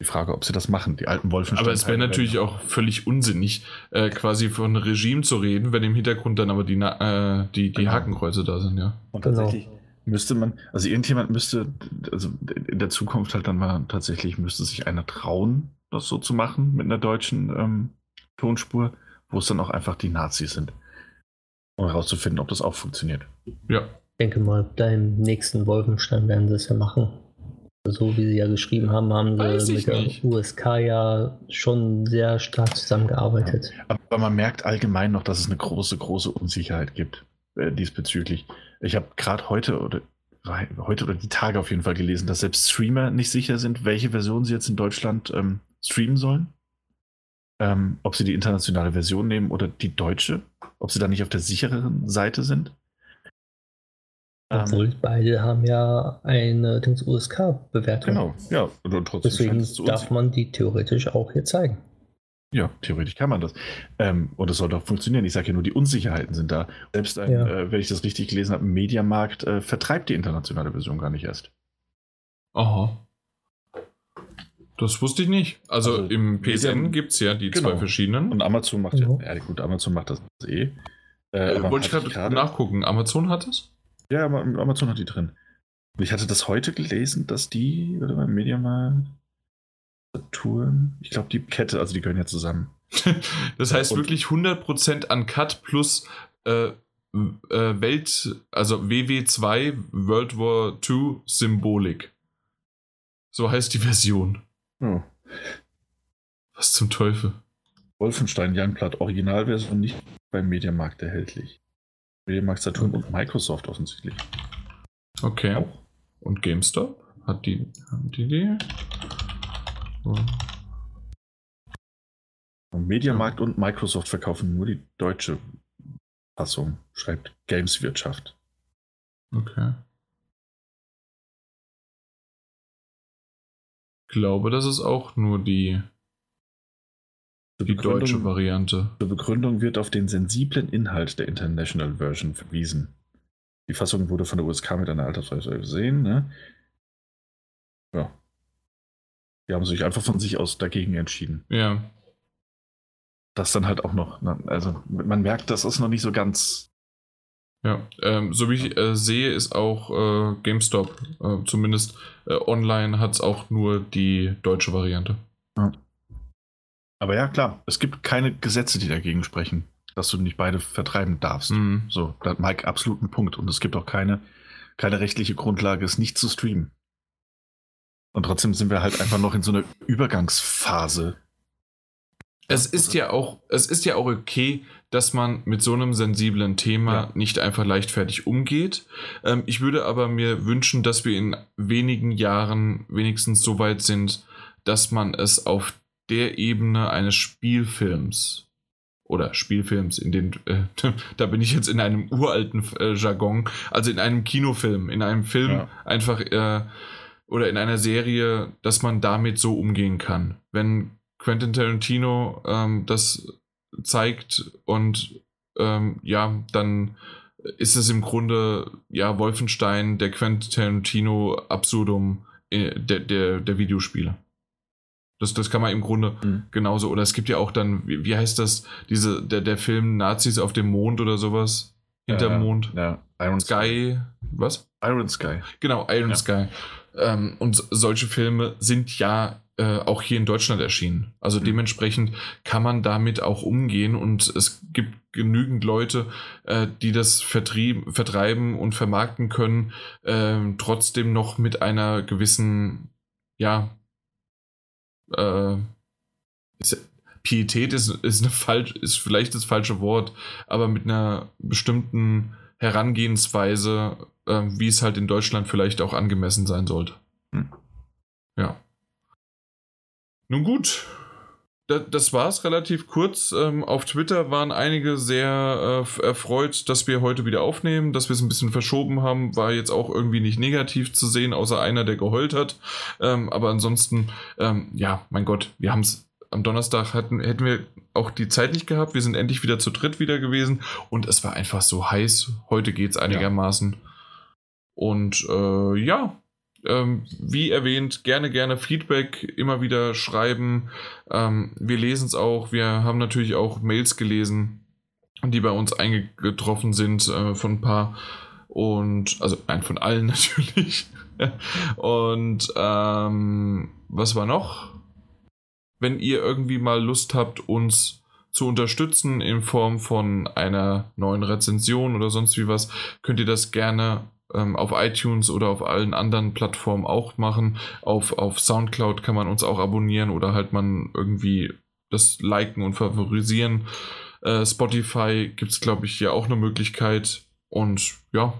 die Frage, ob sie das machen, die alten Wolfenstein. Aber es wäre natürlich auch völlig unsinnig, äh, quasi von Regime zu reden, wenn im Hintergrund dann aber die, äh, die, die genau. Hakenkreuze da sind, ja. Und tatsächlich genau. müsste man, also irgendjemand müsste, also in der Zukunft halt dann mal tatsächlich müsste sich einer trauen, das so zu machen mit einer deutschen ähm, Tonspur, wo es dann auch einfach die Nazis sind. Um herauszufinden, ob das auch funktioniert. Ja. Ich denke mal, beim nächsten Wolfenstein werden sie es ja machen so wie sie ja geschrieben haben, haben sie mit der nicht. USK ja schon sehr stark zusammengearbeitet. Aber man merkt allgemein noch, dass es eine große, große Unsicherheit gibt äh, diesbezüglich. Ich habe gerade heute oder heute oder die Tage auf jeden Fall gelesen, dass selbst Streamer nicht sicher sind, welche Version sie jetzt in Deutschland ähm, streamen sollen. Ähm, ob sie die internationale Version nehmen oder die deutsche, ob sie da nicht auf der sichereren Seite sind. Obwohl ähm, beide haben ja eine USK-Bewertung. Genau, ja. Und trotzdem Deswegen darf man die theoretisch auch hier zeigen. Ja, theoretisch kann man das. Ähm, und es soll doch funktionieren. Ich sage ja nur, die Unsicherheiten sind da. Selbst, ein, ja. äh, wenn ich das richtig gelesen habe, ein Mediamarkt äh, vertreibt die internationale Version gar nicht erst. Aha. Das wusste ich nicht. Also, also im PSN gibt es ja die genau. zwei verschiedenen. Und Amazon macht ja, ja, gut, Amazon macht das eh. Äh, äh wollte ich gerade nachgucken. Amazon hat es? Ja, Amazon hat die drin. Ich hatte das heute gelesen, dass die, oder beim Mediamarkt, Saturn, ich glaube die Kette, also die gehören ja zusammen. das heißt Und, wirklich 100% an Cut plus äh, äh, Welt, also WW2 World War II Symbolik. So heißt die Version. Oh. Was zum Teufel? Wolfenstein Youngblood Originalversion nicht beim Mediamarkt erhältlich. Mediamarkt Saturn und Microsoft offensichtlich. Okay. Auch. Und GameStop? Hat die, haben die die? Und Mediamarkt und Microsoft verkaufen nur die deutsche Fassung, schreibt Gameswirtschaft. Okay. Glaube, das ist auch nur die die deutsche Variante. Zur Begründung wird auf den sensiblen Inhalt der International Version verwiesen. Die Fassung wurde von der USK mit einer Altersweise versehen. Ne? Ja. Die haben sich einfach von sich aus dagegen entschieden. Ja. Das dann halt auch noch, also man merkt, das ist noch nicht so ganz. Ja, ähm, so wie ich äh, sehe, ist auch äh, GameStop, äh, zumindest äh, online hat es auch nur die deutsche Variante. Ja. Aber ja, klar, es gibt keine Gesetze, die dagegen sprechen, dass du nicht beide vertreiben darfst. Mhm. So, da hat Mike absolut einen Punkt. Und es gibt auch keine, keine rechtliche Grundlage, es nicht zu streamen. Und trotzdem sind wir halt einfach noch in so einer Übergangsphase. Es ist ja auch, es ist ja auch okay, dass man mit so einem sensiblen Thema Ja. nicht einfach leichtfertig umgeht. Ähm, ich würde aber mir wünschen, dass wir in wenigen Jahren wenigstens so weit sind, dass man es auf der Ebene eines Spielfilms oder Spielfilms, in den, äh, da bin ich jetzt in einem uralten äh, Jargon, also in einem Kinofilm, in einem Film Ja. einfach äh, oder in einer Serie, dass man damit so umgehen kann. Wenn Quentin Tarantino ähm, das zeigt und ähm, ja, dann ist es im Grunde ja Wolfenstein, der Quentin Tarantino Absurdum äh, der, der, der Videospiele. Das, das kann man im Grunde Mhm. genauso. Oder es gibt ja auch dann, wie, wie heißt das, diese, der, der Film Nazis auf dem Mond oder sowas? Hinterm Ja, Mond. Ja, Iron Sky, was? Iron Sky. Genau, Iron Ja. Sky. Ähm, und so- solche Filme sind ja äh, auch hier in Deutschland erschienen. Also Mhm. dementsprechend kann man damit auch umgehen und es gibt genügend Leute, äh, die das vertrieb, vertreiben und vermarkten können, ähm, trotzdem noch mit einer gewissen, ja, äh, ist, Pietät ist, ist, eine falsch, ist vielleicht das falsche Wort, aber mit einer bestimmten Herangehensweise, äh, wie es halt in Deutschland vielleicht auch angemessen sein sollte. Hm. Ja. Nun gut. Da, das war es relativ kurz. Ähm, auf Twitter waren einige sehr äh, erfreut, dass wir heute wieder aufnehmen, dass wir es ein bisschen verschoben haben. War jetzt auch irgendwie nicht negativ zu sehen, außer einer, der geheult hat. Ähm, aber ansonsten, ähm, ja, mein Gott, wir haben es am Donnerstag hatten, hätten wir auch die Zeit nicht gehabt. Wir sind endlich wieder zu dritt wieder gewesen und es war einfach so heiß. Heute geht es einigermaßen. Und äh, ja, ähm, wie erwähnt, gerne, gerne Feedback immer wieder schreiben. Ähm, wir lesen es auch. Wir haben natürlich auch Mails gelesen, die bei uns eingetroffen sind äh, von ein paar. Und, also nein, von allen natürlich. Und ähm, was war noch? Wenn ihr irgendwie mal Lust habt, uns zu unterstützen in Form von einer neuen Rezension oder sonst wie was, könnt ihr das gerne auf iTunes oder auf allen anderen Plattformen auch machen. Auf, auf Soundcloud kann man uns auch abonnieren oder halt man irgendwie das liken und favorisieren. Äh, Spotify gibt es, glaube ich, ja auch eine Möglichkeit. Und ja,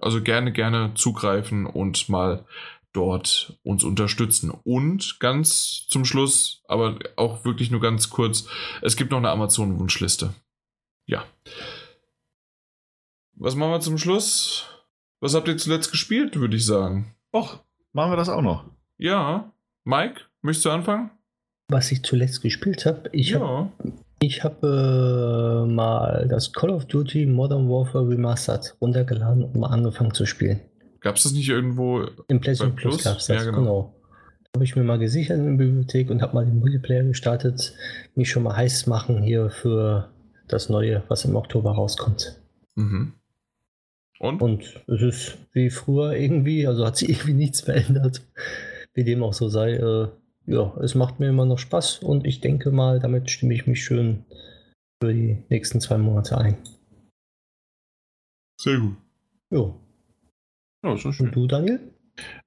also gerne, gerne zugreifen und mal dort uns unterstützen. Und ganz zum Schluss, aber auch wirklich nur ganz kurz, es gibt noch eine Amazon-Wunschliste. Ja. Was machen wir zum Schluss? Was habt ihr zuletzt gespielt, würde ich sagen? Och, machen wir das auch noch. Ja. Mike, möchtest du anfangen? Was ich zuletzt gespielt habe, ich habe ja. ich hab, äh, mal das Call of Duty Modern Warfare Remastered runtergeladen und mal angefangen zu spielen. Gab es das nicht irgendwo? Im PlayStation Plus, Plus? gab es das, Ja, genau. genau. Habe ich mir mal gesichert in der Bibliothek und habe mal den Multiplayer gestartet, mich schon mal heiß machen hier für das Neue, was im Oktober rauskommt. Mhm. Und? Und es ist wie früher irgendwie, also hat sich irgendwie nichts verändert, wie dem auch so sei. Äh, ja, es macht mir immer noch Spaß und ich denke mal, damit stimme ich mich schön für die nächsten zwei Monate ein. Sehr gut. Jo. Ja, ist doch Und schön. du, Daniel?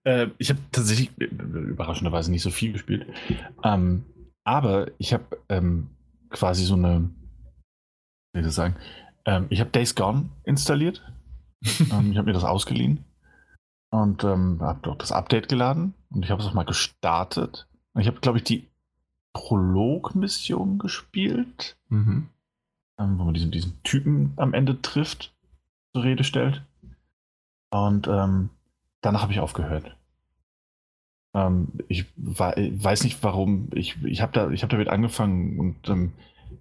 Äh, ich habe tatsächlich äh, überraschenderweise nicht so viel gespielt. Ähm, aber ich habe ähm, quasi so eine, wie soll ich das sagen, ähm, ich habe Days Gone installiert. Ähm, ich habe mir das ausgeliehen und ähm, habe dort das Update geladen und ich habe es auch mal gestartet. Und ich habe, glaube ich, die Prolog-Mission gespielt, Mhm. ähm, wo man diesen, diesen Typen am Ende trifft, zur Rede stellt. Und ähm, danach habe ich aufgehört. Ähm, ich wei- weiß nicht warum. Ich, ich habe da, ich hab damit angefangen und ähm,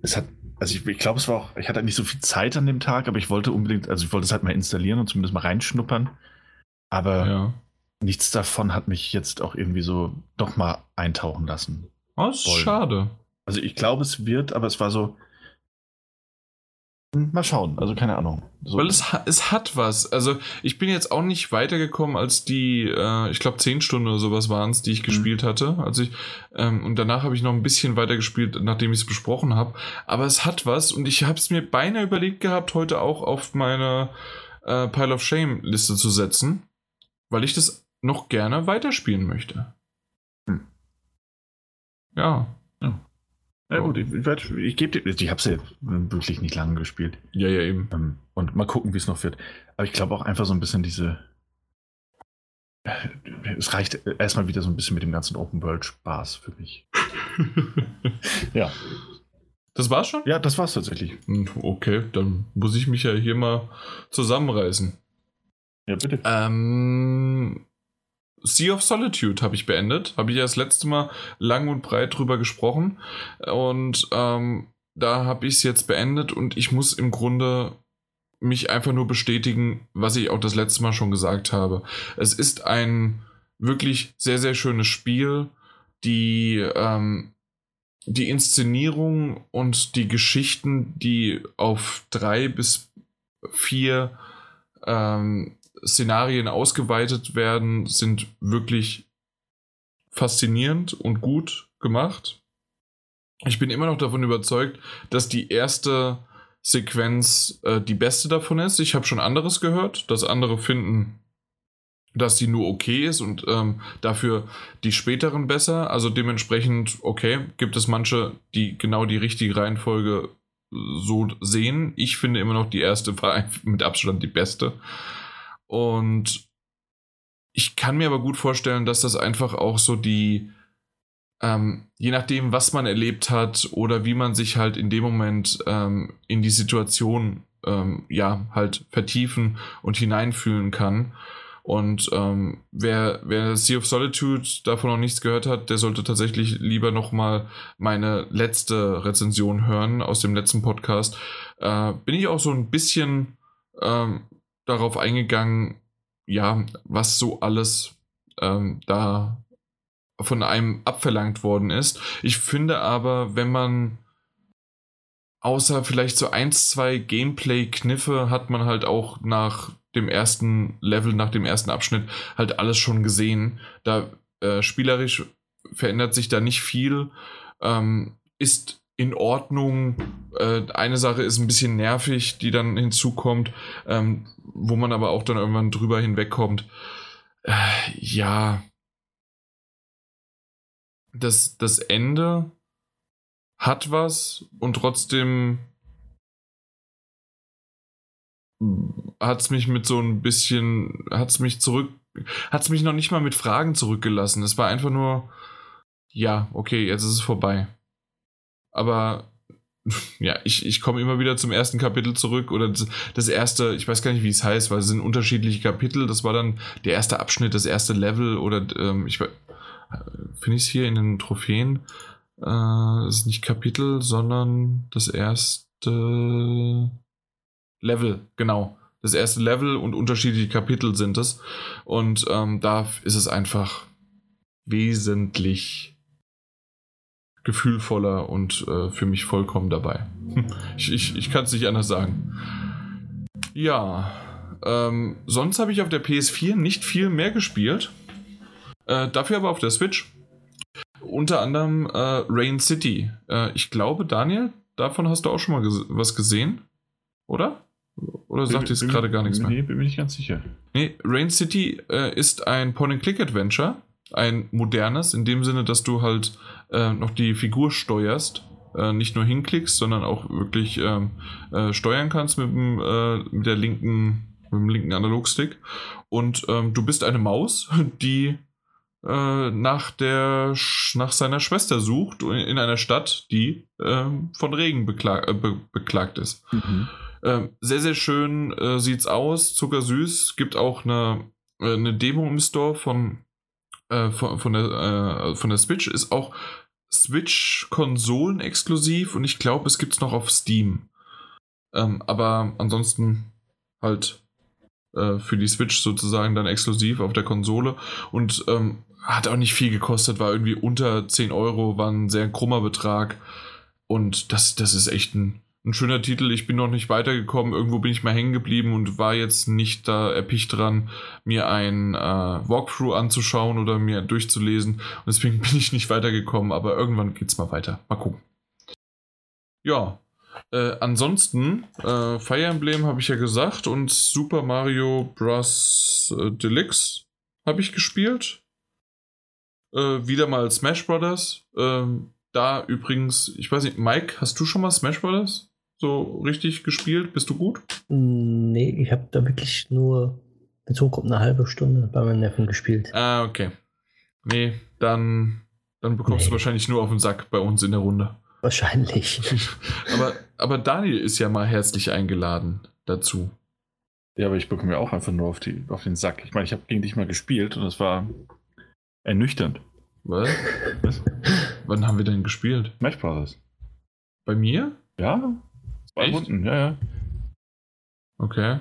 es hat, also ich, ich glaube, es war auch, ich hatte nicht so viel Zeit an dem Tag, aber ich wollte unbedingt, also ich wollte es halt mal installieren und zumindest mal reinschnuppern. Aber Ja. nichts davon hat mich jetzt auch irgendwie so doch mal eintauchen lassen. Oh, ist Wollen. schade. Also ich glaube, es wird, aber es war so, mal schauen, also keine Ahnung. So. Weil es, es hat was. Also ich bin jetzt auch nicht weitergekommen als die, äh, ich glaube, zehn Stunden oder sowas waren es, die ich mhm. gespielt hatte. Also ich, ähm, und danach habe ich noch ein bisschen weiter gespielt, nachdem ich es besprochen habe. Aber es hat was und ich habe es mir beinahe überlegt gehabt, heute auch auf meine äh, Pile of Shame Liste zu setzen, weil ich das noch gerne weiterspielen möchte. Hm. Ja. Ja. Ja gut, ich, ich, ich gebe dir, ich habe es ja wirklich nicht lange gespielt. Ja, ja, eben. Ähm, und mal gucken, wie es noch wird. Aber ich glaube auch einfach so ein bisschen diese. Äh, es reicht erstmal wieder so ein bisschen mit dem ganzen Open World Spaß für mich. ja. Das war's schon? Ja, das war's tatsächlich. Hm, okay, dann muss ich mich ja hier mal zusammenreißen. Ja, bitte. Ähm, Sea of Solitude habe ich beendet. Habe ich ja das letzte Mal lang und breit drüber gesprochen. Und ähm, da habe ich es jetzt beendet und ich muss im Grunde mich einfach nur bestätigen, was ich auch das letzte Mal schon gesagt habe. Es ist ein wirklich sehr, sehr schönes Spiel. Die, ähm, die Inszenierung und die Geschichten, die auf drei bis vier ähm, Szenarien ausgeweitet werden, sind wirklich faszinierend und gut gemacht. Ich bin immer noch davon überzeugt, dass die erste Sequenz äh, die beste davon ist. Ich habe schon anderes gehört, dass andere finden, dass die nur okay ist und ähm, dafür die späteren besser. Also dementsprechend, okay, gibt es manche, die genau die richtige Reihenfolge so sehen. Ich finde immer noch die erste war mit Abstand die beste. Und ich kann mir aber gut vorstellen, dass das einfach auch so die, ähm, je nachdem, was man erlebt hat oder wie man sich halt in dem Moment ähm, in die Situation ähm, ja halt vertiefen und hineinfühlen kann. Und ähm, wer, wer Sea of Solitude davon noch nichts gehört hat, der sollte tatsächlich lieber nochmal meine letzte Rezension hören aus dem letzten Podcast. Äh, bin ich auch so ein bisschen ähm, darauf eingegangen, ja, was so alles ähm, da von einem abverlangt worden ist. Ich finde aber, wenn man außer vielleicht so ein, zwei Gameplay-Kniffe hat man halt auch nach dem ersten Level, nach dem ersten Abschnitt halt alles schon gesehen. Da äh, spielerisch verändert sich da nicht viel. Ähm, ist in Ordnung. Äh, eine Sache ist ein bisschen nervig, die dann hinzukommt, ähm, wo man aber auch dann irgendwann drüber hinwegkommt. Äh, ja. Das, das Ende hat was und trotzdem hat es mich mit so ein bisschen, hat es mich zurück, hat es mich noch nicht mal mit Fragen zurückgelassen. Es war einfach nur, ja, okay, jetzt ist es vorbei. Aber ja, ich, ich komme immer wieder zum ersten Kapitel zurück oder das, das, erste, ich weiß gar nicht, wie es heißt, weil es sind unterschiedliche Kapitel. Das war dann der erste Abschnitt, das erste Level oder ähm, ich finde ich es hier in den Trophäen. Äh, ist nicht Kapitel, sondern das erste Level, genau. Das erste Level und unterschiedliche Kapitel sind es. Und ähm, da ist es einfach wesentlich gefühlvoller und äh, für mich vollkommen dabei. ich ich, ich kann es nicht anders sagen. Ja, ähm, sonst habe ich auf der PS4 nicht viel mehr gespielt. Äh, dafür aber auf der Switch. Unter anderem äh, Rain City. Äh, ich glaube, Daniel, davon hast du auch schon mal ges was gesehen, oder? Oder sagt ihr jetzt gerade gar nichts mehr? Nee, bin mir nicht ganz sicher. Nee, Rain City äh, ist ein Point-and-Click-Adventure. Ein modernes, in dem Sinne, dass du halt äh, noch die Figur steuerst. Äh, nicht nur hinklickst, sondern auch wirklich ähm, äh, steuern kannst mit, dem, äh, mit der linken, mit dem linken Analogstick. Und ähm, du bist eine Maus, die äh, nach, der, nach seiner Schwester sucht in einer Stadt, die ähm, von Regen beklag, be beklagt ist. Mhm. Ähm, sehr, sehr schön äh, sieht's aus, zuckersüß. Gibt auch eine, eine Demo im Store von, von, von, der, von der Switch. Ist auch Switch-Konsolen exklusiv und ich glaube, es gibt es noch auf Steam. Ähm, aber ansonsten halt äh, für die Switch sozusagen dann exklusiv auf der Konsole und ähm, hat auch nicht viel gekostet, war irgendwie unter 10 Euro, war ein sehr krummer Betrag und das, das ist echt ein, ein schöner Titel. Ich bin noch nicht weitergekommen. Irgendwo bin ich mal hängen geblieben und war jetzt nicht da erpicht dran, mir ein äh, Walkthrough anzuschauen oder mir durchzulesen. Und deswegen bin ich nicht weitergekommen. Aber irgendwann geht's mal weiter. Mal gucken. Ja. Äh, ansonsten, äh, Fire Emblem habe ich ja gesagt und Super Mario Bros. Deluxe habe ich gespielt. Äh, wieder mal Smash Brothers. Ähm, da übrigens, ich weiß nicht, Mike, hast du schon mal Smash Brothers so richtig gespielt? Bist du gut? Nee, ich habe da wirklich nur, wenn es hochkommt, eine halbe Stunde bei meinem Neffen gespielt. Ah, okay. Nee, dann, dann bekommst Nee. du wahrscheinlich nur auf den Sack bei uns in der Runde. Wahrscheinlich. aber, aber Daniel ist ja mal herzlich eingeladen dazu. Ja, aber ich bekomme ja auch einfach nur auf, die, auf den Sack. Ich meine, ich habe gegen dich mal gespielt und es war ernüchternd. Was? Was? Wann haben wir denn gespielt? Smash Brothers. Bei mir? Ja? Zwei Echt? Runden, ja, ja. Okay.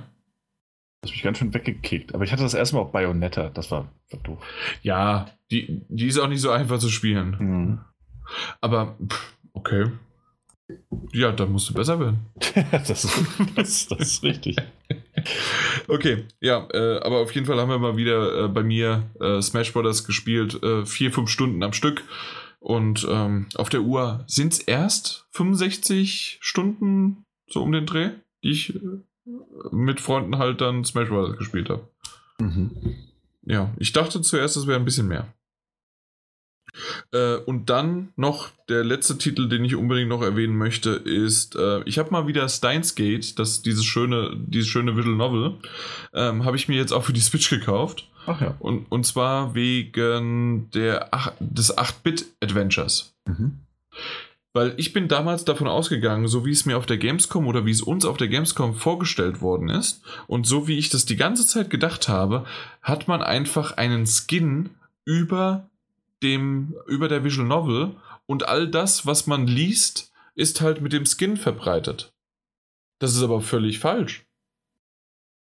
Das hat mich ganz schön weggekickt. Aber ich hatte das erste Mal auf Bayonetta. Das war, war doof. Ja, die, die ist auch nicht so einfach zu spielen. Mhm. Aber, pff, okay. Ja, dann musst du besser werden. das, ist, das, das ist richtig. Okay, ja, äh, aber auf jeden Fall haben wir mal wieder äh, bei mir äh, Smash Brothers gespielt, äh, vier, fünf Stunden am Stück. Und ähm, auf der Uhr sind es erst 65 Stunden so um den Dreh, die ich äh, mit Freunden halt dann Smash Brothers gespielt habe. Mhm. Ja, ich dachte zuerst, es wäre ein bisschen mehr. Äh, und dann noch der letzte Titel, den ich unbedingt noch erwähnen möchte, ist, äh, ich habe mal wieder Steins Gate, das, dieses schöne, dieses schöne Visual Novel, ähm, habe ich mir jetzt auch für die Switch gekauft. Ach ja. Und, und zwar wegen der, ach- des 8-Bit-Adventures. Mhm. Weil ich bin damals davon ausgegangen, so wie es mir auf der Gamescom oder wie es uns auf der Gamescom vorgestellt worden ist und so wie ich das die ganze Zeit gedacht habe, hat man einfach einen Skin über dem über der Visual Novel und all das, was man liest, ist halt mit dem Skin verbreitet. Das ist aber völlig falsch.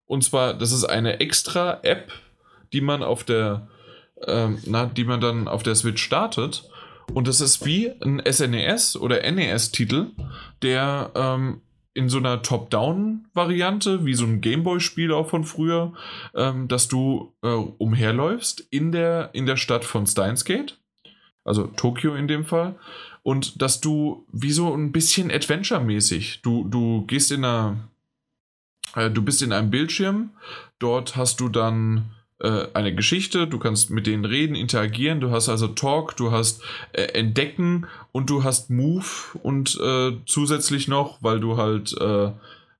Und zwar, das ist eine extra App, die man auf der ähm, na, die man dann auf der Switch startet. Und das ist wie ein SNES oder NES-Titel, der ähm, in so einer Top-Down-Variante, wie so ein Gameboy-Spiel auch von früher, ähm, dass du äh, umherläufst in der, in der Stadt von Steins Gate, also Tokio in dem Fall, und dass du wie so ein bisschen Adventure-mäßig, du, du gehst in einer, äh, du bist in einem Bildschirm, dort hast du dann äh, eine Geschichte, du kannst mit denen reden, interagieren, du hast also Talk, du hast äh, Entdecken und du hast Move und äh, zusätzlich noch, weil du halt äh,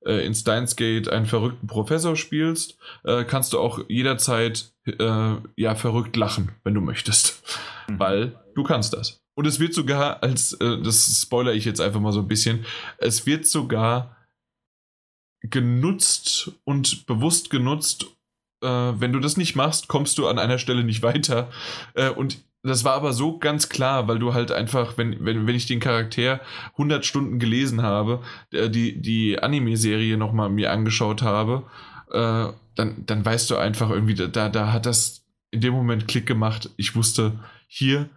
äh, in Steins Gate einen verrückten Professor spielst, kannst du auch jederzeit ja verrückt lachen, wenn du möchtest, weil du kannst das. Und es wird sogar als, das spoiler ich jetzt einfach mal so ein bisschen, es wird sogar genutzt und bewusst genutzt, äh, wenn du das nicht machst, kommst du an einer Stelle nicht weiter. Äh, und das war aber so ganz klar, weil du halt einfach, wenn, wenn, wenn ich den Charakter 100 Stunden gelesen habe, äh, die, die Anime-Serie nochmal mir angeschaut habe, äh, dann, dann weißt du einfach irgendwie, da, da hat das in dem Moment Klick gemacht. Ich wusste, hier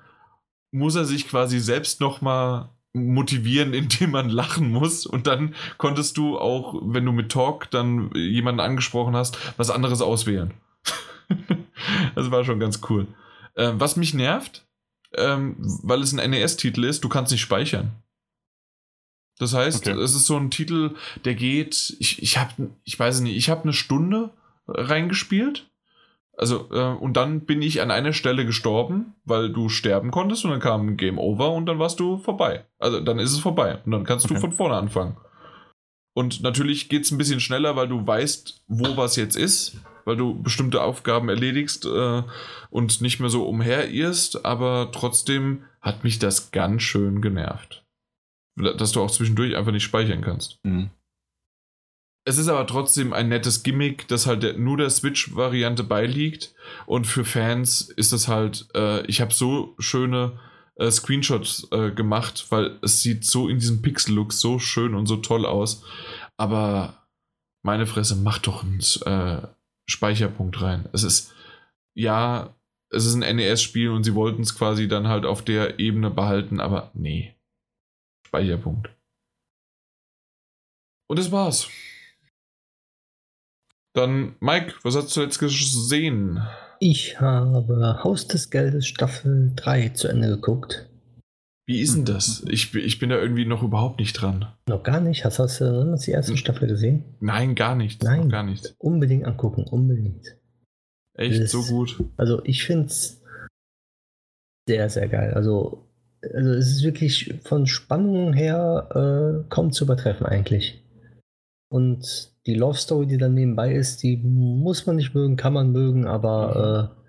muss er sich quasi selbst nochmal motivieren, indem man lachen muss. Und dann konntest du auch, wenn du mit Talk dann jemanden angesprochen hast, was anderes auswählen. das war schon ganz cool. Ähm, was mich nervt, ähm, weil es ein NES-Titel ist, du kannst nicht speichern. Das heißt, Okay. es ist so ein Titel, der geht, ich, ich habe, ich weiß nicht, ich habe eine Stunde reingespielt. Also, äh, und dann bin ich an einer Stelle gestorben, weil du sterben konntest und dann kam ein Game Over und dann warst du vorbei. Also, dann ist es vorbei und dann kannst du Okay. von vorne anfangen. Und natürlich geht es ein bisschen schneller, weil du weißt, wo was jetzt ist, weil du bestimmte Aufgaben erledigst äh, und nicht mehr so umherirrst, aber trotzdem hat mich das ganz schön genervt. Dass du auch zwischendurch einfach nicht speichern kannst. Mhm. Es ist aber trotzdem ein nettes Gimmick, das halt nur der Switch-Variante beiliegt. Und für Fans ist das halt, äh, ich habe so schöne äh, Screenshots äh, gemacht, weil es sieht so in diesem Pixel-Look so schön und so toll aus. Aber meine Fresse, mach doch einen äh, Speicherpunkt rein. Es ist, ja, es ist ein NES-Spiel und sie wollten es quasi dann halt auf der Ebene behalten, aber nee. Speicherpunkt. Und das war's. Dann, Mike, was hast du jetzt gesehen? Ich habe Haus des Geldes Staffel 3 zu Ende geguckt. Wie ist denn das? Ich, ich bin da irgendwie noch überhaupt nicht dran. Noch gar nicht? Hast, hast du die erste Staffel gesehen? Nein, gar nicht. Nein. Gar nicht. Unbedingt angucken, unbedingt. Echt Das- so gut. Also ich finde es sehr, sehr geil. Also, also es ist wirklich von Spannung her äh, kaum zu übertreffen eigentlich. Und die Love Story, die dann nebenbei ist, die muss man nicht mögen, kann man mögen, aber äh,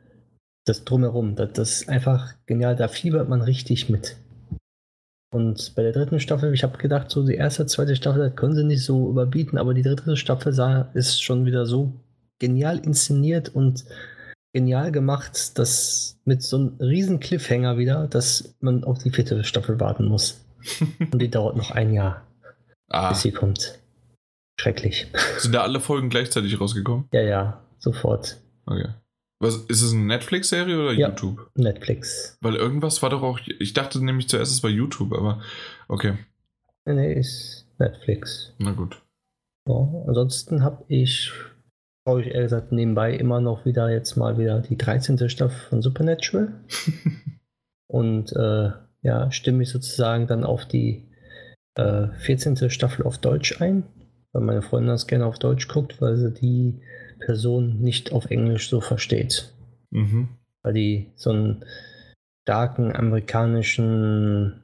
das drumherum, das, das ist einfach genial. Da fiebert man richtig mit. Und bei der dritten Staffel, ich habe gedacht, so die erste, zweite Staffel, das können sie nicht so überbieten, aber die dritte Staffel sah, ist schon wieder so genial inszeniert und genial gemacht, dass mit so einem riesen Cliffhanger wieder, dass man auf die vierte Staffel warten muss. Und die dauert noch ein Jahr, Ah, bis sie kommt. Schrecklich. sind da alle Folgen gleichzeitig rausgekommen? Ja, ja, sofort. Okay. Was, ist es eine Netflix-Serie oder Ja. YouTube? Netflix. Weil irgendwas war doch auch. Ich dachte nämlich zuerst, es war YouTube, aber okay. Nee, ist Netflix. Na gut. Ja, ansonsten habe ich, schaue ich ehrlich gesagt nebenbei immer noch wieder jetzt mal wieder die 13. Staffel von Supernatural. Und äh, ja, stimme ich sozusagen dann auf die äh, 14. Staffel auf Deutsch ein, weil meine Freundin das gerne auf Deutsch guckt, weil sie die Person nicht auf Englisch so versteht. mhm. Weil die so einen starken amerikanischen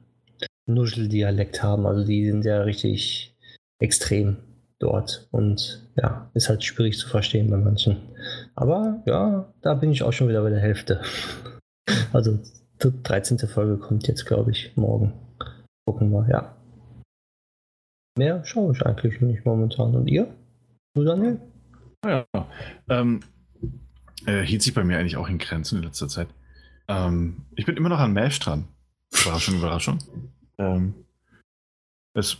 Nuscheldialekt haben. Also die sind ja richtig extrem dort. Und ja, ist halt schwierig zu verstehen bei manchen. Aber ja, da bin ich auch schon wieder bei der Hälfte. Also die 13. Folge kommt jetzt, glaube ich, morgen. Gucken wir, ja. Mehr schaue ich eigentlich nicht momentan. Und ihr? Du, Daniel? Ja, ähm, äh, hielt sich bei mir eigentlich auch in Grenzen in letzter Zeit. Ähm, ich bin immer noch an Mash dran. Überraschung, Überraschung. Ähm, es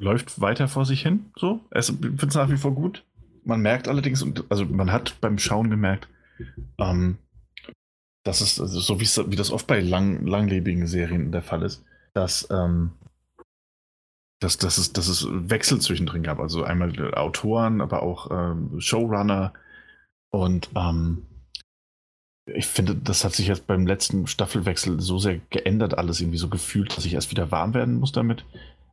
läuft weiter vor sich hin, so. Es- finde es nach wie vor gut. Man merkt allerdings, also man hat beim Schauen gemerkt, ähm, dass es, also so wie das oft bei lang, langlebigen Serien der Fall ist, dass, ähm, dass, dass, es, dass es Wechsel zwischendrin gab. Also einmal Autoren, aber auch ähm, Showrunner. Und ähm, ich finde, das hat sich jetzt beim letzten Staffelwechsel so sehr geändert, alles irgendwie so gefühlt, dass ich erst wieder warm werden muss damit.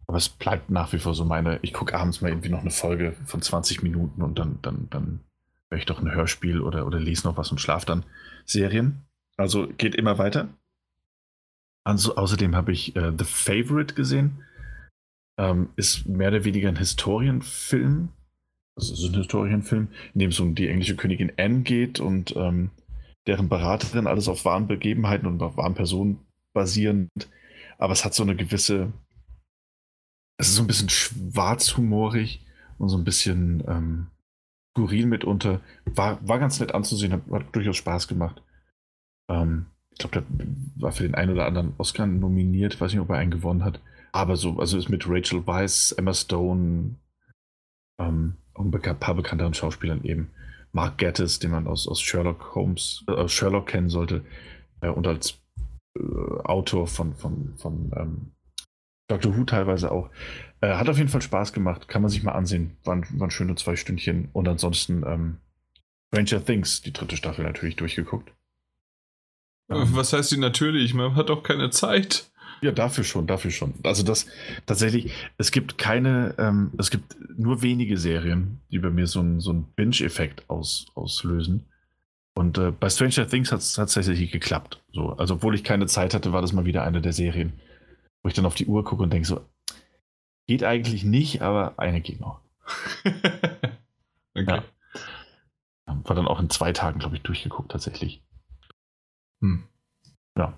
Aber es bleibt nach wie vor so meine, ich gucke abends mal irgendwie noch eine Folge von 20 Minuten und dann, dann, dann höre ich doch ein Hörspiel oder, oder lese noch was und schlafe dann. Serien. Also geht immer weiter. Also, außerdem habe ich äh, The Favorite gesehen. Ähm, ist mehr oder weniger ein Historienfilm. Also ist ein Historienfilm, in dem es um die englische Königin Anne geht und ähm, deren Beraterin, alles auf wahren Begebenheiten und auf wahren Personen basierend. Aber es hat so eine gewisse, es ist so ein bisschen schwarzhumorig und so ein bisschen ähm, skurril mitunter. War, war ganz nett anzusehen, hat, hat durchaus Spaß gemacht. Ähm, ich glaube, der war für den einen oder anderen Oscar nominiert, weiß nicht, ob er einen gewonnen hat. Aber so, also ist mit Rachel Weisz, Emma Stone, ähm, ein paar bekannteren Schauspielern eben. Mark Gatiss, den man aus, aus Sherlock Holmes, äh, Sherlock kennen sollte, äh, und als äh, Autor von, von, von ähm, Doctor Who teilweise auch. Äh, hat auf jeden Fall Spaß gemacht, kann man sich mal ansehen. Waren, waren schöne zwei Stündchen. Und ansonsten ähm, Stranger Things, die dritte Staffel natürlich durchgeguckt. Ähm, Was heißt die natürlich? Man hat doch keine Zeit. Ja, dafür schon, dafür schon. Also das tatsächlich, es gibt keine, ähm, es gibt nur wenige Serien, die bei mir so einen so einen Binge-Effekt aus, auslösen. Und äh, bei Stranger Things hat es tatsächlich geklappt. So, also obwohl ich keine Zeit hatte, war das mal wieder eine der Serien, wo ich dann auf die Uhr gucke und denke so, geht eigentlich nicht, aber eine geht noch. okay. Ja. War dann auch in zwei Tagen, glaube ich, durchgeguckt tatsächlich. Hm. Ja.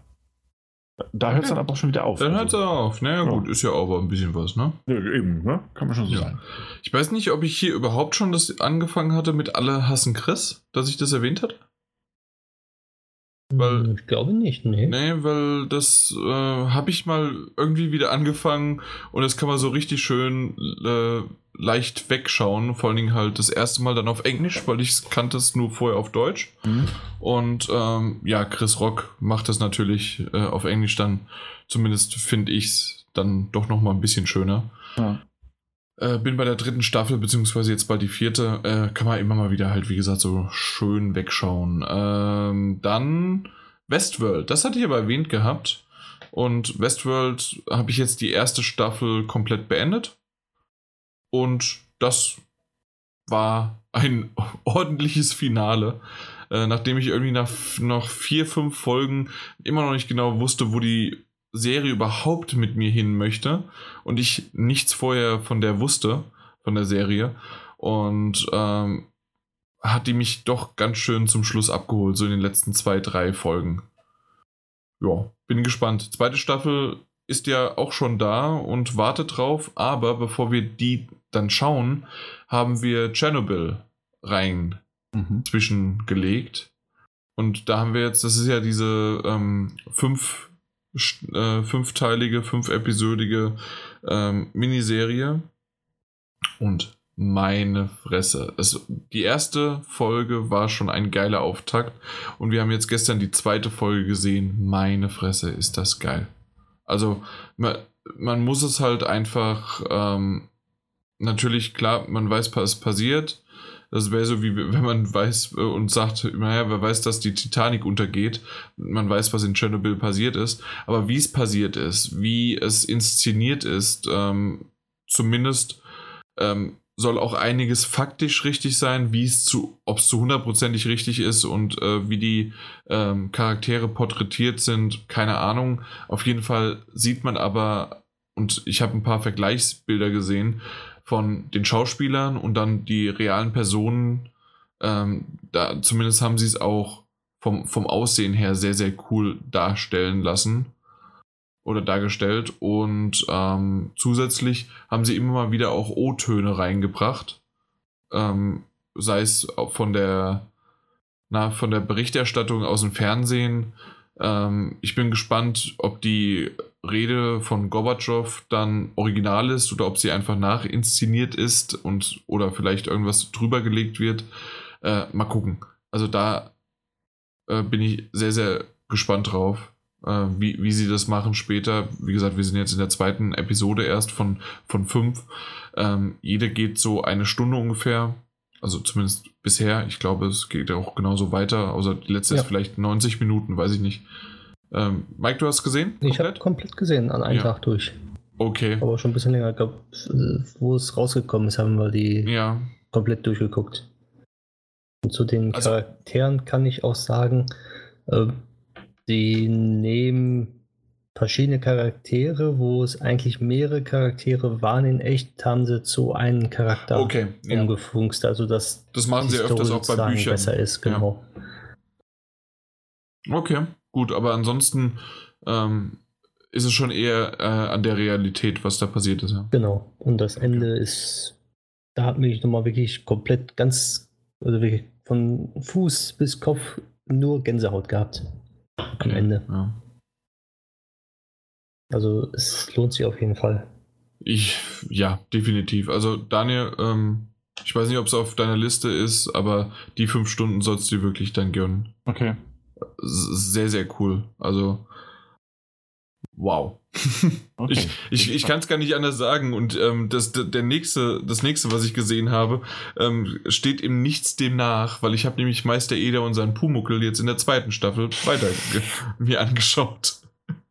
Da hört es Okay. dann aber auch schon wieder auf. Dann hört Also- er auf. Naja, Ja. gut, ist ja aber ein bisschen was, ne? Ja, eben, ne? Kann man schon so Ja. sagen. Ich weiß nicht, ob ich hier überhaupt schon das angefangen hatte mit Alle hassen Chris, dass ich das erwähnt hatte. Weil- Hm, ich glaube nicht, nee. Nee, weil das äh, habe ich mal irgendwie wieder angefangen und das kann man so richtig schön äh, leicht wegschauen. Vor allen Dingen halt das erste Mal dann auf Englisch, weil ich kannte es nur vorher auf Deutsch. Mhm. Und ähm, ja, Chris Rock macht das natürlich äh, auf Englisch dann, zumindest finde ich es dann doch nochmal ein bisschen schöner. Ja. Äh, bin bei der dritten Staffel, beziehungsweise jetzt bald die vierte. Äh, kann man immer mal wieder halt, wie gesagt, so schön wegschauen. Ähm, dann Westworld, das hatte ich aber erwähnt gehabt. Und Westworld habe ich jetzt die erste Staffel komplett beendet. Und das war ein ordentliches Finale. Äh, nachdem ich irgendwie nach noch vier, fünf Folgen immer noch nicht genau wusste, wo die Serie überhaupt mit mir hin möchte und ich nichts vorher von der wusste, von der Serie. Und ähm, hat die mich doch ganz schön zum Schluss abgeholt, so in den letzten zwei, drei Folgen. Ja, bin gespannt. Zweite Staffel ist ja auch schon da und wartet drauf, aber bevor wir die dann schauen, haben wir Chernobyl rein mhm. zwischengelegt. Und da haben wir jetzt, das ist ja diese ähm, fünf äh, fünfteilige, fünfepisodige ähm, Miniserie. Und meine Fresse. Es, die erste Folge war schon ein geiler Auftakt. Und wir haben jetzt gestern die zweite Folge gesehen. Meine Fresse, ist das geil. Also, man, man muss es halt einfach. Ähm, natürlich, klar, man weiß, was passiert. Das wäre so wie wenn man weiß äh, und sagt, naja, wer weiß, dass die Titanic untergeht. Man weiß, was in Tschernobyl passiert ist. Aber wie es passiert ist, wie es inszeniert ist, ähm, zumindest ähm, soll auch einiges faktisch richtig sein, wie es zu, ob es zu hundertprozentig richtig ist und äh, wie die ähm, Charaktere porträtiert sind, keine Ahnung. Auf jeden Fall sieht man aber, und ich habe ein paar Vergleichsbilder gesehen, von den Schauspielern und dann die realen Personen. Ähm, da, zumindest haben sie es auch vom, vom Aussehen her sehr, sehr cool darstellen lassen oder dargestellt. Und ähm, zusätzlich haben sie immer mal wieder auch O-Töne reingebracht. Ähm, sei es von der, na, von der Berichterstattung aus dem Fernsehen. Ähm, ich bin gespannt, ob die Rede von Gorbatschow dann original ist oder ob sie einfach nachinszeniert ist und oder vielleicht irgendwas drüber gelegt wird. Äh, mal gucken. Also da äh, bin ich sehr, sehr gespannt drauf, äh, wie, wie sie das machen später. Wie gesagt, wir sind jetzt in der zweiten Episode erst von, von fünf. Ähm, jede geht so eine Stunde ungefähr. Also zumindest bisher. Ich glaube, es geht auch genauso weiter. Außer die letzte ja. ist vielleicht 90 Minuten, weiß ich nicht. Ähm, Mike, du hast gesehen? Komplett? Ich habe komplett gesehen, an einem ja. Tag durch. Okay. Aber schon ein bisschen länger. Ich glaube, wo es rausgekommen ist, haben wir die ja. komplett durchgeguckt. Und zu den also, Charakteren kann ich auch sagen, äh, die nehmen verschiedene Charaktere, wo es eigentlich mehrere Charaktere waren in echt, haben sie zu einem Charakter okay, ja. umgefunkst. Also dass das machen sie öfters auch bei Büchern. besser ist, genau. Ja. Okay. Gut, aber ansonsten ähm, ist es schon eher äh, an der Realität, was da passiert ist. Ja. Genau. Und das Ende ist, da hat mich nochmal wirklich komplett ganz, also wirklich von Fuß bis Kopf nur Gänsehaut gehabt. Okay, am Ende. Ja. Also es lohnt sich auf jeden Fall. Ich, ja, definitiv. Also Daniel, ähm, ich weiß nicht, ob es auf deiner Liste ist, aber die fünf Stunden sollst du wirklich dann gönnen. Okay sehr, sehr cool. Also, wow. Okay. Ich, ich, ich kann es gar nicht anders sagen. Und ähm, das, der nächste, das nächste, was ich gesehen habe, ähm, steht im Nichts dem nach, weil ich habe nämlich Meister Eder und seinen Pumuckel jetzt in der zweiten Staffel weiter mir angeschaut.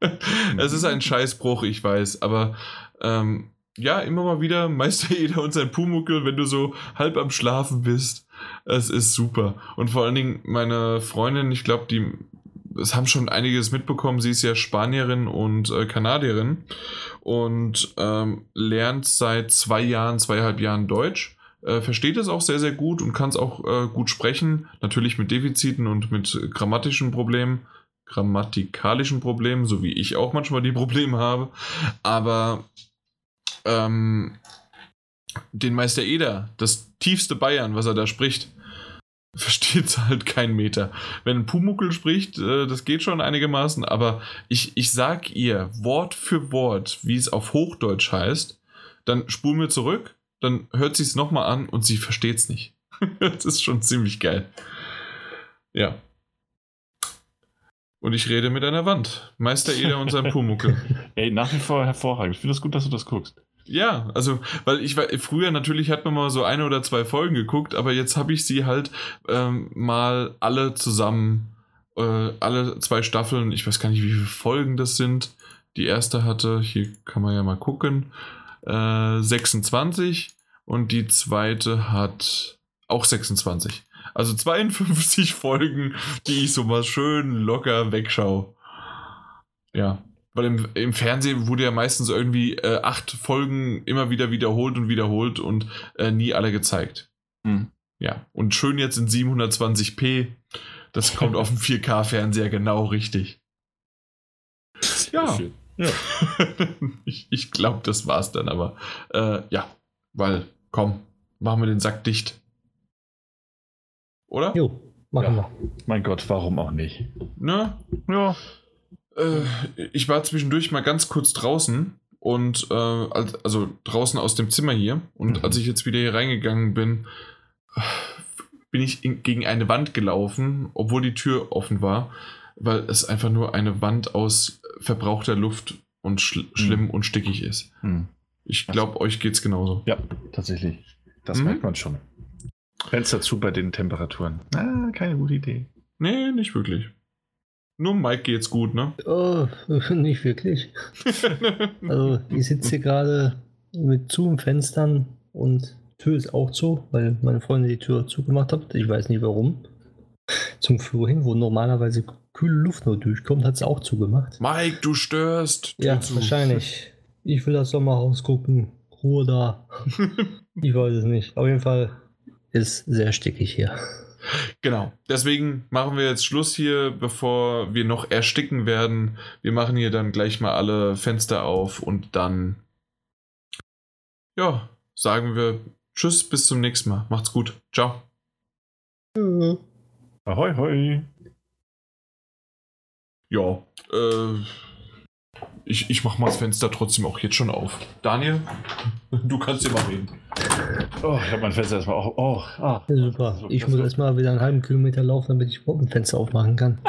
es ist ein Scheißbruch, ich weiß, aber ähm, ja, immer mal wieder Meister Eder und sein Pumuckel, wenn du so halb am Schlafen bist. Es ist super. Und vor allen Dingen meine Freundin, ich glaube, die es haben schon einiges mitbekommen. Sie ist ja Spanierin und äh, Kanadierin und ähm, lernt seit zwei Jahren, zweieinhalb Jahren Deutsch. Äh, versteht es auch sehr, sehr gut und kann es auch äh, gut sprechen. Natürlich mit Defiziten und mit grammatischen Problemen, grammatikalischen Problemen, so wie ich auch manchmal die Probleme habe. Aber ähm, den Meister Eder, das tiefste Bayern, was er da spricht, versteht halt kein Meter. Wenn ein Pumuckel spricht, äh, das geht schon einigermaßen, aber ich, ich sag ihr Wort für Wort, wie es auf Hochdeutsch heißt, dann spulen wir zurück, dann hört sie es nochmal an und sie versteht es nicht. das ist schon ziemlich geil. Ja. Und ich rede mit einer Wand. Meister Eder und sein Pumuckel. Ey, nach wie vor hervorragend. Ich finde es das gut, dass du das guckst. Ja, also, weil ich war, früher natürlich hat man mal so eine oder zwei Folgen geguckt, aber jetzt habe ich sie halt ähm, mal alle zusammen, äh, alle zwei Staffeln, ich weiß gar nicht, wie viele Folgen das sind. Die erste hatte, hier kann man ja mal gucken, äh, 26 und die zweite hat auch 26. Also 52 Folgen, die ich so mal schön locker wegschaue. Ja, weil im, im Fernsehen wurde ja meistens irgendwie äh, acht Folgen immer wieder wiederholt und wiederholt und äh, nie alle gezeigt. Hm. Ja, und schön jetzt in 720p. Das kommt auf dem 4K-Fernseher genau richtig. Ja. Ja. ich ich glaube, das war's dann aber. Äh, ja, weil, komm, machen wir den Sack dicht. Oder? Jo, machen Ja. Mein Gott, warum auch nicht? Ne? Ja. Äh, ich war zwischendurch mal ganz kurz draußen und äh, als- also draußen aus dem Zimmer hier und Mhm. als ich jetzt wieder hier reingegangen bin, bin ich in, gegen eine Wand gelaufen, obwohl die Tür offen war, weil es einfach nur eine Wand aus verbrauchter Luft und schl schlimm und stickig ist. Hm. Ich glaube, euch geht's genauso. Ja, tatsächlich. Das Mhm. merkt man schon. Fenster zu bei den Temperaturen. Ah, keine gute Idee. Nee, nicht wirklich. Nur Mike geht's gut, ne? Oh, nicht wirklich. Also, ich sitze hier gerade mit zu im Fenstern und Tür ist auch zu, weil meine Freundin die Tür zugemacht hat. Ich weiß nicht warum. Zum Flur hin, wo normalerweise kühle Luft nur durchkommt, hat es auch zugemacht. Mike, du störst. Tür Ja, zu. wahrscheinlich. Ich will das Sommerhaus gucken. Ruhe da. ich weiß es nicht. Auf jeden Fall ist sehr stickig hier. Genau. Deswegen machen wir jetzt Schluss hier, bevor wir noch ersticken werden. Wir machen hier dann gleich mal alle Fenster auf und dann, ja, sagen wir Tschüss, bis zum nächsten Mal. Macht's gut. Ciao. Ahoi, hoi. Ja, äh, ich, ich mach mal das Fenster trotzdem auch jetzt schon auf. Daniel, du kannst hier mal reden. Oh, ich habe mein Fenster erstmal auch. Oh, ah. Ja, super. Ich muss erstmal wieder einen halben Kilometer laufen, damit ich überhaupt ein Fenster aufmachen kann.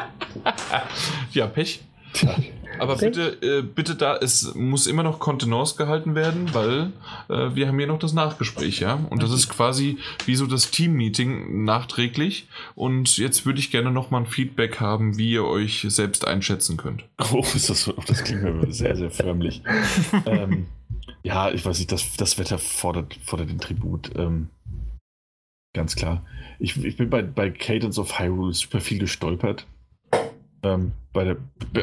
Ja, Pech. Aber Okay. bitte, äh, bitte da, es muss immer noch Kontenance gehalten werden, weil äh, wir haben hier noch das Nachgespräch, ja. Und das ist quasi wie so das Team-Meeting nachträglich. Und jetzt würde ich gerne noch mal ein Feedback haben, wie ihr euch selbst einschätzen könnt. Oh, ist das, so- das klingt mir sehr, sehr förmlich. ähm, ja, ich weiß nicht, das, das Wetter fordert, fordert den Tribut. Ähm, ganz klar. Ich, ich bin bei, bei Cadence of Hyrule super viel gestolpert. Ähm, bei der,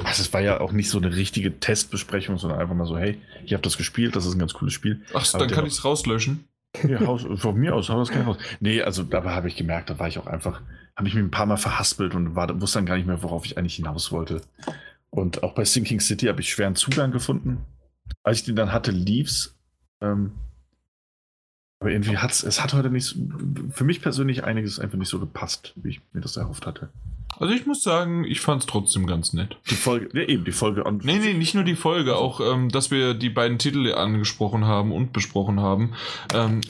also es war ja auch nicht so eine richtige Testbesprechung, sondern einfach mal so, hey, ich habe das gespielt, das ist ein ganz cooles Spiel. Ach, Aber dann kann ich es rauslöschen. Ja, Haus, von mir aus, hau das gerne raus. Nee, also dabei habe ich gemerkt, da war ich auch einfach, habe ich mich ein paar Mal verhaspelt und war, wusste dann gar nicht mehr, worauf ich eigentlich hinaus wollte. Und auch bei Sinking City habe ich schweren Zugang gefunden. Als ich den dann hatte, lief's. Ähm, aber irgendwie hat's, es hat heute nicht, für mich persönlich einiges einfach nicht so gepasst, wie ich mir das erhofft hatte. Also ich muss sagen, ich fand es trotzdem ganz nett. Die Folge, ja eben, die Folge an. Nee, nee, nicht nur die Folge, auch, ähm, dass wir die beiden Titel angesprochen haben und besprochen haben, ähm,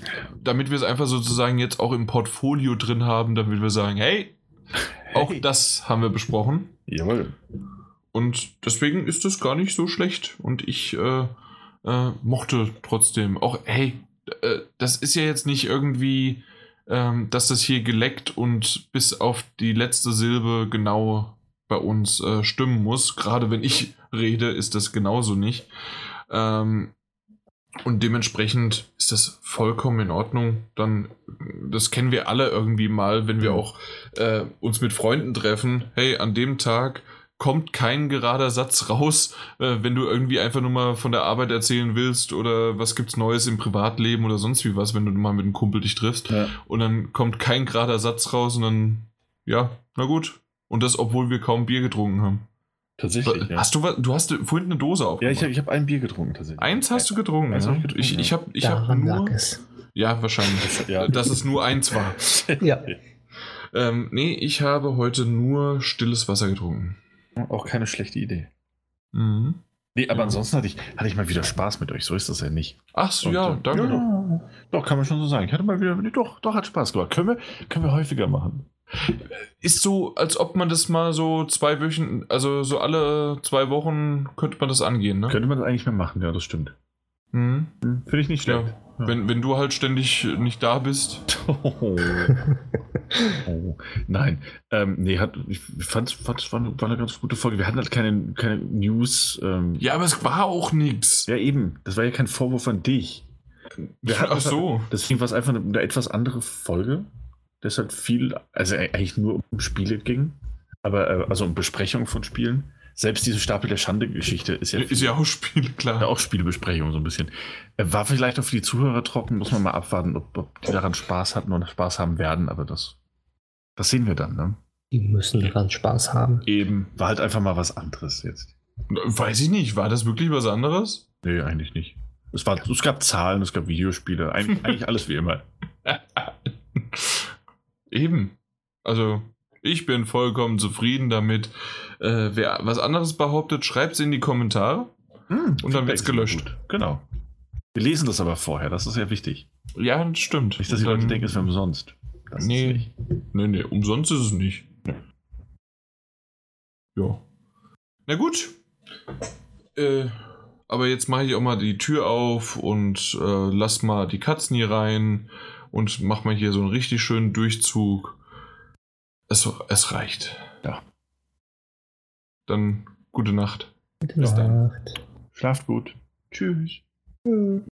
damit wir es einfach sozusagen jetzt auch im Portfolio drin haben, damit wir sagen, hey, auch Hey. das haben wir besprochen. Jawohl. Und deswegen ist das gar nicht so schlecht. Und ich äh, äh, mochte trotzdem auch, hey, äh, das ist ja jetzt nicht irgendwie, ähm, dass das hier geleckt und bis auf die letzte Silbe genau bei uns äh, stimmen muss. Gerade wenn ich rede, ist das genauso nicht. Ähm, und dementsprechend ist das vollkommen in Ordnung. Dann, das kennen wir alle irgendwie mal, wenn wir auch äh, uns mit Freunden treffen. Hey, an dem Tag kommt kein gerader Satz raus, äh, wenn du irgendwie einfach nur mal von der Arbeit erzählen willst oder was gibt's Neues im Privatleben oder sonst wie was, wenn du mal mit einem Kumpel dich triffst. Ja. Und dann kommt kein gerader Satz raus und dann, ja, na gut. Und das, obwohl wir kaum Bier getrunken haben. Tatsächlich. Ja, Hast du was, du hast vorhin eine Dose ja aufgemacht. ich, hab- ich habe ein Bier getrunken, tatsächlich. Eins hast du getrunken. Eins ja? hab ich getrunken, ich ja. ich habe ich hab nur. Ja, wahrscheinlich. Ja. Dass es nur eins war. Ja. Ähm, nee, ich habe heute nur stilles Wasser getrunken. Auch keine schlechte Idee. Mhm. Nee, aber Ja. ansonsten hatte ich, hatte ich mal wieder Spaß mit euch. So ist das ja nicht. Ach so, Und, ja, äh, danke doch. ja, Doch, kann man schon so sagen. Ich hatte mal wieder, nee, doch, doch, hat Spaß gemacht. Können wir, können wir häufiger machen. Ist so, als ob man das mal so zwei Wochen, also so alle zwei Wochen könnte man das angehen, ne? Könnte man das eigentlich mehr machen, ja, das stimmt. Hm? Finde ich nicht schlecht. Ja. Wenn, wenn du halt ständig nicht da bist. Oh. oh. Nein, ähm, nee, hat, ich fand es war, war eine ganz gute Folge. Wir hatten halt keine, keine News. Ähm, Ja, aber es war auch nichts. ja, eben. Das war ja kein Vorwurf an dich. Wir hatten Ach so. Deswegen war es einfach eine, eine etwas andere Folge. Deshalb viel, also eigentlich nur um Spiele ging. Aber, äh, also um Besprechung von Spielen. Selbst diese Stapel der Schande-Geschichte ist ja, Ist ja auch Spiel, klar. ja auch Spielebesprechung so ein bisschen. Äh, War vielleicht auch für die Zuhörer trocken, muss man mal abwarten, ob, ob die daran Spaß hatten oder Spaß haben werden, aber das, das sehen wir dann, ne? Die müssen daran Spaß haben. Eben, war halt einfach mal was anderes jetzt. Weiß ich nicht, war das wirklich was anderes? Nee, eigentlich nicht. Es, war, es gab Zahlen, es gab Videospiele, eigentlich alles wie immer. Eben. Also, ich bin vollkommen zufrieden damit. Äh, wer was anderes behauptet, schreibt es in die Kommentare. Hm, Und dann Feedback ist gelöscht. Genau. Wir lesen das aber vorher, das ist ja wichtig. Ja, das stimmt. Nicht, dass die Leute denken, es wäre umsonst. Das Nee. Nee, nee, umsonst ist es nicht. Ja. Na gut. Äh, aber jetzt mache ich auch mal die Tür auf und äh, lass mal die Katzen hier rein und mach mal hier so einen richtig schönen Durchzug. Es, es reicht. Ja. Dann gute Nacht. Gute Bis dann. Nacht. Schlaft gut. Tschüss. Tschüss.